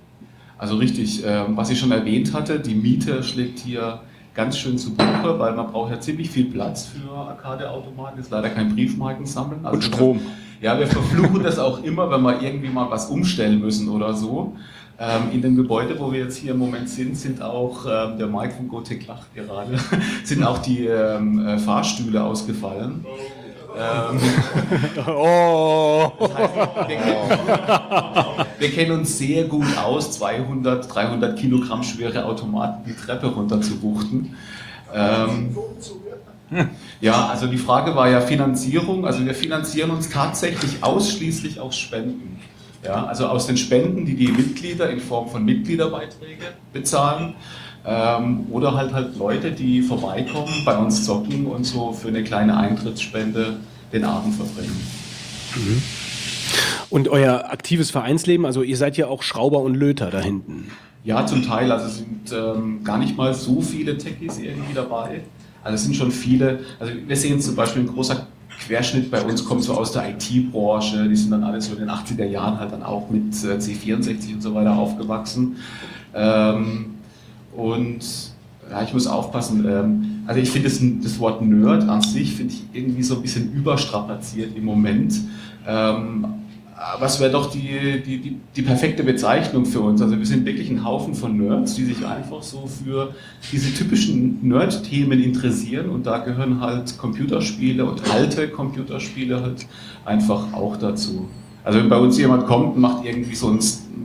Also richtig, ähm, was ich schon erwähnt hatte, die Miete schlägt hier ganz schön zu Buche, weil man braucht ja ziemlich viel Platz für Arcade-Automaten, ist leider kein Briefmarken sammeln. Und Strom. Ja, wir verfluchen das auch immer, wenn wir irgendwie mal was umstellen müssen oder so. Ähm, in dem Gebäude, wo wir jetzt hier im Moment sind, sind auch, ähm, der Mike von Gothic lacht gerade, sind auch die ähm, äh, Fahrstühle ausgefallen. Ähm, oh. Das heißt, wir, kennen, wir kennen uns sehr gut aus, 200, 300 Kilogramm schwere Automaten die Treppe runter zu wuchten. Ähm, ja, also die Frage war ja Finanzierung. Also wir finanzieren uns tatsächlich ausschließlich aus Spenden. Ja, also aus den Spenden, die die Mitglieder in Form von Mitgliederbeiträge bezahlen. Ähm, oder halt halt Leute, die vorbeikommen, bei uns zocken und so für eine kleine Eintrittsspende den Abend verbringen. Und euer aktives Vereinsleben, also ihr seid ja auch Schrauber und Löter da hinten. Ja, zum Teil. Also es sind ähm, gar nicht mal so viele Techies irgendwie dabei. Also es sind schon viele. Also wir sehen zum Beispiel ein großer Querschnitt bei uns kommt so aus der IT-Branche. Die sind dann alle so in den 80er Jahren halt dann auch mit äh, C64 und so weiter aufgewachsen. Ähm, und ja, ich muss aufpassen. Ähm, also ich finde das, das Wort Nerd an sich finde ich irgendwie so ein bisschen überstrapaziert im Moment. Ähm, es wäre doch die, die, die, die perfekte Bezeichnung für uns. Also wir sind wirklich ein Haufen von Nerds, die sich einfach so für diese typischen Nerd-Themen interessieren und da gehören halt Computerspiele und alte Computerspiele halt einfach auch dazu. Also wenn bei uns jemand kommt und macht irgendwie so ein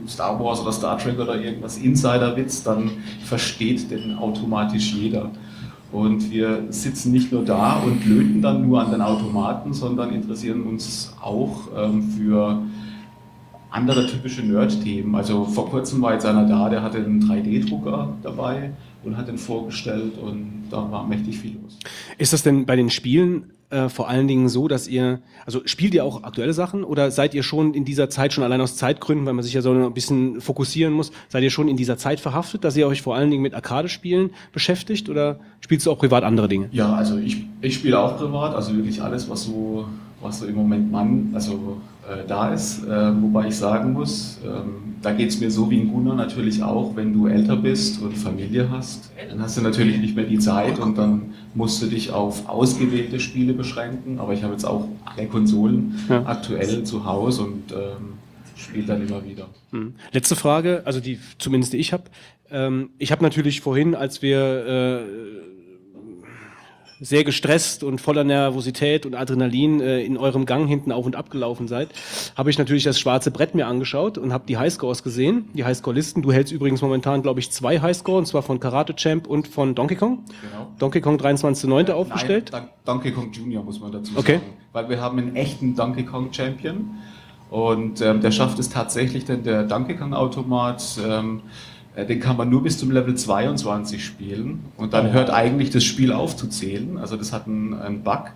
Star Wars oder Star Trek oder irgendwas Insider-Witz, dann versteht den automatisch jeder. Und wir sitzen nicht nur da und löten dann nur an den Automaten, sondern interessieren uns auch ähm, für andere typische Nerd-Themen. Also vor kurzem war jetzt einer da, der hatte einen 3D-Drucker dabei und hat den vorgestellt und da war mächtig viel los. Ist das denn bei den Spielen äh, vor allen Dingen so, dass ihr, also spielt ihr auch aktuelle Sachen oder seid ihr schon in dieser Zeit schon allein aus Zeitgründen, weil man sich ja so ein bisschen fokussieren muss, seid ihr schon in dieser Zeit verhaftet, dass ihr euch vor allen Dingen mit Arcade-Spielen beschäftigt oder spielst du auch privat andere Dinge? Ja, also ich, ich spiele auch privat, also wirklich alles, was so, was so im Moment Mann, also äh, da ist. Äh, wobei ich sagen muss, ähm, da geht es mir so wie in Gunnar natürlich auch, wenn du älter bist und Familie hast, dann hast du natürlich nicht mehr die Zeit und dann musst du dich auf ausgewählte Spiele beschränken. Aber ich habe jetzt auch alle Konsolen Ja. aktuell zu Hause und ähm, spiele dann immer wieder. Hm. Letzte Frage, also die zumindest die ich habe. Ähm, ich habe natürlich vorhin, als wir äh, sehr gestresst und voller Nervosität und Adrenalin äh, in eurem Gang hinten auf und ab gelaufen seid, habe ich natürlich das schwarze Brett mir angeschaut und habe die Highscores gesehen, die Highscore-Listen. Du hältst übrigens momentan, glaube ich, zwei Highscore, und zwar von Karate Champ und von Donkey Kong. Genau. Donkey Kong 23.9. aufgestellt. Nein, Don- Donkey Kong Junior muss man dazu Okay. sagen. Weil wir haben einen echten Donkey Kong Champion und ähm, der schafft es tatsächlich, denn der Donkey Kong Automat, ähm, äh, den kann man nur bis zum Level 22 spielen und dann hört eigentlich das Spiel auf zu zählen. Also das hat einen, einen Bug.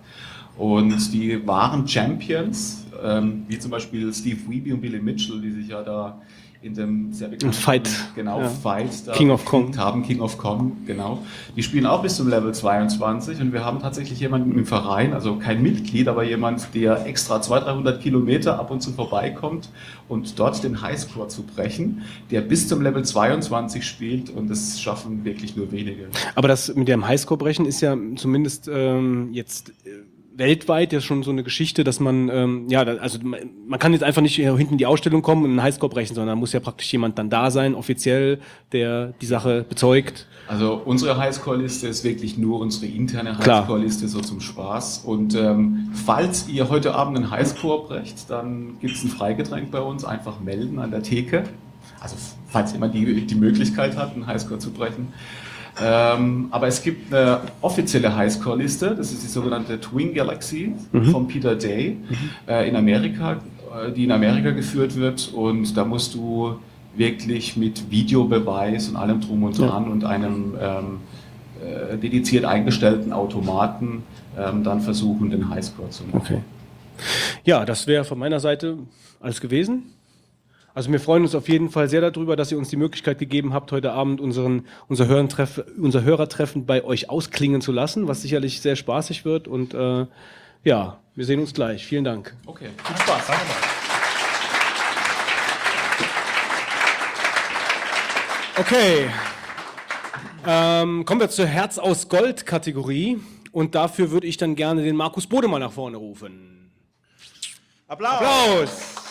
Und die wahren Champions, ähm, wie zum Beispiel Steve Wiebe und Billy Mitchell, die sich ja da in dem sehr bekannten Fight. genau, Ja. Fight King of Kong. haben, King of Kong, genau. Die spielen auch bis zum Level 22 und wir haben tatsächlich jemanden im Verein, also kein Mitglied, aber jemand, der extra 200, 300 Kilometer ab und zu vorbeikommt und dort den Highscore zu brechen, der bis zum Level 22 spielt und das schaffen wirklich nur wenige. Aber das mit dem Highscore-Brechen ist ja zumindest ähm, jetzt äh, weltweit ja schon so eine Geschichte, dass man, ähm, ja, also man, kann jetzt einfach nicht hier hinten in die Ausstellung kommen und einen Highscore brechen, sondern da muss ja praktisch jemand dann da sein, offiziell, der die Sache bezeugt. Also unsere Highscore-Liste ist wirklich nur unsere interne. Highscore-Liste so zum Spaß. Und ähm, falls ihr heute Abend einen Highscore brecht, dann gibt es ein Freigetränk bei uns. Einfach melden an der Theke. Also falls jemand die, die Möglichkeit hat, einen Highscore zu brechen. Ähm, aber es gibt eine offizielle Highscore-Liste. Das ist die sogenannte Twin Galaxy Mhm. von Peter Day äh, in Amerika, äh, die in Amerika geführt wird. Und da musst du wirklich mit Videobeweis und allem drum und Ja. dran und einem ähm, äh, dediziert eingestellten Automaten ähm, dann versuchen, den Highscore zu machen. Okay. Ja, das wäre von meiner Seite alles gewesen. Also wir freuen uns auf jeden Fall sehr darüber, dass ihr uns die Möglichkeit gegeben habt, heute Abend unseren, unser, Hörentreff, unser Hörertreffen bei euch ausklingen zu lassen, was sicherlich sehr spaßig wird. Und äh, ja, wir sehen uns gleich. Vielen Dank. Okay, viel Spaß. Danke mal. Okay. Ähm, kommen wir zur Herz aus Gold Kategorie. Und dafür würde ich dann gerne den Markus Bodemann nach vorne rufen. Applaus! Applaus!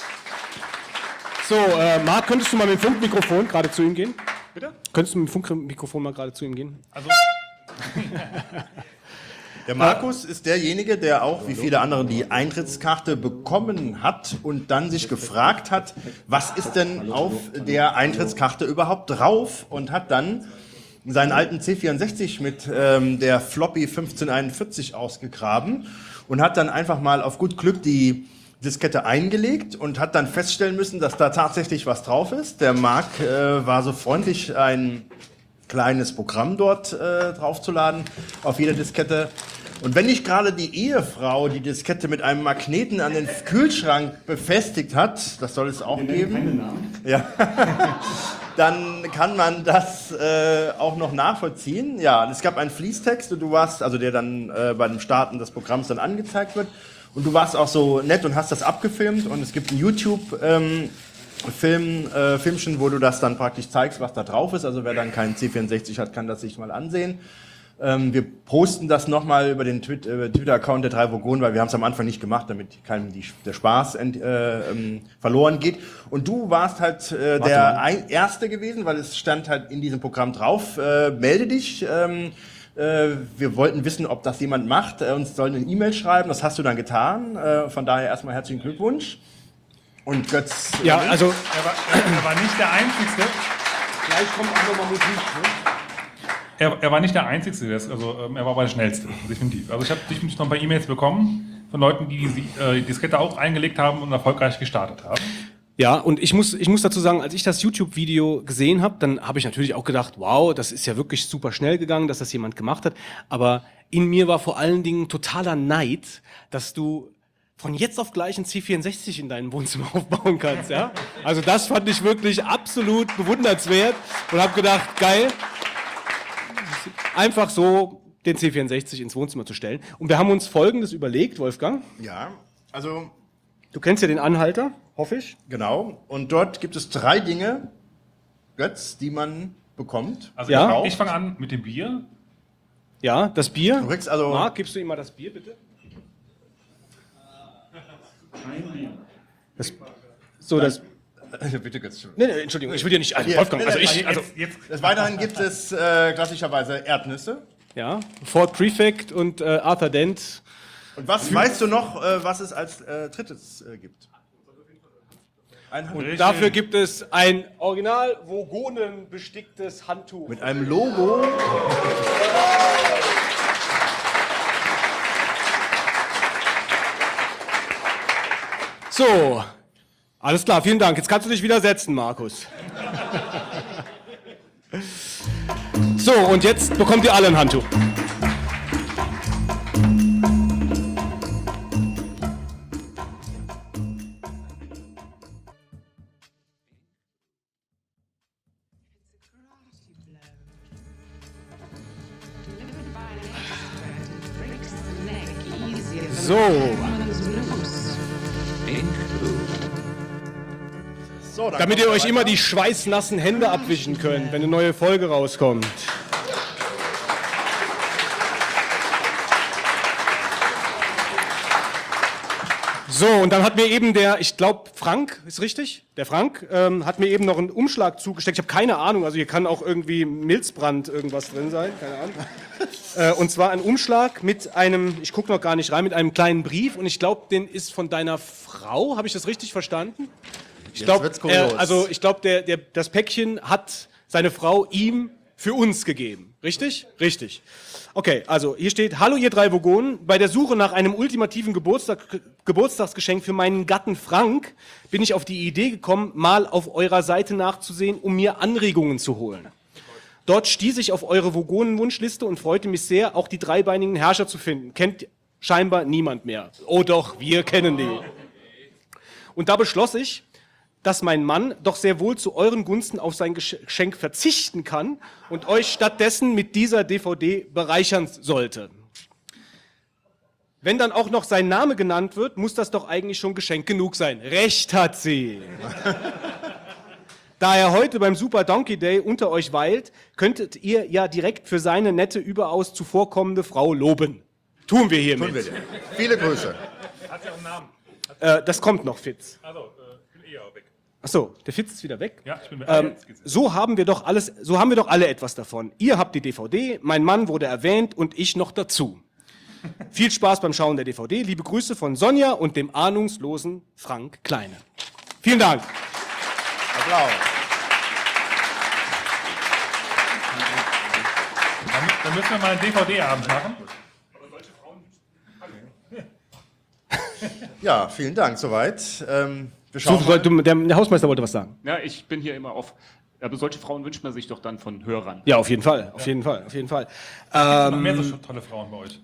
So, äh, Marc, könntest du mal mit dem Funkmikrofon gerade zu ihm gehen? Bitte? Könntest du mit dem Funkmikrofon mal gerade zu ihm gehen? Also, Der Markus ist derjenige, der auch, wie viele andere, die Eintrittskarte bekommen hat und dann sich gefragt hat, was ist denn auf der Eintrittskarte überhaupt drauf und hat dann seinen alten C64 mit ähm, der Floppy 1541 ausgegraben und hat dann einfach mal auf gut Glück die Diskette eingelegt und hat dann feststellen müssen, dass da tatsächlich was drauf ist. Der Marc äh, war so freundlich, ein kleines Programm dort äh, draufzuladen auf jeder Diskette. Und wenn nicht gerade die Ehefrau die Diskette mit einem Magneten an den Kühlschrank befestigt hat, das soll es auch geben, ja, dann kann man das äh, auch noch nachvollziehen. Ja, es gab einen Fließtext und du warst, also der dann äh, bei dem Starten des Programms dann angezeigt wird. Und du warst auch so nett und hast das abgefilmt und es gibt ein YouTube ähm, Film, äh, Filmchen, wo du das dann praktisch zeigst, was da drauf ist. Also wer dann keinen C64 hat, kann das sich mal ansehen. Ähm, wir posten das nochmal über den äh, Twitter-Account der drei Vogonen, weil wir haben es am Anfang nicht gemacht, damit keinem die, der Spaß ent, äh, ähm, verloren geht. Und du warst halt äh, der Erste gewesen, weil es stand halt in diesem Programm drauf, äh, melde dich. Ähm, äh, wir wollten wissen, ob das jemand macht. Äh, uns sollen eine E-Mail schreiben, das hast du dann getan. Äh, von daher erstmal herzlichen Glückwunsch. Und Götz. Ja, äh, also Er war, er war nicht der Einzige. Gleich kommt auch nochmal Musik. Ne? Er, er war nicht der Einzige, der ist- also ähm, er war aber der Schnellste, definitiv. Also ich habe definitiv noch ein paar E-Mails bekommen von Leuten, die die äh, Diskette auch eingelegt haben und erfolgreich gestartet haben. Ja, und ich muss, ich muss dazu sagen, als ich das YouTube-Video gesehen habe, dann habe ich natürlich auch gedacht, wow, das ist ja wirklich super schnell gegangen, dass das jemand gemacht hat. Aber in mir war vor allen Dingen totaler Neid, dass du von jetzt auf gleich ein C64 in deinem Wohnzimmer aufbauen kannst. Ja? Also das fand ich wirklich absolut bewundernswert und habe gedacht, geil, einfach so den C64 ins Wohnzimmer zu stellen. Und wir haben uns Folgendes überlegt, Wolfgang. Ja, also Du kennst ja den Anhalter, hoffe ich. Genau. Und dort gibt es drei Dinge, Götz, die man bekommt. Also Ja. ich, ich fange an mit dem Bier. Ja, das Bier. Du kriegst also. Marc, gibst du ihm mal das Bier, bitte? Das, so, das. Bitte, Götz. Nee, nee, Entschuldigung, ich will dir nicht. Also, Wolfgang, also ich. jetzt- Also, Des Weiteren gibt es äh, klassischerweise Erdnüsse. ja, Ford Prefect und äh, Arthur Dent. Und was weißt du noch, äh, was es als äh, drittes äh, gibt? Und dafür gibt es ein original Vogonen besticktes Handtuch. Mit einem Logo. So, alles klar, vielen Dank. Jetzt kannst du dich wieder setzen, Markus. So, und jetzt bekommt ihr alle ein Handtuch. Immer die schweißnassen Hände abwischen könnt, wenn eine neue Folge rauskommt. So, und dann hat mir eben der, ich glaube, Frank, ist richtig? Der Frank ähm, hat mir eben noch einen Umschlag zugesteckt. Ich habe keine Ahnung, also hier kann auch irgendwie Milzbrand irgendwas drin sein, keine Ahnung. Äh, und zwar ein Umschlag mit einem, ich gucke noch gar nicht rein, mit einem kleinen Brief und ich glaube, den ist von deiner Frau, habe ich das richtig verstanden? Ich glaube, kurios. also ich glaube, der, der, das Päckchen hat seine Frau ihm für uns gegeben. Richtig? Richtig. Okay, also hier steht, hallo ihr drei Vogonen, bei der Suche nach einem ultimativen Geburtstag, Geburtstagsgeschenk für meinen Gatten Frank bin ich auf die Idee gekommen, mal auf eurer Seite nachzusehen, um mir Anregungen zu holen. Dort stieß ich auf eure Vogonen-Wunschliste und freute mich sehr, auch die dreibeinigen Herrscher zu finden. Kennt scheinbar niemand mehr. Oh doch, wir kennen die. Und da beschloss ich, dass mein Mann doch sehr wohl zu euren Gunsten auf sein Gesch- Geschenk verzichten kann und euch stattdessen mit dieser DVD bereichern sollte. Wenn dann auch noch sein Name genannt wird, muss das doch eigentlich schon Geschenk genug sein. Recht hat sie. Da er heute beim Super Donkey Day unter euch weilt, könntet ihr ja direkt für seine nette, überaus zuvorkommende Frau loben. Tun wir hiermit. Tun wir. Viele Grüße. Hat ja auch einen Namen. Äh, das kommt noch, Fitz. Also, Achso, der Fitz ist wieder weg. Ja, ich bin weg. Ähm, so haben wir doch alles, so haben wir doch alle etwas davon. Ihr habt die DVD, mein Mann wurde erwähnt und ich noch dazu. Viel Spaß beim Schauen der DVD. Liebe Grüße von Sonja und dem ahnungslosen Frank Kleine. Vielen Dank. Applaus. Dann, dann müssen wir mal einen DVD-Abend machen. Ja, vielen Dank. Soweit. Ähm, wir So, schauen mal. du, der, der Hausmeister wollte was sagen. Ja, ich bin hier immer auf. Aber solche Frauen wünscht man sich doch dann von Hörern. Ja, auf jeden Fall, auf jeden Fall, auf jeden Fall. noch mehr so Ähm, tolle Frauen bei euch.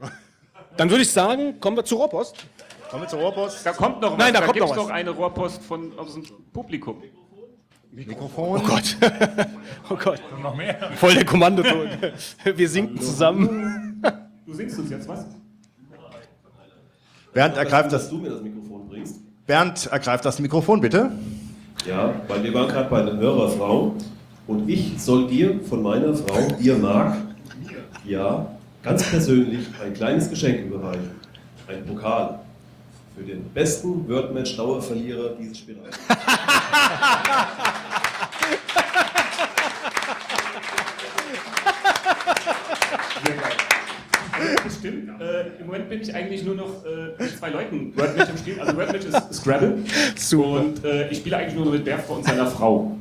dann würde ich sagen, kommen wir zur Rohrpost. Kommen wir zur Rohrpost. Da kommt noch was. Nein, da kommt noch was. noch eine Rohrpost von, aus dem Publikum. Mikrofon. Oh Gott. oh Gott. Noch mehr. Voll der Kommandoton. Wir sinken zusammen. Du singst uns jetzt was? Bernd ergreift das, Dass du mir das Mikrofon bringst. Bernd ergreift das Mikrofon, bitte. Ja, weil wir waren gerade bei der Hörerfrau und ich soll dir von meiner Frau, dir Marc, ja, ganz persönlich ein kleines Geschenk überreichen. Ein Pokal für den besten Wordmatch-Dauerverlierer dieses Spiels. Stimmt. Äh, Im Moment bin ich eigentlich nur noch äh, mit zwei Leuten Wordmatch im Spiel. Also Wordmatch ist Scrabble. Und äh, ich spiele eigentlich nur noch mit Bertha und seiner Frau.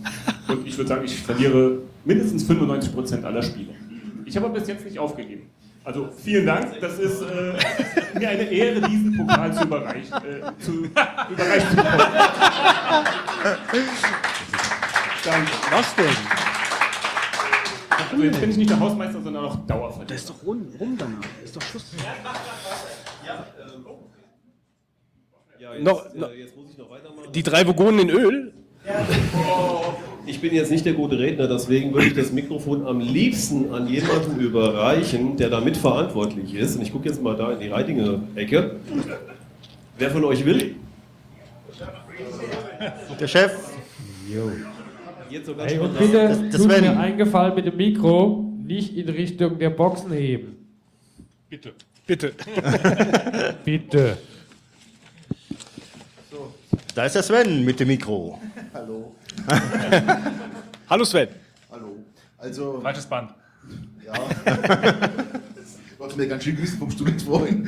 Und ich würde sagen, ich verliere mindestens 95% aller Spiele. Ich habe aber bis jetzt nicht aufgegeben. Also vielen Dank. Das ist äh, mir eine Ehre, diesen Pokal zu überreichen, äh, zu, überreichen zu. Danke. Was denn? Also jetzt bin ich nicht der Hausmeister, sondern auch Dauervertreter. Das ist doch rum, rum danach. Das ist doch Schluss. Ja, Noch- jetzt, noch- äh, jetzt muss ich noch weitermachen. Die drei Vogonen in Öl? Ich bin jetzt nicht der gute Redner, deswegen würde ich das Mikrofon am liebsten an jemanden überreichen, der da mitverantwortlich ist. Und ich gucke jetzt mal da in die Reitinge-Ecke. Wer von euch will? Der Chef. Jetzt so ganz Hey, und bitte Das- das tut mir Sven. eingefallen mit dem Mikro nicht in Richtung der Boxen heben. Bitte. Bitte. Bitte. Da ist der Sven mit dem Mikro. Hallo. Hallo Sven. Hallo. Also. Falsches Band. Ja. Was mir ganz schön wissen vom Student vorhin.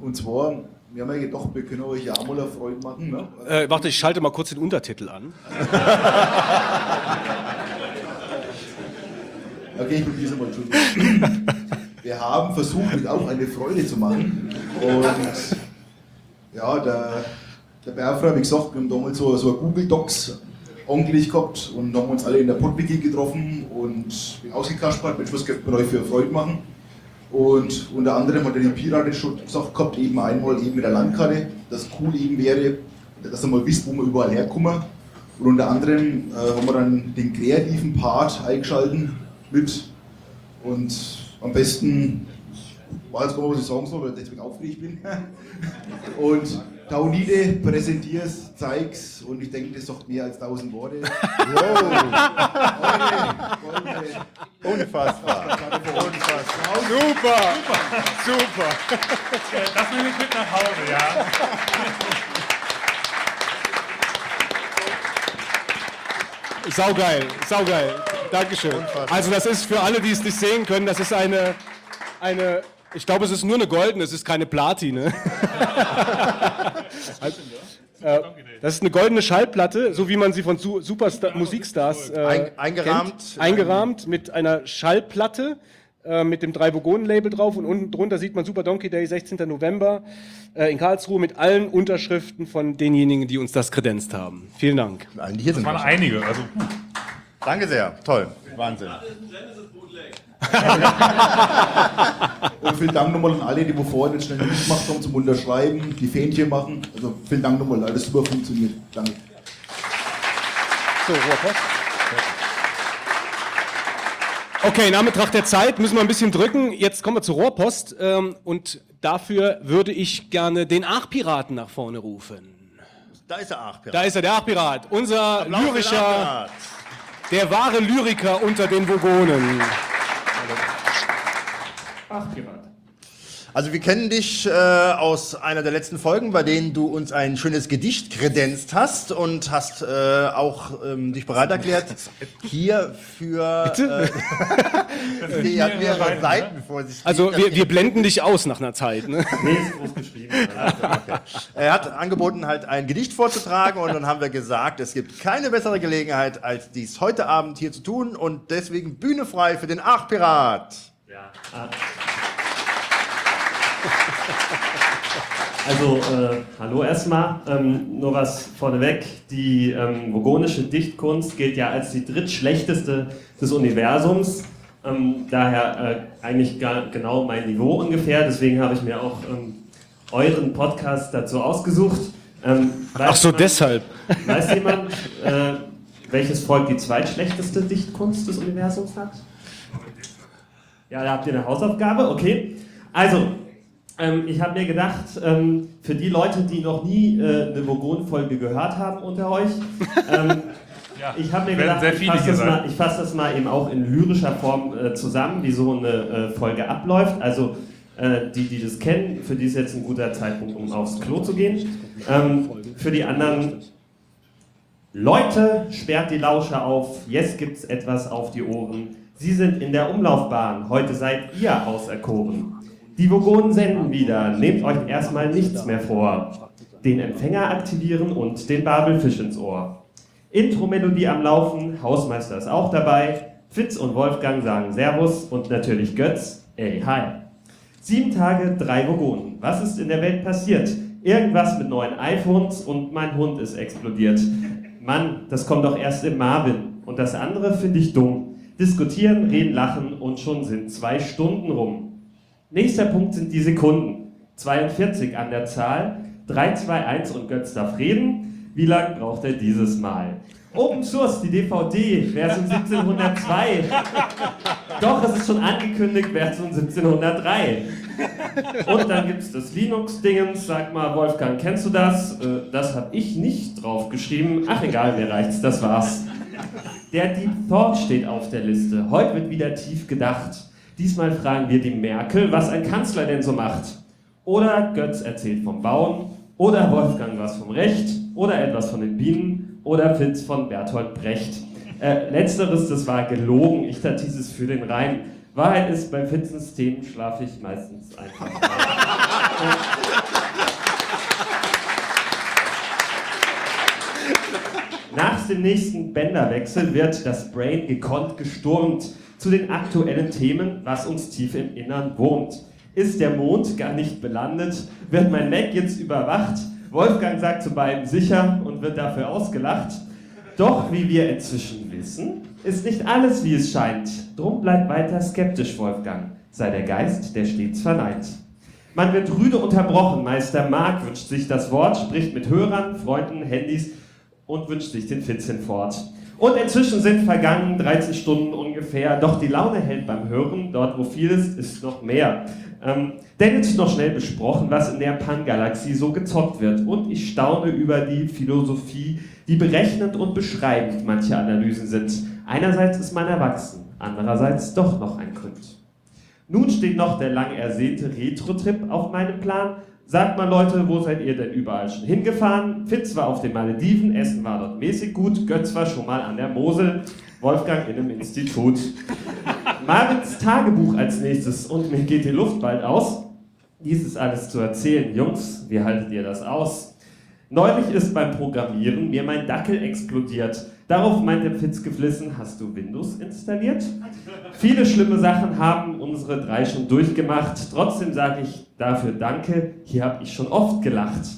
und zwar, wir haben ja gedacht, wir können euch ja auch mal eine Freude machen. Ne? Äh, warte, ich schalte mal kurz den Untertitel an. Okay, ich probiere es mal. Entschuldigung. Wir haben versucht, mit auch eine Freude zu machen. Und ja, der, der Berfer, wie gesagt, wir haben damals so, so ein Google Docs angelegt gehabt und haben uns alle in der Podwiki getroffen und bin ausgekaspert, Mensch, was könnte man euch für eine Freude machen? Und unter anderem hat der Pirat schon gesagt gehabt, eben einmal eben mit der Landkarte, dass cool eben wäre, dass ihr mal wisst, wo wir überall herkommen. Und unter anderem äh, haben wir dann den kreativen Part eingeschalten mit und am besten, ich weiß gar nicht, was ich sagen soll, weil ich deswegen aufgeregt bin. Und Taunide, präsentier's, zeig's und ich denke, das sagt mehr als tausend Worte. Wow! Unfassbar. Unfassbar. Super! Super! Das nehme ich mit nach Hause, ja. Saugeil, saugeil. Dankeschön. Also das ist für alle, die es nicht sehen können, das ist eine, eine ich glaube, es ist nur eine goldene, es ist keine Platine. Also, äh, das ist eine goldene Schallplatte, so wie man sie von Su Superstar Musikstars äh, Ein- eingerahmt. kennt. eingerahmt mit einer Schallplatte äh, mit dem drei Vogonen Label drauf und unten drunter sieht man Super Donkey Day 16. November äh, in Karlsruhe mit allen Unterschriften von denjenigen, die uns das kredenzt haben. Vielen Dank. Hier Das sind. waren einige. Also, Danke sehr. Toll. Wahnsinn. Und vielen Dank nochmal an alle, die wo vorhin jetzt schnell mitgemacht haben zum Unterschreiben, die Fähnchen machen. Also vielen Dank nochmal, alles super funktioniert. Danke. So, Rohrpost. Okay, in Anbetracht der Zeit müssen wir ein bisschen drücken. Jetzt kommen wir zur Rohrpost ähm, und dafür würde ich gerne den Aachpiraten nach vorne rufen. Da ist der Aachpirat. Da ist er, der Aachpirat, unser Applaus lyrischer, der wahre Lyriker unter den Vogonen. Ach, Pirat. Also wir kennen dich äh, aus einer der letzten Folgen, bei denen du uns ein schönes Gedicht kredenzt hast und hast äh, auch ähm, dich bereit erklärt, hier für Bitte? äh, die hat mehrere Seiten vor sich. Also wir, wir blenden dich aus nach einer Zeit. Ne? Nee, ist groß geschrieben. Er hat angeboten, halt ein Gedicht vorzutragen und dann haben wir gesagt, es gibt keine bessere Gelegenheit, als dies heute Abend hier zu tun und deswegen Bühne frei für den Aachpirat. Ja. Also, äh, hallo erstmal. Ähm, nur was vorneweg. Die ähm, vogonische Dichtkunst gilt ja als die drittschlechteste des Universums. Ähm, daher äh, eigentlich genau mein Niveau ungefähr. Deswegen habe ich mir auch ähm, euren Podcast dazu ausgesucht. Ähm, Ach so, jemand- deshalb. Weiß jemand, äh, welches Volk die zweitschlechteste Dichtkunst des Universums hat? Ja, da habt ihr eine Hausaufgabe, okay. Also, ähm, ich habe mir gedacht, ähm, für die Leute, die noch nie äh, eine Vogon-Folge gehört haben unter euch, ähm, Ja, ich habe mir gedacht, ich fasse das, sein. mal- ich fass das mal eben auch in lyrischer Form äh, zusammen, wie so eine äh, Folge abläuft. Also, äh, die, die das kennen, für die ist jetzt ein guter Zeitpunkt, um aufs Klo zu gehen. Ähm, für die anderen, Leute, sperrt die Lauscher auf, jetzt gibt's etwas auf die Ohren. Sie sind in der Umlaufbahn, heute seid ihr auserkoren. Die Vogonen senden wieder, nehmt euch erstmal nichts mehr vor. Den Empfänger aktivieren und den Babelfisch ins Ohr. Intro-Melodie am Laufen, Hausmeister ist auch dabei. Fitz und Wolfgang sagen Servus und natürlich Götz. Ey, hi. Sieben Tage, drei Vogonen. Was ist in der Welt passiert? Irgendwas mit neuen iPhones und mein Hund ist explodiert. Mann, das kommt doch erst im Marvin. Und das andere finde ich dumm. Diskutieren, reden, lachen und schon sind zwei Stunden rum. Nächster Punkt sind die Sekunden. 42 an der Zahl. 3, 2, 1 und Götz darf reden. Wie lange braucht er dieses Mal? Open Source, die DVD, Version 1702. Doch, es ist schon angekündigt, Version 1703. Und dann gibt es das Linux-Dingens. Sag mal, Wolfgang, kennst du das? Äh, das habe ich nicht draufgeschrieben. Ach egal, mir reicht's, das war's. Der Deep Thought steht auf der Liste. Heute wird wieder tief gedacht. Diesmal fragen wir die Merkel, was ein Kanzler denn so macht. Oder Götz erzählt vom Bauen. Oder Wolfgang was vom Recht. Oder etwas von den Bienen. Oder Fitz von Bertolt Brecht. Äh, letzteres, das war gelogen. Ich tat dieses für den Rhein. Wahrheit ist, bei Fitzens Themen schlafe ich meistens einfach. Nach dem nächsten Bänderwechsel wird das Brain gekonnt gesturmt zu den aktuellen Themen, was uns tief im Innern wurmt. Ist der Mond gar nicht belandet? Wird mein Mac jetzt überwacht? Wolfgang sagt zu beiden sicher und wird dafür ausgelacht. Doch, wie wir inzwischen wissen, ist nicht alles, wie es scheint. Drum bleibt weiter skeptisch, Wolfgang. Sei der Geist, der stets verneint. Man wird rüde unterbrochen. Meister Mark wünscht sich das Wort, spricht mit Hörern, Freunden, Handys und wünscht sich den Fitz hinfort. Und inzwischen sind vergangen 13 Stunden ungefähr, doch die Laune hält beim Hören, dort wo viel ist, ist noch mehr. Ähm, denn jetzt noch schnell besprochen, was in der Pan-Galaxie so gezockt wird. Und ich staune über die Philosophie, die berechnend und beschreibend manche Analysen sind. Einerseits ist man erwachsen, andererseits doch noch ein Kind. Nun steht noch der lang ersehnte Retro-Trip auf meinem Plan. Sagt mal Leute, wo seid ihr denn überall schon hingefahren? Fitz war auf den Malediven, Essen war dort mäßig gut, Götz war schon mal an der Mosel, Wolfgang in einem Institut. Marins Tagebuch als nächstes und mir geht die Luft bald aus. Dies ist alles zu erzählen. Jungs, wie haltet ihr das aus? Neulich ist beim Programmieren mir mein Dackel explodiert. Darauf meinte Fitz geflissen, hast du Windows installiert? Viele schlimme Sachen haben unsere drei schon durchgemacht. Trotzdem sage ich dafür danke, hier habe ich schon oft gelacht.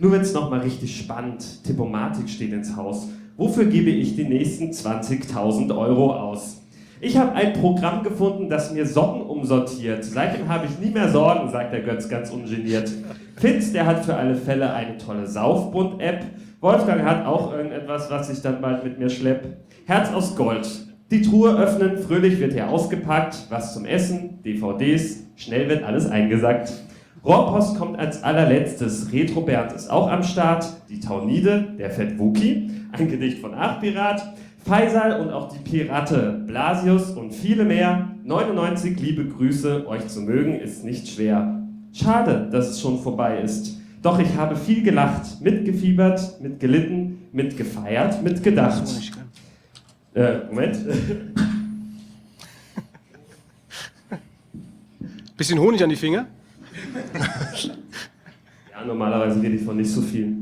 Nur wird's nochmal richtig spannend. Tippomatik steht ins Haus. Wofür gebe ich die nächsten 20.000 Euro aus? Ich habe ein Programm gefunden, das mir Socken umsortiert. Seitdem habe ich nie mehr Sorgen, sagt der Götz ganz ungeniert. Fitz, der hat für alle Fälle eine tolle Saufbund-App. Wolfgang hat auch irgendetwas, was ich dann bald mit mir schlepp. Herz aus Gold. Die Truhe öffnen, fröhlich wird hier ausgepackt. Was zum Essen, DVDs, schnell wird alles eingesackt. Rohrpost kommt als allerletztes. Retro Bernd ist auch am Start. Die Taunide, der Fett Wookie, ein Gedicht von Achpirat. Faisal und auch die Pirate, Blasius und viele mehr. 99 liebe Grüße, euch zu mögen ist nicht schwer. Schade, dass es schon vorbei ist. Doch ich habe viel gelacht, mitgefiebert, mitgelitten, mitgefeiert, mitgedacht. Äh, Moment. Bisschen Honig an die Finger. Ja, normalerweise rede ich von nicht so viel.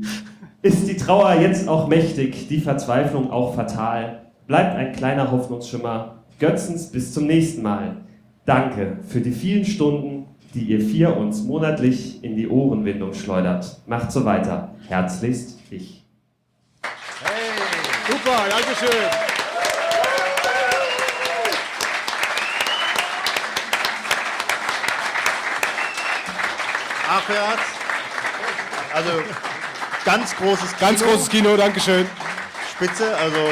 Ist die Trauer jetzt auch mächtig, die Verzweiflung auch fatal? Bleibt ein kleiner Hoffnungsschimmer. Götzens bis zum nächsten Mal. Danke für die vielen Stunden, die ihr vier uns monatlich in die Ohrenwindung schleudert. Macht so weiter. Herzlichst ich. Super, Dankeschön. Achwärts. Also ganz großes Kino. Ganz großes Kino, Dankeschön. Spitze, also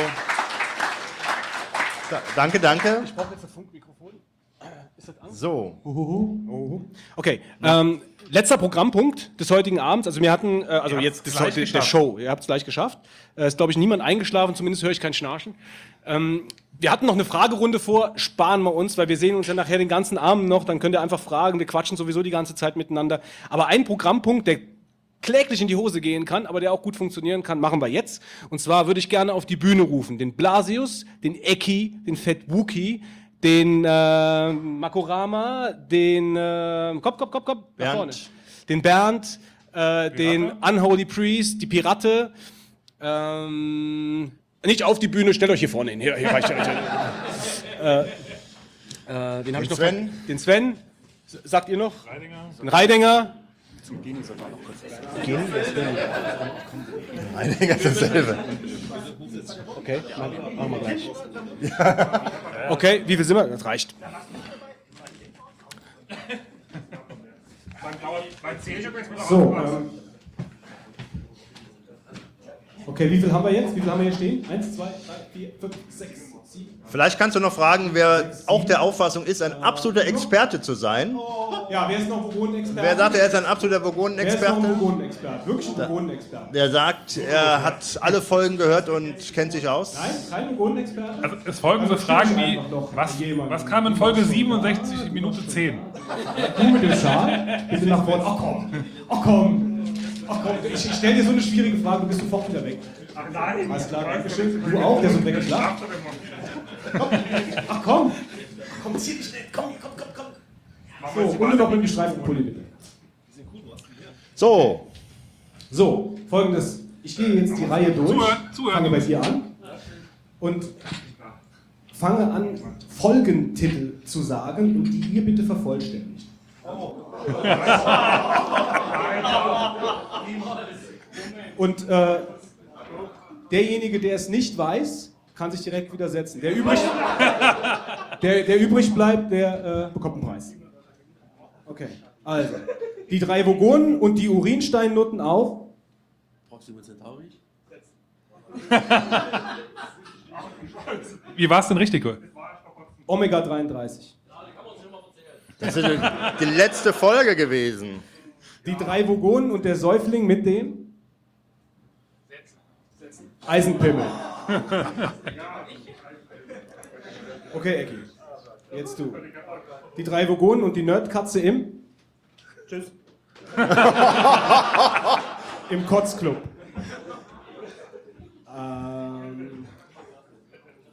da, danke, danke. Ich brauche jetzt ein Funkmikrofon. So. Okay, ähm, letzter Programmpunkt des heutigen Abends. Also wir hatten, äh, also Ihr jetzt des, gleich der. Show. Ihr habt es gleich geschafft. Äh, ist glaube ich niemand eingeschlafen, zumindest höre ich kein Schnarchen. Ähm, wir hatten noch eine Fragerunde vor, sparen wir uns, weil wir sehen uns ja nachher den ganzen Abend noch, dann könnt ihr einfach fragen, wir quatschen sowieso die ganze Zeit miteinander. Aber ein Programmpunkt, der kläglich in die Hose gehen kann, aber der auch gut funktionieren kann, machen wir jetzt. Und zwar würde ich gerne auf die Bühne rufen, den Blasius, den Eki, den Fett Wookie, den äh, Makorama, den äh, Kopf, Kopf, Kopf, Kopf, nach Bernd. vorne. Den Bernd, äh, den Unholy Priest, die Pirate. Ähm, nicht auf die Bühne, stellt euch hier vorne hin. Hier, hier reicht ja. äh, äh, den habe ich noch Sven. Den Sven. Sagt ihr noch? Reidinger. Ein Reidinger. Zum Genie sogar noch kurz was Genie? Reidinger ist dasselbe. Okay, machen wir gleich. Okay, wie viel sind wir? Das reicht. So, ähm, okay, wie viel haben wir jetzt? Wie viel haben wir hier stehen? Eins, zwei, drei, vier, fünf, sechs. Vielleicht kannst du noch fragen, wer auch der Auffassung ist, ein absoluter Experte zu sein. Ja, wer ist noch Vogonenexperte? Wer sagt, er ist ein absoluter Wer ist noch ein Vogonenexperte? Vogonenexperte? Wirklich ein Vogonenexperte? Der sagt, er hat alle Folgen gehört und kennt sich aus. Nein, kein Vogonenexperte? Also es folgen so Also Fragen wie, was, was kam in Folge 67, Minute 10? Du mit dem Schal, bitte nach vorne. Ach komm, ach komm, ach komm. Ich, stelle dir so eine schwierige Frage, du bist sofort wieder weg. Ach nein, Alles klar, Dankeschön. Du auch, der ist so weggeschlafen. Ach komm, komm, zieh dich schnell, komm, komm, komm, komm. So, und noch mit dem gestreiften Pulli bitte. So. So, folgendes. Ich gehe jetzt die Reihe durch, fange bei dir an und fange an, Folgentitel zu sagen und die ihr bitte vervollständigt. Und äh, derjenige, der es nicht weiß, kann sich direkt widersetzen. Der übrig, der, der übrig bleibt, der äh, bekommt einen Preis. Okay, also. Die drei Vogonen und die Urinsteinnutten auf. Proxima Centauri? Wie war es denn richtig? Omega 33. Das ist die letzte Folge gewesen. Die drei Vogonen und der Säufling mit dem Eisenpimmel. Okay, Ecki. Jetzt du. Die drei Vogonen und die Nerdkatze im Tschüss. Im Kotzclub. Ähm,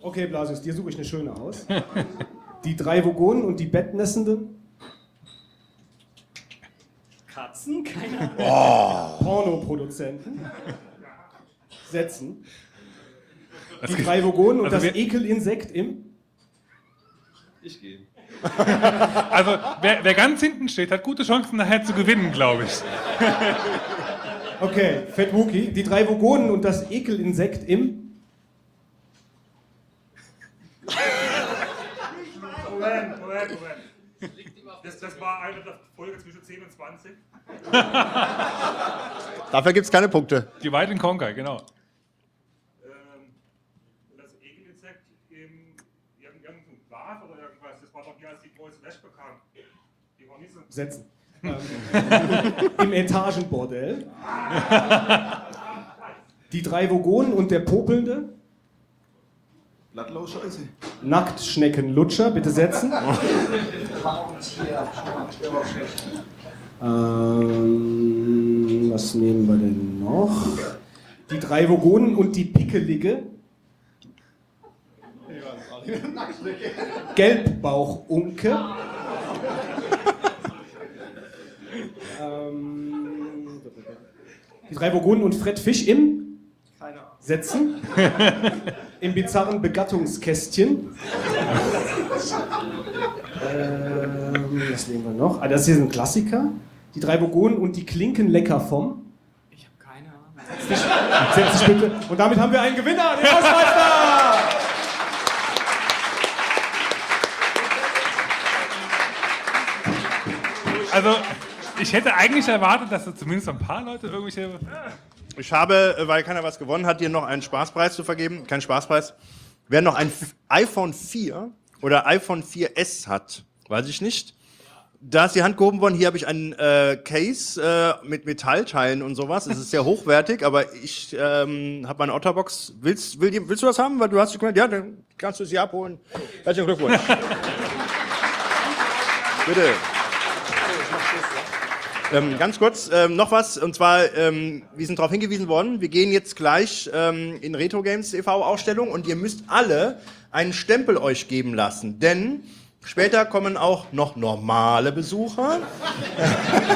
okay, Blasius, dir suche ich eine schöne aus. Die drei Vogonen und die Bettnässenden. Katzen? Keine Ahnung. Oh. Pornoproduzenten. Setzen. Die geht- drei Vogonen und also das Ekelinsekt im. Ich gehe. Also, wer, wer ganz hinten steht, hat gute Chancen nachher zu gewinnen, glaube ich. Okay, Fett Wookie. Die drei Vogonen und das Ekelinsekt im. Moment, Moment, Moment. Das, das war eine der Folge zwischen 10 und 20. Dafür gibt es keine Punkte. Die White in Conquer, genau. Ähm, das Ekelinsekt im irgendeinem Glas oder irgendwas, das war doch hier als die große Wäsche bekannt. Die war nicht so. Setzen. Ähm, Im Etagenbordell. Die drei Vogonen und der Popelnde. Blattlaus Scheiße. Nacktschneckenlutscher, bitte setzen. Ähm, was nehmen wir denn noch? Die drei Vogonen und die Pickelige. Gelbbauchunke. Ähm, die drei Vogonen und Fred Fisch im Setzen. Im bizarren Begattungskästchen. ähm, was nehmen wir noch? Ah, das hier ist ein Klassiker. Die drei Vogonen und die Klinken lecker vom. Ich habe keine Ahnung. Setz dich bitte. Und damit haben wir einen Gewinner, den Hausmeister! Also, ich hätte eigentlich erwartet, dass da zumindest ein paar Leute irgendwelche. Ich habe, äh, weil keiner was gewonnen hat, dir noch einen Spaßpreis zu vergeben. Kein Spaßpreis. Wer noch ein iPhone 4 oder iPhone 4S hat, weiß ich nicht. Da ist die Hand gehoben worden. Hier habe ich einen äh, Case äh, mit Metallteilen und sowas. Es ist sehr hochwertig, aber ich ähm, habe meine Otterbox. Willst, will, die- willst du das haben? Weil du hast gemeint, ja, dann kannst du es hier abholen. Herzlichen Glückwunsch. Bitte. Ähm, ganz kurz, ähm, noch was, und zwar, ähm, wir sind darauf hingewiesen worden, wir gehen jetzt gleich ähm, in Retro Games e.V. Ausstellung und ihr müsst alle einen Stempel euch geben lassen, denn später kommen auch noch normale Besucher.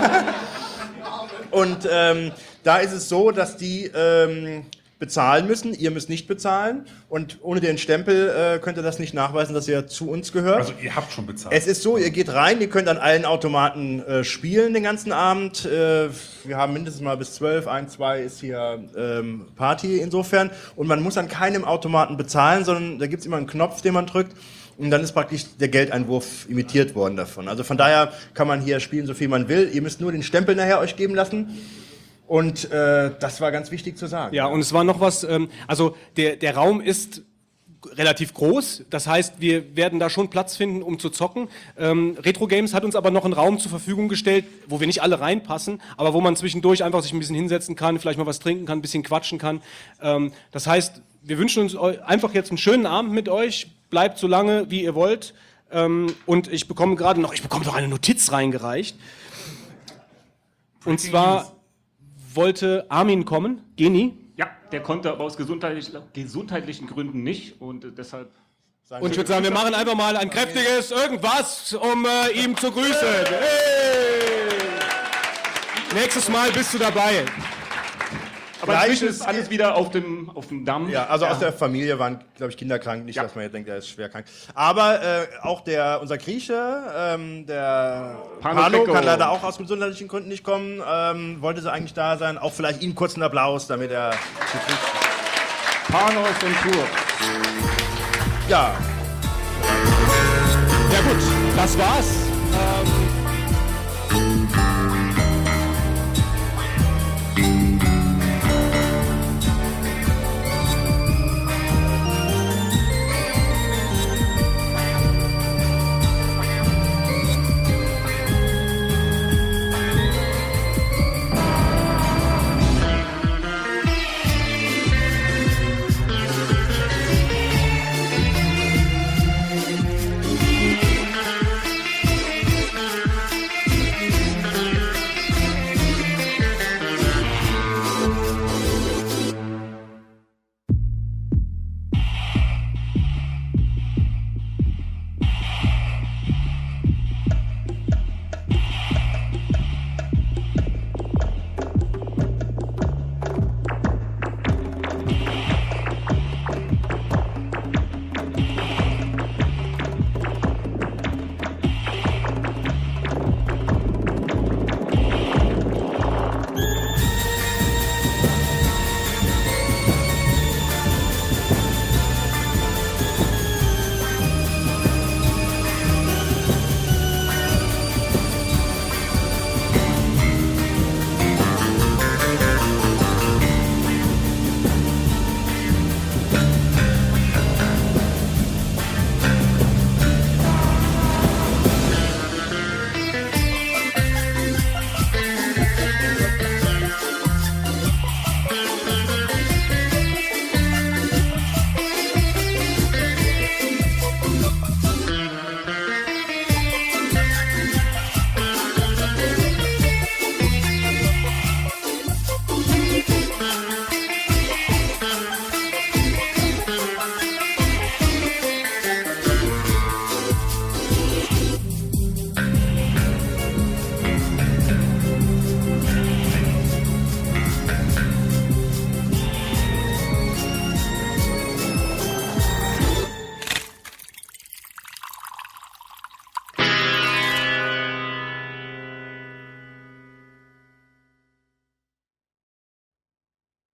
und ähm, da ist es so, dass die ähm, bezahlen müssen. Ihr müsst nicht bezahlen. Und ohne den Stempel äh, könnt ihr das nicht nachweisen, dass ihr zu uns gehört. Also ihr habt schon bezahlt. Es ist so, ihr geht rein, ihr könnt an allen Automaten äh, spielen den ganzen Abend. Äh, wir haben mindestens mal bis zwölf, ein, zwei ist hier ähm, Party insofern. Und man muss an keinem Automaten bezahlen, sondern da gibt's immer einen Knopf, den man drückt. Und dann ist praktisch der Geldeinwurf imitiert worden davon. Also von daher kann man hier spielen, so viel man will. Ihr müsst nur den Stempel nachher euch geben lassen. Und äh, das war ganz wichtig zu sagen. Ja, und es war noch was, ähm, also der, der Raum ist relativ groß, das heißt, wir werden da schon Platz finden, um zu zocken. Ähm, Retro Games hat uns aber noch einen Raum zur Verfügung gestellt, wo wir nicht alle reinpassen, aber wo man zwischendurch einfach sich ein bisschen hinsetzen kann, vielleicht mal was trinken kann, ein bisschen quatschen kann. Ähm, das heißt, wir wünschen uns einfach jetzt einen schönen Abend mit euch, bleibt so lange, wie ihr wollt. Ähm, und ich bekomme gerade noch, ich bekomme noch eine Notiz reingereicht. Und zwar wollte Armin kommen, Geni. Ja, der konnte aber aus gesundheitlich, gesundheitlichen Gründen nicht und äh, deshalb. Und ich würde sagen, wir machen einfach mal ein kräftiges irgendwas, um äh, ihm zu grüßen. Hey! Nächstes Mal bist du dabei. Aber inzwischen ist alles wieder auf dem, auf dem Damm. Ja, also aus der Familie waren, glaube ich, Kinder krank. Nicht, dass man jetzt denkt, er ist schwer krank. Aber äh, auch der, unser Grieche, ähm, der Pano Pano, kann leider auch aus gesundheitlichen Gründen nicht kommen. Ähm, wollte sie eigentlich da sein. Auch vielleicht ihm kurz einen Applaus, damit er... Pano ist in Tour. Ja. Ja gut, das war's.